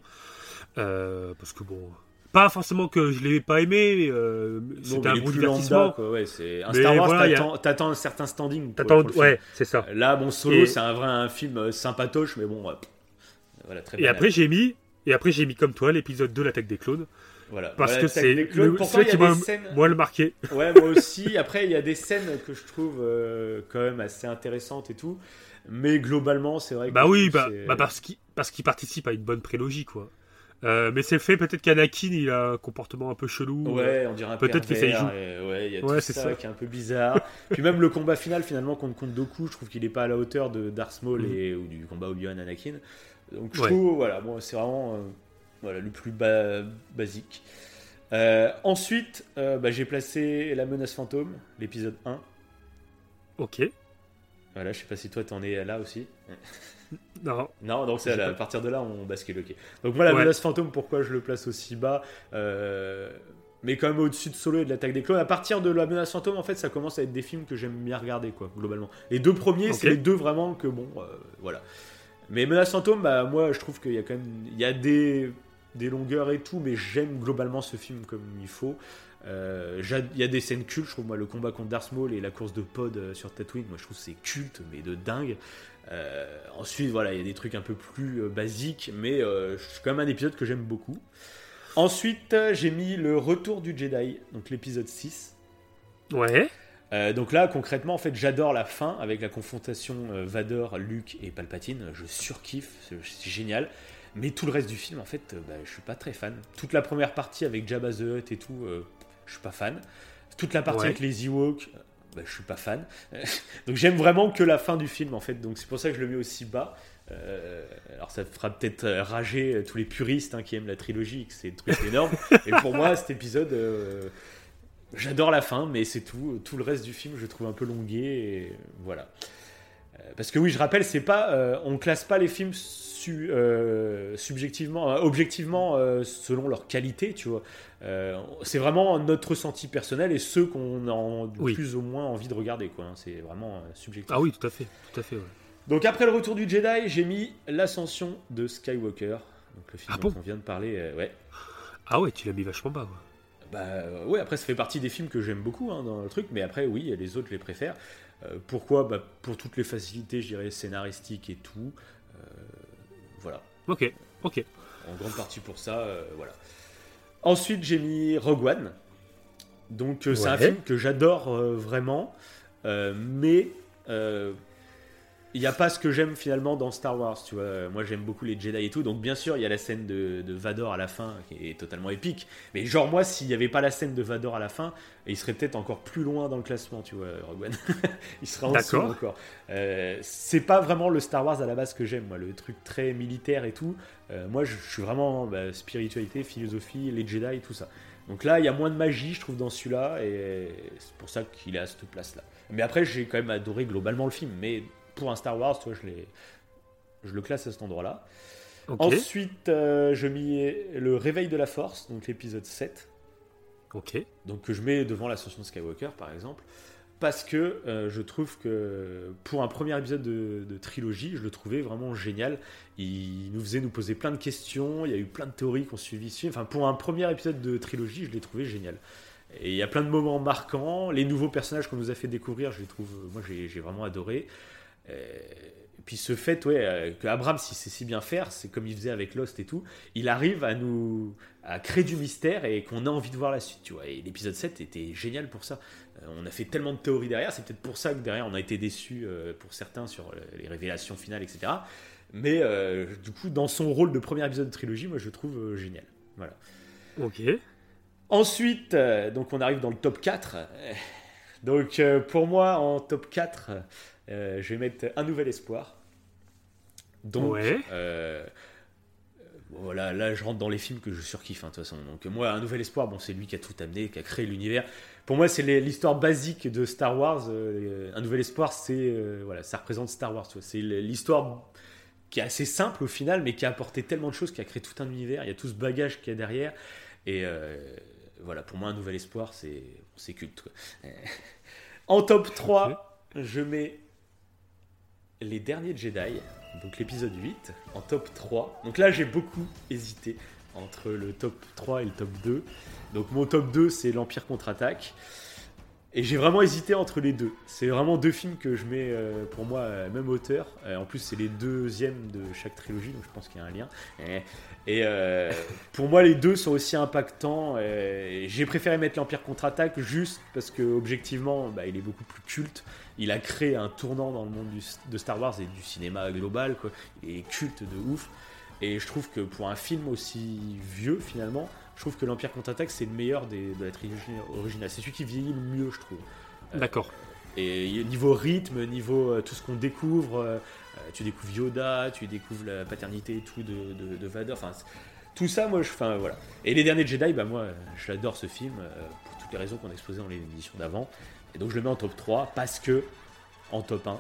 Euh, parce que bon, pas forcément que je l'ai pas aimé, euh, c'était un bon divertissement. lambda. Ouais, c'est un Mais Star Wars. voilà, a- t'attends, un certain standing. T'attends, ouais, c'est ça. Là, bon, Solo, Et- c'est un vrai un film euh, sympatoche, mais bon, euh, voilà, très Et après j'ai mis, et après j'ai mis comme toi l'épisode 2, l'attaque des clones, voilà. parce Voilà, que c'est le- Pourtant, qui m'a scènes. moins le marqué. [laughs] Ouais, moi aussi. Après, il y a des scènes que je trouve euh, quand même assez intéressantes et tout. Mais globalement, c'est vrai que. Bah oui, bah, bah parce qu'il participe à une bonne prélogie, quoi. Euh, mais c'est fait peut-être qu'Anakin il a un comportement un peu chelou. Ouais, on dirait un Peut-être que ça y joue. et Ouais, il y a Ouais, tout c'est ça, ça. qui est un peu bizarre. [laughs] Puis même le combat final, finalement, contre contre Doku, je trouve qu'il est pas à la hauteur de Darth Maul Mhm. et, ou du combat Obi-Wan Anakin. Donc je Ouais. trouve, voilà, bon, c'est vraiment euh, voilà, le plus ba- basique. Euh, ensuite, euh, bah, j'ai placé La menace fantôme, l'épisode 1. Ok. Voilà, je sais pas si toi t'en es là aussi. [laughs] Non. Non, donc c'est à partir de là, on bascule, ok. Donc voilà, Ouais. Menace Fantôme, pourquoi je le place aussi bas Mais quand même au-dessus de Solo et de l'attaque des clones. À partir de la Menace Fantôme, en fait, ça commence à être des films que j'aime bien regarder, quoi, globalement. Les deux premiers, c'est les deux vraiment que, bon, euh, voilà. Mais Menace Fantôme, bah, moi, je trouve qu'il y a quand même il y a des, des longueurs et tout, mais j'aime globalement ce film comme il faut. Euh, Il y a des scènes cultes, je trouve, moi, le combat contre Darth Maul et la course de pod euh, sur Tatooine, moi, je trouve c'est culte, mais de dingue. Euh, ensuite, voilà, il y a des trucs un peu plus euh, basiques, mais c'est quand même un épisode que j'aime beaucoup. Ensuite, j'ai mis le Retour du Jedi, donc l'épisode 6. Ouais. Euh, donc là, concrètement, en fait, j'adore la fin avec la confrontation euh, Vador, Luke et Palpatine. Je surkiffe, c'est génial. Mais tout le reste du film, en fait, euh, bah, je suis pas très fan. Toute la première partie avec Jabba the Hutt et tout, je suis pas fan. Toute la partie Ouais. avec les Ewoks, bah, je suis pas fan. [laughs] donc j'aime vraiment que la fin du film, en fait. Donc c'est pour ça que je le mets aussi bas. Alors ça fera peut-être rager tous les puristes hein, qui aiment la trilogie, que c'est un truc énorme. [laughs] et pour moi, cet épisode, j'adore la fin, mais c'est tout. Tout le reste du film, je trouve un peu longué. Et voilà. Euh, Parce que oui, je rappelle, c'est pas, euh, on classe pas les films su- euh, subjectivement, euh, objectivement selon leur qualité, tu vois. C'est vraiment notre ressenti personnel et ceux qu'on a Oui. plus ou moins envie de regarder, quoi. hein. C'est vraiment subjectif. Ah oui, tout à fait, tout à fait. ouais. Donc après le retour du Jedi, j'ai mis l'ascension de Skywalker. Donc le film Ah dont bon on vient de parler, ouais. Ah ouais, tu l'as mis vachement bas. quoi. Bah euh, ouais, après ça fait partie des films que j'aime beaucoup hein, dans le truc, mais après oui, les autres je les préfère. Euh, pourquoi? Bah, Pour toutes les facilités, je dirais, scénaristiques et tout. Euh, voilà, Ok, ok. en grande partie pour ça, euh, voilà. Ensuite, j'ai mis Rogue One. Donc c'est un film que j'adore vraiment, mais il n'y a pas ce que j'aime finalement dans Star Wars, tu vois. Moi j'aime beaucoup les Jedi et tout, donc bien sûr il y a la scène de, de Vador à la fin qui est totalement épique. Mais genre moi s'il n'y avait pas la scène de Vador à la fin, il serait peut-être encore plus loin dans le classement, tu vois, Rogue One. [laughs] il serait en dessous encore. Euh, c'est pas vraiment le Star Wars à la base que j'aime, moi, le truc très militaire et tout. Euh, moi je, je suis vraiment bah, spiritualité, philosophie, les Jedi et tout ça. Donc là, il y a moins de magie, je trouve, dans celui-là, et c'est pour ça qu'il est à cette place-là. Mais après, j'ai quand même adoré globalement le film, mais pour un Star Wars, tu vois, je, le classe à cet endroit-là. Ensuite, euh, je mis le Réveil de la Force, donc l'épisode 7. Ok. donc que je mets devant l'ascension de Skywalker par exemple, parce que euh, je trouve que pour un premier épisode de, de trilogie, je le trouvais vraiment génial. Il nous faisait nous poser plein de questions, il y a eu plein de théories qu'on suivi ici. Enfin, pour un premier épisode de trilogie, je l'ai trouvé génial. Et il y a plein de moments marquants. Les nouveaux personnages qu'on nous a fait découvrir, je les trouve, moi j'ai vraiment adoré. Euh, Et puis ce fait, ouais, euh, que Abrams, s'il sait si bien faire, c'est comme il faisait avec Lost et tout, il arrive à nous à créer du mystère et qu'on a envie de voir la suite, tu vois. Et l'épisode 7 était génial pour ça. Euh, on a fait tellement de théories derrière, c'est peut-être pour ça que derrière on a été déçus euh, pour certains sur euh, les révélations finales, etc. Mais euh, du coup, dans son rôle de premier épisode de trilogie, moi je le trouve euh, génial. Voilà. Ok. Ensuite, euh, donc on arrive dans le top 4. Euh, Donc euh, pour moi, en top 4, euh, je vais mettre Un Nouvel Espoir. Donc, Ouais. euh, voilà, là je rentre dans les films que je surkiffe, hein, de toute façon. Donc moi, Un Nouvel Espoir, bon, c'est lui qui a tout amené, qui a créé l'univers. Pour moi, c'est l'histoire basique de Star Wars. euh, Un Nouvel Espoir, c'est euh, voilà, ça représente Star Wars. C'est l'histoire qui est assez simple au final, mais qui a apporté tellement de choses, qui a créé tout un univers. Il y a tout ce bagage qu'il y a derrière. Et euh, voilà, pour moi, un nouvel espoir, c'est culte. quoi. Euh, [laughs] En top 3, je mets Les Derniers Jedi, donc l'épisode 8, en top 3. Donc là, j'ai beaucoup hésité entre le top 3 et le top 2. Donc mon top 2, c'est l'Empire contre-attaque. Et j'ai vraiment hésité entre les deux. C'est vraiment deux films que je mets euh, pour moi à la même hauteur. Euh, en plus, c'est les deuxièmes de chaque trilogie, donc je pense qu'il y a un lien. Et, et, euh, pour moi, les deux sont aussi impactants. Euh, j'ai préféré mettre l'Empire contre-attaque juste parce que objectivement, bah, il est beaucoup plus culte. Il a créé un tournant dans le monde du- de Star Wars et du cinéma global. Quoi. Il est culte de ouf. Et je trouve que pour un film aussi vieux, finalement, je trouve que l'Empire contre-attaque, c'est le meilleur des- de la trilogie originale. C'est celui qui vieillit le mieux, je trouve. D'accord. Et niveau rythme, niveau euh, tout ce qu'on découvre, euh, euh, tu découvres Yoda, tu découvres la paternité et tout de, Vader. Enfin, tout ça, moi, je, enfin voilà. Et les derniers Jedi, bah moi, euh, j'adore ce film euh, pour toutes les raisons qu'on a exposées dans les émissions d'avant. Et donc je le mets en top 3 parce que en top 1,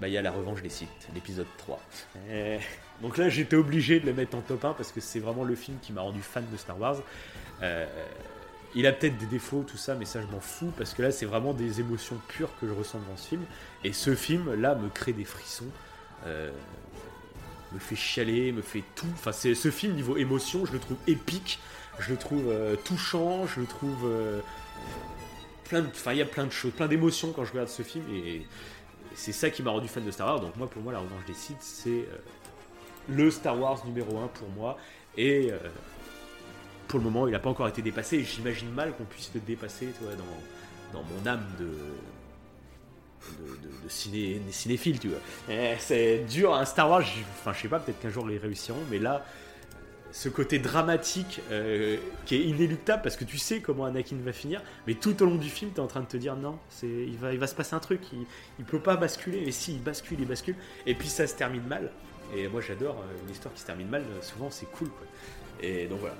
bah il y a la revanche des Sith, l'épisode 3. Euh, donc là, j'étais obligé de le mettre en top 1 parce que c'est vraiment le film qui m'a rendu fan de Star Wars. Euh, il a peut-être des défauts, tout ça, mais ça, je m'en fous parce que là, c'est vraiment des émotions pures que je ressens devant ce film. Et ce film, là, me crée des frissons, euh, me fait chialer, me fait tout. Enfin, c'est ce film niveau émotion, je le trouve épique, je le trouve euh, touchant, je le trouve euh, plein. Enfin, il y a plein de choses, plein d'émotions quand je regarde ce film et, c'est ça qui m'a rendu fan de Star Wars. Donc moi, pour moi, la revanche des Sith, c'est le Star Wars numéro 1 pour moi et pour le moment, il n'a pas encore été dépassé. J'imagine mal qu'on puisse le dépasser tu vois, dans, dans mon âme de, de, de- de ciné, cinéphile. Tu vois. Eh, c'est dur, un Star Wars, enfin, je sais pas, peut-être qu'un jour ils réussiront, mais là, ce côté dramatique euh, qui est inéluctable parce que tu sais comment Anakin va finir, mais tout au long du film, tu es en train de te dire non, il, va, se passer un truc, il, il peut pas basculer, et si, il bascule, il bascule, et puis ça se termine mal. Et moi j'adore euh, une histoire qui se termine mal, souvent c'est cool. Et donc voilà.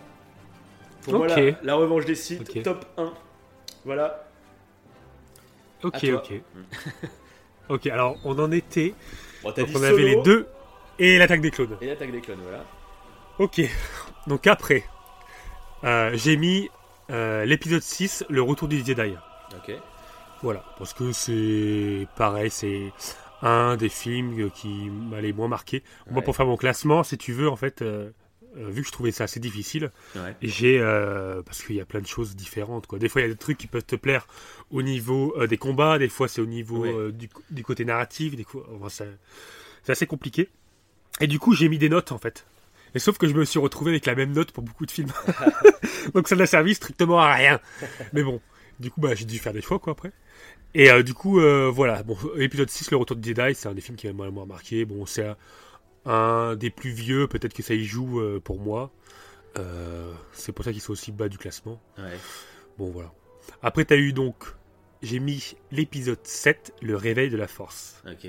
Pour moi, Ok. la, la revanche des sites, top 1. Voilà. Ok, ok. [laughs] ok, alors on en était. Bon, Donc on avait les deux et l'attaque des clones. Et l'attaque des clones, voilà. Ok, donc après, euh, j'ai mis euh, l'épisode 6, le retour du Jedi. Ok. Voilà, parce que c'est pareil, c'est un des films qui m'a les moins marqué. Moi, pour faire mon classement, si tu veux, en fait, euh, euh, vu que je trouvais ça assez difficile, Ouais. j'ai euh, parce qu'il y a plein de choses différentes. Quoi. Des fois, il y a des trucs qui peuvent te plaire au niveau euh, des combats, des fois c'est au niveau Ouais. du, du côté narratif. Des enfin, c'est assez compliqué. Et du coup, j'ai mis des notes en fait. Et sauf que je me suis retrouvé avec la même note pour beaucoup de films. [laughs] Donc ça n'a servi strictement à rien. Mais bon, du coup, bah, j'ai dû faire des choix quoi après. Et du coup, voilà. Bon, épisode 6, Le Retour de Jedi, c'est un des films qui m'a moins marqué. Bon, c'est un des plus vieux, peut-être que ça y joue euh, pour moi. Euh, c'est pour ça qu'ils sont aussi bas du classement. Ouais. Bon, voilà. Après, t'as eu donc. J'ai mis l'épisode 7, Le Réveil de la Force. Ok.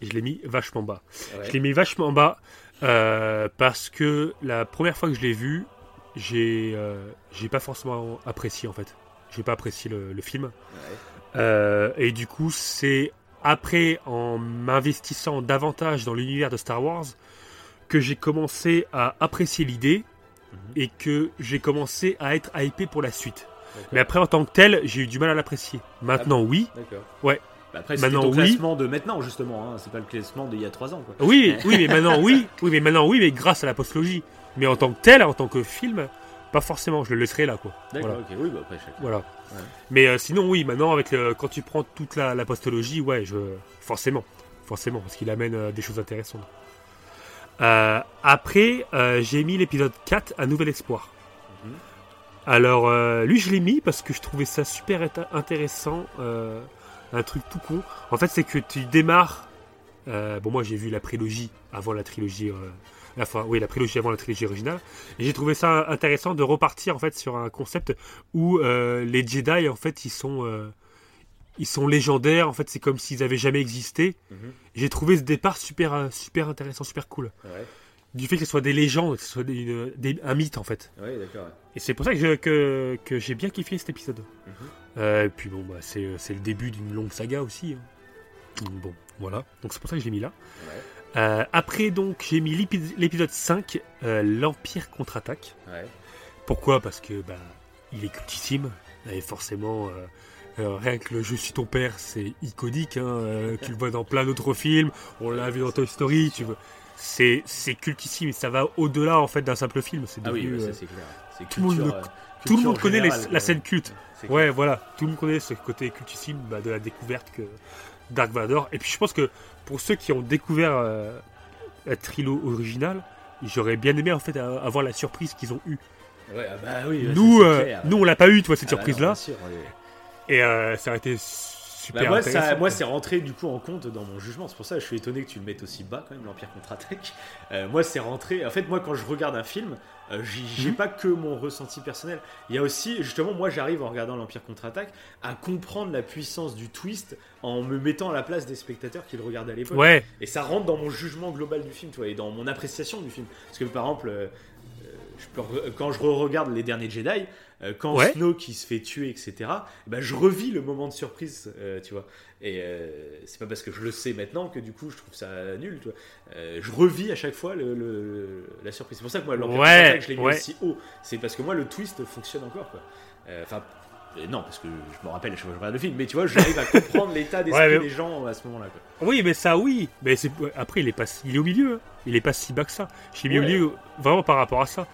Je l'ai mis vachement bas. Ouais. Je l'ai mis vachement bas euh, parce que la première fois que je l'ai vu, j'ai j'ai pas forcément apprécié en fait. J'ai pas apprécié le, le film. Ouais. Et du coup, c'est après, en m'investissant davantage dans l'univers de Star Wars, que j'ai commencé à apprécier l'idée Mhm. et que j'ai commencé à être hypé pour la suite. Mais après, en tant que tel, j'ai eu du mal à l'apprécier. Maintenant, oui. D'accord. Ouais. Bah après, c'est Maintenant, ton oui. classement de maintenant, justement. Hein. C'est pas le classement d'il y a 3 ans, quoi. Oui, [laughs] oui, mais maintenant, oui. Oui, mais maintenant, oui, mais grâce à la postologie. Mais en tant que tel, en tant que film, pas forcément. Je le laisserai là, quoi. D'accord, Voilà. ok. Oui, bah après, chacun. Voilà. Mais euh, sinon, oui, maintenant, avec le, quand tu prends toute la, la postologie, ouais, je, forcément. Forcément, parce qu'il amène euh, des choses intéressantes. Euh, après, j'ai mis l'épisode 4, Un Nouvel Espoir. Mhm. Alors, lui, je l'ai mis parce que je trouvais ça super intéressant. un truc tout con. En fait, c'est que tu démarres. bon, moi, j'ai vu la prélogie avant la trilogie. La fin, oui, la prélogie avant la trilogie originale. Et j'ai trouvé ça intéressant de repartir en fait sur un concept où euh, les Jedi, en fait, ils sont, euh, ils sont légendaires. En fait, c'est comme s'ils avaient jamais existé. Mhm. J'ai trouvé ce départ super, super intéressant, super cool. Ouais, Du fait que ce soit des légendes, que ce soit des- une- des- un mythe en fait. ouais d'accord. ouais. Et c'est pour ça que, je- que, que j'ai bien kiffé cet épisode. Mhm. Euh, et puis bon, bah, c'est, c'est le début d'une longue saga aussi. hein. Bon, voilà. Donc c'est pour ça que je l'ai mis là. Ouais. Euh, après, donc, j'ai mis l'épi- l'épisode 5, euh, l'Empire contre-attaque. Ouais. Pourquoi? Parce que bah, il est cultissime. Et forcément, euh, rien que le Je suis ton père, c'est iconique. hein, tu le vois dans plein d'autres films. On l'a vu dans Toy Story. Tu vois. C'est, cultissime et ça va au-delà en fait d'un simple film. C'est Ah oui, bah, c'est clair. Tout le monde culture, le- tout le culture monde connaît les- la scène culte. Ouais, voilà, tout le monde connaît ce côté cultissime bah, de la découverte que Dark Vador. Et puis je pense que pour ceux qui ont découvert euh, la trilo originale, j'aurais bien aimé en fait a- avoir la surprise qu'ils ont eue. Ouais, ah bah oui, nous, euh, clair. nous, on l'a pas eu, tu vois, cette Ah bah non, sûr, ouais. et euh, ça a été super Bah, moi, ça- moi, c'est rentré du coup en compte dans mon jugement. C'est pour ça que je suis étonné que tu le mettes aussi bas quand même, l'Empire contre-attaque. Euh, moi, c'est rentré. En fait, moi, quand je regarde un film, euh, j'ai Mhm. pas que mon ressenti personnel. Il y a aussi, justement, moi, j'arrive en regardant l'Empire contre-attaque à comprendre la puissance du twist en me mettant à la place des spectateurs qui le regardaient à l'époque. Ouais, Et ça rentre dans mon jugement global du film, tu vois, et dans mon appréciation du film. Parce que par exemple, euh, euh, je peux re- quand je re-regarde les derniers Jedi, euh, quand Ouais. Snoke qui se fait tuer, etc., eh ben, je revis le moment de surprise, euh, tu vois. Et euh, c'est pas parce que je le sais maintenant que du coup je trouve ça nul, tu vois. Je revis à chaque fois le, le- la surprise. C'est pour ça que moi, l'Empire Ouais, je l'ai mis ouais. aussi haut. C'est parce que moi, le twist fonctionne encore, quoi. Enfin. non, parce que je me rappelle je regarde le film, mais tu vois, j'arrive à comprendre l'état d'esprit [laughs] Ouais, mais- des gens à ce moment-là. quoi. oui, mais ça, oui. Mais c'est après, il est pas, il est au milieu. hein. Il est pas si bas que ça. Je l'ai mis au milieu vraiment par rapport à ça.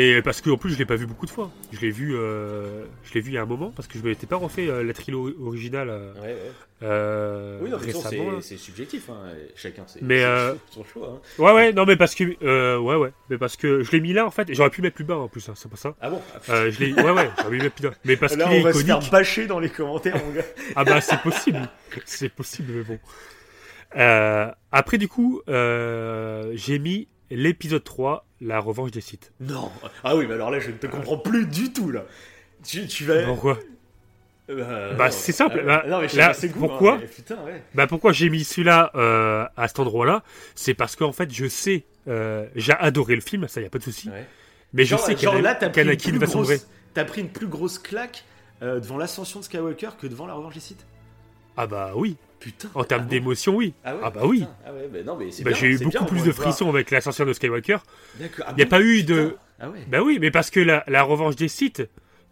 Et parce qu'en plus, je l'ai pas vu beaucoup de fois. Je l'ai vu, euh, je l'ai vu il y a un moment parce que je m'étais pas refait euh, la trilo originale euh, Ouais, ouais. euh, Oui, non, c'est- subjectif, hein. chacun c'est Mais, son choix. hein. Ouais, ouais, non, mais parce que, ouais, ouais, mais parce que je l'ai mis là en fait. et J'aurais pu mettre plus bas en plus, hein, c'est pas ça. Ah bon? Je l'ai, ouais, ouais, j'aurais pu le mettre plus bas. Mais parce Là, qu'il est on va se faire bâcher dans les commentaires, mon gars. Ah bah c'est possible, c'est possible, mais bon. Après du coup, j'ai mis l'épisode 3, la revanche des sites. Non. Ah oui, mais alors là, je ne te comprends plus du tout, là. Tu, tu vas. Pourquoi Euh, Bah, non. c'est simple, Ah, bah, non, mais je sais là, goût, pourquoi hein, mais Putain, ouais. Bah pourquoi j'ai mis celui-là euh, à cet endroit-là? C'est parce qu'en fait je sais, euh, j'ai adoré le film, ça y a pas de souci. Ouais. Mais je Genre, sais genre qu'Ana- là, t'as pris, une qu'Anakin plus va sombrer. t'as pris une plus grosse claque devant l'ascension de Skywalker que devant la revanche des Sith. Ah bah oui, Putain. en termes ah d'émotion oui. Ah, ouais, Ah bah oui. Ah ouais, bah non, mais c'est Bah, bien, j'ai eu beaucoup bien, plus de voir. frissons avec l'ascension de Skywalker. Il n'y a bon pas eu Putain. de... Ah ouais. Bah oui, mais parce que la, la revanche des sites,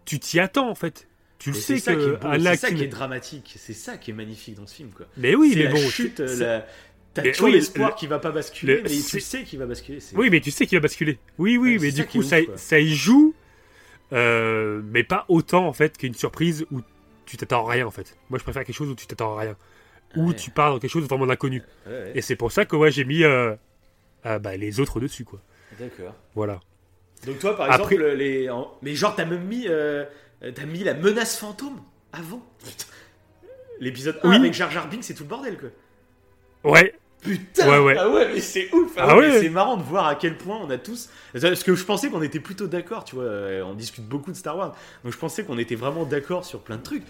tu t'y attends en fait. Tu le sais ça qui est que c'est ça qui est dramatique, c'est ça qui est magnifique dans ce film, quoi. Mais oui, c'est mais la bon... chute, c'est- la- t'as Mais toujours oui, l'espoir le- qu'il va pas basculer, le- mais tu sais qu'il va basculer. c'est- Oui, mais tu sais qu'il va basculer. Oui, oui, mais du coup, ça, ça y joue, euh, mais pas autant en fait qu'une surprise où tu t'attends à rien en fait. Moi, je préfère quelque chose où tu t'attends à rien, où Ouais. tu pars dans quelque chose de vraiment. Ouais, ouais, Et c'est pour ça que ouais, j'ai mis euh, ah, bah, les autres dessus, quoi. D'accord. Voilà. Donc toi, par Après- exemple, les, mais genre t'as même mis, euh, t'as mis la menace fantôme avant. [laughs] L'épisode 1 Oui. avec Jar Jar Binks, c'est tout le bordel, quoi. Ouais, Putain Ouais, ouais. Ah ouais, mais c'est ouf Ah Ah ouais. C'est marrant de voir à quel point on a tous... Parce que je pensais qu'on était plutôt d'accord, tu vois, euh, on discute beaucoup de Star Wars, donc je pensais qu'on était vraiment d'accord sur plein de trucs.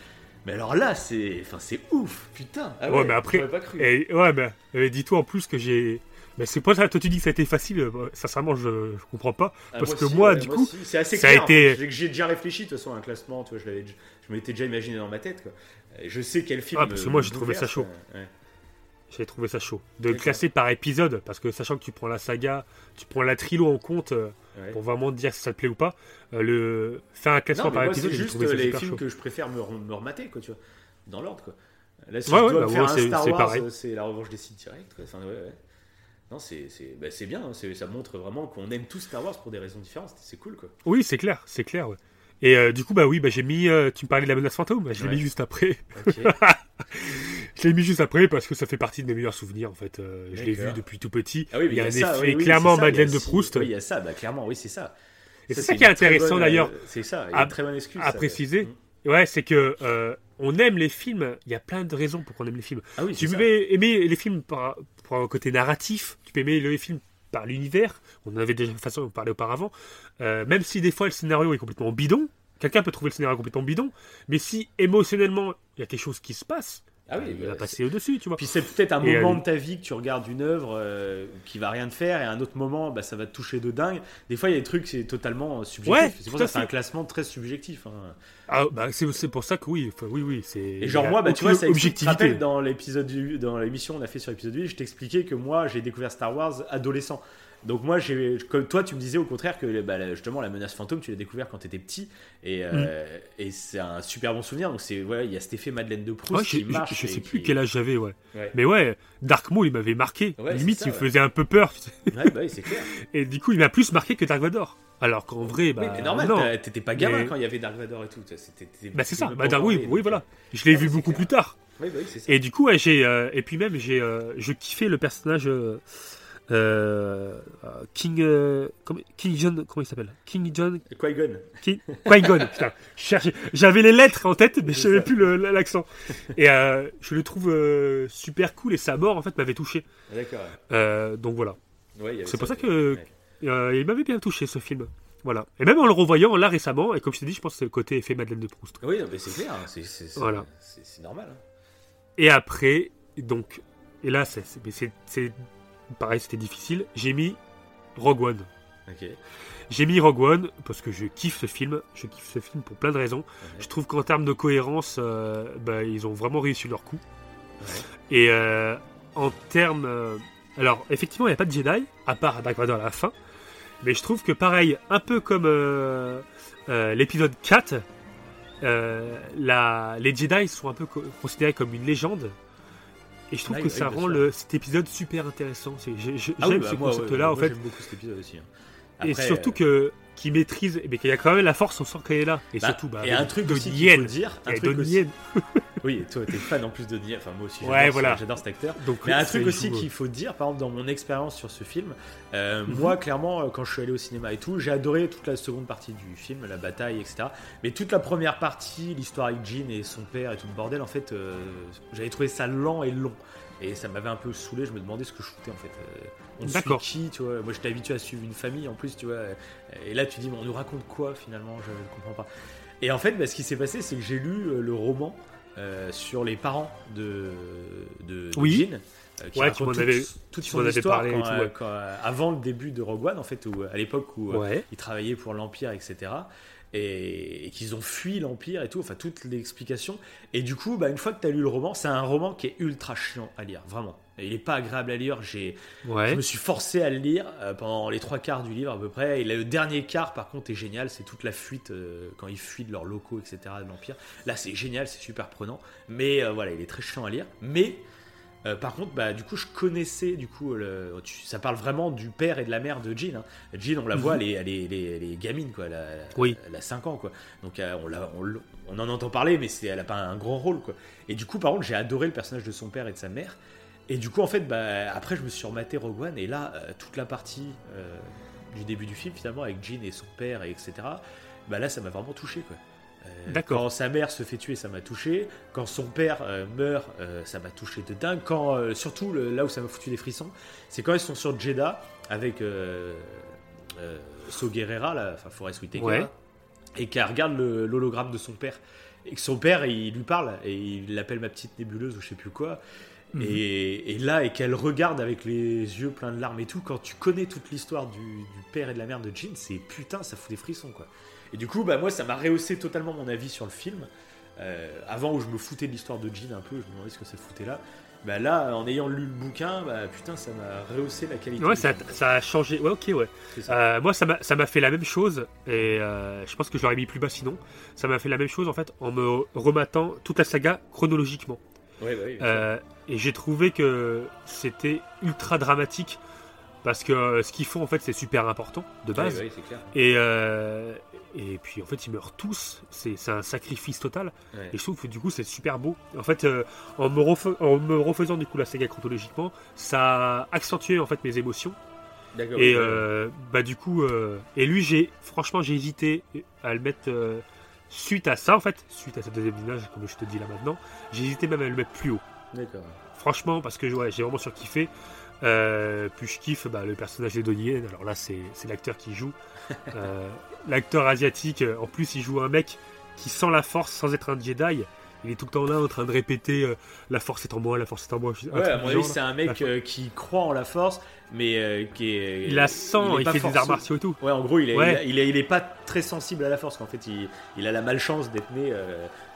Mais alors là, c'est enfin, c'est ouf, putain Ah Ouais, mais après- pas cru. et ouais, mais dis-toi en plus que j'ai. Mais c'est pas ça, toi tu dis que ça a été facile, euh, sincèrement je, je comprends pas. Ah, parce que aussi, moi, ouais, du coup, aussi. c'est assez ça a clair, été- en fait. J'ai- déjà réfléchi, de toute façon, à un classement, tu vois, je, l'avais déjà- je m'étais déjà imaginé dans ma tête, quoi. Et Je sais quel film. Ah, parce que moi, j'ai trouvé ça chaud. Ouais. J'avais trouvé ça chaud. De le D'accord. classer par épisode, parce que sachant que tu prends la saga, tu prends la trilo en compte euh, Ouais. pour vraiment te dire si ça te plaît ou pas, euh, le faire un classement Non, par moi, épisode, c'est j'ai juste les films chaud. que je préfère me, me remater, quoi, tu vois, dans l'ordre, quoi. Là, si Ouais, je ouais, dois bah, faire un c'est- Star c'est Wars, pareil. c'est la revanche des sites directs. Enfin. Non, c'est c'est bah, c'est bien, hein, ça montre vraiment qu'on aime tous Star Wars pour des raisons différentes, c'est cool, quoi. Oui, c'est clair, c'est clair, ouais. Et euh, du coup, bah oui, bah, j'ai mis. euh, tu me parlais de la menace fantôme, bah, je l'ai Ouais. mis juste après. Ok. [laughs] je l'ai mis juste après parce que ça fait partie de mes meilleurs souvenirs en fait. Euh, je l'ai vu depuis tout petit. Ah oui, il y a un ça, effet oui, oui, clairement ça, Madeleine de Proust. Oui, il y a ça, bah, clairement, oui, c'est ça. Et c'est Ça, qui est intéressant d'ailleurs C'est ça, il y a à- une très bonne excuse. à ça, préciser. ouais. Mm. Ouais, c'est que on aime les films. Il y a plein de raisons pour qu'on aime les films. Ah oui, Tu peux ça. aimer les films pour un côté narratif. Tu peux aimer les films l'univers. On en avait déjà une façon de parler auparavant. Euh, même si des fois le scénario est complètement bidon. Quelqu'un peut trouver le scénario complètement bidon. Mais si émotionnellement il y a quelque chose qui se passe, Ah oui, il va bah, passer au-dessus, tu vois. Puis c'est peut-être un Et, moment euh, de ta vie que tu regardes une œuvre euh, qui va rien te faire, et à un autre moment, bah, ça va te toucher de dingue. Des fois, il y a des trucs, c'est totalement euh, subjectif. Ouais, c'est pour ça c'est un classement très subjectif. hein. Ah, bah, c'est c'est pour ça que oui, enfin, oui, oui, c'est. Et genre moi, bah, tu vois, ça objectivité. dans l'épisode du- dans l'émission qu'on a fait sur l'épisode 8, je t'expliquais que moi, j'ai découvert Star Wars adolescent. Donc moi, j'ai, comme toi, tu me disais au contraire que bah, justement la menace fantôme, tu l'as découvert quand tu étais petit, et, euh, Mm. et c'est un super bon souvenir. Donc c'est ouais, il y a cet effet Madeleine de Proust Ouais, qui marche. je- je sais plus qui- quel âge j'avais, ouais. Ouais. Mais ouais, Dark Maul, il m'avait marqué. Ouais, Limite, ça, il me faisait un peu peur. bah clair. [laughs] Et du coup, il m'a plus marqué que Dark Vador. Alors qu'en vrai, bah. oui, mais normal, non. t'étais pas gamin Mais- quand il y avait Dark Vador et tout. Bah, c'est ça. Bah, Dark- oui, oui, voilà. Je l'ai vu beaucoup clair. plus tard. Oui, bah oui, c'est ça. Et du coup, j'ai. euh, et puis même, j'ai. euh, je kiffais le personnage. Euh, euh, King. euh, King John. Comment il s'appelle? King John. Qui-Gon. Qui? Qui-Gon, [laughs] putain. Je cherchais- J'avais les lettres en tête, mais je savais plus l'accent. Et euh, je le trouve super cool et sa mort, en fait, m'avait touché. D'accord. Euh, donc voilà. Ouais, C'est pour ça qui- que il m'avait bien touché ce film. Voilà. Et même en le revoyant là récemment, et comme je t'ai dit, je pense que c'est le côté effet Madeleine de Proust. Oui, mais c'est clair. hein, Voilà. c'est normal. hein. Et après, donc, et là, c'est, pareil, c'était difficile. J'ai mis Rogue One. J'ai mis Rogue One parce que je kiffe ce film. Je kiffe ce film pour plein de raisons. Je trouve qu'en termes de cohérence, euh, bah, ils ont vraiment réussi leur coup. Ouais. Et euh, en termes. euh, alors, effectivement, il n'y a pas de Jedi, à part Dark Vador à la fin. Mais je trouve que, pareil, un peu comme l'épisode 4, euh, la, les Jedi sont un peu co- considérés comme une légende. Et je trouve Ah que oui, ça rend le, cet épisode super intéressant. Je- Ah oui, J'aime bah, ce ouais, concept-là, moi, en fait. J'aime beaucoup cet épisode aussi. hein. et Après, surtout euh, que qu'il maîtrise, mais qu'il y a quand même la force, on sent qu'elle est là. Et bah, surtout, bah, et un truc de aussi qu'il faut dire. Un Et truc de aussi-. [laughs] Oui, et toi, t'es fan en plus de Nia. Enfin, moi aussi, j'adore, Ouais, voilà. cet acteur. Donc, Mais un truc aussi joue, euh, qu'il faut dire, par exemple, dans mon expérience sur ce film, euh, Mhm. moi, clairement, euh, quand je suis allé au cinéma et tout, j'ai adoré toute la seconde partie du film, la bataille, etc. Mais toute la première partie, l'histoire avec Jean et son père et tout le bordel, en fait, euh, j'avais trouvé ça lent et long. Et ça m'avait un peu saoulé, je me demandais ce que je foutais en fait. Euh, on suit qui, tu vois Moi j'étais habitué à suivre une famille en plus, tu vois. Et là tu dis, mais on nous raconte quoi finalement? Je ne comprends pas. Et en fait, bah, ce qui s'est passé, c'est que j'ai lu euh, le roman euh, sur les parents de, de, de Oui. Jean, euh, qui Ouais, raconte tu m'en toute- son histoire parlé et quand, tout, euh, ouais. quand, euh, avant le début de Rogue One, en fait, où, à l'époque où euh, Ouais. ils travaillaient pour l'Empire, etc. Et, et qu'ils ont fui l'Empire et tout, enfin toute l'explication. Et du coup, bah, une fois que tu as lu le roman, c'est un roman qui est ultra chiant à lire, vraiment. Il est pas agréable à lire. J'ai, Ouais. je me suis forcé à le lire euh, pendant les trois quarts du livre à peu près. Et le dernier quart, par contre, est génial. C'est toute la fuite euh, quand ils fuient de leurs locaux, etc. de l'Empire. Là, c'est génial, c'est super prenant. Mais euh, voilà, il est très chiant à lire. Mais euh, par contre, bah, du coup, je connaissais, du coup, le, tu- ça parle vraiment du père et de la mère de Jean. hein. Jean, on la voit, Mhm. elle, est, elle, est, elle, est, elle est gamine, quoi. Elle a, Oui. elle a 5 ans, quoi. Donc, euh, on, l'a- on on en entend parler, mais c'est, elle a pas un grand rôle, quoi. Et du coup, par contre, j'ai adoré le personnage de son père et de sa mère. Et du coup, en fait, bah, après, je me suis rematé Rogue One, et là, euh, toute la partie euh, du début du film, finalement, avec Jean et son père, et etc., bah là, ça m'a vraiment touché, quoi. Euh, D'accord. Quand sa mère se fait tuer, ça m'a touché. Quand son père meurt, ça m'a touché de dingue. Quand, surtout, le- là où ça m'a foutu des frissons, c'est quand ils sont sur Jeddah avec So Guerrera, là, enfin Forrest Whitaker, Ouais. et qu'elle regarde l'hologramme de son père. Et que son père, il lui parle, et il l'appelle ma petite nébuleuse ou je sais plus quoi. Mhm. Et, et là, et qu'elle regarde avec les yeux pleins de larmes et tout, quand tu connais toute l'histoire du, du père et de la mère de Jean, c'est putain, ça fout des frissons quoi. Et du coup, bah, moi, ça m'a rehaussé totalement mon avis sur le film. Euh, avant où je me foutais de l'histoire de Jean un peu, je me demandais ce que ça foutait là. Bah là, en ayant lu le bouquin, bah putain, ça m'a rehaussé la qualité. Ouais, ça, ça a changé. Ouais, ok, ouais. Ça. Euh, moi, ça m'a ça m'a fait la même chose, et euh, je pense que je l'aurais mis plus bas sinon. Ça m'a fait la même chose en fait en me rematant toute la saga chronologiquement. Bah oui. Euh, et j'ai trouvé que c'était ultra dramatique parce que euh, ce qu'ils font en fait c'est super important de base. oui, c'est clair. Et, euh, et puis en fait ils meurent tous, c'est un sacrifice total. Et je trouve que du coup c'est super beau. En fait euh, en, me refai- en me refaisant du coup la saga chronologiquement, ça a accentué en fait mes émotions. Et bah du coup, et lui j'ai franchement j'ai hésité à le mettre suite à ça en fait, suite à ce deuxième village comme je te dis là maintenant, j'ai hésité même à le mettre plus haut. D'accord. Franchement parce que ouais, j'ai vraiment surkiffé. Euh, puis je kiffe bah, le personnage de Donnie Yen. Alors là c'est l'acteur qui joue. [laughs] Euh, l'acteur asiatique, en plus il joue un mec qui sent la force sans être un Jedi. Il est tout le temps là en train de répéter euh, la force est en moi, la force est en moi. Ouais, à mon avis, c'est un mec euh, qui croit en la force, mais euh, qui est. Il la sent, il, fait des arts martiaux et tout. Ouais, en gros, il est, Ouais. il, est, il est pas très sensible à la force. En fait, il, a la malchance d'être né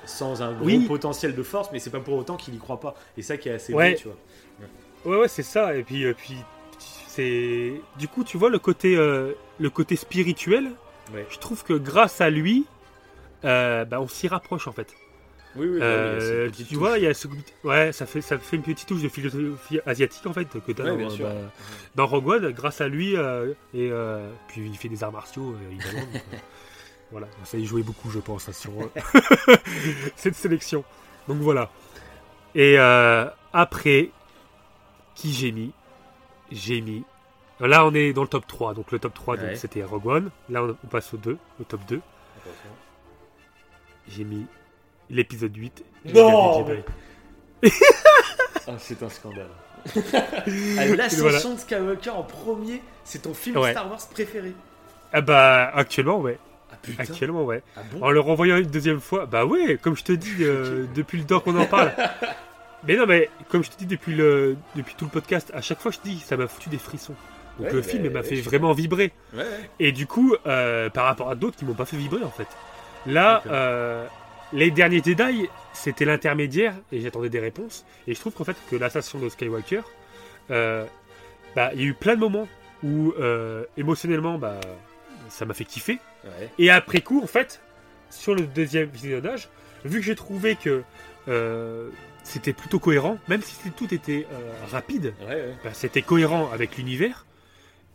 sans un gros Oui. potentiel de force, mais c'est pas pour autant qu'il y croit pas. Et ça qui est assez Ouais. beau, tu vois. Ouais, ouais, c'est ça. Et puis, puis c'est du coup, tu vois le côté, le côté spirituel. Ouais. Je trouve que grâce à lui, bah, on s'y rapproche en fait. Oui, oui, oui, Euh, tu vois, il y a ce, ouais, ça fait, ça fait une petite touche de philosophie asiatique en fait que t'as Ouais, dans, sûr. bah, dans Rogue One. Grâce à lui, euh, et euh, puis il fait des arts martiaux euh, évidemment. donc, euh, [laughs] voilà, ça y jouait beaucoup, je pense, hein, sur euh, cette sélection. Donc voilà. Et euh, après, qui j'ai mis? J'ai mis. Là, on est dans le top 3. Donc le top 3, donc, Ouais. c'était Rogue One. Là, on, on passe au 2, au top 2. J'ai mis l'épisode 8. Non. [laughs] Ah, c'est un scandale. [laughs] Ah, L'ascension Voilà. de Skywalker en premier, c'est ton film Ouais. Star Wars préféré. Ah bah, actuellement, ouais. Ah putain. Actuellement, ouais. Ah bon En le renvoyant une deuxième fois, bah ouais, comme je te dis, euh, [laughs] depuis le temps qu'on en parle. Mais non, mais comme je te dis depuis, le, depuis tout le podcast, à chaque fois je te dis, ça m'a foutu des frissons. Donc Ouais, le mais- film il m'a ouais, fait vraiment vibrer. Ouais, ouais. Et du coup, euh, par rapport à d'autres qui m'ont pas fait vibrer en fait. Là, euh, les derniers Jedi, c'était l'intermédiaire et j'attendais des réponses. Et je trouve qu'en fait que l'assassin de Skywalker, euh, bah, il y a eu plein de moments où euh, émotionnellement, bah, ça m'a fait kiffer. Ouais. Et après coup, en fait, sur le deuxième visionnage, vu que j'ai trouvé que euh, c'était plutôt cohérent, même si tout était rapide, Ouais, ouais. bah, c'était cohérent avec l'univers.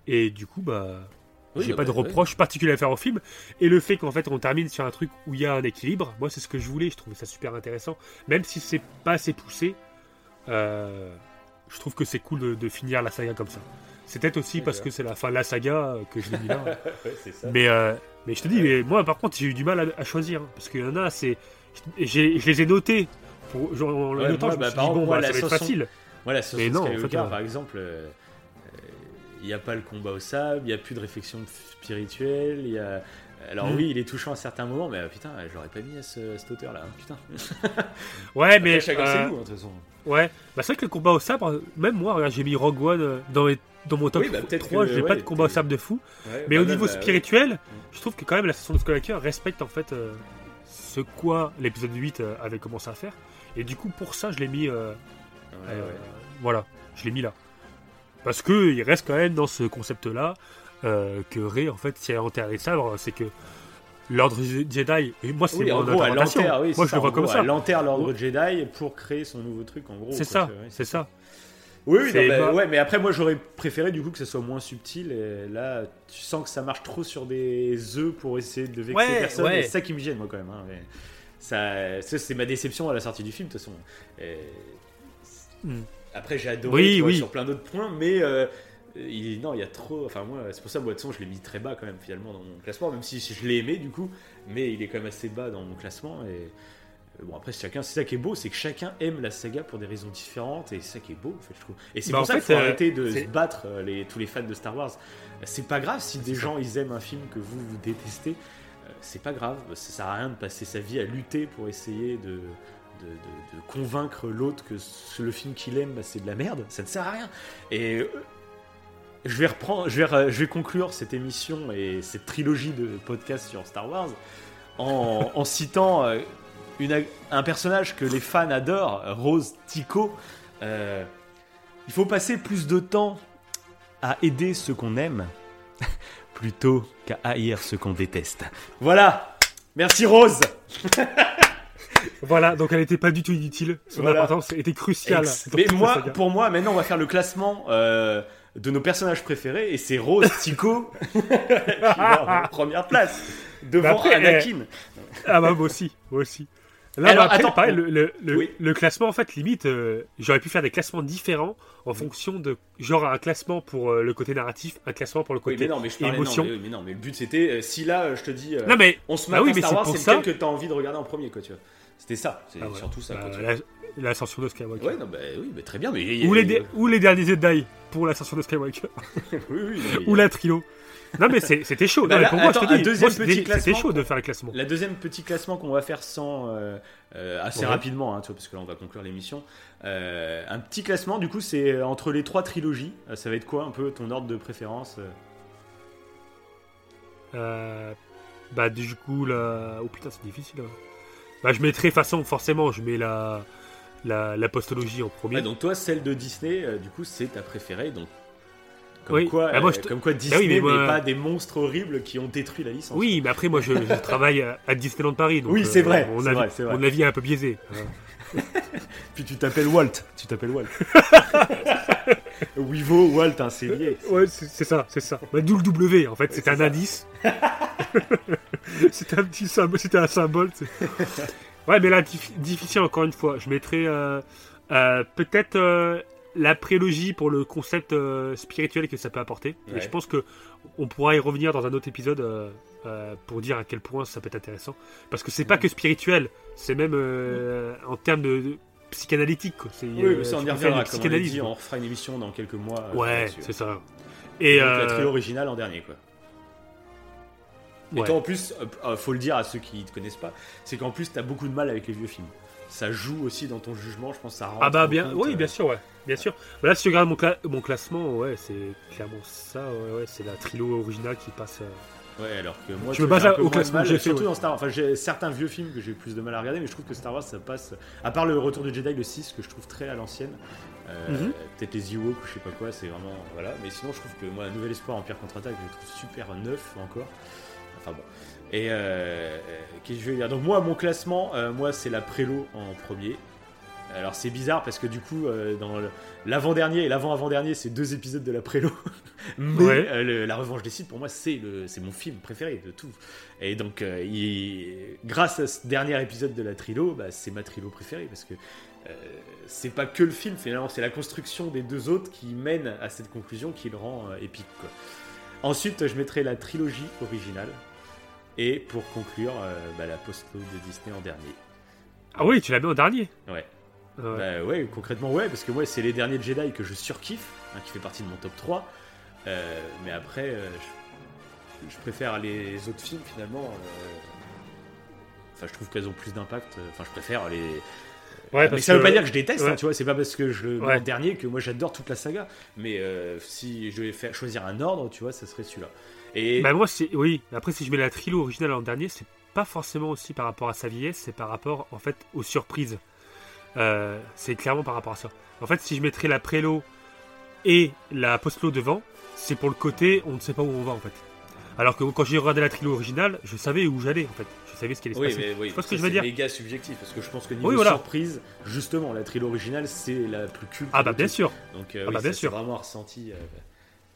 Et du coup, bah, Oui, j'ai bah, pas de ouais. reproche particulier à faire au film. Et le fait qu'en fait on termine sur un truc où il y a un équilibre, moi c'est ce que je voulais, je trouvais ça super intéressant. Même si c'est pas assez poussé, euh, je trouve que c'est cool de, de finir la saga comme ça. C'est peut-être aussi parce D'accord. que c'est la fin de la saga euh, que je l'ai mis là. [laughs] Ouais, c'est ça. mais, euh, mais je te dis, mais moi par contre j'ai eu du mal à, à choisir. hein, parce qu'il y en a, c'est. j'ai- Je les ai notés. Pour, genre, en le Ouais, notant, moi, je me bah, suis dit, bon, moi, bah, ça va être facile. Sur Mais non, en fait, par exemple, il n'y a pas le combat au sable, il n'y a plus de réflexion spirituelle, il y a... Alors Mm. oui, il est touchant à certains moments, mais euh, putain, je l'aurais pas mis à, ce, à cette hauteur-là, hein, putain. [laughs] Ouais, mais. Après, chacun euh, ses goûts, hein, de toute façon. Ouais, bah c'est vrai que le combat au sabre, même moi, j'ai mis Rogue One euh, dans, mon top Oui, bah, peut-être 3, que, j'ai ouais, pas de combat au sabre de fou. Ouais, Mais bah, au niveau bah, spirituel, je trouve que quand même la session de Skywalker respecte en fait euh, ce quoi l'épisode 8 euh, avait commencé à faire. Et du coup, pour ça, je l'ai mis. euh, euh. Voilà, je l'ai mis là. Parce que il reste quand même dans ce concept-là euh, que Rey, en fait, si elle enterre les sabres, c'est que l'ordre Jedi. Et moi, c'est Oui, mon gros, interprétation. oui, moi, je ça, le vois comme gros, ça. Elle enterre l'ordre Jedi pour créer son nouveau truc, en gros. C'est ça, c'est ça. Oui, non, bah, ouais, mais après, moi, j'aurais préféré du coup que ce soit moins subtil. Et là, tu sens que ça marche trop sur des œufs pour essayer de vexer Ouais, personne. ouais. C'est ça qui me gêne, moi, quand même. hein, mais ça, ça, c'est ma déception à la sortie du film, de toute façon. Et- Hmm. Après, j'ai adoré Oui, tu vois, oui. sur plein d'autres points, mais euh, il, non, il y a trop. Enfin, moi, c'est pour ça, façon, je l'ai mis très bas quand même, finalement, dans mon classement, même si je l'ai aimé, du coup, mais il est quand même assez bas dans mon classement. Et euh, bon, après, chacun, c'est ça qui est beau, c'est que chacun aime la saga pour des raisons différentes, et c'est ça qui est beau, en fait, je trouve. Et c'est Bah, pour ça qu'il faut euh, arrêter de se battre, euh, les, tous les fans de Star Wars. C'est pas grave si des ça. gens ils aiment un film que vous, vous détestez. C'est pas grave, ça sert à rien de passer sa vie à lutter pour essayer de, de, convaincre l'autre que le film qu'il aime, bah, c'est de la merde. Ça ne sert à rien. Et euh, je vais reprendre, re- je vais conclure cette émission et cette trilogie de podcasts sur Star Wars en, citant euh, un personnage que les fans adorent, Rose Tico. Euh, il faut passer plus de temps à aider ceux qu'on aime [laughs] plutôt qu'à haïr ceux qu'on déteste. Voilà. Merci Rose. [laughs] Voilà, donc elle n'était pas du tout inutile. Son Voilà. importance était cruciale. Ex- Mais moi, pour moi, maintenant, on va faire le classement euh, de nos personnages préférés et c'est Rose Tico [laughs] qui va en première place devant Mais après, Anakin. Ah bah moi aussi, moi aussi. Là, Alors, bah, après, attends, pareil, le, le, le- Oui. le classement, en fait, limite, euh, j'aurais pu faire des classements différents en fonction de, genre, un classement pour euh, le côté narratif, un classement pour le Oui, côté mais non, mais je parlais, émotion. non, mais, mais non, mais le but c'était, euh, si là, je te dis, Non, mais, on se bah met oui, à mais Star c'est Wars, c'est ça- lequel que t'as envie de regarder en premier, quoi, tu vois. C'était ça, c'est Ah, surtout ça, Bah, la- l'ascension de Skywalker. Ouais, non, bah oui, mais très bien, mais ou, les ou derniers Jedi pour l'ascension de Skywalker. [laughs] oui, oui, non, ou la trilo. Non, mais c'était chaud. Bah Non, mais là, pour moi, je attends, te un dis, deuxième moi, c'était- chaud de faire le classement. La deuxième petit classement qu'on va faire sans euh, euh, assez Ouais. rapidement, hein, tu vois, parce que là on va conclure l'émission. Euh, un petit classement, du coup, c'est entre les trois trilogies. Ça va être quoi un peu ton ordre de préférence bah du coup là, oh putain c'est difficile. hein. Bah je mettrai façon forcément, je mets la la, la postologie en premier. Ouais, Donc toi, celle de Disney, euh, du coup, c'est ta préférée. Donc comme Oui. quoi, Ah, moi, euh, je te- comme quoi oui, Disney mais moi- n'est pas des monstres horribles qui ont détruit la licence. oui, mais après moi je, je travaille à, Disneyland Paris, donc Oui, c'est euh, vrai, Mon, avis, vrai, vrai. mon avis est un peu biaisé. [laughs] Puis tu t'appelles Walt. Tu t'appelles Walt. [laughs] Wivo, Walt, hein, c'est lié. Ouais, c'est c'est ça, c'est ça. Bah, D'où le W, en fait, c'était un indice. [laughs] c'était un petit symbole, c'était un symbole. c'est- ouais, mais là, dif- difficile encore une fois. Je mettrais euh, euh, peut-être euh, la prélogie pour le concept spirituel que ça peut apporter. Ouais. Et je pense que on pourra y revenir dans un autre épisode pour dire à quel point ça peut être intéressant. Parce que c'est pas que spirituel, c'est même en termes de psychanalytique. quoi. C'est, Oui, euh, mais ça on y reviendra. Comme on l'a dit, on refera une émission dans quelques mois. euh, Ouais, c'est ça. Et donc, euh, la trilogie originale en dernier, quoi. Et ouais. toi, en plus, euh, euh, faut le dire à ceux qui ne te connaissent pas, c'est qu'en plus, t'as beaucoup de mal avec les vieux films. Ça joue aussi dans ton jugement, je pense que ça rentre Ah bah en bien, compte, oui, euh, bien sûr, ouais, bien sûr. Là, si tu regardes mon, cla- mon classement, ouais, c'est clairement ça, ouais, ouais, c'est la trilo originale qui passe. euh. Ouais, alors que moi, Je me base au classement que j'ai Surtout ouais. dans Star Wars. Enfin, j'ai certains vieux films que j'ai plus de mal à regarder, mais je trouve que Star Wars, ça passe. À part le Retour du Jedi, le 6, que je trouve très à l'ancienne. euh, Mhm. Peut-être les Ewoks ou je sais pas quoi, c'est vraiment. Voilà. Mais sinon, je trouve que moi, Nouvel Espoir, Empire contre-attaque, je le trouve super neuf encore. Enfin bon. Et euh, euh, qu'est-ce que je veux dire? Donc, moi, mon classement, euh, moi, c'est la prélo en premier. Alors c'est bizarre parce que du coup euh, dans l'avant-dernier et l'avant-avant-dernier c'est deux épisodes de la prélo [laughs] mais Ouais. euh, le- la revanche des Sith pour moi c'est mon film préféré de tout et donc euh, il- grâce à ce dernier épisode de la trilo bah, c'est ma trilo préférée parce que c'est pas que le film finalement c'est la construction des deux autres qui mène à cette conclusion qui le rend épique quoi. ensuite je mettrai la trilogie originale et pour conclure bah, la post-lo de Disney en dernier Ah oui, tu l'as mis en dernier. ouais Ouais. bah ouais, concrètement ouais, parce que moi c'est les derniers Jedi que je surkiffe, hein, qui fait partie de mon top 3. Euh, mais après, euh, je, je préfère les autres films finalement. euh, Enfin, je trouve qu'elles ont plus d'impact. Enfin, je préfère les. Ouais, mais ça veut que- pas dire que je déteste, ouais. hein, tu vois. C'est pas parce que je le dernier que moi j'adore toute la saga. Mais si je devais faire choisir un ordre, tu vois, ça serait celui-là. Et Bah moi, c'est oui. Après, si je mets la trilo originale en dernier, c'est pas forcément aussi par rapport à sa vieillesse, c'est par rapport en fait aux surprises. Euh, c'est clairement par rapport à ça. En fait, si je mettrais la prélo et la postlo devant, c'est pour le côté on ne sait pas où on va en fait. Alors que quand j'ai regardé la trilo originale, je savais où j'allais en fait. Je savais ce qui allait se Oui, passer. oui, ce ça, que je veux c'est dire méga subjectif parce que je pense que niveau Oui, voilà. surprise, justement, la trilogie originale c'est la plus culte. Ah bah bien sûr. Donc, euh, Ah bah, bien sûr. c'est vraiment ressenti euh,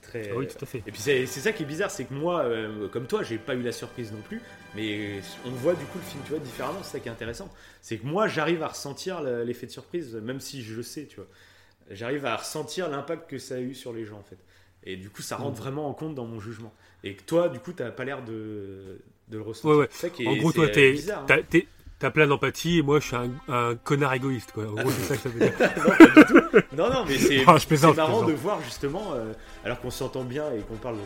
très. Ah oui, tout à fait. Et puis c'est ça qui est bizarre, c'est que moi, euh, comme toi, j'ai pas eu la surprise non plus, mais on voit du coup le film, tu vois, différemment. C'est ça qui est intéressant, c'est que moi, j'arrive à ressentir le- l'effet de surprise, même si je le sais, tu vois. J'arrive à ressentir l'impact que ça a eu sur les gens, en fait. Et du coup, ça rentre Mm. vraiment en compte dans mon jugement. Et que toi, du coup, t'as pas l'air de, de le ressentir. Ouais, ça qui est- En gros, toi, t'es, hein. T'as, plein d'empathie et moi, je suis un, un connard égoïste. Quoi. En gros, c'est ça que ça veut dire. [laughs] non, pas du tout. Non, non, mais c'est [laughs] Ah, marrant de voir justement, euh, alors qu'on s'entend bien et qu'on parle de, de-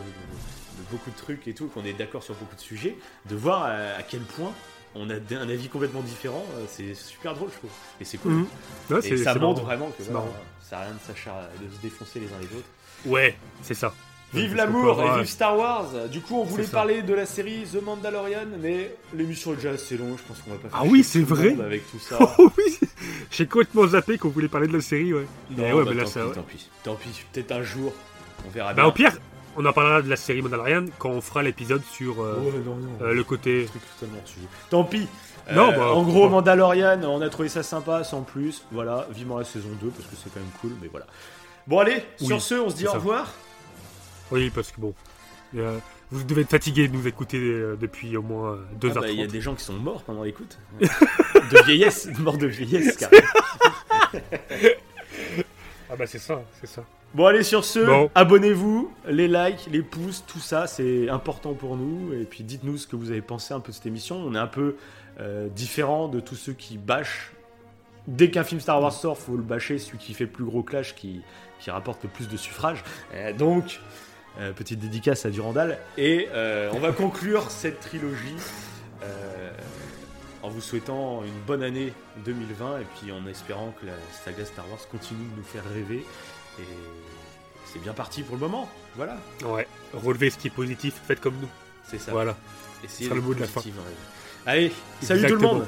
de beaucoup de trucs et tout, qu'on est d'accord sur beaucoup de sujets, de voir à, à quel point on a un avis complètement différent, euh, c'est super drôle, je trouve. Et c'est cool. Ouais, Et ça montre vraiment que voilà, ça n'a rien de, s'achar- de se défoncer les uns les autres. Ouais, c'est ça. Vive l'amour et vive Star Wars Du coup, on voulait parler de la série The Mandalorian, mais l'émission est déjà assez longue, je pense qu'on va pas faire Ah oui, c'est vrai. avec tout ça. [laughs] Oh oui, J'ai complètement zappé qu'on voulait parler de la série, ouais. Non, Mais ouais, bah, mais là, tant, ça. pis, tant pis, tant pis. Peut-être un jour, on verra Bah, bien. au pire, on en parlera de la série Mandalorian quand on fera l'épisode sur euh, Ouais, non, non. euh, le côté. truc totalement sujet. Tant pis. Non, Euh, bah, en gros. Mandalorian, on a trouvé ça sympa, sans plus. Voilà, vivement la saison 2 parce que c'est quand même cool, mais voilà. Bon, allez, Oui, sur ce, on se dit au revoir. Oui, parce que bon. euh, vous devez être fatigué de nous écouter euh, depuis au moins euh, Ah 2h30. bah, Il y a des gens qui sont morts pendant l'écoute. de vieillesse, morts de vieillesse, [laughs] carrément. Ah bah c'est ça, c'est ça. Bon, allez, sur ce, Bon. abonnez-vous, les likes, les pouces, tout ça, c'est important pour nous. Et puis, dites-nous ce que vous avez pensé un peu de cette émission. On est un peu euh, différent de tous ceux qui bâchent. Dès qu'un film Star Wars sort, faut le bâcher, celui qui fait le plus gros clash, qui, qui rapporte le plus de suffrages. Euh, donc, euh, petite dédicace à Durandal. Et euh, on va conclure cette trilogie euh, en vous souhaitant une bonne année 2020 et puis en espérant que la saga Star Wars continue de nous faire rêver. Et c'est bien parti pour le moment. Voilà, Ouais, relevez ce qui est positif, faites comme nous. c'est ça. Voilà. Essayez le mot de la fin. Allez, salut tout le monde